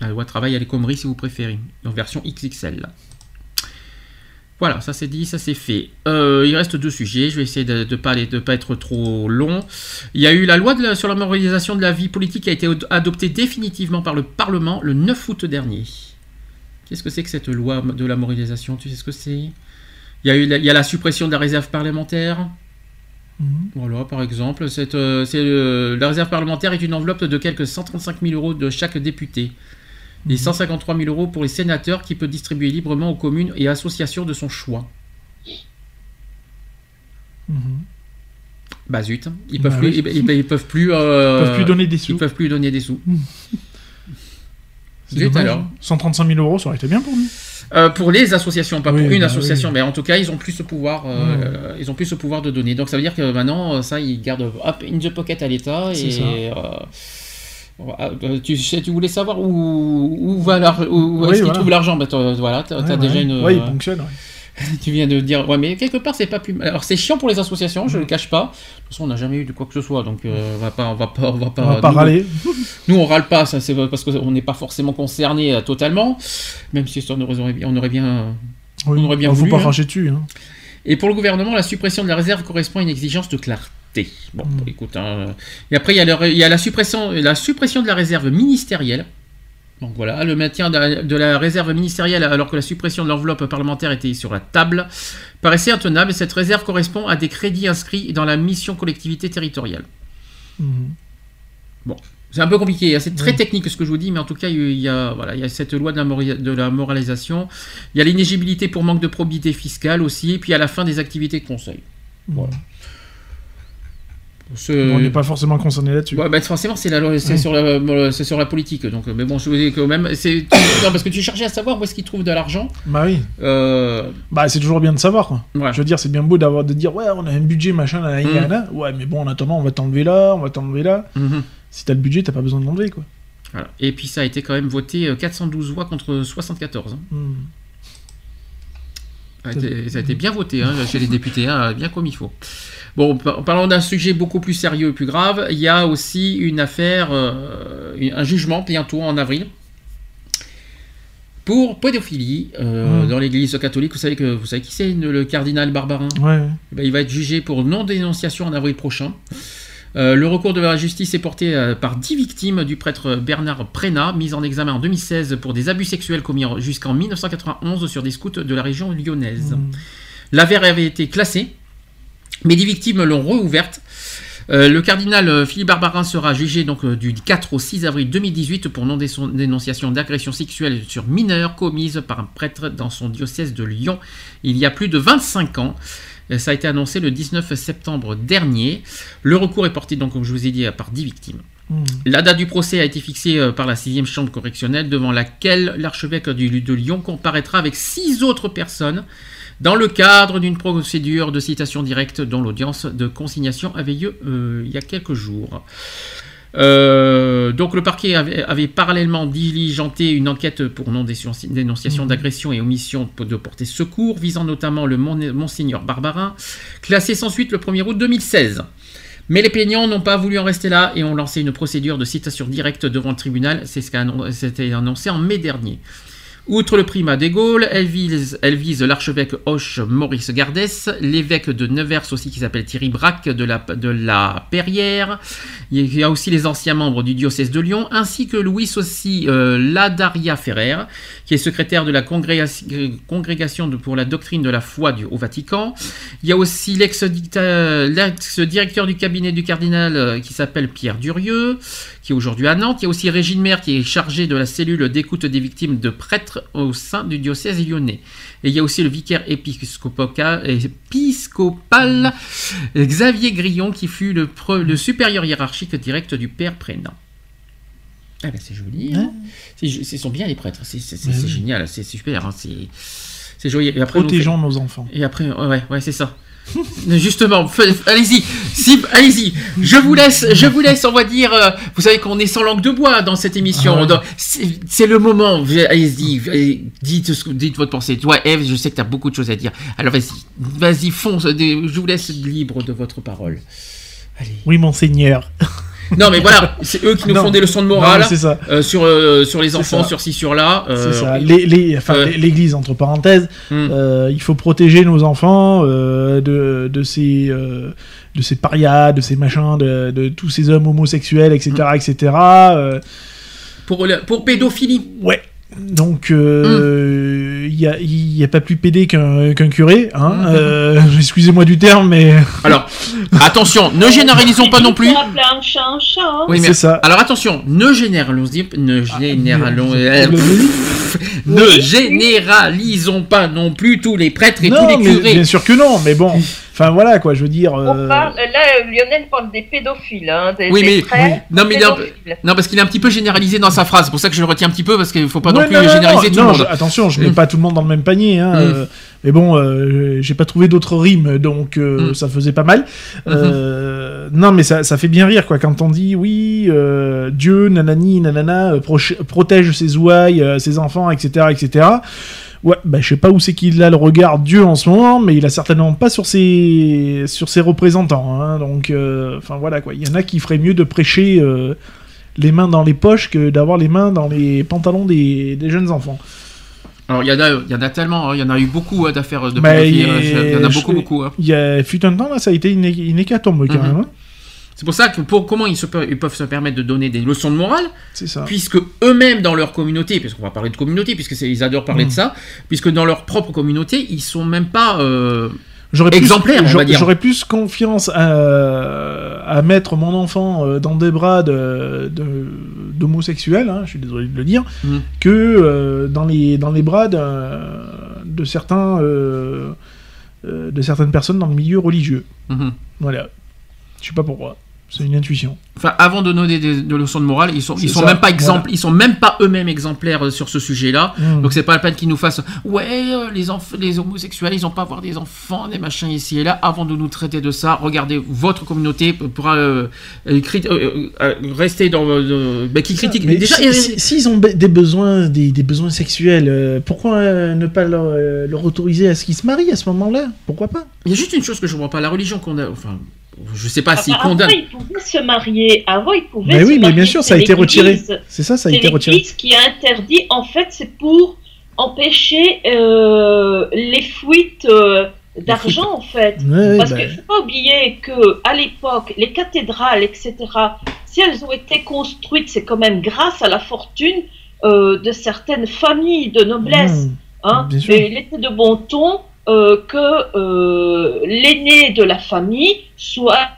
La loi travail à l'écomerie, si vous préférez. En version XXL. Voilà, ça c'est dit, ça c'est fait. Euh, il reste deux sujets, je vais essayer de ne pas, de pas être trop long. Il y a eu la loi de la- sur la moralisation de la vie politique qui a été ad- adoptée définitivement par le Parlement le 9 août dernier. Qu'est-ce que c'est que cette loi de la moralisation? Tu sais ce que c'est? Il y, a eu la, il y a la suppression de la réserve parlementaire. Mmh. Voilà, par exemple, cette, euh, euh, la réserve parlementaire est une enveloppe de quelques 135 000 euros de chaque député. Et 153 000 euros pour les sénateurs qui peut distribuer librement aux communes et associations de son choix. Mmh. Bah zut, ils peuvent Bah plus, oui. ils, ils- ils peuvent plus, euh, Ils peuvent plus donner des sous. Ils peuvent plus donner des sous. C'est Zut dommage, alors. hein. 135 000 euros, ça aurait été bien pour nous. Euh, pour les associations, pas Oui, pour une bah association, oui. mais en tout cas, ils ont plus ce pouvoir. euh, ils ont plus ce pouvoir de donner. Donc ça veut dire que maintenant, ça, ils gardent hop in the pocket à l'État et. Ça. euh, euh, tu, voulais savoir où, où va l'argent, où, où Oui, est-ce qu'ils voilà. trouvent l'argent bah, Voilà, t'as Ouais, déjà ouais. une. Ouais, il euh, fonctionne. ouais. tu viens de dire, ouais, mais quelque part, c'est pas plus mal. Alors, c'est chiant pour les associations, Mm. je le cache pas. De toute façon, on n'a jamais eu de quoi que ce soit, donc euh, on va pas, on va pas, on va pas, On va pas nous, râler. Nous, on râle pas, ça c'est parce qu'on n'est pas forcément concerné euh, totalement, même si on aurait bien, on aurait bien, Oui, on aurait bien faut voulu. pas hein. dessus. hein. Et pour le gouvernement, la suppression de la réserve correspond à une exigence de clarté. Bon, Mm. écoute, hein, et après il y a, le- il y a la, suppression, la suppression de la réserve ministérielle. Donc voilà, le maintien de la, de la réserve ministérielle alors que la suppression de l'enveloppe parlementaire était sur la table paraissait intenable. Cette réserve correspond à des crédits inscrits dans la mission collectivité territoriale. Mhm. Bon, c'est un peu compliqué, hein. c'est très Oui. technique ce que je vous dis, mais en tout cas, il y a, voilà, il y a cette loi de la, de la moralisation. Il y a l'inégibilité pour manque de probité fiscale aussi, et puis à la fin des activités de conseil. Voilà. Ce- On n'est pas forcément concerné là-dessus. Ouais, bah, forcément, c'est Oui. sur la, c'est sur la politique. Donc, mais bon, je vous dis quand même, c'est non parce que tu cherchais à savoir où est-ce qu'ils trouvent de l'argent. Bah oui. Euh, Bah c'est toujours bien de savoir. quoi. Ouais. Je veux dire, c'est bien beau d'avoir de dire ouais, on a un budget machin, là, Mm. là, là. ouais, mais bon, en attendant, on va t'enlever là, on va t'enlever là. mhm. Si t'as le budget, t'as pas besoin de l'enlever quoi. Voilà. Et puis ça a été quand même voté euh, 412 voix contre 74. hein. Mm. Ça a été, ça a été bien voté hein, chez les députés, hein, bien comme il faut. Bon, par- parlons d'un sujet beaucoup plus sérieux et plus grave. Il y a aussi une affaire, euh, un jugement bientôt en avril pour pédophilie euh, Mm. dans l'Église catholique. Vous savez que vous savez qui c'est le cardinal Barbarin Ouais. Eh ben, il va être jugé pour non-dénonciation en avril prochain. Euh, le recours de la justice est porté euh, par dix victimes du prêtre Bernard Prénat, mis en examen en 2016 pour des abus sexuels commis en- jusqu'en 1991 sur des scouts de la région lyonnaise. Mm. L'affaire avait été classée, mais des victimes l'ont rouverte. Euh, le cardinal euh, Philippe Barbarin sera jugé donc euh, du 4 au 6 avril 2018 pour non-dénonciation d'agression sexuelle sur mineurs commise par un prêtre dans son diocèse de Lyon il y a plus de 25 ans. Ça a été annoncé le 19 septembre dernier. Le recours est porté donc, comme je vous ai dit, par 10 victimes. Mm. La date du procès a été fixée par la 6e chambre correctionnelle devant laquelle l'archevêque de Lyon comparaîtra avec six autres personnes dans le cadre d'une procédure de citation directe dont l'audience de consignation avait lieu euh, il y a quelques jours. Euh, donc le parquet avait, avait parallèlement diligenté une enquête pour non-dénonciation Mhm. d'agression et omission de porter secours, visant notamment le mon- monseigneur Barbarin, classé sans suite le 1er août 2016. Mais les plaignants n'ont pas voulu en rester là et ont lancé une procédure de citation directe devant le tribunal. C'est ce qu'a annon- c'était annoncé en mai dernier. Outre le primat des Gaules, elle vise, l'archevêque Hoche Maurice Gardès, l'évêque de Nevers aussi qui s'appelle Thierry Braque de la, Perrière. Il y a aussi les anciens membres du diocèse de Lyon, ainsi que Louis aussi euh, Ladaria Ferrer, qui est secrétaire de la congrégation, pour la doctrine de la foi au Vatican. Il y a aussi l'ex-directeur du cabinet du cardinal euh, qui s'appelle Pierre Durieux, qui est aujourd'hui à Nantes. Il y a aussi Régine Maire qui est chargée de la cellule d'écoute des victimes de prêtres au sein du diocèse lyonnais. Et il y a aussi le vicaire épiscopal Xavier Grillon qui fut le, pre- le supérieur hiérarchique direct du père Prénat. Ah ben c'est joli. hein. C'est- Ce sont bien les prêtres. C'est Ouais, génial. C'est super. hein. C'est joyeux. Et après, fait- Protégeons nos enfants. et après, ouais, ouais, c'est ça. Justement, allez-y, si, allez-y. Je vous laisse, je vous laisse, on va dire. euh, vous savez qu'on est sans langue de bois dans cette émission. Ah ouais. C'est le moment. Vous- Allez-y, allez, dites, ce que- dites votre pensée. Toi, Eve, je sais que tu as beaucoup de choses à dire. Alors vas-y, vas-y, fonce. Je vous laisse libre de votre parole. Allez. Oui, monseigneur. Non, mais voilà, c'est eux qui nous Non. font des leçons de morale ça. euh, sur euh, sur les enfants, ça. sur ci, sur là. euh, C'est ça. Enfin, l'Église, entre parenthèses, Hmm. il faut protéger nos enfants de, de ces de ces parias, de ces machins, de, de tous ces hommes homosexuels, etc., Hmm. etc. pour pour pédophilie. ouais. Donc, euh, Hmm. il y, a, pas plus pédé qu'un qu'un curé. Hein, Hmm. euh, Excusez-moi du terme, mais Alors, attention, ne généralisons pas non plus. Oui, mais c'est ça. alors attention, ne généralisons, ne généralisons, euh, ne généralisons pas non plus tous les prêtres et tous les mais curés. bien sûr que non. Mais bon, enfin voilà quoi. Je veux dire. On euh, parle, là, Lionel parle des pédophiles, hein, des, Oui, des mais- non, mais il un. Non, parce qu'il est un petit peu généralisé dans sa phrase. C'est pour ça que je le retiens un petit peu parce qu'il faut pas non plus non, généraliser non, tout non, le je- monde. attention, je mets Mm. pas tout le monde dans le même panier. Hein, Mm. euh, mais bon, euh, j'ai pas trouvé d'autres rimes, donc euh, Mm. ça faisait pas mal. Euh, Non, mais ça, ça fait bien rire, quoi, quand on dit oui, euh, Dieu, nanani, nanana, protège ses ouailles, euh, ses enfants, etc., etc. Ouais, bah, je sais pas où c'est qu'il a le regard Dieu en ce moment, mais il a certainement pas sur ses, sur ses représentants. hein. donc, euh, enfin voilà quoi. Il y en a qui feraient mieux de prêcher euh, les mains dans les poches que d'avoir les mains dans les pantalons des, des jeunes enfants. Alors, il y, en a- il y en a tellement, hein, il y en a eu beaucoup hein, d'affaires de Bah, pédophilie, il- y en a je- beaucoup, beaucoup. hein. Il y a fut un temps là, ça a été une, une hécatombe quand Mhm. même. hein. C'est pour ça que pour comment ils, se pe- ils peuvent se permettre de donner des leçons de morale, ça. puisque eux-mêmes dans leur communauté, parce qu'on va parler de communauté, puisque ils adorent parler Mm. de ça, puisque dans leur propre communauté, ils sont même pas euh, J'aurais plus- exemplaires, j'aurais- dire. J'aurais plus confiance à, à mettre mon enfant euh, dans des bras de- de- d'homosexuels, hein, je suis désolé de le dire, Mhm. que euh, dans, les, dans les bras d'un- de, certains, euh, de certaines personnes dans le milieu religieux. Mhm. Voilà. Je sais pas pourquoi. C'est une intuition. Enfin, avant de donner des, des leçons de morale, ils sont, ils sont ça, même pas voilà. exemples, ils sont même pas eux-mêmes exemplaires euh, sur ce sujet-là. Mm. Donc c'est pas la peine qu'ils nous fassent, ouais, euh, les les homosexuels, ils ont pas à avoir des enfants, des machins ici et là. Avant de nous traiter de ça, regardez votre communauté pourra euh, euh, euh, euh, rester dans, bah, qui critique. Mais Déjà, si- si- s'ils ont des besoins, des, des besoins sexuels, pourquoi ne pas leur, leur autoriser à ce qu'ils se marient à ce moment-là? Pourquoi pas? Il y a juste une chose que je comprends pas, la religion qu'on a, enfin, je sais pas s'ils Avant, condamnent. ils pouvaient se marier. Avant, ils pouvaient Mais se oui, mais marier. bien sûr, ça C'est a été retiré. C'est ça, ça a C'est été retiré. l'Église qui a interdit. En fait, c'est pour empêcher euh, les fuites euh, d'argent, en fait. Ouais, Parce bah, qu'il ne faut pas oublier que à l'époque, les cathédrales, etc., si elles ont été construites, c'est quand même grâce à la fortune euh, de certaines familles de noblesse. mmh, Hein, Bien sûr. et il était de bon ton euh, que euh, l'aîné de la famille soit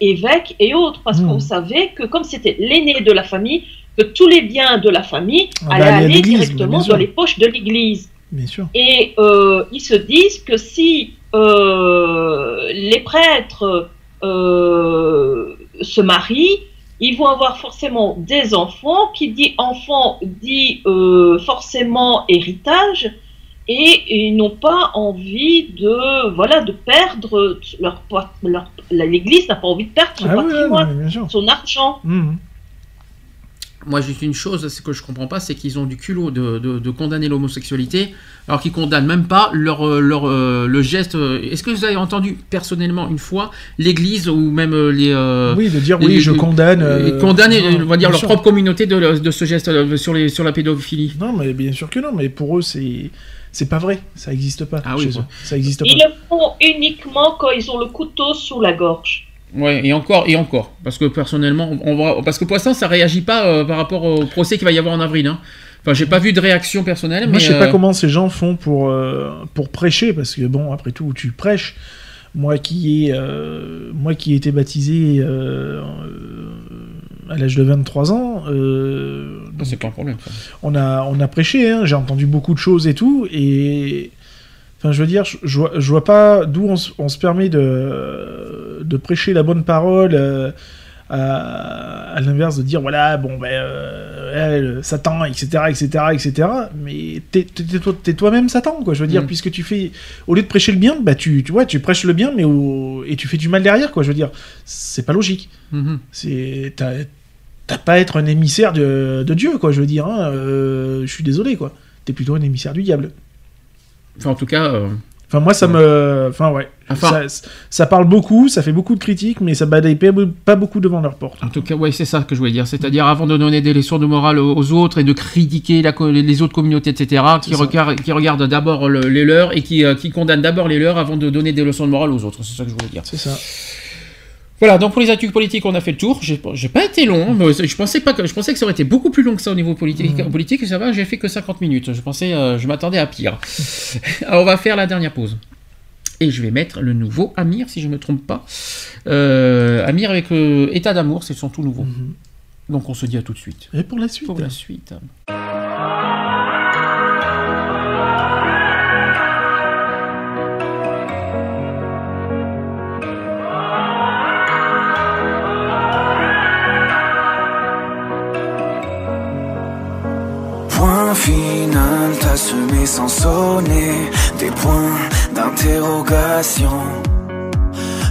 évêque et autres, parce Hmm. qu'on savait que comme c'était l'aîné de la famille, que tous les biens de la famille Ah bah, allaient aller à aller directement dans les poches de l'Église. bien sûr. Et euh, ils se disent que si les prêtres se marient, ils vont avoir forcément des enfants. Qui dit enfant dit euh, forcément héritage. Et ils n'ont pas envie de voilà de perdre leur, leur l'Église n'a pas envie de perdre son Ah patrimoine, son argent. Mmh. Moi, juste une chose, c'est que je comprends pas, c'est qu'ils ont du culot de, de- de condamner l'homosexualité, alors qu'ils condamnent même pas leur, euh, leur, euh, le geste. Est-ce que vous avez entendu personnellement une fois l'Église ou même euh, les. euh, Oui, de dire les- oui, je les- condamne. euh, condamner, on va dire, leur sûr. propre communauté de, de ce geste sur, les, sur la pédophilie Non, mais bien sûr que non, mais pour eux, c'est. C'est pas vrai, ça n'existe pas. Ah oui, chez bon. eux. Ça existe pas. Ils le font uniquement quand ils ont le couteau sous la gorge. Ouais, et encore, et encore. Parce que personnellement, on va, parce que pour l'instant, ça réagit pas euh, par rapport au procès qu'il va y avoir en avril. Hein. Enfin, j'ai pas vu de réaction personnelle, Moi, mais. je sais pas euh, comment ces gens font pour, euh, pour prêcher, parce que bon, après tout, tu prêches. Moi qui ai, euh, moi qui ai été baptisé à l'âge de 23 ans, euh, C'est pas un problème. ça. on a, on a prêché, hein, j'ai entendu beaucoup de choses et tout, et enfin, je veux dire, je, je vois, je vois pas d'où on, se- on se permet de, de prêcher la bonne parole. euh, à, à l'inverse de dire voilà bon ben euh, ouais, Satan etc etc etc mais t'es t'es toi-même Satan quoi je veux dire Mm. puisque tu fais au lieu de prêcher le bien bah tu tu vois tu prêches le bien mais au- et tu fais du mal derrière quoi je veux dire c'est pas logique Mhm. c'est t'as pas à être un émissaire de, de Dieu quoi je veux dire hein, euh, je suis désolé quoi t'es plutôt un émissaire du diable Enfin, en tout cas. euh, enfin moi ça me enfin ouais Enfin- ça, ça parle beaucoup ça fait beaucoup de critiques mais ça badaille pas, beaucoup devant leur porte En tout cas, ouais, c'est ça que je voulais dire. C'est-à-dire, avant de donner des leçons de morale aux autres et de critiquer la les autres communautés, etc., qui, regardent, qui regardent d'abord le- les leurs et qui, euh, qui condamnent d'abord les leurs avant de donner des leçons de morale aux autres. C'est ça que je voulais dire. c'est ça Voilà, donc pour les actus politiques, on a fait le tour. J'ai pas été long. hein, mais Je pensais, pas que, je pensais que ça aurait été beaucoup plus long que ça au niveau politique. Mhm. politique ça va, j'ai fait que 50 minutes. Je pensais, euh, je m'attendais à pire. Alors, on va faire la dernière pause. Et je vais mettre le nouveau Amir, si je me trompe pas. Euh, Amir avec euh, État d'amour, c'est son tout nouveau. Mhm. Donc on se dit à tout de suite. et pour la suite Pour la suite. Final, t'as semé sans sonner des points d'interrogation.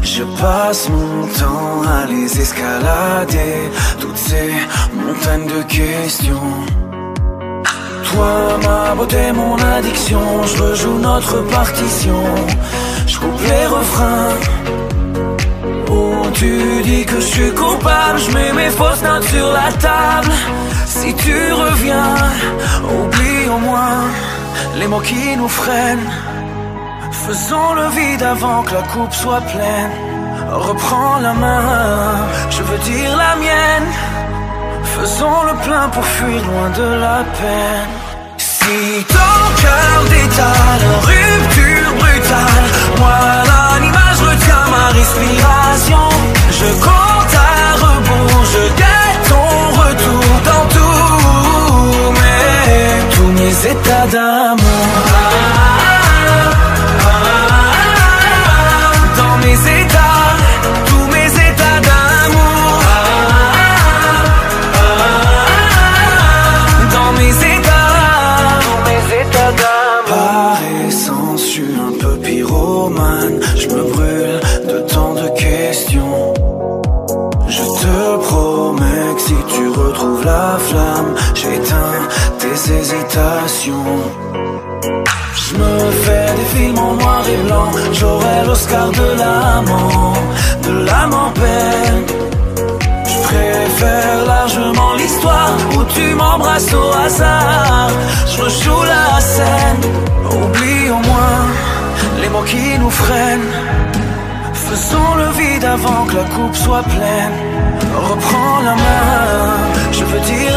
Je passe mon temps à les escalader, toutes ces montagnes de questions. Toi, ma beauté, mon addiction, je rejoue notre partition. Je coupe les refrains. Oh, tu dis que je suis coupable, je mets mes fausses notes sur la table. Si tu reviens, oublie au moins les mots qui nous freinent. Faisons le vide avant que la coupe soit pleine. Reprends la main, je veux dire la mienne. Faisons le plein pour fuir loin de la peine. Si ton cœur détale, rupture brutale, moi l'animal, je retiens ma respiration. Je compte à rebours, je guette mes, tous mes états d'amour. Dans mes états, tous hésitations. Je me fais des films en noir et blanc, j'aurai l'Oscar de l'amant, de l'âme en peine. Je préfère largement l'histoire où tu m'embrasses au hasard. Je rejoue la scène, oublie au moins les mots qui nous freinent. Faisons le vide avant que la coupe soit pleine. Reprends la main, je veux dire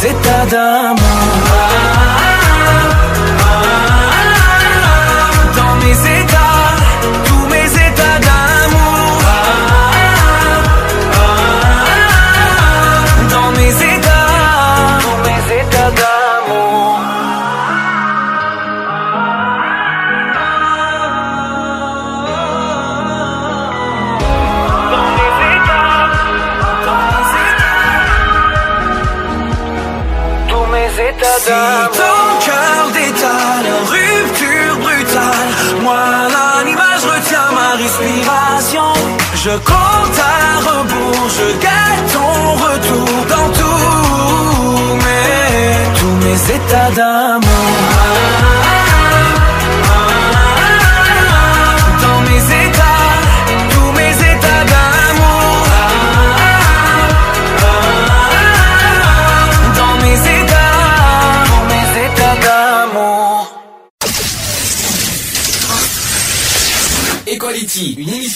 mes, tous mes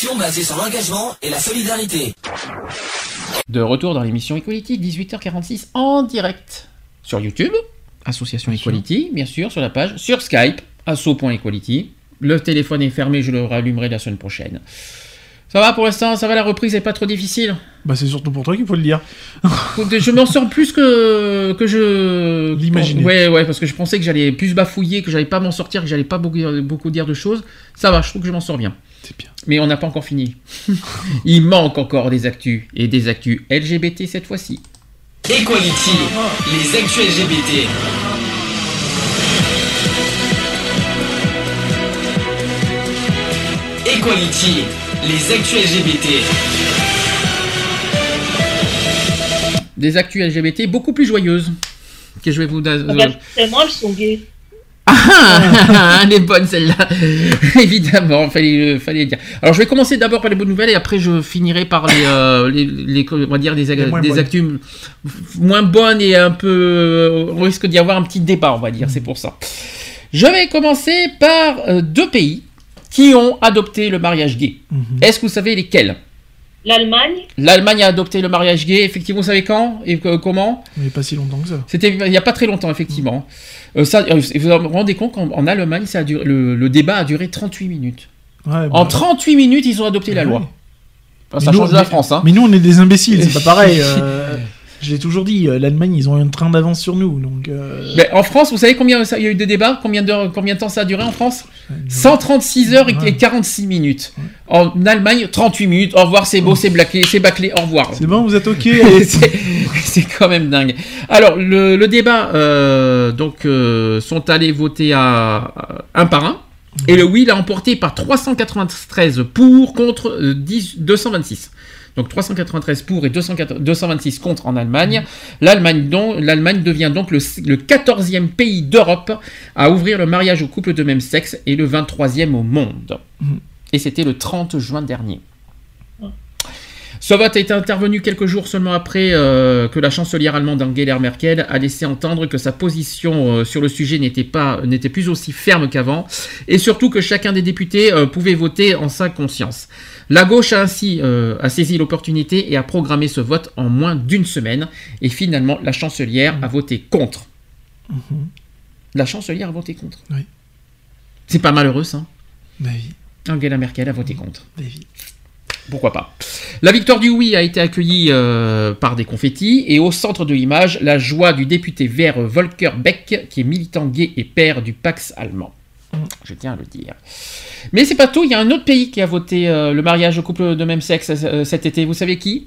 émission basée sur l'engagement et la solidarité. De retour dans l'émission Equality, 18h46 en direct sur YouTube, Association Equality, bien sûr, sur la page, sur Skype, asso.equality. Le téléphone est fermé, je le rallumerai la semaine prochaine. Ça va pour l'instant, ça va la reprise, est pas trop difficile. Bah, c'est surtout pour toi qu'il faut le dire. je m'en sors plus que, que je. L'imaginais. Ouais, ouais, parce que je pensais que j'allais plus bafouiller, que j'allais pas m'en sortir, que j'allais pas beaucoup, beaucoup dire de choses. Ça va, je trouve que je m'en sors bien. C'est bien. Mais on n'a pas encore fini. Il manque encore des actus, et des actus LGBT cette fois-ci. Equality, les actus LGBT. Equality, les actus LGBT. Des actus LGBT beaucoup plus joyeuses. Que je vais vous. Ah bah, forcément, elles sont gays. Ah, elle est bonne celle-là. Évidemment, fallait, fallait dire. Alors je vais commencer d'abord par les bonnes nouvelles et après je finirai par les, euh, les, les- on va dire des, bonnes. actus moins bonnes et un peu. On risque d'y avoir un petit débat, on va dire. C'est pour ça. Je vais commencer par euh, deux pays qui ont adopté le mariage gay. Est-ce que vous savez lesquels? L'Allemagne, L'Allemagne a adopté le mariage gay. Effectivement, vous savez quand et comment? Mais pas si longtemps que ça. C'était il n'y a pas très longtemps, effectivement. Euh, ça, euh, vous vous rendez compte qu'en en Allemagne, ça a duré- le, le débat a duré 38 minutes. Ouais, En bah, 38 minutes, ils ont adopté la Ouais. loi. Enfin, ça nous- change de la France. Hein. Mais nous, on est des imbéciles, c'est pas pareil. euh. Je l'ai toujours dit, euh, l'Allemagne, ils ont un train d'avance sur nous. Donc, euh, Mais en France, vous savez combien il y a eu de débats combien de, combien de temps ça a duré en France? 136 heures et- et 46 minutes. En Allemagne, 38 minutes. Au revoir, c'est beau, c'est bâclé, c'est bâclé, au revoir. c'est bon, vous êtes ok c'est quand même dingue. Alors, le, le débat, euh, donc, euh, sont allés voter à, à- un par un. Et le oui l'a emporté par 393 pour contre euh, 10 226. Donc 393 pour et 204 226 contre en Allemagne. L'Allemagne devient donc le, le 14e pays d'Europe à ouvrir le mariage aux couples de même sexe et le 23e au monde. Mhm. Et c'était le 30 juin dernier. Ce vote a été intervenu quelques jours seulement après euh, que la chancelière allemande Angela Merkel a laissé entendre que sa position euh, sur le sujet n'était pas n'était plus aussi ferme qu'avant et surtout que chacun des députés euh, pouvait voter en sa conscience. La gauche a ainsi euh, a saisi l'opportunité et a programmé ce vote en moins d'une semaine et finalement la chancelière a voté contre. La chancelière a voté contre. Oui. C'est pas malheureux ça. Ma vie, Angela Merkel a voté contre. ma vie. Pourquoi pas? La victoire du oui a été accueillie euh, par des confettis et au centre de l'image, la joie du député vert Volker Beck, qui est militant gay et père du Pax allemand. Je tiens à le dire. Mais c'est pas tout, il y a un autre pays qui a voté euh, le mariage au couple de même sexe euh, cet été. Vous savez qui?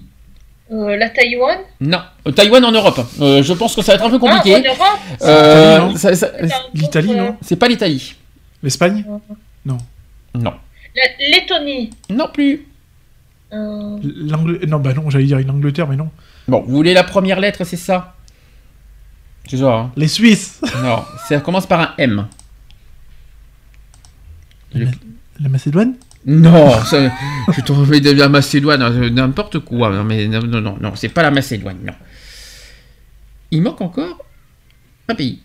Euh, la Taïwan? Non, Euh, Taïwan en Europe. Euh, je pense que ça va être un peu compliqué. Ah, en Europe? Euh, L'Italie, non? C'est non? pas l'Italie. L'Espagne? Non. euh, La Lettonie? Non plus. Euh, L'Angleterre Non, bah non, j'allais dire une Angleterre, mais non. Bon, vous voulez la première lettre, c'est ça? C'est ça, hein? Les Suisses Non, ça commence par un M. Le- La Macédoine? Non, ça- je trouvais de la Macédoine, euh, n'importe quoi. Non, mais non, non, non, non, c'est pas la Macédoine, non. Il manque encore un pays.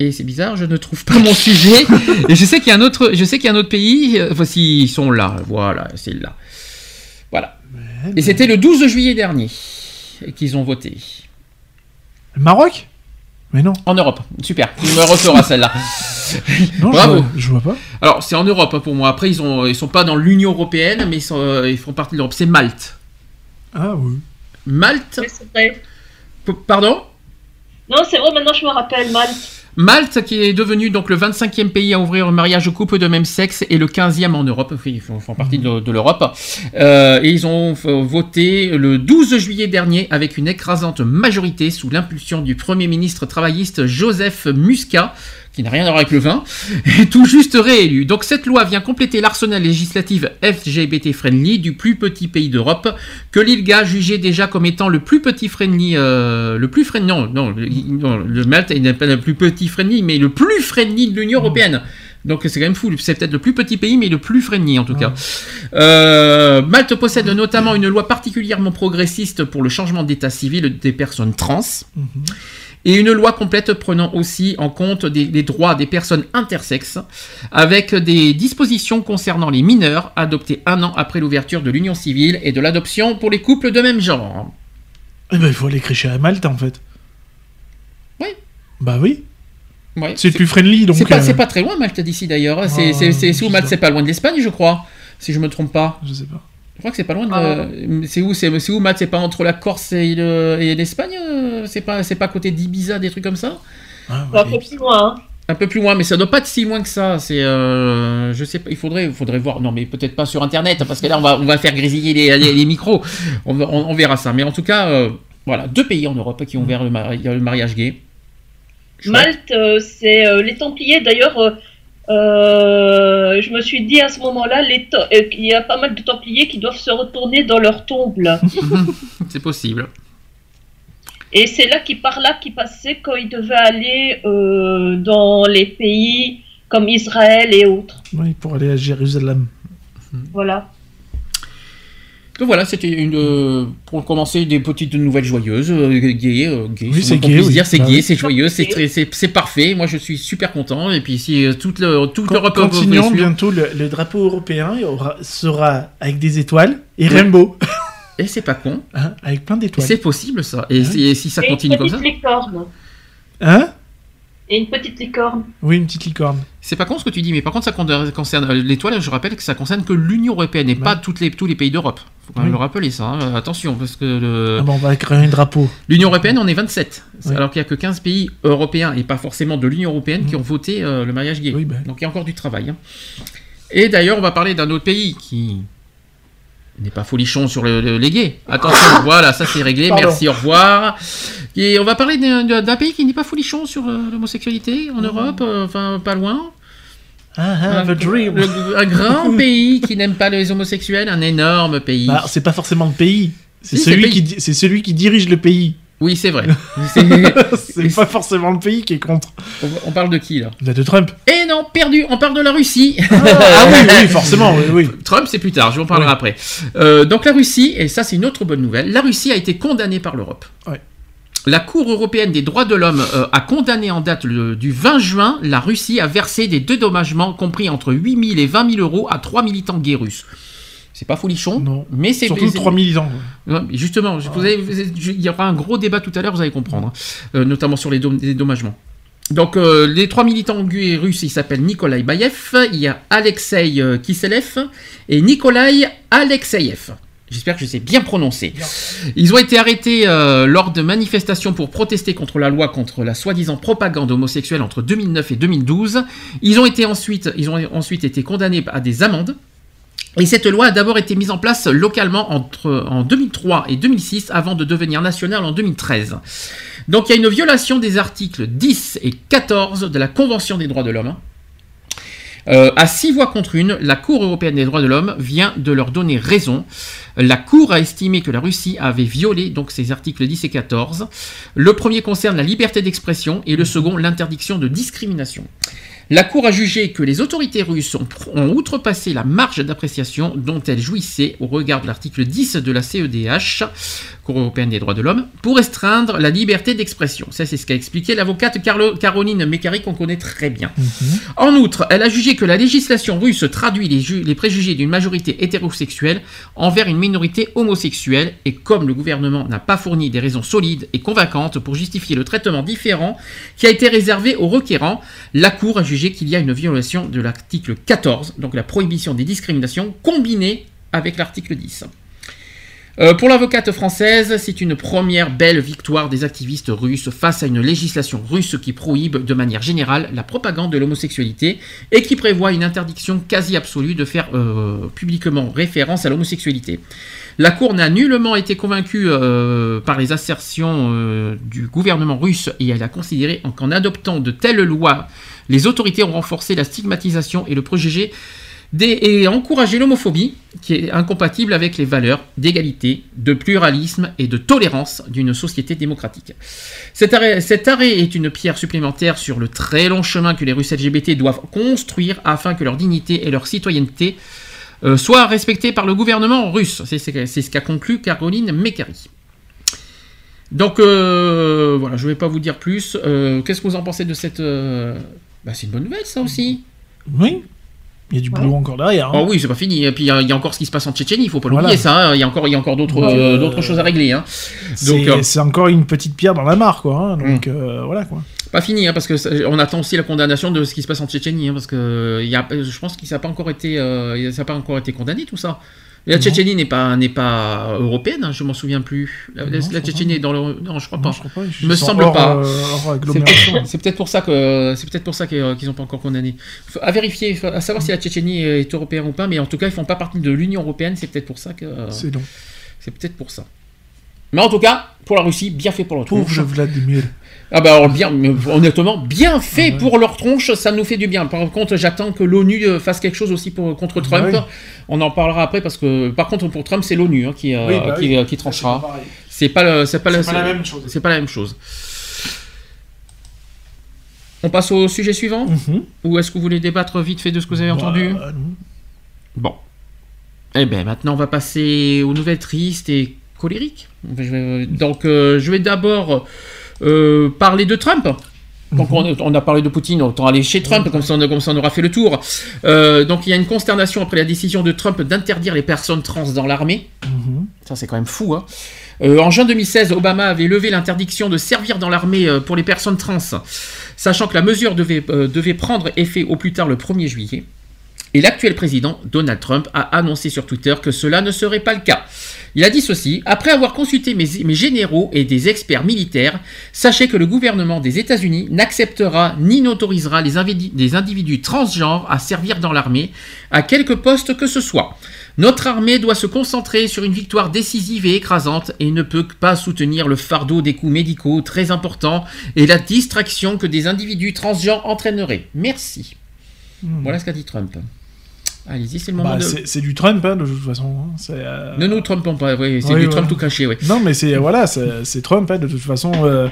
Et c'est bizarre, je ne trouve pas mon sujet. Et je sais qu'il y a un autre, je sais qu'il y a un autre pays. euh, Voici, ils sont là. Voilà, c'est là. Voilà. Et c'était le 12 juillet dernier qu'ils ont voté. Le Maroc? Mais non. En Europe. Super. Tu me referas celle-là. Non, Bravo. Je, vois, je vois pas. Alors, c'est en Europe hein, pour moi. Après, ils ont, ils sont pas dans l'Union européenne, mais ils, sont, euh, ils font partie de l'Europe. C'est Malte. Ah oui. Malte. oui, c'est vrai. P- Pardon? Non, c'est vrai, maintenant je me rappelle, Malte. Malte, qui est devenu donc le 25e pays à ouvrir le mariage aux couples de même sexe et le 15e en Europe, ils font, partie de, l'Europe. Euh, ils ont voté le 12 juillet dernier avec une écrasante majorité sous l'impulsion du Premier ministre travailliste Joseph Muscat, qui n'a rien à voir avec le vin, et tout juste réélu. Donc cette loi vient compléter l'arsenal législatif LGBT friendly du plus petit pays d'Europe que l'ILGA jugeait déjà comme étant le plus petit friendly, euh, le plus friendly, non, non, le, non, le Malte n'est pas le plus petit friendly, mais le plus friendly de l'Union Européenne. Donc c'est quand même fou, c'est peut-être le plus petit pays, mais le plus friendly en tout cas. Euh, Malte possède notamment une loi particulièrement progressiste pour le changement d'état civil des personnes trans. Et une loi complète prenant aussi en compte des, les droits des personnes intersexes, avec des dispositions concernant les mineurs adoptés un an après l'ouverture de l'union civile et de l'adoption pour les couples de même genre. Eh ben, il faut aller crécher à Malte, en fait. Oui. Bah oui. Ouais, C'est plus friendly, donc. C'est pas, euh, c'est pas très loin Malte d'ici d'ailleurs. C'est Ah, c'est- où Malte C'est pas loin de l'Espagne, je crois, si je me trompe pas. Je sais pas. Je crois que c'est pas loin de. Ah. C'est où C'est c'est où Malte? C'est pas entre la Corse et l'Espagne euh, C'est pas c'est pas à côté d'Ibiza des trucs comme ça Ah, ouais. un peu plus loin. hein. Un peu plus loin, mais ça doit pas être si loin que ça. C'est, euh, je sais pas. Il faudrait, il faudrait voir. Non, mais peut-être pas sur Internet, parce que là, on va, on va faire grésiller les, les- les micros. On, va- on- on verra ça. Mais en tout cas, euh, voilà, deux pays en Europe qui ont ouvert le, mari- le mariage gay. Malte, euh, c'est euh, les Templiers. D'ailleurs, euh, euh, je me suis dit à ce moment-là, euh, qu'il y a pas mal de Templiers qui doivent se retourner dans leur tombe. C'est possible. Et c'est là qui par là qui passait quand ils devaient aller euh, dans les pays comme Israël et autres. Oui, pour aller à Jérusalem. Voilà. Donc voilà, c'était une, euh, pour commencer des petites nouvelles joyeuses, euh, gay, euh, gay, Oui, c'est gay, oui. dire, c'est gay, oui. c'est joyeux, c'est parfait. Moi, je suis super content. Et puis si euh, toute le, toute l'Europe Continuons bientôt. Le, le drapeau européen il aura- sera avec des étoiles et rainbow. Et c'est pas con. Hein, avec plein d'étoiles. C'est possible ça. Et, si- et si ça et continue une comme petite ça, licorne. Hein? Et une petite licorne. Oui, une petite licorne. c'est pas con ce que tu dis. Mais par contre, ça con- concerne euh, l'étoile. Je rappelle que ça concerne que l'Union européenne et Ouais. pas toutes les, tous les pays d'Europe. faut quand même Oui. le rappeler ça. hein. Attention, parce que le- Ah bon, on va créer un drapeau. l'Union européenne, on est 27. Oui. Alors qu'il n'y a que 15 pays européens et pas forcément de l'Union européenne qui ont voté euh, le mariage gay. Oui, ben. Donc il y a encore du travail. hein. Et d'ailleurs, on va parler d'un autre pays qui n'est pas folichon sur le, le- les gays. Attention, voilà, ça c'est réglé. Pardon. Merci, au revoir. Et on va parler d'un pays qui n'est pas folichon sur euh, l'homosexualité en Europe, euh, enfin pas loin. Ah, ah, the dream. Le- un grand pays qui n'aime pas les homosexuels, un énorme pays. Bah, c'est pas forcément le pays. Si, celui, c'est celui qui dirige le pays. Oui, c'est vrai. C'est- pas forcément le pays qui est contre. on, parle de qui là? De Trump. Eh non, perdu, on parle de la Russie. Ah oui, oui, forcément, oui, oui. Trump, c'est plus tard, je vous en parlerai Oui. après. Euh, donc la Russie, et ça c'est une autre bonne nouvelle, la Russie a été condamnée par l'Europe. Ouais. La Cour européenne des droits de l'homme euh, a condamné en date le- du 20 juin la Russie à verser des dédommagements compris entre 8 000 et 20 000 euros à trois militants gays russes. C'est pas folichon, Non. mais c'est Surtout c'est- 3 militants. Ouais, mais Justement, vous avez- vous avez- il y aura un gros débat tout à l'heure, vous allez comprendre, hein, euh, notamment sur les, les dédommagements. Donc, euh, les trois militants gays russes, ils s'appellent Nikolai Bayev, il y a Alexei euh, Kiselev et Nikolai Alexeyev. J'espère que je sais bien prononcer. Ils ont été arrêtés euh, lors de manifestations pour protester contre la loi contre la soi-disant propagande homosexuelle entre 2009 et 2012. Ils ont été ensuite, ils ont ensuite été condamnés à des amendes. Et cette loi a d'abord été mise en place localement en 2003 et 2006 avant de devenir nationale en 2013. Donc il y a une violation des articles 10 et 14 de la Convention des droits de l'homme. Euh, à six voix contre une, la Cour européenne des droits de l'homme vient de leur donner raison. La Cour a estimé que la Russie avait violé donc ces articles 10 et 14. Le premier concerne la liberté d'expression et le second l'interdiction de discrimination. La Cour a jugé que les autorités russes ont, ont outrepassé la marge d'appréciation dont elles jouissaient au regard de l'article 10 de la CEDH, Cour européenne des droits de l'homme, pour restreindre la liberté d'expression. Ça, c'est ce qu'a expliqué l'avocate Caroline Mécari, qu'on connaît très bien. En outre, elle a jugé que la législation russe traduit les, ju- les préjugés d'une majorité hétérosexuelle envers une minorité homosexuelle, et comme le gouvernement n'a pas fourni des raisons solides et convaincantes pour justifier le traitement différent qui a été réservé aux requérants, la Cour a jugé qu'il y a une violation de l'article 14, donc la prohibition des discriminations, combinée avec l'article 10. Euh, pour l'avocate française, c'est une première belle victoire des activistes russes face à une législation russe qui prohibe de manière générale la propagande de l'homosexualité et qui prévoit une interdiction quasi absolue de faire euh, publiquement référence à l'homosexualité. La Cour n'a nullement été convaincue euh, par les assertions du gouvernement russe et elle a considéré qu'en adoptant de telles lois, les autorités ont renforcé la stigmatisation et le préjugé et encouragé l'homophobie, qui est incompatible avec les valeurs d'égalité, de pluralisme et de tolérance d'une société démocratique. Cet arrêt, est une pierre supplémentaire sur le très long chemin que les Russes LGBT doivent construire afin que leur dignité et leur citoyenneté euh, soient respectées par le gouvernement russe. C'est ce qu'a conclu Caroline Mécari. Donc euh, voilà, je ne vais pas vous dire plus. Euh, Qu'est-ce que vous en pensez de cette... bah, c'est une bonne nouvelle ça aussi. Oui. Il y a du boulot encore derrière. hein. Oh oui, c'est pas fini. Et puis il y, a- il y a encore ce qui se passe en Tchétchénie, il faut pas Voilà. l'oublier ça. hein. Il y a encore, il y a encore d'autres, euh, euh, choses à régler. Hein. C'est Donc euh, c'est encore une petite pierre dans la mare, quoi. hein. Donc Mm. euh, voilà, quoi. pas fini, hein, parce que ça- on attend aussi la condamnation de ce qui se passe en Tchétchénie, parce que y a, je pense qu'il n'a pas encore été, ça a pas encore été condamné tout ça. La. Tchétchénie n'est pas, n'est pas européenne, hein, je m'en souviens plus. La, Non, Tchétchénie est dans le, non, je crois Non, pas. je crois pas. Me semble hors, pas. euh, C'est peut-être- pour ça que c'est peut-être pour ça que- qu'ils n'ont pas encore condamné. Faut- À vérifier, à savoir si la Tchétchénie est européenne ou pas, mais en tout cas ils font pas partie de l'Union européenne. C'est peut-être pour ça que. C'est long. C'est peut-être pour ça. Mais en tout cas, pour la Russie, bien fait pour leur Pauvre. Vladimir. Ah bah alors bien, honnêtement, bien fait pour leur tronche, ça nous fait du bien. Par contre, j'attends que l'ONU euh, fasse quelque chose aussi pour, contre Trump. oui. On en parlera après parce que, par contre, pour Trump, c'est l'ONU hein, qui, euh, Oui, bah qui, oui. euh, qui tranchera. C'est pas, pas, pas la même chose. C'est pas la même chose. On passe au sujet suivant Mhm. Ou est-ce que vous voulez débattre vite fait de ce que vous avez entendu Bah, non. Bon. Eh bien, maintenant, on va passer aux nouvelles tristes et colériques. Donc, euh, je vais d'abord euh, parler de Trump. Donc, on, on a parlé de Poutine, autant aller chez Trump, comme ça, on, comme ça on aura fait le tour. Euh, donc, il y a une consternation après la décision de Trump d'interdire les personnes trans dans l'armée. Mhm. Ça, c'est quand même fou. Hein. Euh, en juin 2016, Obama avait levé l'interdiction de servir dans l'armée pour les personnes trans, sachant que la mesure devait, devait prendre effet au plus tard le 1er juillet. Et l'actuel président, Donald Trump, a annoncé sur Twitter que cela ne serait pas le cas. Il a dit ceci, après avoir consulté mes, mes généraux et des experts militaires, sachez que le gouvernement des États-Unis n'acceptera ni n'autorisera les, individus transgenres à servir dans l'armée, à quelque poste que ce soit. Notre armée doit se concentrer sur une victoire décisive et écrasante et ne peut pas soutenir le fardeau des coûts médicaux très importants et la distraction que des individus transgenres entraîneraient. Merci. Voilà ce qu'a dit Trump. Allez-y, c'est le moment Bah, de... c'est du Trump, hein, de toute façon. hein. Euh, Ne nous trompons pas, oui, c'est Oui, du ouais. Trump tout caché, oui. Non, mais c'est voilà, c'est Trump. hein, de toute façon, euh,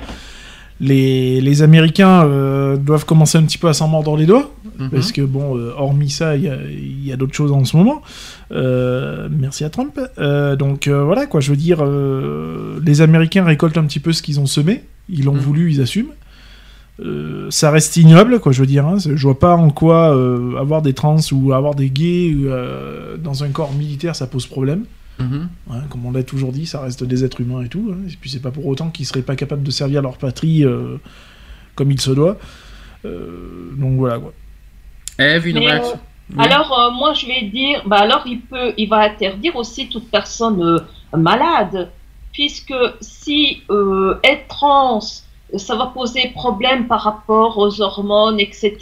les, les Américains euh, doivent commencer un petit peu à s'en mordre les doigts, Mhm. parce que bon, euh, hormis ça, il y a, d'autres choses en ce moment. Merci à Trump. Donc voilà, quoi. Je veux dire, les Américains récoltent un petit peu ce qu'ils ont semé. Ils l'ont Mhm. voulu, ils assument. Euh, ça reste ignoble, quoi, je veux dire. Hein. Je vois pas en quoi euh, avoir des trans ou avoir des gays euh, dans un corps militaire, ça pose problème. Mhm. Ouais, comme on l'a toujours dit, ça reste des êtres humains et tout. hein. Et puis c'est pas pour autant qu'ils seraient pas capables de servir leur patrie euh, comme il se doit. Euh, donc voilà quoi. Eve, une réaction euh, Oui. Alors, euh, moi, je vais dire, bah, alors, il peut, il va interdire aussi toute personne euh, malade, puisque si euh, être trans, ça va poser problème par rapport aux hormones, etc.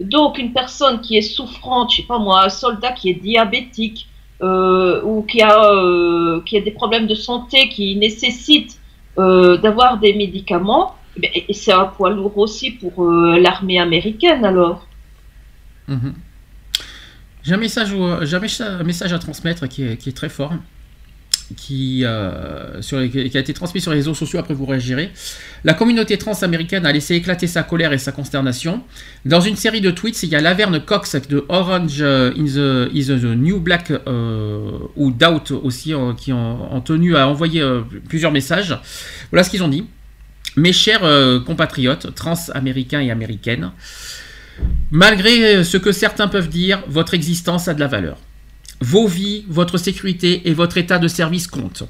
Donc, une personne qui est souffrante, je sais pas moi, un soldat qui est diabétique, euh, ou qui a, euh, qui a des problèmes de santé qui nécessitent euh, d'avoir des médicaments, eh c'est un poids lourd aussi pour l'armée américaine, alors. Mhm. J'ai un message, un message à transmettre qui est, qui est très fort, qui, euh, qui a été transmis sur les réseaux sociaux, après vous réagirez. La communauté trans américaine a laissé éclater sa colère et sa consternation. Dans une série de tweets, il y a Laverne Cox de Orange in the, is the New Black euh, ou Doubt aussi, euh, qui ont, tenu à envoyer plusieurs messages. Voilà ce qu'ils ont dit. Mes chers compatriotes trans américains et américaines, Malgré ce que certains peuvent dire, votre existence a de la valeur. Vos vies, votre sécurité et votre état de service comptent.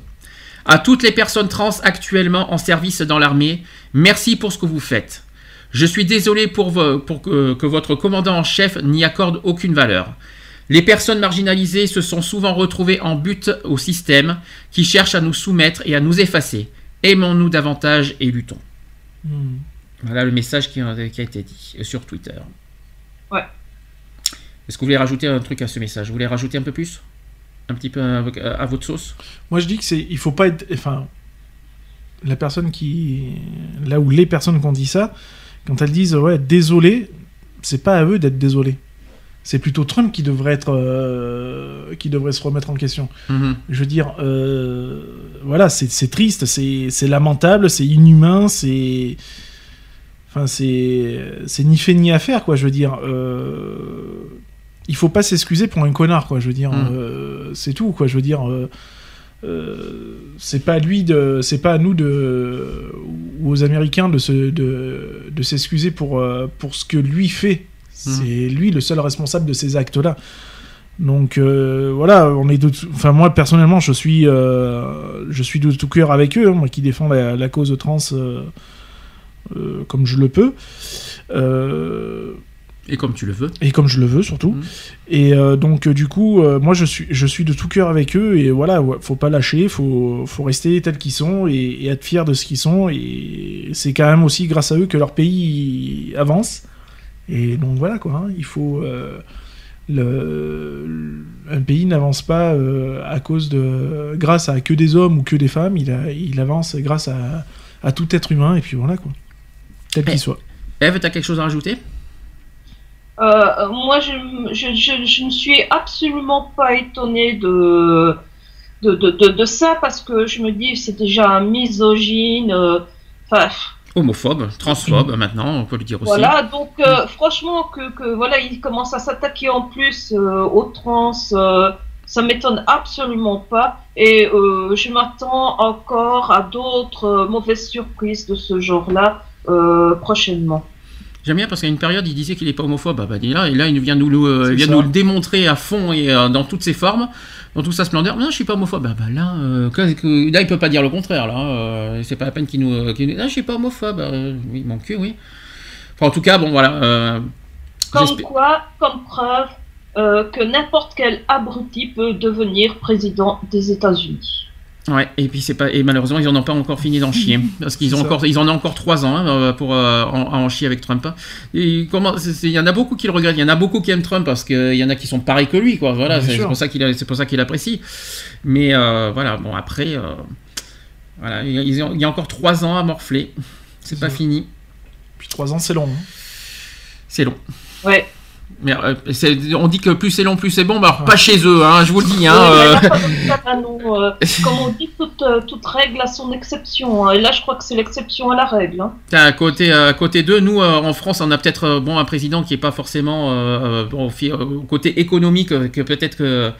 À toutes les personnes trans actuellement en service dans l'armée, merci pour ce que vous faites. Je suis désolé pour, vo- pour que, que votre commandant en chef n'y accorde aucune valeur. Les personnes marginalisées se sont souvent retrouvées en but au système qui cherche à nous soumettre et à nous effacer. Aimons-nous davantage et luttons. Voilà le message qui a, qui a été dit euh, sur Twitter. Est-ce que vous voulez rajouter un truc à ce message? Vous voulez rajouter un peu plus? Un petit peu à, à votre sauce? Moi je dis que c'est, il faut pas être, enfin, la personne qui, là où les personnes qui ont dit ça, quand elles disent ouais désolé, c'est pas à eux d'être désolés. C'est plutôt Trump qui devrait être, euh, qui devrait se remettre en question. Mhm. Je veux dire, euh, voilà, c'est triste, c'est c'est lamentable, c'est inhumain, c'est. Enfin, c'est c'est ni fait ni à faire, quoi. Je veux dire, euh, il faut pas s'excuser pour un connard, quoi. Je veux dire, Mm. euh, c'est tout, quoi. Je veux dire, euh, euh, c'est pas à lui de, c'est pas à nous de, ou aux Américains de se, de, de s'excuser pour pour ce que lui fait. C'est lui le seul responsable de ces actes-là. Donc euh, voilà, on est de, enfin moi personnellement, je suis, euh, je suis de tout cœur avec eux, hein, moi qui défends la, la cause trans euh, comme je le peux. Et comme tu le veux. et comme je le veux surtout. Mhm. Et euh, donc euh, du coup, euh, moi je suis, je suis de tout cœur avec eux et voilà, ouais, faut pas lâcher, faut, faut rester tels qu'ils sont et, et être fier de ce qu'ils sont. Et c'est quand même aussi grâce à eux que leur pays avance. Et donc voilà quoi, hein, il faut. le, un pays n'avance pas à cause de grâce à que des hommes ou que des femmes, il, a- il avance grâce à, à tout être humain et puis voilà quoi, tel qu'il soit. Eve, t'as quelque chose à rajouter? Euh, moi, je, je, je, je ne suis absolument pas étonnée de, de, de, de, de ça parce que je me dis c'est déjà un misogyne. euh, Homophobe, transphobe maintenant, on peut le dire aussi. voilà. Donc, euh, franchement, que, que voilà, il commence à s'attaquer en plus euh, aux trans. euh, ça m'étonne absolument pas et je m'attends encore à d'autres mauvaises surprises de ce genre-là prochainement. J'aime bien parce qu'à une période, il disait qu'il n'est pas homophobe. Ah bah, dis là, et là, il vient, nous, le- euh, il vient nous le démontrer à fond et euh, dans toutes ses formes, dans toute sa splendeur. Non, je suis pas homophobe. Ah bah, là, euh, que- là, il peut pas dire le contraire. Là, euh, c'est pas la peine qu'il nous, Ah, je suis pas homophobe. Euh, oui, mon cul, oui. Enfin, en tout cas, bon, voilà. euh, Comme quoi, comme preuve, euh, que n'importe quel abruti peut devenir président des États-Unis. Ouais, et puis c'est pas et malheureusement ils en ont pas encore fini d'en chier parce qu'ils ont ça. encore ils en ont encore trois ans hein, euh, pour euh, en, à en chier avec Trump. hein. Il y en a beaucoup qui le regrettent, il y en a beaucoup qui aiment Trump parce qu'il y en a qui sont pareils que lui quoi. Voilà, c'est pour ça qu'il c'est pour ça qu'il apprécie. Mais euh, voilà, bon après euh, voilà, il y, a- ils ont- il y a encore trois ans à morfler. C'est pas ça. fini, Puis trois ans, c'est long. hein. c'est long. Ouais. Mais euh, on dit que plus c'est long, plus c'est bon. Bah, alors pas chez eux, hein, je vous le dis. Hein, euh, comme euh, comme on dit, toute, toute règle a son exception. hein. Et là, je crois que c'est l'exception à la règle. hein. À côté, à côté d'eux, nous euh, en France, on a peut-être bon un président qui est pas forcément euh, bon, au côté économique que peut-être que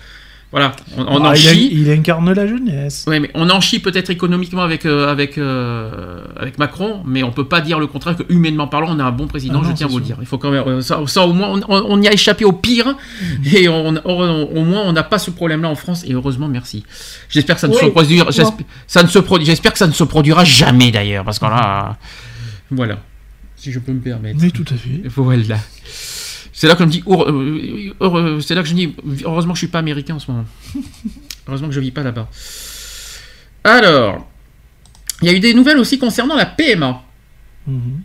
voilà, on, on Ah, en il, a- chie. il incarne la jeunesse. Ouais, mais on en chie peut-être économiquement avec euh, avec euh, avec Macron, mais on peut pas dire le contraire que humainement parlant, on a un bon président. Ah non, je tiens à vous le dire. Il faut quand même euh, ça, ça, au moins on, y a échappé au pire et on, au moins on n'a pas ce problème-là en France et heureusement merci. J'espère que ça ne Oui, se produira. j'espère- Ça ne se produ- J'espère que ça ne se produira jamais d'ailleurs parce que là, voilà, si je peux me permettre. Mais tout à fait. Voilà. C'est là que je me dis, heure- euh, heure- c'est là que je dis, heureusement que je suis pas américain en ce moment. heureusement que je vis pas là-bas. Alors, il y a eu des nouvelles aussi concernant la PMA. Mhm.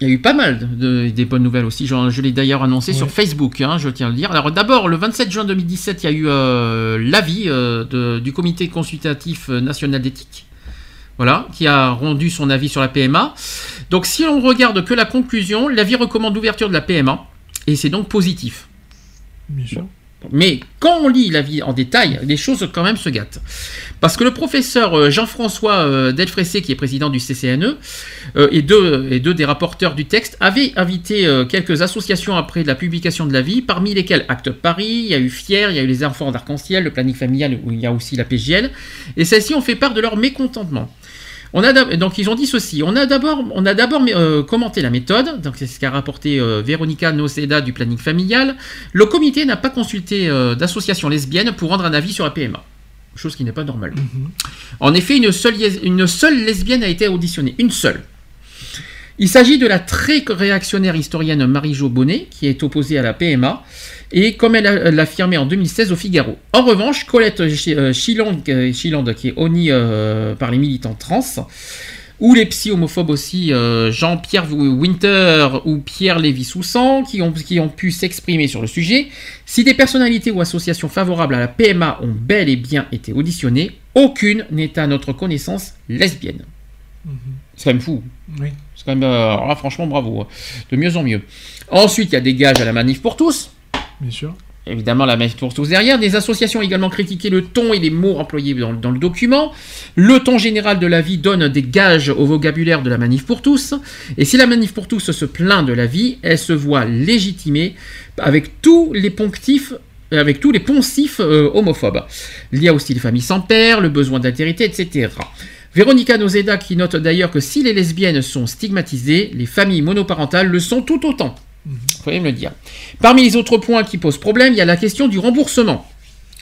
Il y a eu pas mal de, de- des bonnes nouvelles aussi. Je, l'ai d'ailleurs annoncé sur Facebook, hein, je tiens à le dire. Alors d'abord, le 27 juin 2017, il y a eu euh, l'avis euh, du comité consultatif euh, national d'éthique. Voilà, qui a rendu son avis sur la PMA. Donc si on regarde que la conclusion, l'avis recommande l'ouverture de la PMA, et c'est donc positif. Bien sûr. Mais quand on lit l'avis en détail, les choses quand même se gâtent. Parce que le professeur euh, Jean-François euh, Delfressé, qui est président du CCNE, euh, et, deux, et deux des rapporteurs du texte, avaient invité quelques associations après la publication de l'avis, parmi lesquelles Acte Paris, il y a eu Fier, il y a eu les Enfants d'Arc-en-Ciel, le planning familial, où il y a aussi la PGL, et celles-ci ont fait part de leur mécontentement. On a d'ab- donc ils ont dit ceci. On a d'abord, on a d'abord euh, commenté la méthode. Donc c'est ce qu'a rapporté euh, Véronica Noceda du planning familial. Le comité n'a pas consulté euh, d'associations lesbiennes pour rendre un avis sur la PMA. Chose qui n'est pas normale. En effet, une seule, lies- une seule lesbienne a été auditionnée. Une seule. Il s'agit de la très réactionnaire historienne Marie-Jo Bonnet, qui est opposée à la PMA, et comme elle l'affirmait en 2016 au Figaro. En revanche, Colette euh, Chiland, euh, qui est honnie euh, par les militants trans, ou les psy-homophobes aussi, euh, Jean-Pierre Winter ou Pierre Lévy-Soussan, qui ont, qui ont pu s'exprimer sur le sujet. Si des personnalités ou associations favorables à la PMA ont bel et bien été auditionnées, aucune n'est à notre connaissance lesbienne. C'est quand même fou. Oui. C'est quand même, euh, alors là, franchement, bravo. hein. De mieux en mieux. Ensuite, il y a des gages à la manif pour tous. Bien sûr. Évidemment, la manif pour tous derrière. Des associations ont également critiqué le ton et les mots employés dans, dans le document. Le ton général de l'avis donne des gages au vocabulaire de la manif pour tous. Et si la manif pour tous se plaint de l'avis, elle se voit légitimée avec tous les ponctifs avec tous les poncifs euh, homophobes. Il y a aussi les familles sans père, le besoin d'altérité, etc. Véronica Nozeda qui note d'ailleurs que si les lesbiennes sont stigmatisées, les familles monoparentales le sont tout autant. Faut me le dire. Parmi les autres points qui posent problème, il y a la question du remboursement.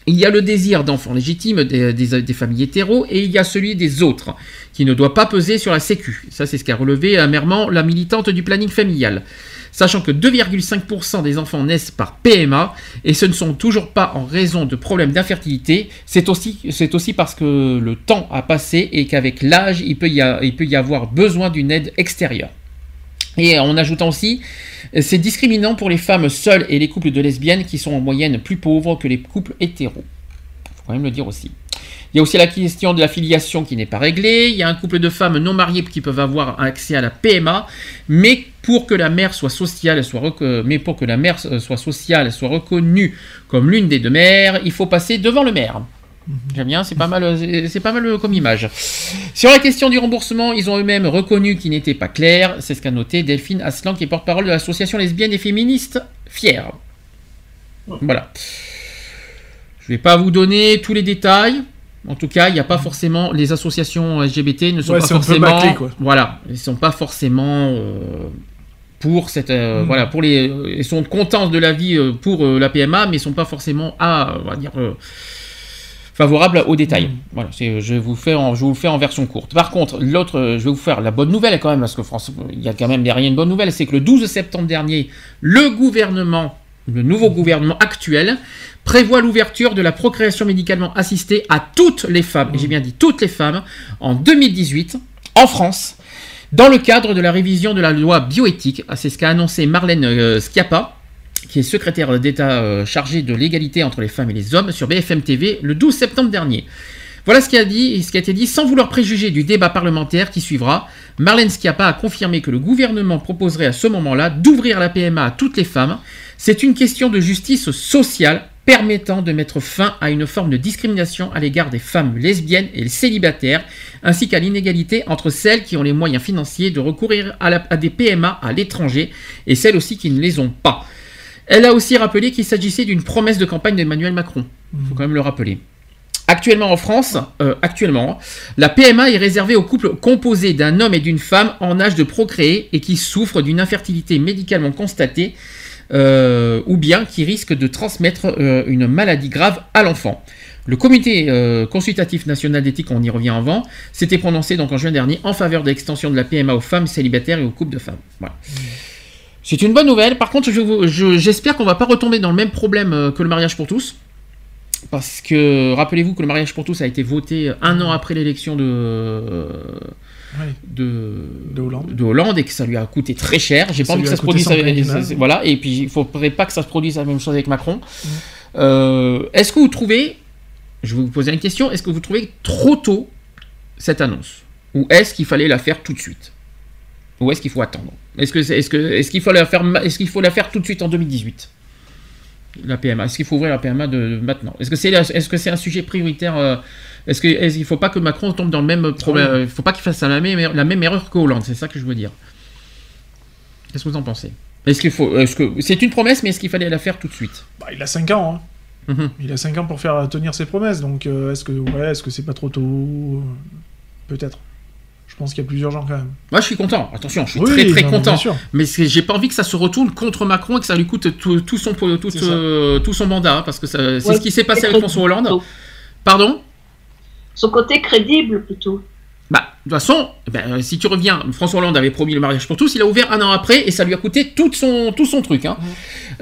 Il y a le désir d'enfants légitimes des, des- des familles hétéros et il y a celui des autres, qui ne doit pas peser sur la Sécu. Ça, c'est ce qu'a relevé amèrement la militante du planning familial. Sachant que 2,5% des enfants naissent par PMA et ce ne sont toujours pas en raison de problèmes d'infertilité, c'est aussi, parce que le temps a passé et qu'avec l'âge, il, peut y avoir besoin d'une aide extérieure. Et en ajoutant aussi, c'est discriminant pour les femmes seules et les couples de lesbiennes qui sont en moyenne plus pauvres que les couples hétéros. Faut quand même le dire aussi. Il y a aussi la question de la filiation qui n'est pas réglée. Il y a un couple de femmes non mariées qui peuvent avoir accès à la PMA, mais pour que la mère soit sociale, soit mais pour que la mère euh, soit sociale, soit reconnue comme l'une des deux mères, il faut passer devant le maire. J'aime bien, c'est pas mal, c'est- pas mal euh, comme image. Sur la question du remboursement, ils ont eux-mêmes reconnu qu'il n'était pas clair. C'est ce qu'a noté Delphine Aslan, qui est porte-parole de l'association lesbienne et féministe Fier. Voilà. Je vais pas vous donner tous les détails. En tout cas, il n'y a pas forcément les associations LGBT ne sont Ouais, pas forcément bâclé, quoi. voilà, ils sont pas forcément euh, pour cette euh, voilà pour les euh, ils sont contents de la vie euh, pour euh, la PMA mais ils sont pas forcément à on va dire euh, favorables aux détails. Voilà, c'est je vous en, je vous le fais en version courte. Par contre, l'autre euh, je vais vous faire la bonne nouvelle quand même parce que France il y a quand même derrière une bonne nouvelle, c'est que le 12 septembre dernier, le gouvernement le nouveau gouvernement actuel prévoit l'ouverture de la procréation médicalement assistée à toutes les femmes, et j'ai bien dit toutes les femmes, en 2018, en France, dans le cadre de la révision de la loi bioéthique. Ah, C'est ce qu'a annoncé Marlène euh, Schiappa, qui est secrétaire d'État euh, chargée de l'égalité entre les femmes et les hommes sur BFM TV le 12 septembre dernier. Voilà ce qui a, dit, ce qui a été dit sans vouloir préjuger du débat parlementaire qui suivra. Marlène Schiappa a confirmé que le gouvernement proposerait à ce moment-là d'ouvrir la PMA à toutes les femmes. C'est une question de justice sociale permettant de mettre fin à une forme de discrimination à l'égard des femmes lesbiennes et célibataires, ainsi qu'à l'inégalité entre celles qui ont les moyens financiers de recourir à, la- à des PMA à l'étranger et celles aussi qui ne les ont pas. Elle a aussi rappelé qu'il s'agissait d'une promesse de campagne d'Emmanuel Macron. Il faut quand même le rappeler. Actuellement en France, euh, actuellement, la PMA est réservée aux couples composés d'un homme et d'une femme en âge de procréer et qui souffrent d'une infertilité médicalement constatée euh, ou bien qui risquent de transmettre euh, une maladie grave à l'enfant. Le comité euh, consultatif national d'éthique, on y revient avant, s'était prononcé donc en juin dernier en faveur de l'extension de la PMA aux femmes célibataires et aux couples de femmes. Voilà. C'est une bonne nouvelle. Par contre, je vous- je- j'espère qu'on va pas retomber dans le même problème que le mariage pour tous. Parce que rappelez-vous que le mariage pour tous a été voté un an après l'élection de, Ouais. de, De Hollande. de Hollande et que ça lui a coûté très cher. J'ai pas envie que ça se produise. avec- voilà. Et puis il faudrait pas que ça se produise la même chose avec Macron. Mm. Euh, est-ce que vous trouvez, je vais vous poser une question, est-ce que vous trouvez trop tôt cette annonce? Ou est-ce qu'il fallait la faire tout de suite? Ou est-ce qu'il faut attendre? Est-ce que c'est- est-ce que est-ce qu'il faut la faire est-ce qu'il faut la faire tout de suite en 2018 La PMA. Est-ce qu'il faut ouvrir la PMA de, de maintenant? Est-ce que c'est un sujet prioritaire euh, Est-ce qu'il faut pas que Macron tombe dans le même problème? Il faut pas qu'il fasse la même, la même erreur que Hollande. C'est ça que je veux dire. Qu'est-ce que vous en pensez? Est-ce qu'il faut Est-ce que c'est une promesse, mais est-ce qu'il fallait la faire tout de suite? Bah, il a 5 ans. hein. Mhm. Il a 5 ans pour faire tenir ses promesses. Donc, euh, est-ce que ouais, est-ce que c'est pas trop tôt? Peut-être. Je pense qu'il y a plus urgent quand même. Moi, je suis content. Attention, je suis Oui, très très non, content. bien sûr. Mais j'ai pas envie que ça se retourne contre Macron et que ça lui coûte tout, tout son tout, euh, tout son mandat, hein, parce que c'est Ouais, ce qui s'est passé avec François Hollande. plutôt. Pardon? Son côté crédible plutôt. Bah, de toute façon, ben, si tu reviens, François Hollande avait promis le mariage pour tous, il a ouvert un an après et ça lui a coûté tout son, tout son truc. hein.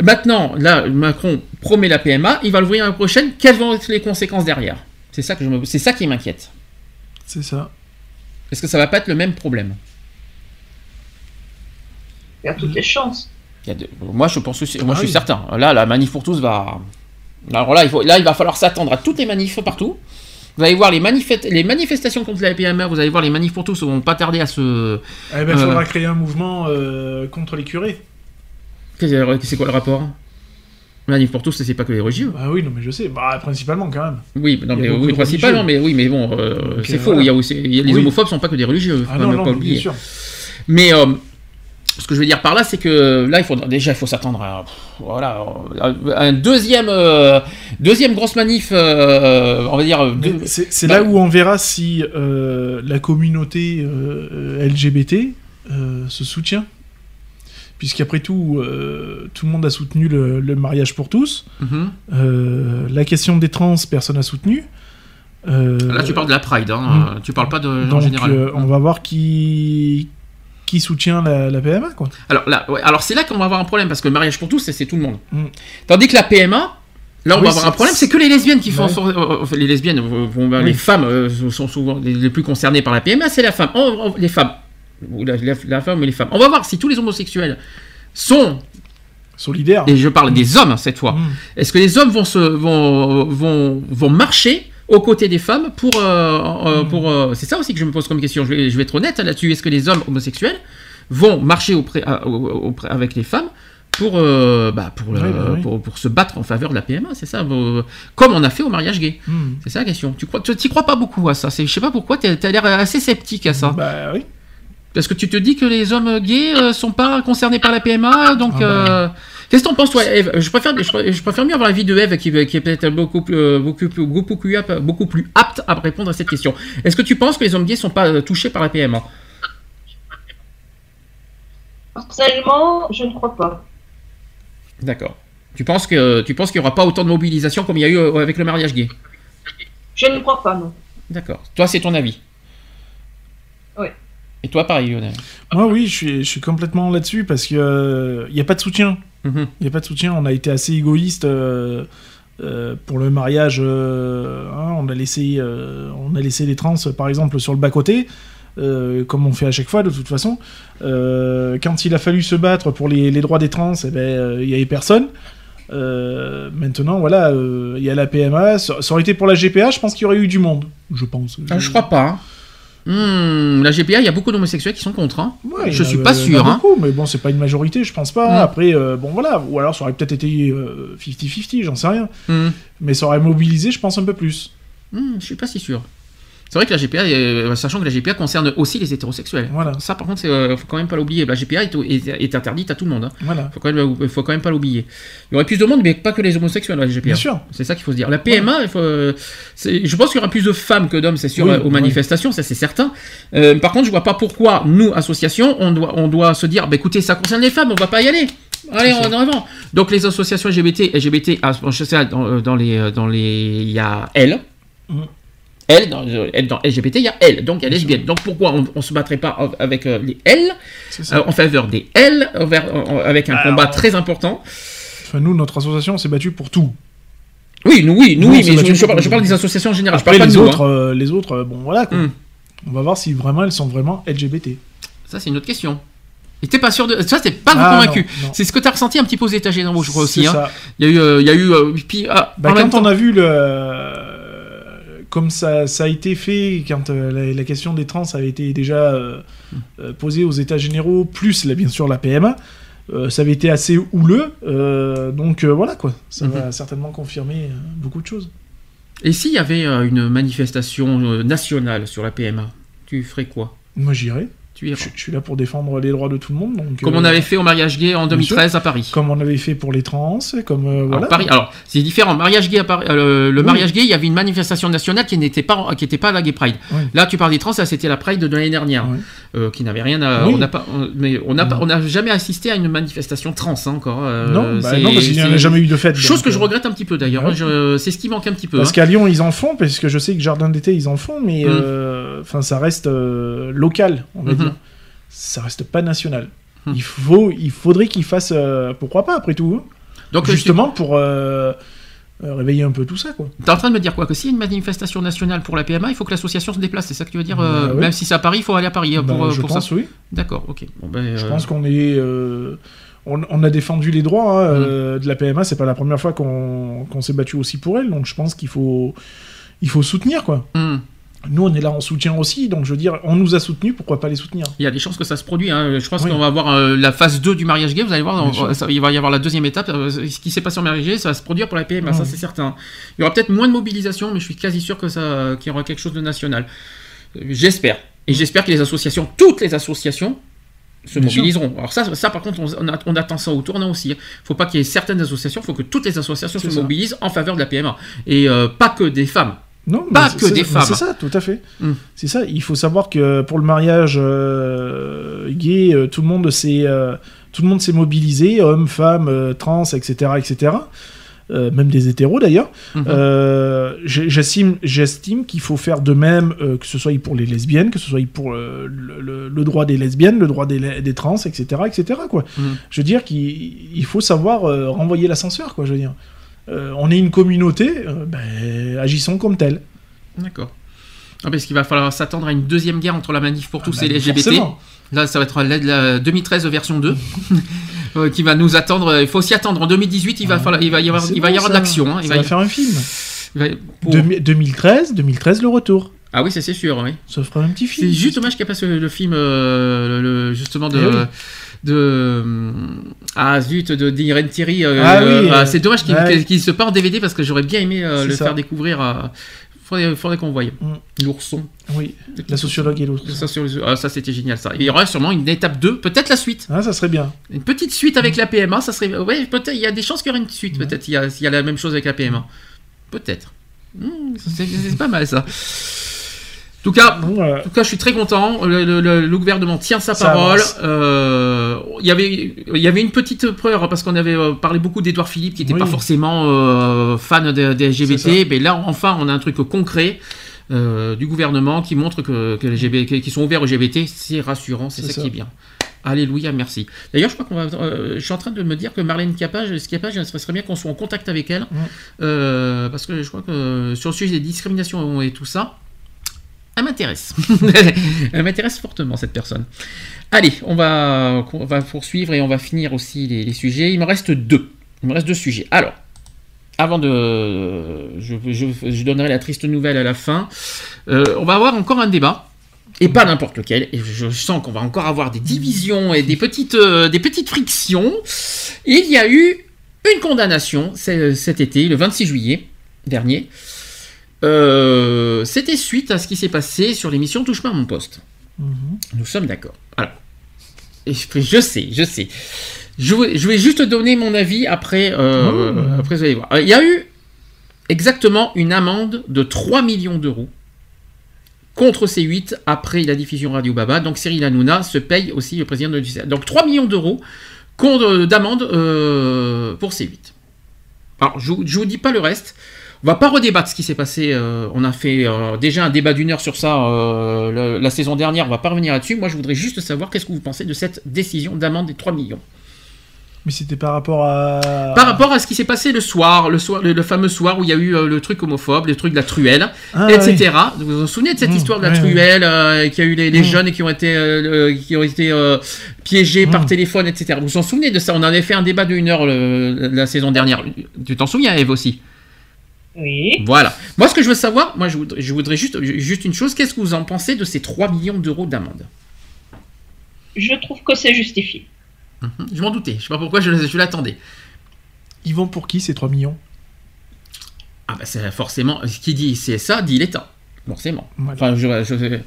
Maintenant, là, Macron promet la PMA, il va l'ouvrir l'année prochaine. Quelles vont être les conséquences derrière? C'est ça, que je me- c'est ça qui m'inquiète. C'est ça. Est-ce que ça va pas être le même problème Il y a toutes les chances. Il y a de- Moi, je pense aussi, moi, Ah je suis oui. certain. Là, la manif pour tous va. Alors là, il faut... là, il va falloir s'attendre à toutes les manifs partout. Vous allez voir les, manifest- les manifestations contre la PMA, vous allez voir les manifs pour tous vont pas tarder à se. Eh ben, il faudra Euh. créer un mouvement euh, contre les curés. Qu'est-ce- C'est quoi le rapport? Manif pour tous, c'est pas que les religieux. Bah oui, non, mais je sais. Bah, principalement quand même. Oui, non, mais oui, principalement, mais oui, mais bon, euh, c'est euh, faux. voilà. Il y a aussi, il y a- les Oui. homophobes sont pas que des religieux. Ah non, non, pas mais oublier. bien sûr. Mais euh, ce que je veux dire par là, c'est que là, il faut déjà, il faut s'attendre à voilà à un deuxième euh, deuxième grosse manif, on va dire. C'est c'est Bah, là où on verra si la communauté LGBT se soutient. Puisqu'après tout, euh, tout le monde a soutenu le, le mariage pour tous. Mhm. Euh, la question des trans, personne n'a soutenu. Euh, Là, tu parles de la Pride, hein, Mm. tu parles pas de en général. on va voir qui, qui soutient la, la PMA. Quoi. Alors là, ouais, alors c'est là qu'on va avoir un problème parce que le mariage pour tous, c'est- tout le monde. Mm. Tandis que la PMA, là, on Oui, va avoir un problème, c'est que les lesbiennes qui font, Ouais. euh, euh, les lesbiennes, Oui. les femmes euh, sont souvent les, les plus concernées par la PMA, c'est la femme, On- on- les femmes, ou la, la- la femme et les femmes. On va voir si tous les homosexuels sont, Solidaire. et je parle des hommes cette fois, Mm. est-ce que les hommes vont se, vont, vont, vont marcher aux côtés des femmes pour, euh, euh, Mm. pour euh, c'est ça aussi que je me pose comme question. Je vais, je vais être honnête là-dessus. Est-ce que les hommes homosexuels vont marcher auprès, auprès- avec les femmes pour, euh, bah, pour, bah oui. pour, pour se battre en faveur de la PMA, c'est ça, comme on a fait au mariage gay. C'est ça la question. Tu crois, tu t'y crois pas beaucoup à ça. Je sais pas pourquoi. tu as l'air assez sceptique à ça. Bah oui. Parce que tu te dis que les hommes gays euh, sont pas concernés par la PMA, donc. Ah bah. euh, Qu'est-ce que t'en penses, toi, Eve? Je préfère, je, préfère, je préfère mieux avoir l'avis de Eve qui, qui est peut-être beaucoup plus, euh, beaucoup, plus, beaucoup, plus apte, beaucoup plus apte à répondre à cette question. Est-ce que tu penses que les hommes gays sont pas euh, touchés par la PMA Personnellement, je ne crois pas. D'accord. Tu penses que tu penses qu'il y aura pas autant de mobilisation comme il y a eu euh, avec le mariage gay? Je ne crois pas, non. D'accord. Toi, c'est ton avis? Et toi, pareil, Lionel. Moi, oui, je suis, je suis complètement là-dessus parce que il n'y a pas de soutien. Mhm. Il n'y a pas de soutien. On a été assez égoïste euh, euh, pour le mariage. euh, hein, on, a laissé, euh, on a laissé les trans, par exemple, sur le bas-côté. euh, comme on fait à chaque fois de toute façon. Euh, quand il a fallu se battre pour les, les droits des trans, eh ben, euh, il n'y avait personne. Euh, maintenant, voilà, euh, il y a la PMA. Ça, ça aurait été pour la GPA, je pense qu'il y aurait eu du monde. Je pense. Ah, je crois pas. Hmm, la GPA, il y a beaucoup d'homosexuels qui sont contre. hein. Ouais, je suis a- pas sûr. hein. beaucoup, mais bon, c'est pas une majorité, je pense pas. Mm. Après, euh, bon voilà, ou alors ça aurait peut-être été euh, 50-50, j'en sais rien. Hmm. Mais ça aurait mobilisé, je pense, un peu plus. Hmm, je suis pas si sûr. C'est vrai que la GPA, euh, sachant que la GPA concerne aussi les hétérosexuels. Voilà. Ça, par contre, c'est, euh, faut quand même pas l'oublier. La GPA est, est- est interdite à tout le monde. hein. Voilà. Faut quand même, faut quand même pas l'oublier. Il y aurait plus de monde, mais pas que les homosexuels la GPA. Bien sûr. C'est ça qu'il faut se dire. La PMA, il faut, euh, c'est- je pense qu'il y aura plus de femmes que d'hommes, c'est sûr, Oui, euh, aux oui. manifestations, ça c'est certain. Euh, par contre, je vois pas pourquoi nous, associations, on doit, on doit se dire, bah, écoutez, ça concerne les femmes, on va pas y aller. Allez, on en avant. Donc les associations LGBT, LGBT, je sais, dans, euh, dans les, euh, dans les, il y a L. Mhm. L, dans, euh, L, dans LGBT, il y a L, donc il y a lesbienne. Donc pourquoi on, on se battrait pas avec euh, les L, euh, en faveur des L, envers- en- avec un Alors- combat très important Enfin, nous, notre association s'est battue pour tout. Oui, nous, oui, nous, Nous, oui, mais je, parle, pour- je parle des associations en général. Après, je parle les pas de nous, autres, hein. euh, les autres, bon voilà quoi. Hmm. On va voir si vraiment elles sont vraiment LGBT. Ça, c'est une autre question. Et t'es pas sûr de. Ça, t'es pas Ah, convaincu. C'est ce que t'as ressenti un petit peu aux États-Unis, je crois aussi. Hein. ça. Il y a eu. il y a eu euh, puis, ah, Bah, en même quand on a vu le. Comme ça, ça a été fait, quand euh, la, la question des trans avait été déjà euh, euh, posée aux États généraux, plus là, bien sûr la PMA, ça avait été assez houleux. donc voilà quoi, ça Mhm. va certainement confirmer beaucoup de choses. Et s'il y avait une manifestation nationale sur la PMA, tu ferais quoi? Moi j'irai. Tu iras. Je, je suis là pour défendre les droits de tout le monde. Donc, Comme euh, on avait fait au mariage gay en bien 2013 sûr. à Paris. Comme on avait fait pour les trans, comme euh, Alors. Paris, alors c'est différent. Mariage gay à Paris, euh, le Oui. mariage gay, il y avait une manifestation nationale qui n'était pas, qui était pas la Gay Pride. Oui. Là, tu parles des trans, ça c'était la Pride de l'année dernière, Oui. euh, qui n'avait rien à. On n'a pas, on- mais on n'a pas, on jamais assisté à une manifestation trans hein, encore. euh, non, bah non, parce qu'il n'y en a jamais eu de fait. Chose donc, que je euh, regrette un petit peu d'ailleurs. Ouais. C'est ce qui manque un petit peu. Parce hein. qu'à Lyon, ils en font, parce que je sais que Jardin d'été, ils en font, mais Mm. euh, enfin, ça reste euh, local, on va Mhm. dire. Ça reste pas national. Mm. Il, faut, il faudrait qu'ils fassent. euh, pourquoi pas, après tout hein. Donc euh, Justement pour euh, réveiller un peu tout ça, quoi. Tu es en train de me dire quoi Que s'il y a une manifestation nationale pour la PMA, il faut que l'association se déplace, c'est ça que tu veux dire euh, Bah. Même si c'est à Paris, il faut aller à Paris euh, Bah, pour, je pour pense, ça oui. D'accord, ok. Bon, ben, Je pense qu'on est. on, on a défendu les droits hein, euh, de la PMA, c'est pas la première fois qu'on s'est battu aussi pour elle, donc je pense qu'il faut, il faut soutenir, quoi. hmm. Nous, on est là en soutien aussi, donc je veux dire, on nous a soutenus, pourquoi pas les soutenir? Il y a des chances que ça se produise. hein. Je pense Oui. qu'on va avoir euh, la phase 2 du mariage gay. Vous allez voir, on- ça- il va y avoir la deuxième étape. Euh, Ce qui s'est passé en mariage gay, ça va se produire pour la PMA, ça Ouais. c'est certain. Il y aura peut-être moins de mobilisation, mais je suis quasi sûr que ça, qu'il y aura quelque chose de national. Euh, J'espère. Et j'espère que les associations, toutes les associations, se Bien sûr. mobiliseront. Alors ça, ça par contre, on, on a- on attend ça au tournant aussi. Il faut pas qu'il y ait certaines associations, il faut que toutes les associations se ça. mobilisent en faveur de la PMA. Et euh, pas que des femmes. Non, Pas mais c'est- que des femmes. C'est ça, tout à fait. Mm. C'est ça. Il faut savoir que pour le mariage euh, gay, euh, tout le monde s'est euh, tout le monde s'est mobilisé, hommes, femmes, euh, trans, etc., etc. Même des hétéros d'ailleurs. J'ai- J'estime, qu'il faut faire de même, que ce soit pour les lesbiennes, que ce soit pour le, le- le droit des lesbiennes, le droit des, trans, etc., etc. Quoi. Mhm. Je veux dire qu'il il faut savoir renvoyer l'ascenseur, quoi. Je veux dire. Euh, on est une communauté, euh, ben, agissons comme tel. D'accord. Ah, parce qu'il va falloir s'attendre à une deuxième guerre entre la manif pour tous bah, et les LGBT. forcément. Là, ça va être la, la 2013 version 2 euh, qui va nous attendre. Il faut s'y attendre. En 2018, il va, falloir, il va y avoir, il va y bon, avoir de l'action. hein. Il Ça va va y- faire un film. il va- pour- Demi- 2013, 2013 le retour. Ah oui, ça c'est sûr. Oui. Ça fera un petit film. C'est juste dommage qu'il n'y ait pas ce- le film, euh, le- le- justement, de. Eh oui. De ah zut de d'Irene Thierry euh, Ah oui, euh, euh, c'est dommage qu'il ouais. qu'il se pas en DVD parce que j'aurais bien aimé euh, le ça. faire découvrir à faudrait, qu'on voie Mm. l'ourson Oui, la sociologue et l'autre. ça, ah, ça c'était génial ça il y aura sûrement une étape 2 peut-être la suite Ah, ça serait bien. Une petite suite avec la PMA, ça serait. Ouais, peut-être. Il y a des chances qu'il y aura une suite, peut-être. Il y s'il y a la même chose avec la PMA. Peut-être. C'est c'est pas mal ça. En tout cas, Bon, euh, en tout cas, je suis très content. Le, le- le- le gouvernement tient sa Ça parole. Euh, il y avait, il y avait une petite peur parce qu'on avait euh, parlé beaucoup d'Edouard Philippe, qui n'était Oui. pas forcément euh, fan des. LGBT. Mais là, enfin, on a un truc concret. du gouvernement qui montre que, LGBT, qui sont ouverts aux LGBT, c'est rassurant, c'est ça, ça. qui est bien. Alléluia, merci. D'ailleurs, je crois qu'on va. euh, je suis en train de me dire que Marlène Capage, Scapage, ce serait bien qu'on soit en contact avec elle. Euh, parce que je crois que sur le sujet des discriminations et tout ça, elle m'intéresse. elle m'intéresse fortement, cette personne. Allez, on va, poursuivre et on va finir aussi les, sujets. Il me reste deux. Il me reste deux sujets. Alors, avant de. Je, donnerai la triste nouvelle à la fin. Euh, on va avoir encore un débat. Et pas n'importe lequel. Et je sens qu'on va encore avoir des divisions et des petites, euh, des petites frictions. Il y a eu une condamnation cet été, le 26 juillet dernier. Euh, C'était suite à ce qui s'est passé sur l'émission Touche pas à mon poste. Nous sommes d'accord. Alors, je sais, je sais. Je vais, je vais juste donner mon avis après. euh, Oh. après, vous allez voir. Il y a eu exactement une amende de 3 millions d'euros contre C8 après la diffusion Radio Baba. Donc Cyril Hanouna se paye aussi le président de l'UCA. Donc 3 millions d'euros contre- d'amende euh, pour C8. Alors je, je vous dis pas le reste. On va pas redébattre ce qui s'est passé. euh, on a fait euh, déjà un débat d'une heure sur ça euh, la saison dernière. On va pas revenir là-dessus. Moi, je voudrais juste savoir qu'est-ce que vous pensez de cette décision d'amende des 3 millions. Mais c'était par rapport à. Par rapport à ce qui s'est passé le soir, le, soir, le, le fameux soir où il y a eu le truc homophobe, le truc de la truelle, Ah, etc. Vous vous souvenez de cette Mmh, histoire de la truelle, euh, qui a eu les, les Mmh. jeunes qui ont été, qui ont été piégés par téléphone, etc. Vous vous en souvenez de ça? On en avait fait un débat d'une heure le- la saison dernière. Tu t'en souviens, Eve aussi? Oui. Voilà. Moi, ce que je veux savoir, moi, je voudrais, je voudrais juste, juste une chose. Qu'est-ce que vous en pensez de ces 3 millions d'euros d'amende? Je trouve que c'est justifié. Mhm. Je m'en doutais. Je sais pas pourquoi je, je l'attendais. Ils vont pour qui ces 3 millions? Ah bah c'est forcément, qui dit CSA dit l'État, forcément. Enfin, je- je-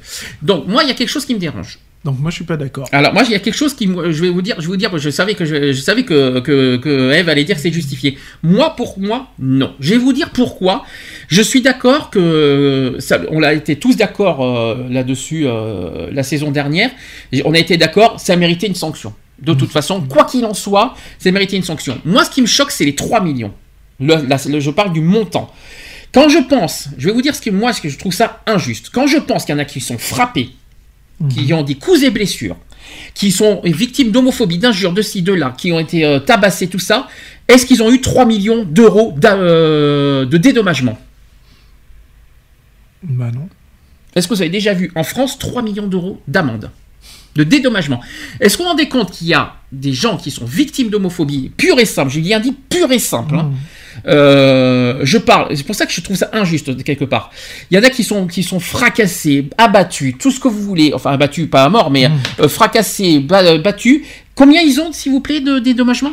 donc moi il y a quelque chose qui me dérange. Donc moi je suis pas d'accord. Alors moi il y a quelque chose qui, je vais vous dire, je vais vous dire, je savais que je, savais que, que Eve allait dire c'est justifié. Moi pour moi non. Je vais vous dire pourquoi. Je suis d'accord que ça, on a été tous d'accord euh, là-dessus euh, la saison dernière. On a été d'accord, ça méritait une sanction. De toute façon, quoi qu'il en soit, ça méritait une sanction. Moi ce qui me choque c'est les 3 millions. Je parle du montant. Quand je pense, je vais vous dire ce que moi, ce que je trouve ça injuste. Quand je pense qu'il y en a qui sont frappés, qui ont des coups et blessures, qui sont victimes d'homophobie, d'injures, de ci, de là, qui ont été euh, tabassés, tout ça, est-ce qu'ils ont eu 3 millions d'euros euh, de dédommagement? Bah non. Est-ce que vous avez déjà vu en France 3 millions d'euros d'amende de dédommagement? Est-ce qu'on rend compte qu'il y a des gens qui sont victimes d'homophobie pure et simple, j'ai bien dit pure et simple, hein. Euh, je parle, c'est pour ça que je trouve ça injuste quelque part. Il y en a qui sont, qui sont fracassés, abattus, tout ce que vous voulez, enfin abattus, pas à mort, mais euh, fracassés, ba- battus. Combien ils ont, s'il vous plaît, de dédommagement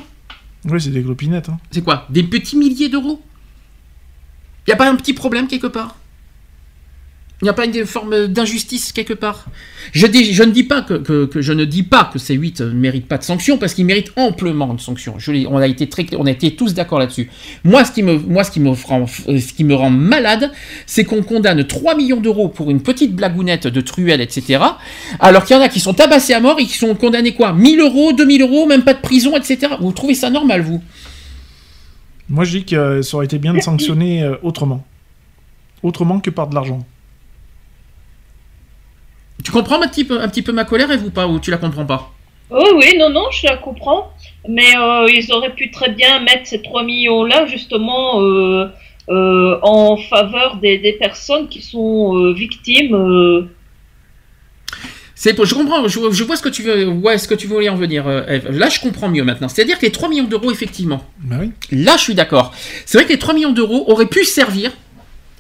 Oui, c'est des clopinettes. Hein. C'est quoi? Des petits milliers d'euros? Il n'y a pas un petit problème quelque part? Il n'y a pas une forme d'injustice quelque part? Je, ne dis pas que, ces 8 ne méritent pas de sanctions parce qu'ils méritent amplement de sanctions. On a été tous d'accord là-dessus. Moi, ce qui me, euh, rend malade, c'est qu'on condamne 3 millions d'euros pour une petite blagounette de truelle, etc. Alors qu'il y en a qui sont tabassés à mort et qui sont condamnés quoi? 1000 euros, 2000 euros, même pas de prison, etc. Vous trouvez ça normal, vous? Moi je dis que euh, ça aurait été bien de sanctionner euh, autrement. Autrement que par de l'argent. Tu comprends un petit peu, un petit peu ma colère, Eve, ou pas Ou tu la comprends pas? Oui, oui, non, non, je la comprends. Mais euh, ils auraient pu très bien mettre ces 3 millions-là, justement, euh, euh, en faveur des, des personnes qui sont euh, victimes. euh, C'est pour- je comprends, je, je vois ce que tu veux, ouais, ce que tu voulais en venir, Eve. Là, je comprends mieux maintenant. C'est-à-dire que les 3 millions d'euros, effectivement. Bah oui. Là, je suis d'accord. C'est vrai que les 3 millions d'euros auraient pu servir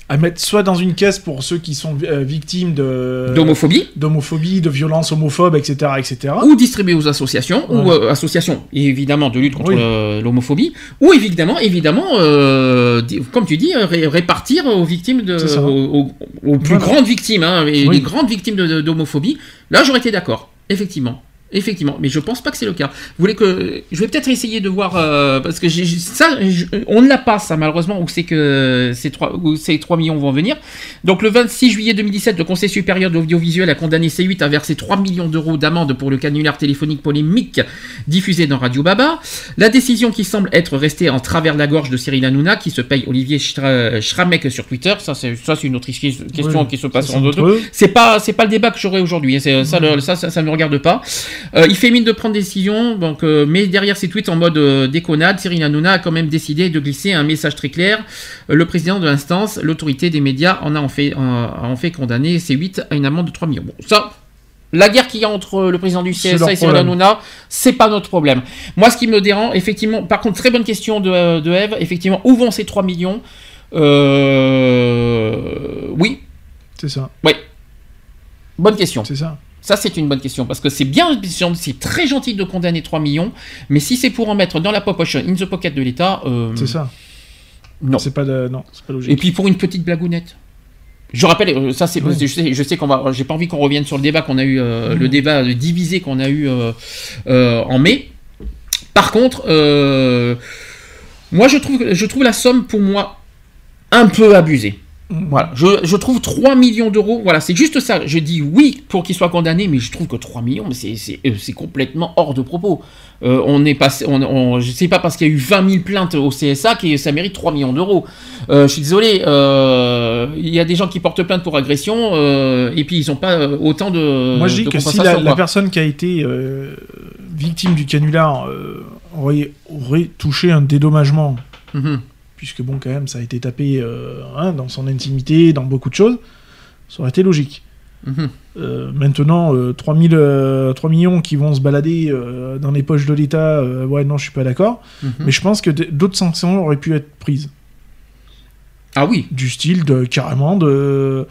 À mettre soit dans une caisse pour ceux qui sont euh, victimes de d'homophobie, d'homophobie, de violence homophobe, etc., etc. ou distribuer aux associations, ou euh, associations évidemment de lutte contre Oui. l'homophobie, ou évidemment, évidemment, euh, comme tu dis, ré- répartir aux victimes de, aux, plus Voilà. grandes victimes, hein, et Oui. les grandes victimes d'homophobie. Là, j'aurais été d'accord, effectivement. Effectivement, mais je pense pas que c'est le cas. Vous voulez que je vais peut-être essayer de voir euh, parce que j'ai- ça, je- on ne l'a pas ça malheureusement où c'est que ces 3 où ces 3 millions vont venir. Donc le 26 juillet 2017, le Conseil supérieur de l'audiovisuel a condamné C8 à verser 3 millions d'euros d'amende pour le canular téléphonique polémique diffusé dans Radio Baba. La décision qui semble être restée en travers de la gorge de Cyril Hanouna qui se paye Olivier Schra- Schramek sur Twitter. Ça c'est ça c'est une autre question Oui, qui se passe en entre d'autres. eux. C'est pas c'est pas le débat que j'aurai aujourd'hui. hein. C'est ça, le- ça, ça ça ne me regarde pas. Euh, il fait mine de prendre des décisions, donc, euh, mais derrière ses tweets en mode euh, déconnade, Cyril Hanouna a quand même décidé de glisser un message très clair. Euh, le président de l'instance, l'autorité des médias, en a en fait, a en fait condamné C8 à une amende de 3 millions. Bon, ça, la guerre qu'il y a entre le président du CSA et Cyril. Hanouna, c'est pas notre problème. Moi, ce qui me dérange, effectivement, par contre, très bonne question de, de Eve, effectivement, où vont ces 3 millions? Euh, Oui, C'est ça. oui. Bonne question. C'est ça. Ça, c'est une bonne question parce que c'est bien, c'est très gentil de condamner 3 millions, mais si c'est pour en mettre dans la poche, in the pocket de l'État, euh, C'est ça. non. C'est pas de... non, c'est pas logique. Et puis pour une petite blagounette. Je rappelle, euh, ça c'est, Oui. je sais, je sais qu'on va, j'ai pas envie qu'on revienne sur le débat qu'on a eu, euh, le débat divisé qu'on a eu euh, en mai. Par contre, moi je trouve, je trouve la somme pour moi un peu abusée. Voilà, je, je trouve 3 millions d'euros, voilà, c'est juste ça. Je dis oui pour qu'il soit condamné, mais je trouve que 3 millions, c'est, euh, c'est complètement hors de propos. Euh, on est passé, on, on, je sais pas parce qu'il y a eu 20 000 plaintes au CSA que ça mérite 3 millions d'euros. Euh, je suis désolé, euh, il y a des gens qui portent plainte pour agression et puis ils n'ont pas autant de. Moi, je dis que si la, personne qui a été victime du canular aurait, aurait touché un dédommagement, Mhm. Puisque bon, quand même, ça a été tapé euh, hein, dans son intimité, dans beaucoup de choses, ça aurait été logique. Mhm. Euh, maintenant, euh, 3000, euh, 3 millions qui vont se balader euh, dans les poches de l'État, ouais, non, je suis pas d'accord. Mhm. Mais je pense que d'autres sanctions auraient pu être prises. Ah oui. Du style de carrément de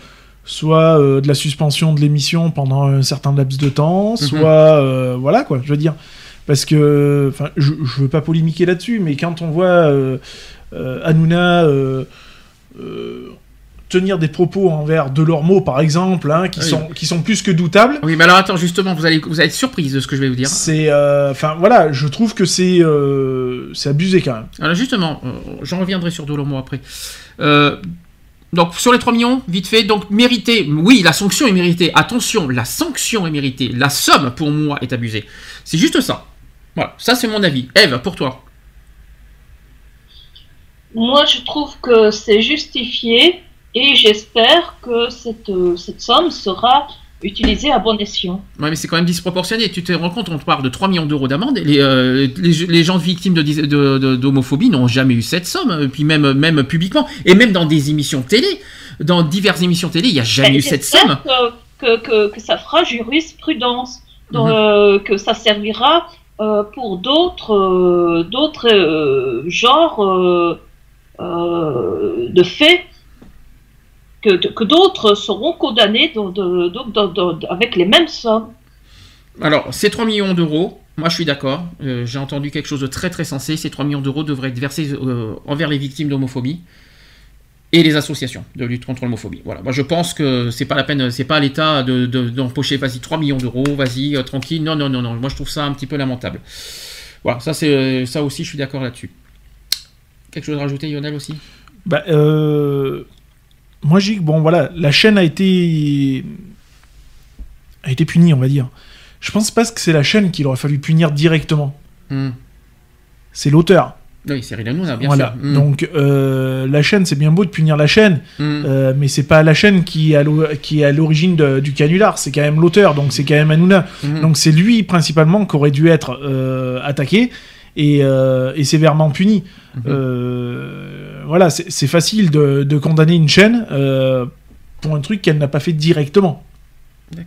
soit de la suspension de l'émission pendant un certain laps de temps, soit euh, voilà quoi, je veux dire. Parce que, enfin, je, je veux pas polémiquer là-dessus, mais quand on voit euh, Hanouna euh, euh, tenir des propos envers Delormeau, par exemple, hein, qui, Oui. sont, qui sont plus que doutables, Oui, mais alors attends, justement, vous allez, vous allez être surprise de ce que je vais vous dire. c'est, euh, enfin voilà, je trouve que c'est, euh, c'est abusé quand même. Alors justement, euh, j'en reviendrai sur Dolomo après. Euh, donc sur les 3 millions, vite fait, donc mérité, oui, la sanction est méritée. Attention, la sanction est méritée. La somme, pour moi, est abusée. C'est juste ça. Voilà, ça c'est mon avis. Eve, pour toi Moi, je trouve que c'est justifié et j'espère que cette, euh, cette somme sera utilisée à bon escient. Ouais, mais c'est quand même disproportionné. Tu te rends compte, on te parle de 3 millions d'euros d'amende. et Les, euh, les, les gens victimes de dis- de- de- d'homophobie n'ont jamais eu cette somme. Puis même, même publiquement, et même dans des émissions télé, dans diverses émissions télé, il n'y a jamais Ben, eu cette somme. Que, que, que, ça fera jurisprudence, donc, Mhm. euh, que ça servira euh, pour d'autres euh, d'autres euh, genres euh, euh, de faits que, que d'autres seront condamnés de- avec les mêmes sommes. Alors, ces 3 millions d'euros, moi je suis d'accord, euh, j'ai entendu quelque chose de très très sensé, ces 3 millions d'euros devraient être versés euh, envers les victimes d'homophobie et les associations de lutte contre l'homophobie. Voilà, moi je pense que c'est pas la peine, c'est pas à l'État de- de- d'empocher, vas-y, 3 millions d'euros, vas-y, euh, tranquille, non, non, non, non, moi je trouve ça un petit peu lamentable. Voilà, ça, euh, ça aussi je suis d'accord là-dessus. Quelque chose à rajouter, Lionel aussi? Bah, euh, moi, que bon, voilà, la chaîne a été a été punie, on va dire. Je pense pas que c'est la chaîne qu'il aurait fallu punir directement. Hmm. C'est l'auteur. Oui, c'est Hanouna, bien voilà. sûr. Hmm. Donc euh, la chaîne, c'est bien beau de punir la chaîne, Hmm. euh, mais c'est pas la chaîne qui est à l'origine du canular. C'est quand même l'auteur, donc c'est quand même Hanouna. Mhm. Donc c'est lui principalement qui aurait dû être euh, attaqué et, euh, et sévèrement puni. Mhm. Euh, voilà, c'est facile de, de condamner une chaîne euh, pour un truc qu'elle n'a pas fait directement.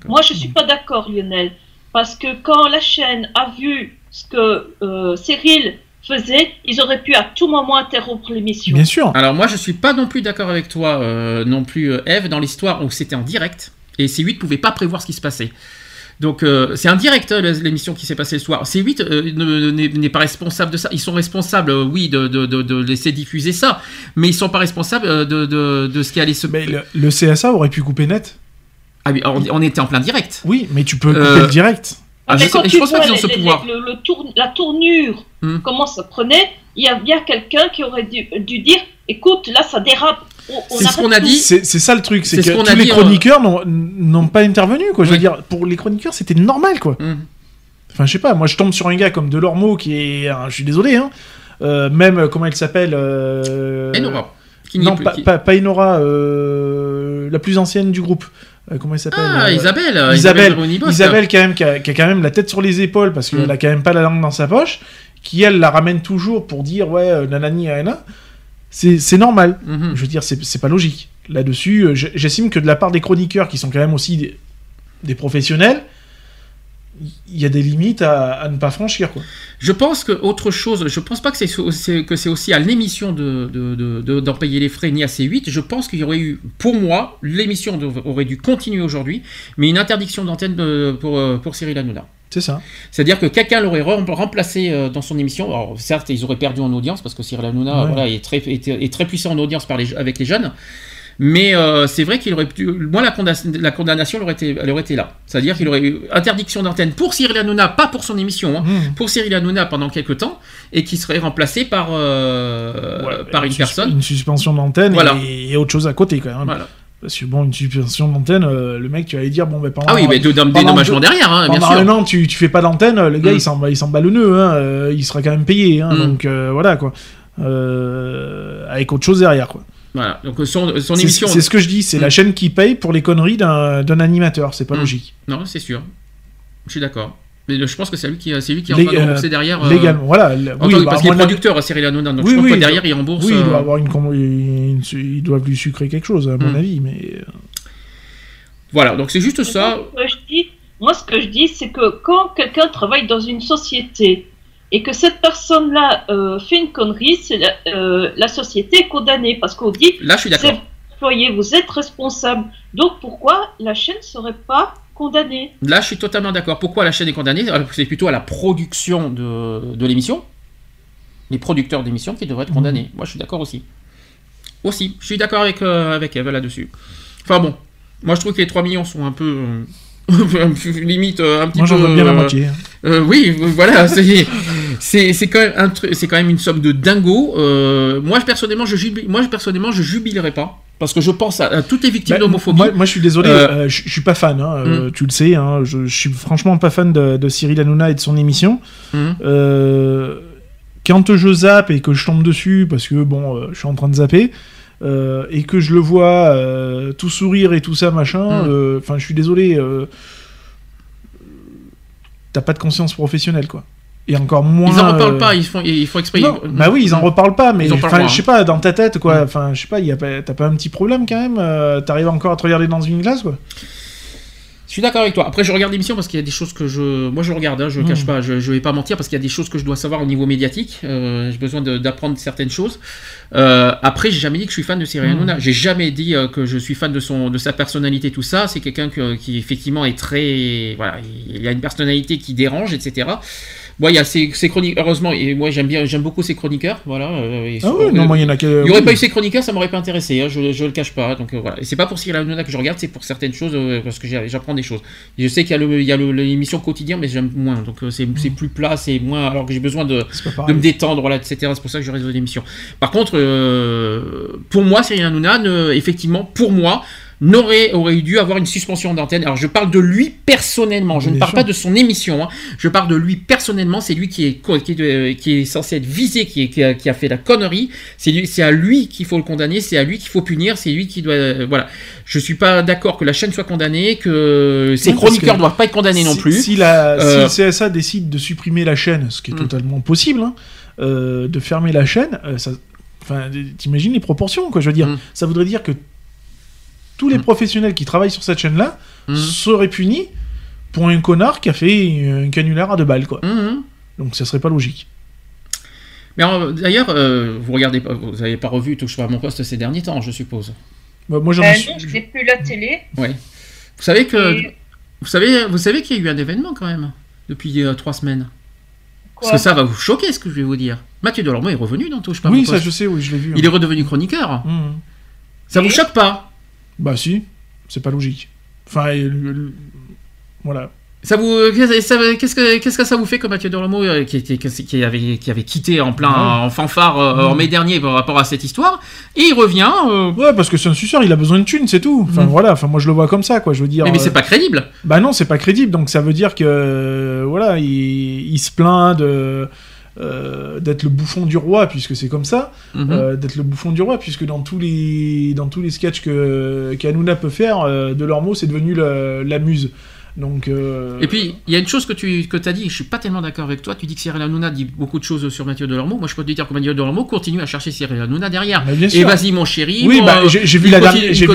Moi, je suis pas d'accord, Lionel, parce que quand la chaîne a vu ce que euh, Cyril faisait, ils auraient pu à tout moment interrompre l'émission. Bien sûr. Alors moi je suis pas non plus d'accord avec toi euh, non plus Eve dans l'histoire où c'était en direct et C8 pouvait pas prévoir ce qui se passait. Donc euh, c'est un direct euh, l'émission qui s'est passée le soir. C8 euh, ne- n'est pas responsable de ça. Ils sont responsables, euh, oui, de, de, de, de laisser diffuser ça, mais ils sont pas responsables de, de, de ce qui allait se. Mais le, le CSA aurait pu couper net. Ah oui, on, on était en plein direct. Oui, mais tu peux couper Euh, le direct. Ah, Mais je, quand sais- je tu pense pas qu'ils ont ce les- les- pouvoir. le- le tour- la tournure, Hmm. comment ça prenait, il y a bien quelqu'un qui aurait dû, dû dire écoute, là ça dérape. C'est ce qu'on a dit. C'est ça le truc, c'est que ce tous les dit, euh, chroniqueurs n'ont- n'ont pas intervenu. Quoi. Je veux dire, pour les chroniqueurs, c'était normal. quoi. Hmm. Enfin, je sais pas, moi je tombe sur un gars comme Delormeau qui est. je suis désolé, hein. euh, même, euh, comment elle s'appelle euh, Et Nora, qui n'y est Non, plus, pas, qui- pas, pas Enora, euh, la plus ancienne du groupe. euh, comment elle s'appelle Ah, euh, Isabelle, Isabelle, Isabelle quand même, qui a, qui a quand même la tête sur les épaules parce qu'elle Mm. a quand même pas la langue dans sa poche, qui elle la ramène toujours pour dire ouais, euh, nanani, nanana. C'est normal. Mhm. Je veux dire, c'est pas logique. Là-dessus, euh, j'estime que de la part des chroniqueurs qui sont quand même aussi des, des professionnels, il y a des limites à, à ne pas franchir, quoi. Je pense que autre chose, je pense pas que c'est c'est- que c'est aussi à l'émission de de- de- de- d'en payer les frais ni à C8. Je pense qu'il y aurait eu, pour moi, l'émission aurait dû continuer aujourd'hui, mais une interdiction d'antenne de- pour euh, pour Cyril Hanouna. C'est ça. C'est-à-dire que quelqu'un l'aurait rem- remplacé euh, dans son émission. Alors certes, ils auraient perdu en audience parce que Cyril Hanouna Ouais. voilà, est, très, est, est très puissant en audience par les, avec les jeunes. Mais euh, c'est vrai qu'il aurait pu. Moi, la, condamnation- la condamnation elle aurait été, elle aurait été là. C'est-à-dire qu'il aurait eu interdiction d'antenne pour Cyril Hanouna, pas pour son émission, hein, Mmh. pour Cyril Hanouna pendant quelques temps, et qui serait remplacé par, euh, par une personne. Une suspension d'antenne Voilà. et, et autre chose à côté, quand même. Voilà. Parce que bon, une suspension d'antenne, euh, le mec, tu allais dire, bon, ben pendant. Ah oui, mais pendant dédommagement derrière, hein, bien pendant sûr. un an, tu, tu fais pas d'antenne, le gars, Mm. il s'en il s'en bat le nœud, hein, euh, il sera quand même payé, hein, Mm. donc euh, voilà, quoi. Avec autre chose derrière, quoi. Voilà. Donc son, son C'est émission. c'est ce que je dis, c'est Mm. la chaîne qui paye pour les conneries d'un d'un animateur, c'est pas Mm. logique. Non, c'est sûr. Je suis d'accord. Mais je pense que c'est lui qui, c'est lui qui est en Lég- train de rembourser euh, derrière. euh, légalement, voilà. le- en oui, tant bah, parce à qu'il est mon avis- producteur, Cyril Hanouna, donc Oui, je pense oui, que derrière, il rembourse. Oui, il euh, doit avoir une, com- une- ils doivent lui sucrer quelque chose, à mon Mm. avis, mais. euh, Voilà, donc c'est juste ça. Moi, ce que je dis, moi, ce que je dis, c'est que quand quelqu'un travaille dans une société et que cette personne-là euh, fait une connerie, c'est la, euh, la société est condamnée parce qu'on dit Là, je suis d'accord. c'est employé, vous êtes responsable. Donc pourquoi la chaîne ne serait pas condamnée Là, je suis totalement d'accord. Pourquoi la chaîne est condamnée? C'est plutôt à la production de, de l'émission. Les producteurs d'émissions qui devraient être condamnés. Moi, je suis d'accord aussi. Aussi, je suis d'accord avec, euh, avec Eve là-dessus. Enfin bon, moi je trouve que les 3 millions sont un peu. euh, limite euh, un petit Moi, peu. bien la moitié. hein. euh, oui, voilà, c'est c'est quand même un truc, c'est quand même une somme de dingo. Euh, moi personnellement, je jubile, moi personnellement, je jubilerai pas parce que je pense à, à toutes les victimes Bah, d'homophobie. Moi, moi, je suis désolé, Euh, euh, je, je suis pas fan, hein, euh, Mm. tu le sais, hein, je, je suis franchement pas fan de, de Cyril Hanouna et de son émission. Euh, quand je zappe et que je tombe dessus, parce que bon, je suis en train de zapper, et que je le vois tout sourire et tout ça, machin, Mm. euh, enfin, je suis désolé, t'as pas de conscience professionnelle, quoi. Et encore moins. Ils en reparlent euh, pas, ils font ils font exprès. non, ils- bah oui, ils en reparlent pas, mais Ils en parlent enfin, je sais pas, dans ta tête, quoi. Mm. Enfin, je sais pas, t'as pas un petit problème quand même euh, T'arrives encore à te regarder dans une glace, quoi Je suis d'accord avec toi. Après, je regarde l'émission parce qu'il y a des choses que je. Moi, je regarde, hein, je ne Mm. cache pas, je, je vais pas mentir parce qu'il y a des choses que je dois savoir au niveau médiatique. Euh, j'ai besoin d'apprendre certaines choses. Euh, après, j'ai jamais dit que je suis fan de Cyril Mm. Hanouna. J'ai jamais dit euh, que je suis fan de, son, de sa personnalité, tout ça. C'est quelqu'un que- qui, effectivement, est très. Voilà, il a une personnalité qui dérange, etc. Bon, il y a ses, ses chroniques, heureusement, et moi j'aime bien, j'aime beaucoup ses chroniqueurs, voilà. euh, Ah oui, non, moi, il y en a que. il n'y aurait pas eu ces chroniqueurs, ça m'aurait pas intéressé, hein, je, je le cache pas. Donc euh, voilà. Et c'est pas pour Cyril Hanouna que je regarde, c'est pour certaines choses, euh, parce que j'apprends des choses. Je sais qu'il y a l'émission quotidien, mais j'aime moins. Donc euh, c'est c'est plus plat, c'est moins. Alors que j'ai besoin de, de me détendre, voilà, etc. C'est pour ça que je réseau l'émission. Par contre, pour moi, Cyril Hanouna, ne- effectivement, pour moi, n'aurait aurait dû avoir une suspension d'antenne. Alors je parle de lui personnellement, je Bien ne parle sûr. pas de son émission. hein. Je parle de lui personnellement. C'est lui qui est qui est, euh, qui est censé être visé, qui, est- qui a, qui a fait la connerie. C'est à lui qu'il faut le condamner, c'est à lui qu'il faut punir, c'est lui qui doit. euh, voilà. Je suis pas d'accord que la chaîne soit condamnée, que ses chroniqueurs que doivent pas être condamnés non plus. Si, la, Euh, si le CSA décide de supprimer la chaîne, ce qui est Mm. totalement possible, hein, euh, de fermer la chaîne, ça, enfin, t'imagines les proportions, quoi. Je veux dire, Mm. ça voudrait dire que tous les Mm. professionnels qui travaillent sur cette chaîne-là Mhm. seraient punis pour un connard qui a fait un canular à deux balles, quoi. Mhm. Donc ça serait pas logique. Mais d'ailleurs, euh, vous regardez pas, vous avez pas revu Touche pas à mon poste ces derniers temps, je suppose. Bah, moi, j'en Euh, ai su- non, je n'ai plus la télé. Ouais. Vous savez que, Et vous savez, vous savez qu'il y a eu un événement quand même depuis euh, trois semaines. quoi Parce que ça va vous choquer ce que je vais vous dire. Mathieu Delormeau est revenu dans Touche pas à Oui, mon ça poste. je sais, oui, je l'ai vu. Il est hein. redevenu chroniqueur. Ça vous choque pas Bah si, c'est pas logique. Enfin, le- le- voilà. ça vous, qu'est-ce ça- qu'est-ce que, qu'est-ce que ça vous fait comme Mathieu Delormeau euh, qui, était- qui avait, qui avait quitté en plein, Ouais. en fanfare euh, en Mhm. mai dernier par rapport à cette histoire, et il revient. euh, Ouais, parce que c'est un suceur, il a besoin de thunes, c'est tout. Enfin Mhm. voilà, enfin moi je le vois comme ça, quoi. Je veux dire. mais, mais euh, c'est pas crédible. Bah non, c'est pas crédible. Donc ça veut dire que voilà, il, il se plaint de euh, d'être le bouffon du roi, puisque c'est comme ça, Mhm. euh, d'être le bouffon du roi, puisque dans tous les, dans tous les sketchs que qu'Hanouna peut faire, euh, de leur mot, c'est devenu la, la muse. Donc, euh, Et puis, il y a une chose que tu que as dit, je suis pas tellement d'accord avec toi. Tu dis que Cyril Hanouna dit beaucoup de choses sur Mathieu Delormeau. Moi, je peux te dire que Mathieu Delormeau continue à chercher Cyril Hanouna derrière. Et vas-y, mon chéri. Oui, mon- bah, j'ai j'ai vu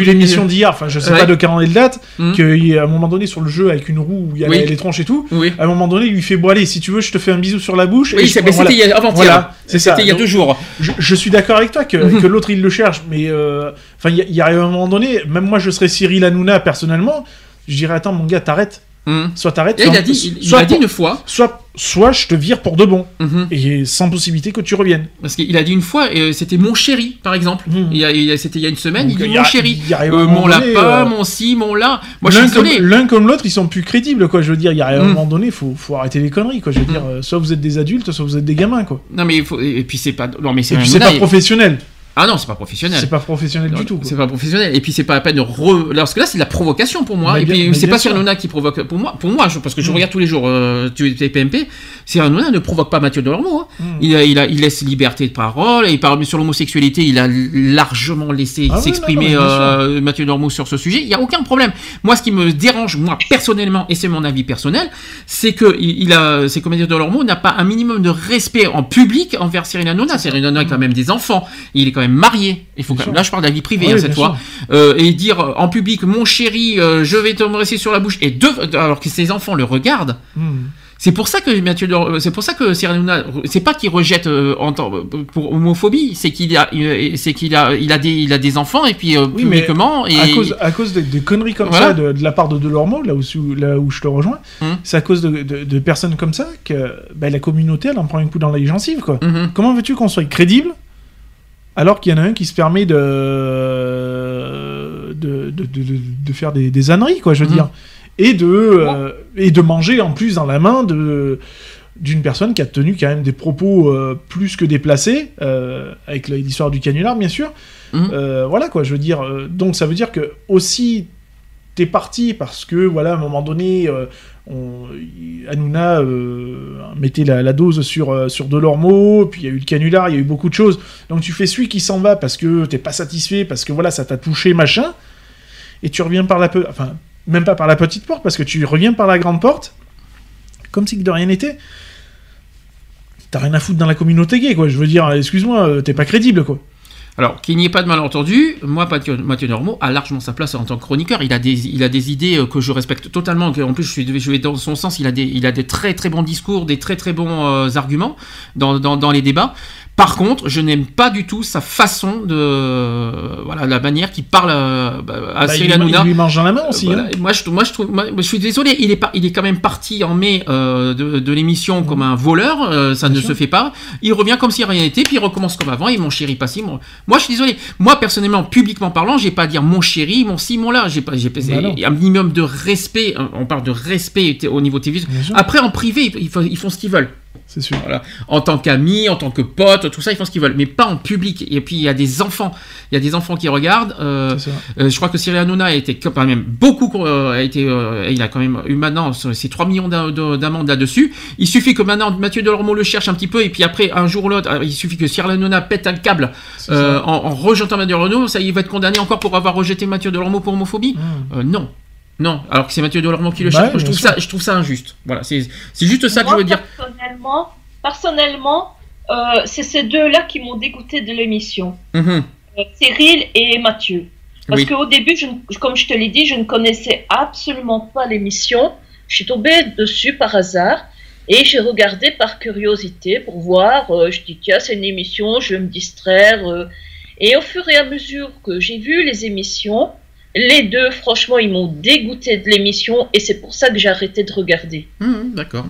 l'émission d'hier, enfin je sais Ouais. pas de quand est le date, Mhm. qu'à un moment donné sur le jeu avec une roue où il y a Oui. les tronches et tout, Oui. à un moment donné il lui fait bon allez si tu veux je te fais un bisou sur la bouche. Oui, c'était voilà. il y a- avant-hier. Voilà, c'est ça. C'était il y a deux jours. Je, je suis d'accord avec toi que, Mhm. que l'autre il le cherche, mais euh, il y, a- y arrive un moment donné, même moi je serais Cyril Hanouna personnellement, je dirais attends mon gars t'arrêtes. Mhm. Soit t'arrêtes, Et il soit- a dit, il, il soit a dit pour- une fois. soit, soit je te vire pour de bon, Mhm. et sans possibilité que tu reviennes. Parce qu'il a dit une fois, euh, c'était mon chéri, par exemple. A- C'était il y a une semaine, Donc, il dit mon chéri. Euh, mon lapin, euh, mon ci, mon là. Moi, L'un comme, désolé. l'un comme l'autre, ils sont plus crédibles, quoi. Je veux dire, il y a un Mm. moment donné, il faut, faut arrêter les conneries, quoi. Je veux dire, euh, soit vous êtes des adultes, soit vous êtes des gamins, quoi. Non, mais il faut. Et puis c'est pas. Non, mais c'est Et pas professionnel. Ah non, c'est pas professionnel. C'est pas professionnel Non, du tout. C'est pas professionnel. Et puis c'est pas la peine de re... Parce que là, c'est de la provocation pour moi. Mais et bien- puis c'est bien pas. Cyril qui provoque. Pour moi, pour moi parce que je Mm. regarde tous les jours euh, PMP, Cyril Hanouna ne provoque pas Mathieu Delormeau. hein. Mm. Il, a- il, a- il laisse liberté de parole. Et il parle sur l'homosexualité. Il a largement laissé Ah s'exprimer euh, Mathieu Delormeau sur ce sujet. Il y a aucun problème. Moi, ce qui me dérange, moi personnellement, et c'est mon avis personnel, c'est que il, il a, c'est que Mathieu Delormeau n'a pas un minimum de respect en public envers Cyril Hanouna. Cyril Hanouna a quand même des enfants. Il est quand même marié. Il faut quand même- là, je parle de la vie privée Oui, hein, cette fois. Euh, et dire euh, en public, mon chéri, euh, je vais te rester sur la bouche, et deux, alors que ses enfants le regardent. Mm. C'est pour ça que Mathieu, c'est pour ça que c'est pas qu'il rejette euh, en pour homophobie, c'est qu'il a, c'est qu'il a, il a des, il a des enfants et puis euh, Oui, mais publiquement et À cause, à cause des, des conneries comme Voilà. ça de, de la part de Delormeau, là où, là où je te rejoins, Hum. c'est à cause de, de- de personnes comme ça que ben, la communauté, elle en prend un coup dans les gencives, quoi. Mhm. Comment veux-tu qu'on soit crédible alors qu'il y en a un qui se permet de, de, de, de- faire des, des âneries, quoi, je veux Mhm. dire. Et de, euh, et de manger en plus dans la main de d'une personne qui a tenu quand même des propos euh, plus que déplacés, euh, avec l'histoire du canular, bien sûr. Mhm. Voilà, quoi, je veux dire. donc ça veut dire que aussi t'es parti parce que voilà à un moment donné euh, on, Hanouna euh, mettait la, dose sur euh, Delormeau puis il y a eu le canular il y a eu beaucoup de choses. Donc tu fais celui qui s'en va parce que t'es pas satisfait parce que voilà ça t'a touché machin et tu reviens par la enfin même pas par la petite porte parce que tu reviens par la grande porte comme si de rien n'était. T'as rien à foutre dans la communauté gay quoi. Je veux dire excuse-moi t'es pas crédible quoi Alors, qu'il n'y ait pas de malentendu, moi, Mathieu, Normaux a largement sa place en tant que chroniqueur. Il a des, il a des idées euh, que je respecte totalement. En plus, je, suis, je vais dans son sens. Il a des, il a des très très bons discours, des très très bons euh, arguments dans, dans, dans les débats. Par contre, je n'aime pas du tout sa façon de, euh, voilà, la manière qu'il parle euh, bah, à Bah, Cyril il, Hanouna. il lui mange dans la main aussi Voilà. hein. Moi, je, moi, je trouve, moi, je suis désolé, il est, il est quand même parti en mai de, de l'émission comme un voleur, ça Bien ne sûr. se fait pas. Il revient comme si rien n'était, puis il recommence comme avant, et mon chéri pas si, mon... Moi, je suis désolé. Moi, personnellement, publiquement parlant, j'ai pas à dire mon chéri, mon si, mon là. J'ai pas, j'ai Bah non. il y a un minimum de respect. hein, On parle de respect au niveau sûr. Après, en privé, ils font ce qu'ils veulent. C'est sûr Voilà. En tant qu'amis, en tant que potes, tout ça, ils font ce qu'ils veulent, mais pas en public. Et puis il y a des enfants, il y a des enfants qui regardent. euh, euh, je crois que Cyril Hanouna a été quand même beaucoup, euh, a été, il a quand même eu maintenant ces 3 millions d'a- de- d'amendes là-dessus. Il suffit que maintenant Mathieu Delormeau le cherche un petit peu et puis après un jour ou l'autre, il suffit que Cyril Hanouna pète un câble en, en rejetant Mathieu Delormeau, ça il va être condamné encore pour avoir rejeté Mathieu Delormeau pour homophobie. Mmh. Non. Non, alors que c'est Mathieu Delormeau qui le Bah cherche. ouais, je, trouve ça, je trouve ça injuste. Voilà, c'est c'est juste ça que je veux dire. Personnellement, personnellement euh, c'est ces deux-là qui m'ont dégoûté de l'émission. Mhm. Euh, Cyril et Mathieu. Parce Oui. qu'au début, je comme je te l'ai dit, je ne connaissais absolument pas l'émission. Je suis tombée dessus par hasard et j'ai regardé par curiosité pour voir. euh, je dis, tiens, c'est une émission, je vais me distraire. euh. et au fur et à mesure que j'ai vu les émissions, les deux, franchement, ils m'ont dégoûté de l'émission et c'est pour ça que j'ai arrêté de regarder. Mhm, D'accord.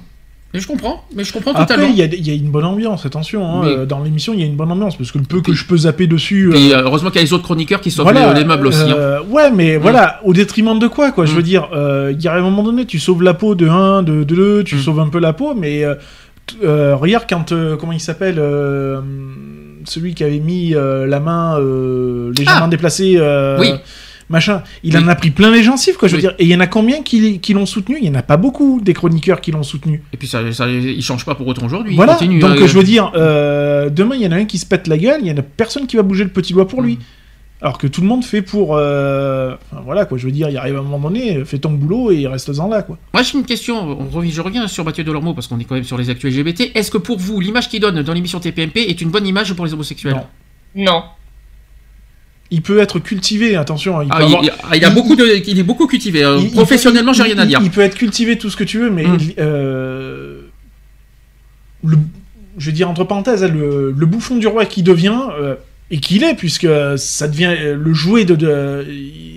Mais je comprends, mais je comprends Après, totalement. il y, a- il y a une bonne ambiance, attention. hein, Mais- euh, Dans l'émission, il y a une bonne ambiance, parce que le peu que je peux zapper dessus. Et euh, euh, heureusement qu'il y a les autres chroniqueurs qui sauvent voilà, les, les meubles aussi. hein. euh, Ouais, mais voilà, au détriment de quoi, quoi? Je veux dire, euh, il y a un moment donné, tu sauves la peau de 1, de 2, tu sauves un peu la peau, mais euh, euh, regarde quand, euh, comment il s'appelle, euh, celui qui avait mis euh, la main euh, légèrement Ah. déplacée. euh, Oui. Machin. Il en a pris plein les gencives, quoi. Je veux Oui. dire. Et il y en a combien qui, qui l'ont soutenu? Il y en a pas beaucoup des chroniqueurs qui l'ont soutenu. Et puis ça, ça, il change pas pour autant aujourd'hui. il Voilà. continue, Donc euh, je veux dire, euh, demain il y en a un qui se pète la gueule, il y en a personne qui va bouger le petit doigt pour lui. Alors que tout le monde fait pour. euh, enfin, voilà quoi, je veux dire, il arrive à un moment donné, fais ton boulot et reste-en là quoi. Moi, j'ai une question. On revient, je reviens sur Mathieu Delormeau parce qu'on est quand même sur les actus LGBT. Est-ce que pour vous, l'image qu'il donne dans l'émission TPMP est une bonne image pour les homosexuels? Non. Non. Il peut être cultivé, attention. Il, Ah, peut il, avoir- il- il a beaucoup de, il est beaucoup cultivé. Il- il Professionnellement, j'ai rien à dire. Il peut être cultivé tout ce que tu veux, mais Mm. euh, le, je veux dire entre parenthèses, le, le bouffon du roi qui devient euh, et qu'il est, puisque ça devient euh, le jouet de, de-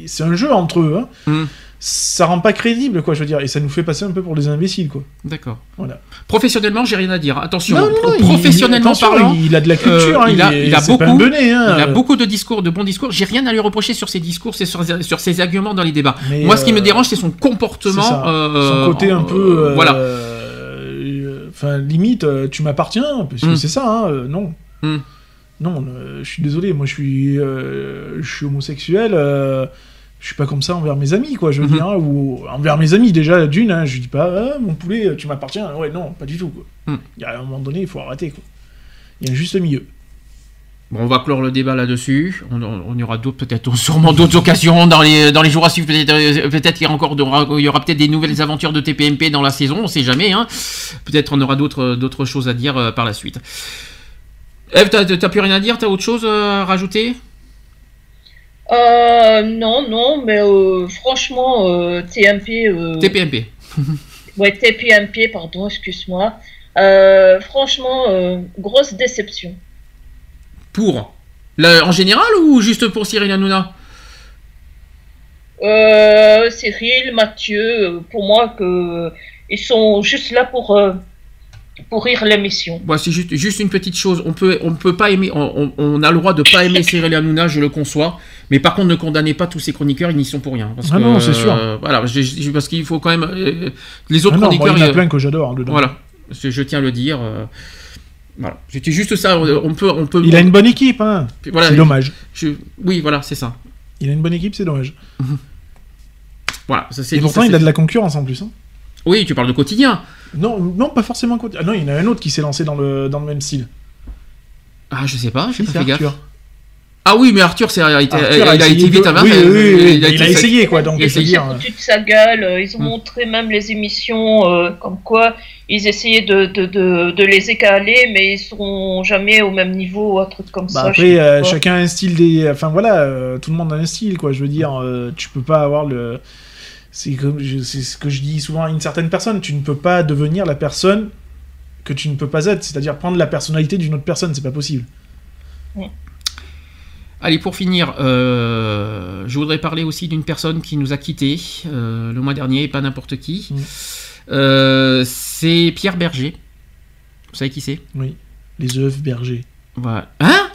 c'est un jeu entre eux. hein. Mm. Ça rend pas crédible, quoi, je veux dire, et ça nous fait passer un peu pour des imbéciles, quoi. D'accord. Voilà. Professionnellement, j'ai rien à dire. Attention, Non, non, pro- non, il- professionnellement attention, parlant, il a de la culture, hein, il, a, il il beaucoup, hein. il a beaucoup de discours, de bons discours. J'ai rien à lui reprocher sur ses discours, c'est sur, sur ses arguments dans les débats. Mais, Moi, ce qui me euh, dérange, c'est son comportement. ça. euh, Son côté un euh, peu. euh, voilà. euh, Enfin, limite, euh, tu m'appartiens, parce que Mm. c'est ça, hein, euh, non. Mm. Non, euh, je suis désolé, moi je suis, euh, je suis homosexuel, euh, je suis pas comme ça envers mes amis, quoi, je veux Mhm. dire, hein, ou envers mes amis, déjà, d'une, hein, je dis pas, Ah, mon poulet, tu m'appartiens, ouais, non, pas du tout, quoi. Mm. Il y a un moment donné, il faut arrêter, quoi. Il y a un juste milieu. Bon, on va clore le débat là-dessus. On, on- on y aura d'autres, peut-être, sûrement d'autres occasions dans les, dans les jours à suivre. Peut-être, euh, peut-être qu'il y aura encore, il y aura peut-être des nouvelles aventures de TPMP dans la saison. On sait jamais. Hein. Peut-être on aura d'autres, d'autres choses à dire euh, par la suite. Eve, t'as, t'as plus rien à dire? T'as autre chose euh, à rajouter? Euh, non, non, mais euh, franchement, euh, TMP. TPMP. Ouais, TPMP, pardon, excuse-moi. Euh, franchement, grosse déception. Pour En général ou juste pour Cyril Hanouna? Euh, Cyril, Mathieu, pour moi, que ils sont juste là pour pourrir l'émission. Bon, c'est juste, juste une petite chose. On peut, on peut pas aimer. On, a le droit de pas aimer Cyril Hanouna, je le conçois. Mais par contre, ne condamnez pas tous ces chroniqueurs, ils n'y sont pour rien. Parce Ah que, non, c'est sûr. euh, voilà, parce qu'il faut quand même. euh, les autres Ah non, moi, chroniqueurs. il y en a euh, plein que j'adore, hein, dedans. Voilà, je, je tiens à le dire. euh, voilà, c'était juste ça. On peut, on peut. Il a une bonne équipe, hein. Voilà, c'est dommage. je- oui, voilà, c'est ça. Il a une bonne équipe, c'est dommage. Voilà, ça c'est. Et pourtant, ça, il a de la concurrence en plus. hein. Oui, tu parles de quotidien. Non, non, pas forcément. Ah non, il y en a un autre qui s'est lancé dans le, dans le même style. Ah, je sais pas, j'ai pas fait gaffe. Arthur. Ah oui, mais Arthur, c'est, il a été, Arthur il a essayé été vite de- à oui, oui, oui, il a il essayé, quoi, donc il a essayé. Foutu de sa gueule, euh, ils ont Mm. montré même les émissions euh, comme quoi ils essayaient de, de, de, de les égaler, mais ils seront jamais au même niveau ou un truc comme Bah ça. après, euh, chacun a un style des. Enfin voilà, euh, tout le monde a un style, quoi. Je veux dire, euh, tu peux pas avoir le. C'est comme je- c'est ce que je dis souvent à une certaine personne. Tu ne peux pas devenir la personne que tu ne peux pas être. C'est-à-dire prendre la personnalité d'une autre personne, c'est pas possible. Allez, pour finir, euh, je voudrais parler aussi d'une personne qui nous a quittés euh, le mois dernier, pas n'importe qui. Mm. Euh, c'est Pierre Berger. Vous savez qui c'est? Oui. Les œufs bergers. Voilà. Hein?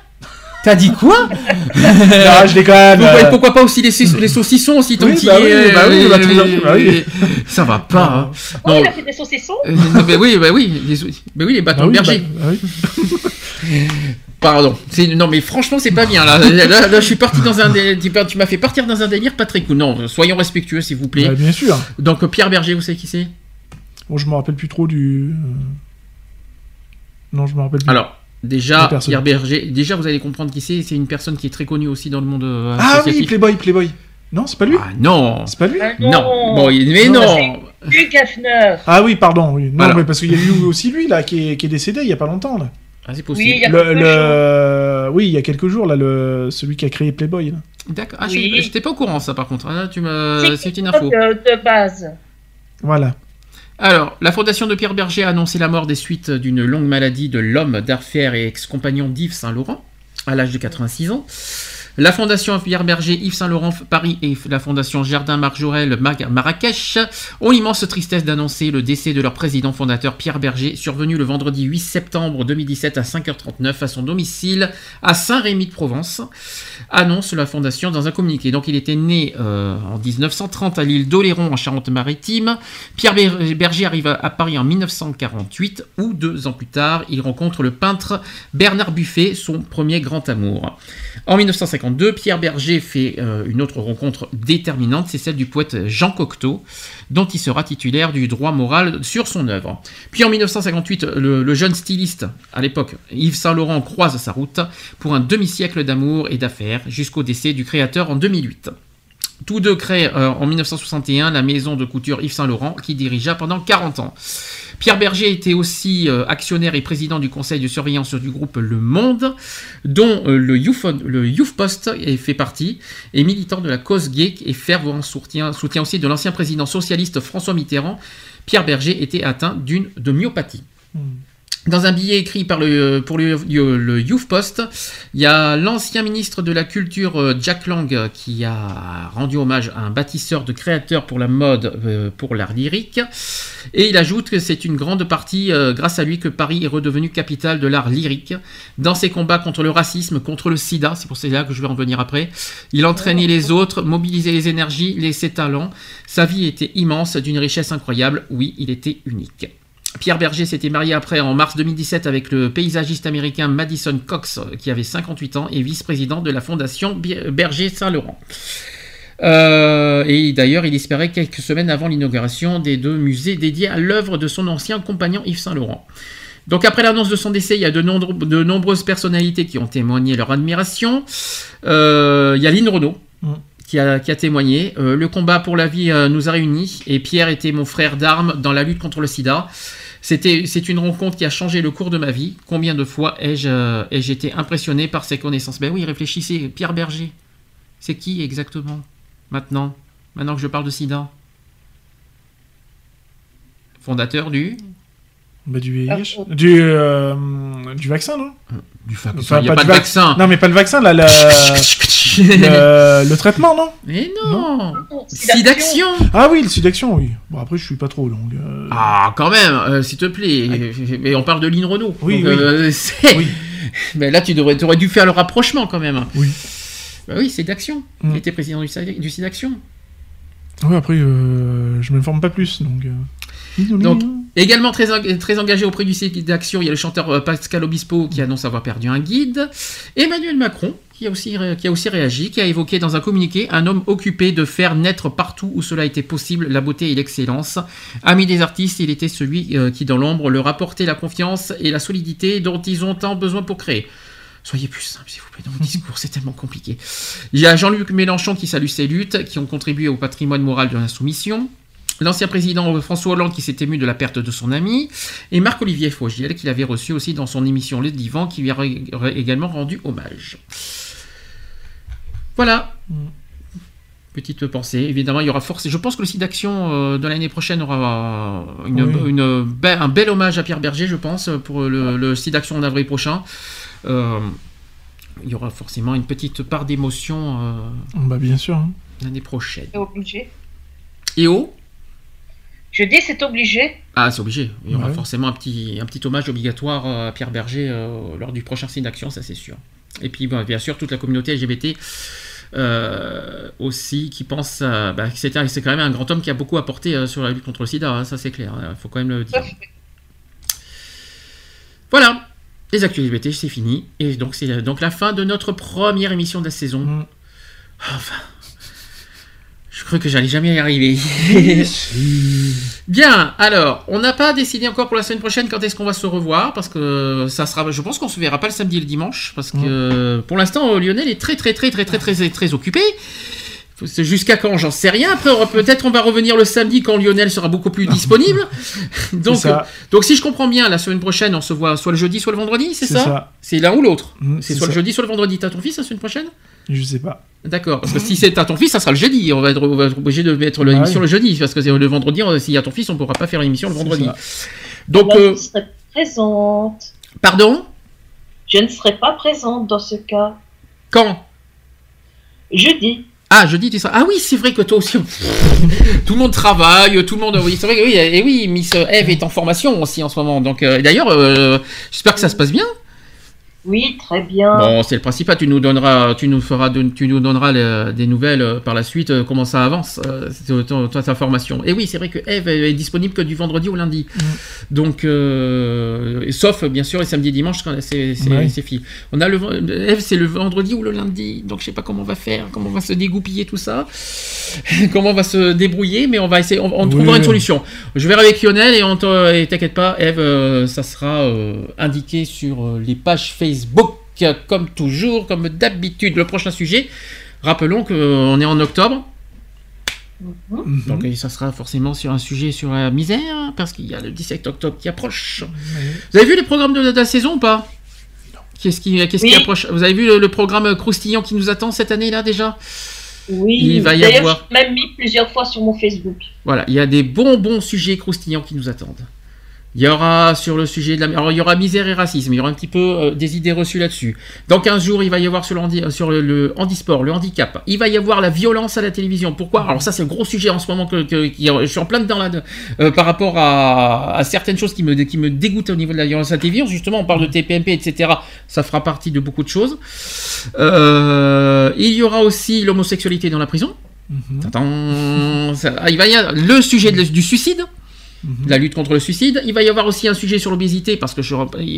T'as dit quoi Ah, je déconne. pourquoi, euh. pourquoi pas aussi les, sauc- les saucissons aussi tant Oui, qu'il bah oui, bah oui, euh, bah bah oui. Ça va pas. hein. Oh, Non. il a fait des saucissons Euh, non, mais oui, bah oui, les, mais oui, les bâtons Ah oui, de berger. bah- ah oui. Pardon. Non, mais franchement, c'est pas bien. Là, là, là, là, je suis parti dans un. dé- Tu m'as fait partir dans un délire pas très cool. Non, soyons respectueux, s'il vous plaît. Bah, bien sûr. Donc, Pierre Berger, vous savez qui c'est? Bon, je me rappelle plus trop du. euh, Non, je me rappelle plus. Alors, déjà. Pierre Berger, déjà, vous allez comprendre qui c'est. C'est une personne qui est très connue aussi dans le monde euh, ah oui. Playboy, Playboy. Non, c'est pas lui. Ah non C'est pas lui. Ah Non Bon, il- mais Non, non Hugh Hefner. Ah oui, pardon. Oui. Non, Voilà. mais parce qu'il y a eu aussi lui là qui est, qui est décédé il y a pas longtemps là. Ah, c'est Oui, possible. il y a Le, Oui, il y a quelques jours là, le celui qui a créé Playboy. Là. D'accord. Ah, Oui. j'étais pas au courant, ça, par contre. Ah, tu me... C'est une de, info. de base. Voilà. Alors, la fondation de Pierre Berger a annoncé la mort des suites d'une longue maladie de l'homme d'affaires et ex-compagnon d'Yves Saint-Laurent, à l'âge de 86 ans. La fondation Pierre Berger, Yves Saint-Laurent Paris et la fondation Jardin Marjorel Marrakech ont l'immense tristesse d'annoncer le décès de leur président fondateur Pierre Berger, survenu le vendredi 8 septembre 2017 à 5h39 à son domicile à Saint-Rémy-de-Provence, annonce la fondation dans un communiqué. Donc il était né euh, en 1930 à l'île d'Oléron en Charente-Maritime. Pierre Ber- Berger arrive à- Paris en 1948, où deux ans plus tard, il rencontre le peintre Bernard Buffet, son premier grand amour. En 1958, 1952, Pierre Berger fait euh, une autre rencontre déterminante, c'est celle du poète Jean Cocteau, dont il sera titulaire du droit moral sur son œuvre. Puis en 1958, le, le jeune styliste, à l'époque, Yves Saint-Laurent croise sa route pour un demi-siècle d'amour et d'affaires, jusqu'au décès du créateur en 2008. Tous deux créent euh, en 1961 la maison de couture Yves Saint-Laurent qui dirigea pendant 40 ans. Pierre Berger était aussi euh, actionnaire et président du conseil de surveillance du groupe Le Monde, dont euh, le, Youth, Post fait partie, et militant de la cause gay et fervent soutien, soutien aussi de l'ancien président socialiste François Mitterrand. Pierre Berger était atteint d'une de myopathie. Dans un billet écrit par le, pour le, le Youth Post, il y a l'ancien ministre de la Culture euh, Jack Lang qui a rendu hommage à un bâtisseur de créateurs pour la mode, euh, pour l'art lyrique. Et il ajoute que c'est une grande partie euh, grâce à lui que Paris est redevenu capitale de l'art lyrique. Dans ses combats contre le racisme, contre le sida, c'est pour cela que je vais en venir après, il entraînait les autres, mobilisait les énergies, les ses talents. Sa vie était immense, d'une richesse incroyable. Oui, il était unique. Pierre Berger s'était marié après en mars 2017 avec le paysagiste américain Madison Cox, qui avait 58 ans et vice-président de la fondation Berger Saint-Laurent. Euh, et d'ailleurs, il espérait quelques semaines avant l'inauguration des deux musées dédiés à l'œuvre de son ancien compagnon Yves Saint-Laurent. Donc après l'annonce de son décès, il y a de, nombre- de nombreuses personnalités qui ont témoigné leur admiration. Euh, il y a Lynn Renault. Mm. Qui a, qui a témoigné. Euh, le combat pour la vie euh, nous a réunis et Pierre était mon frère d'armes dans la lutte contre le sida. C'est une rencontre qui a changé le cours de ma vie. Combien de fois ai-je, euh, ai-je été impressionné par ses connaissances? Ben oui, réfléchissez. Pierre Berger, c'est qui exactement maintenant? Maintenant que je parle de sida Fondateur du Bah, du VIH. Du, euh, du vaccin, non Du vaccin. Enfin, il n'y a pas pas du de vac- vaccin. Non, mais pas le vaccin, là, le, le, le traitement, non Mais non, Non, Sidaction Ah oui, le Sidaction, oui. Bon, après, je suis pas trop long. euh, Ah, quand même, euh, s'il te plaît. Mais on parle de Lynn Renault. Oui, Donc, oui. euh, c'est- Oui. Mais là, tu devrais, aurais dû faire le rapprochement quand même. Oui. Bah oui, c'est d'Action. Mm. Il était président du, du Sidaction. Oui, après, euh, je m'informe pas plus, donc... euh. Donc, également très, en- très engagé auprès du Sidaction, il y a le chanteur euh, Pascal Obispo qui annonce avoir perdu un guide. Emmanuel Macron, qui a, aussi, réagi, qui a évoqué dans un communiqué un homme occupé de faire naître partout où cela était possible la beauté et l'excellence. Ami des artistes, il était celui euh, qui, dans l'ombre, leur apportait la confiance et la solidité dont ils ont tant besoin pour créer. Soyez plus simple, s'il vous plaît, dans vos discours, c'est tellement compliqué. Il y a Jean-Luc Mélenchon qui salue ces luttes, qui ont contribué au patrimoine moral de l'insoumission. L'ancien président François Hollande qui s'est ému de la perte de son ami, et Marc-Olivier Fogiel qui l'avait reçu aussi dans son émission Le Divan qui lui a également rendu hommage. Voilà. Petite pensée. Évidemment, il y aura forcément. Je pense que le site d'action euh, de l'année prochaine aura une, Oui. une be- un bel hommage à Pierre Berger, je pense, pour le, le site d'action d'avril prochain. Euh, il y aura forcément une petite part d'émotion euh, Bah, bien sûr. hein. l'année prochaine. C'est obligé. Et oh Je dis c'est obligé. Ah, c'est obligé. Il y aura Ouais. forcément un petit, un petit hommage obligatoire à Pierre Berger euh, lors du prochain signe d'action, ça c'est sûr. Et puis, bon, bien sûr, toute la communauté LGBT euh, aussi qui pense à- bah, que c'était- c'est quand même un grand homme qui a beaucoup apporté euh, sur la lutte contre le sida, hein, ça c'est clair. Il faut quand même le dire. Voilà. Les actus LGBT, c'est fini. Et donc, c'est la- donc la fin de notre première émission de la saison. Mm. Enfin. Je crois que j'allais jamais y arriver. Bien, alors, on n'a pas décidé encore pour la semaine prochaine quand est-ce qu'on va se revoir, parce que ça sera, je pense qu'on se verra pas le samedi et le dimanche, parce que pour l'instant, euh, Lionel est très très très très très très très, très occupé. Jusqu'à quand, j'en sais rien. Après, peut-être on va revenir le samedi quand Lionel sera beaucoup plus disponible. donc, euh, donc, si je comprends bien, la semaine prochaine, on se voit soit le jeudi, soit le vendredi, c'est ça, ça. C'est l'un ou l'autre. Mm, c'est soit le jeudi, soit le vendredi. T'as ton fils la semaine prochaine? Je sais pas. D'accord, parce que si c'est à ton fils, ça sera le jeudi. On va être, on va être obligé de mettre l'émission Ah oui. le jeudi, parce que c'est le vendredi, on- s'il y a ton fils, on ne pourra pas faire l'émission le vendredi. ça. Donc, euh, je serai présente. pardon? Je ne serai pas présente dans ce cas. Quand? Jeudi. Ah, jeudi, tu seras. Ah oui, c'est vrai que toi aussi. tout le monde travaille, tout le monde. Oui, c'est vrai que oui, et oui, Miss Eve est en formation aussi en ce moment. Donc, euh, d'ailleurs, euh, j'espère que ça se passe bien. Oui, très bien. Bon, c'est le principal. Tu nous donneras, tu nous feras, de- tu nous donneras les- des nouvelles euh, par la suite, euh, comment ça avance, euh, c'est ton- ton information. Et oui, c'est vrai que Eve est disponible que du vendredi au lundi. Donc, euh, et sauf bien sûr les samedis et dimanches quand c'est c'est Ouais. On a le Eve, c'est le vendredi ou le lundi. Donc, je sais pas comment on va faire, comment on va se dégoupiller tout ça, comment on va se débrouiller, mais on va essayer, on, on Oui. trouvera une solution. Je verrai avec Lionel et on te- et t'inquiète pas, Eve, euh, ça sera euh, indiqué sur euh, les pages Facebook, euh, comme toujours, comme d'habitude. Le prochain sujet, rappelons qu'on est en octobre. Mhm. Donc et ça sera forcément sur un sujet sur la misère, parce qu'il y a le 17 octobre qui approche. Vous avez vu les programmes de, de la saison ou pas? Qu'est-ce qui, qu'est-ce qui Oui. approche? Vous avez vu le, le programme croustillant qui nous attend cette année-là déjà? Oui, Il va y d'ailleurs, avoir- même mis plusieurs fois sur mon Facebook. Voilà, il y a des bons bons sujets croustillants qui nous attendent. Il y aura sur le sujet de la... Alors, il y aura misère et racisme, il y aura un petit peu euh, des idées reçues là-dessus. Dans 15 jours, il va y avoir sur le, handi- euh, sur le, le handisport, le handicap. Il va y avoir la violence à la télévision. Pourquoi? Alors ça, c'est le gros sujet en ce moment que, que- qui- je suis en plein dedans là, de- euh, par rapport à, à certaines choses qui me, qui me dégoûtent au niveau de la violence à la télévision. Justement, on parle de TPMP, etc. Ça fera partie de beaucoup de choses. Euh, il y aura aussi l'homosexualité dans la prison. Attends, ça- ah, il va y avoir le sujet de- du suicide, la lutte contre le suicide. Il va y avoir aussi un sujet sur l'obésité parce que je,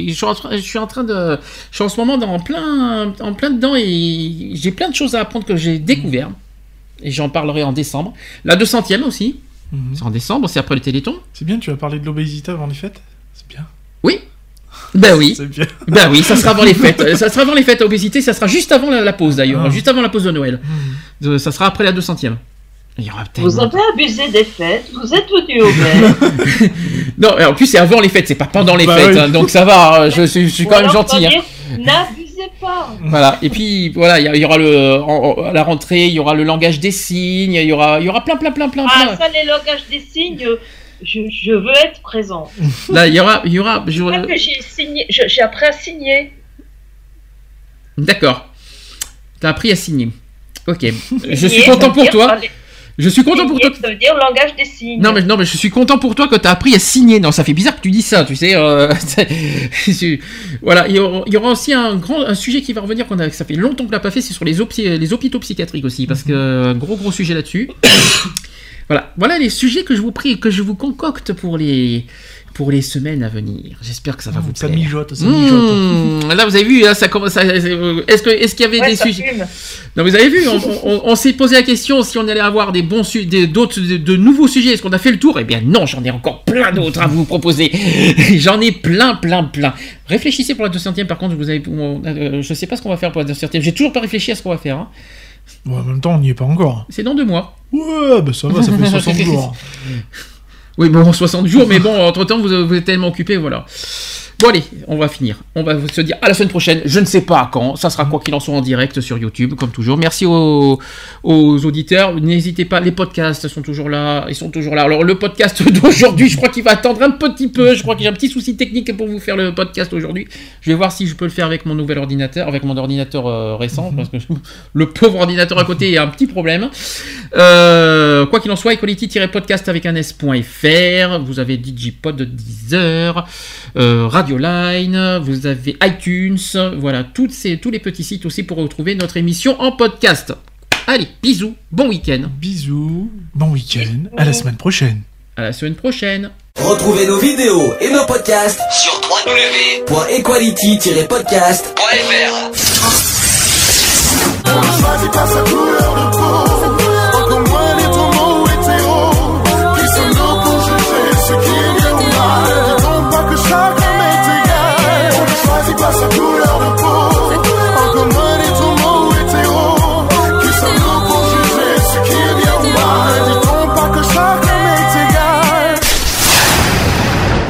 je suis en train- je suis en train de, je suis en ce moment dans, en plein, en plein dedans et j'ai plein de choses à apprendre que j'ai découvert et j'en parlerai en décembre. La 200e aussi, c'est en décembre, c'est après le Téléthon. C'est bien, tu vas parler de l'obésité avant les fêtes? C'est bien. Oui. Ben oui. Bien. Ben oui, ça sera avant les fêtes. Ça sera avant les fêtes. Obésité, ça sera juste avant la, la pause d'ailleurs, Ah. juste avant la pause de Noël. Euh, Ça sera après la 200e. Il y aura Vous avez abusé des fêtes, vous êtes venu au vert. Non, mais en plus c'est avant les fêtes, c'est pas pendant les Bah fêtes, oui. hein, donc ça va. euh, Je, suis- je suis Ou quand même gentil. hein. N'abusez pas. Voilà. Et puis voilà, il y, aura le en- en- à la rentrée, il y aura le langage des signes, il y aura, il y aura plein, plein, plein, plein, Ah, plein. ça, les langages des signes, je, je veux être présent. Là, il y aura, il y aura. je- j'ai signé, j'ai appris à signer. D'accord. T'as appris à signer. Ok. Je suis content pour toi. parler- Je suis content pour toi. Ça veut dire langage des signes. Non mais, non mais je suis content pour toi que tu as appris à signer. Non, ça fait bizarre que tu dis ça, tu sais. euh, voilà, il y, aura, aussi un grand un sujet qui va revenir qu'on a, ça fait longtemps qu'on l'a pas fait, c'est sur les, les hôpitaux psychiatriques aussi, parce que gros gros sujet là-dessus. voilà, voilà les sujets que je vous prie, que je vous concocte pour les pour les semaines à venir. J'espère que ça va vous Ça plaire. mijote, ça mijote. Mmh, là, vous avez vu, là, ça commence. à- Est-ce que est-ce qu'il y avait Ouais, des ça sujets non, vous avez vu, on, on- on s'est posé la question si on allait avoir des bons su- des- d'autres, de, de nouveaux sujets. Est-ce qu'on a fait le tour? Eh bien, non, j'en ai encore plein d'autres à vous proposer. j'en ai plein, plein, plein. Réfléchissez pour la 200e, par contre, vous avez, euh, je sais pas ce qu'on va faire pour la 200e. J'ai toujours pas réfléchi à ce qu'on va faire. hein. Bon, en même temps, on n'y est pas encore. C'est dans deux mois. Ouais, bah ça va, ça fait 60 jours. Oui, bon, 60 jours, mais bon, entre temps, vous, vous êtes tellement occupé, voilà. Bon, allez, on va finir. On va se dire à la semaine prochaine. Je ne sais pas à quand. Ça sera quoi qu'il en soit en direct sur YouTube, comme toujours. Merci aux, aux auditeurs. N'hésitez pas, les podcasts sont toujours là. Ils sont toujours là. Alors, le podcast d'aujourd'hui, je crois qu'il va attendre un petit peu. Je crois que j'ai un petit souci technique pour vous faire le podcast aujourd'hui. Je vais voir si je peux le faire avec mon nouvel ordinateur, avec mon ordinateur euh, récent, parce que le pauvre ordinateur à côté a un petit problème. Euh, quoi qu'il en soit, equality-podcast avec un s.fr, vous avez Digipod de Deezer, euh, Radioline, vous avez iTunes, voilà, toutes ces, tous les petits sites aussi pour retrouver notre émission en podcast. Allez, bisous, bon week-end. Bisous, bon week-end, à la semaine prochaine. À la semaine prochaine. Retrouvez nos vidéos et nos podcasts sur www.equality-podcast.fr.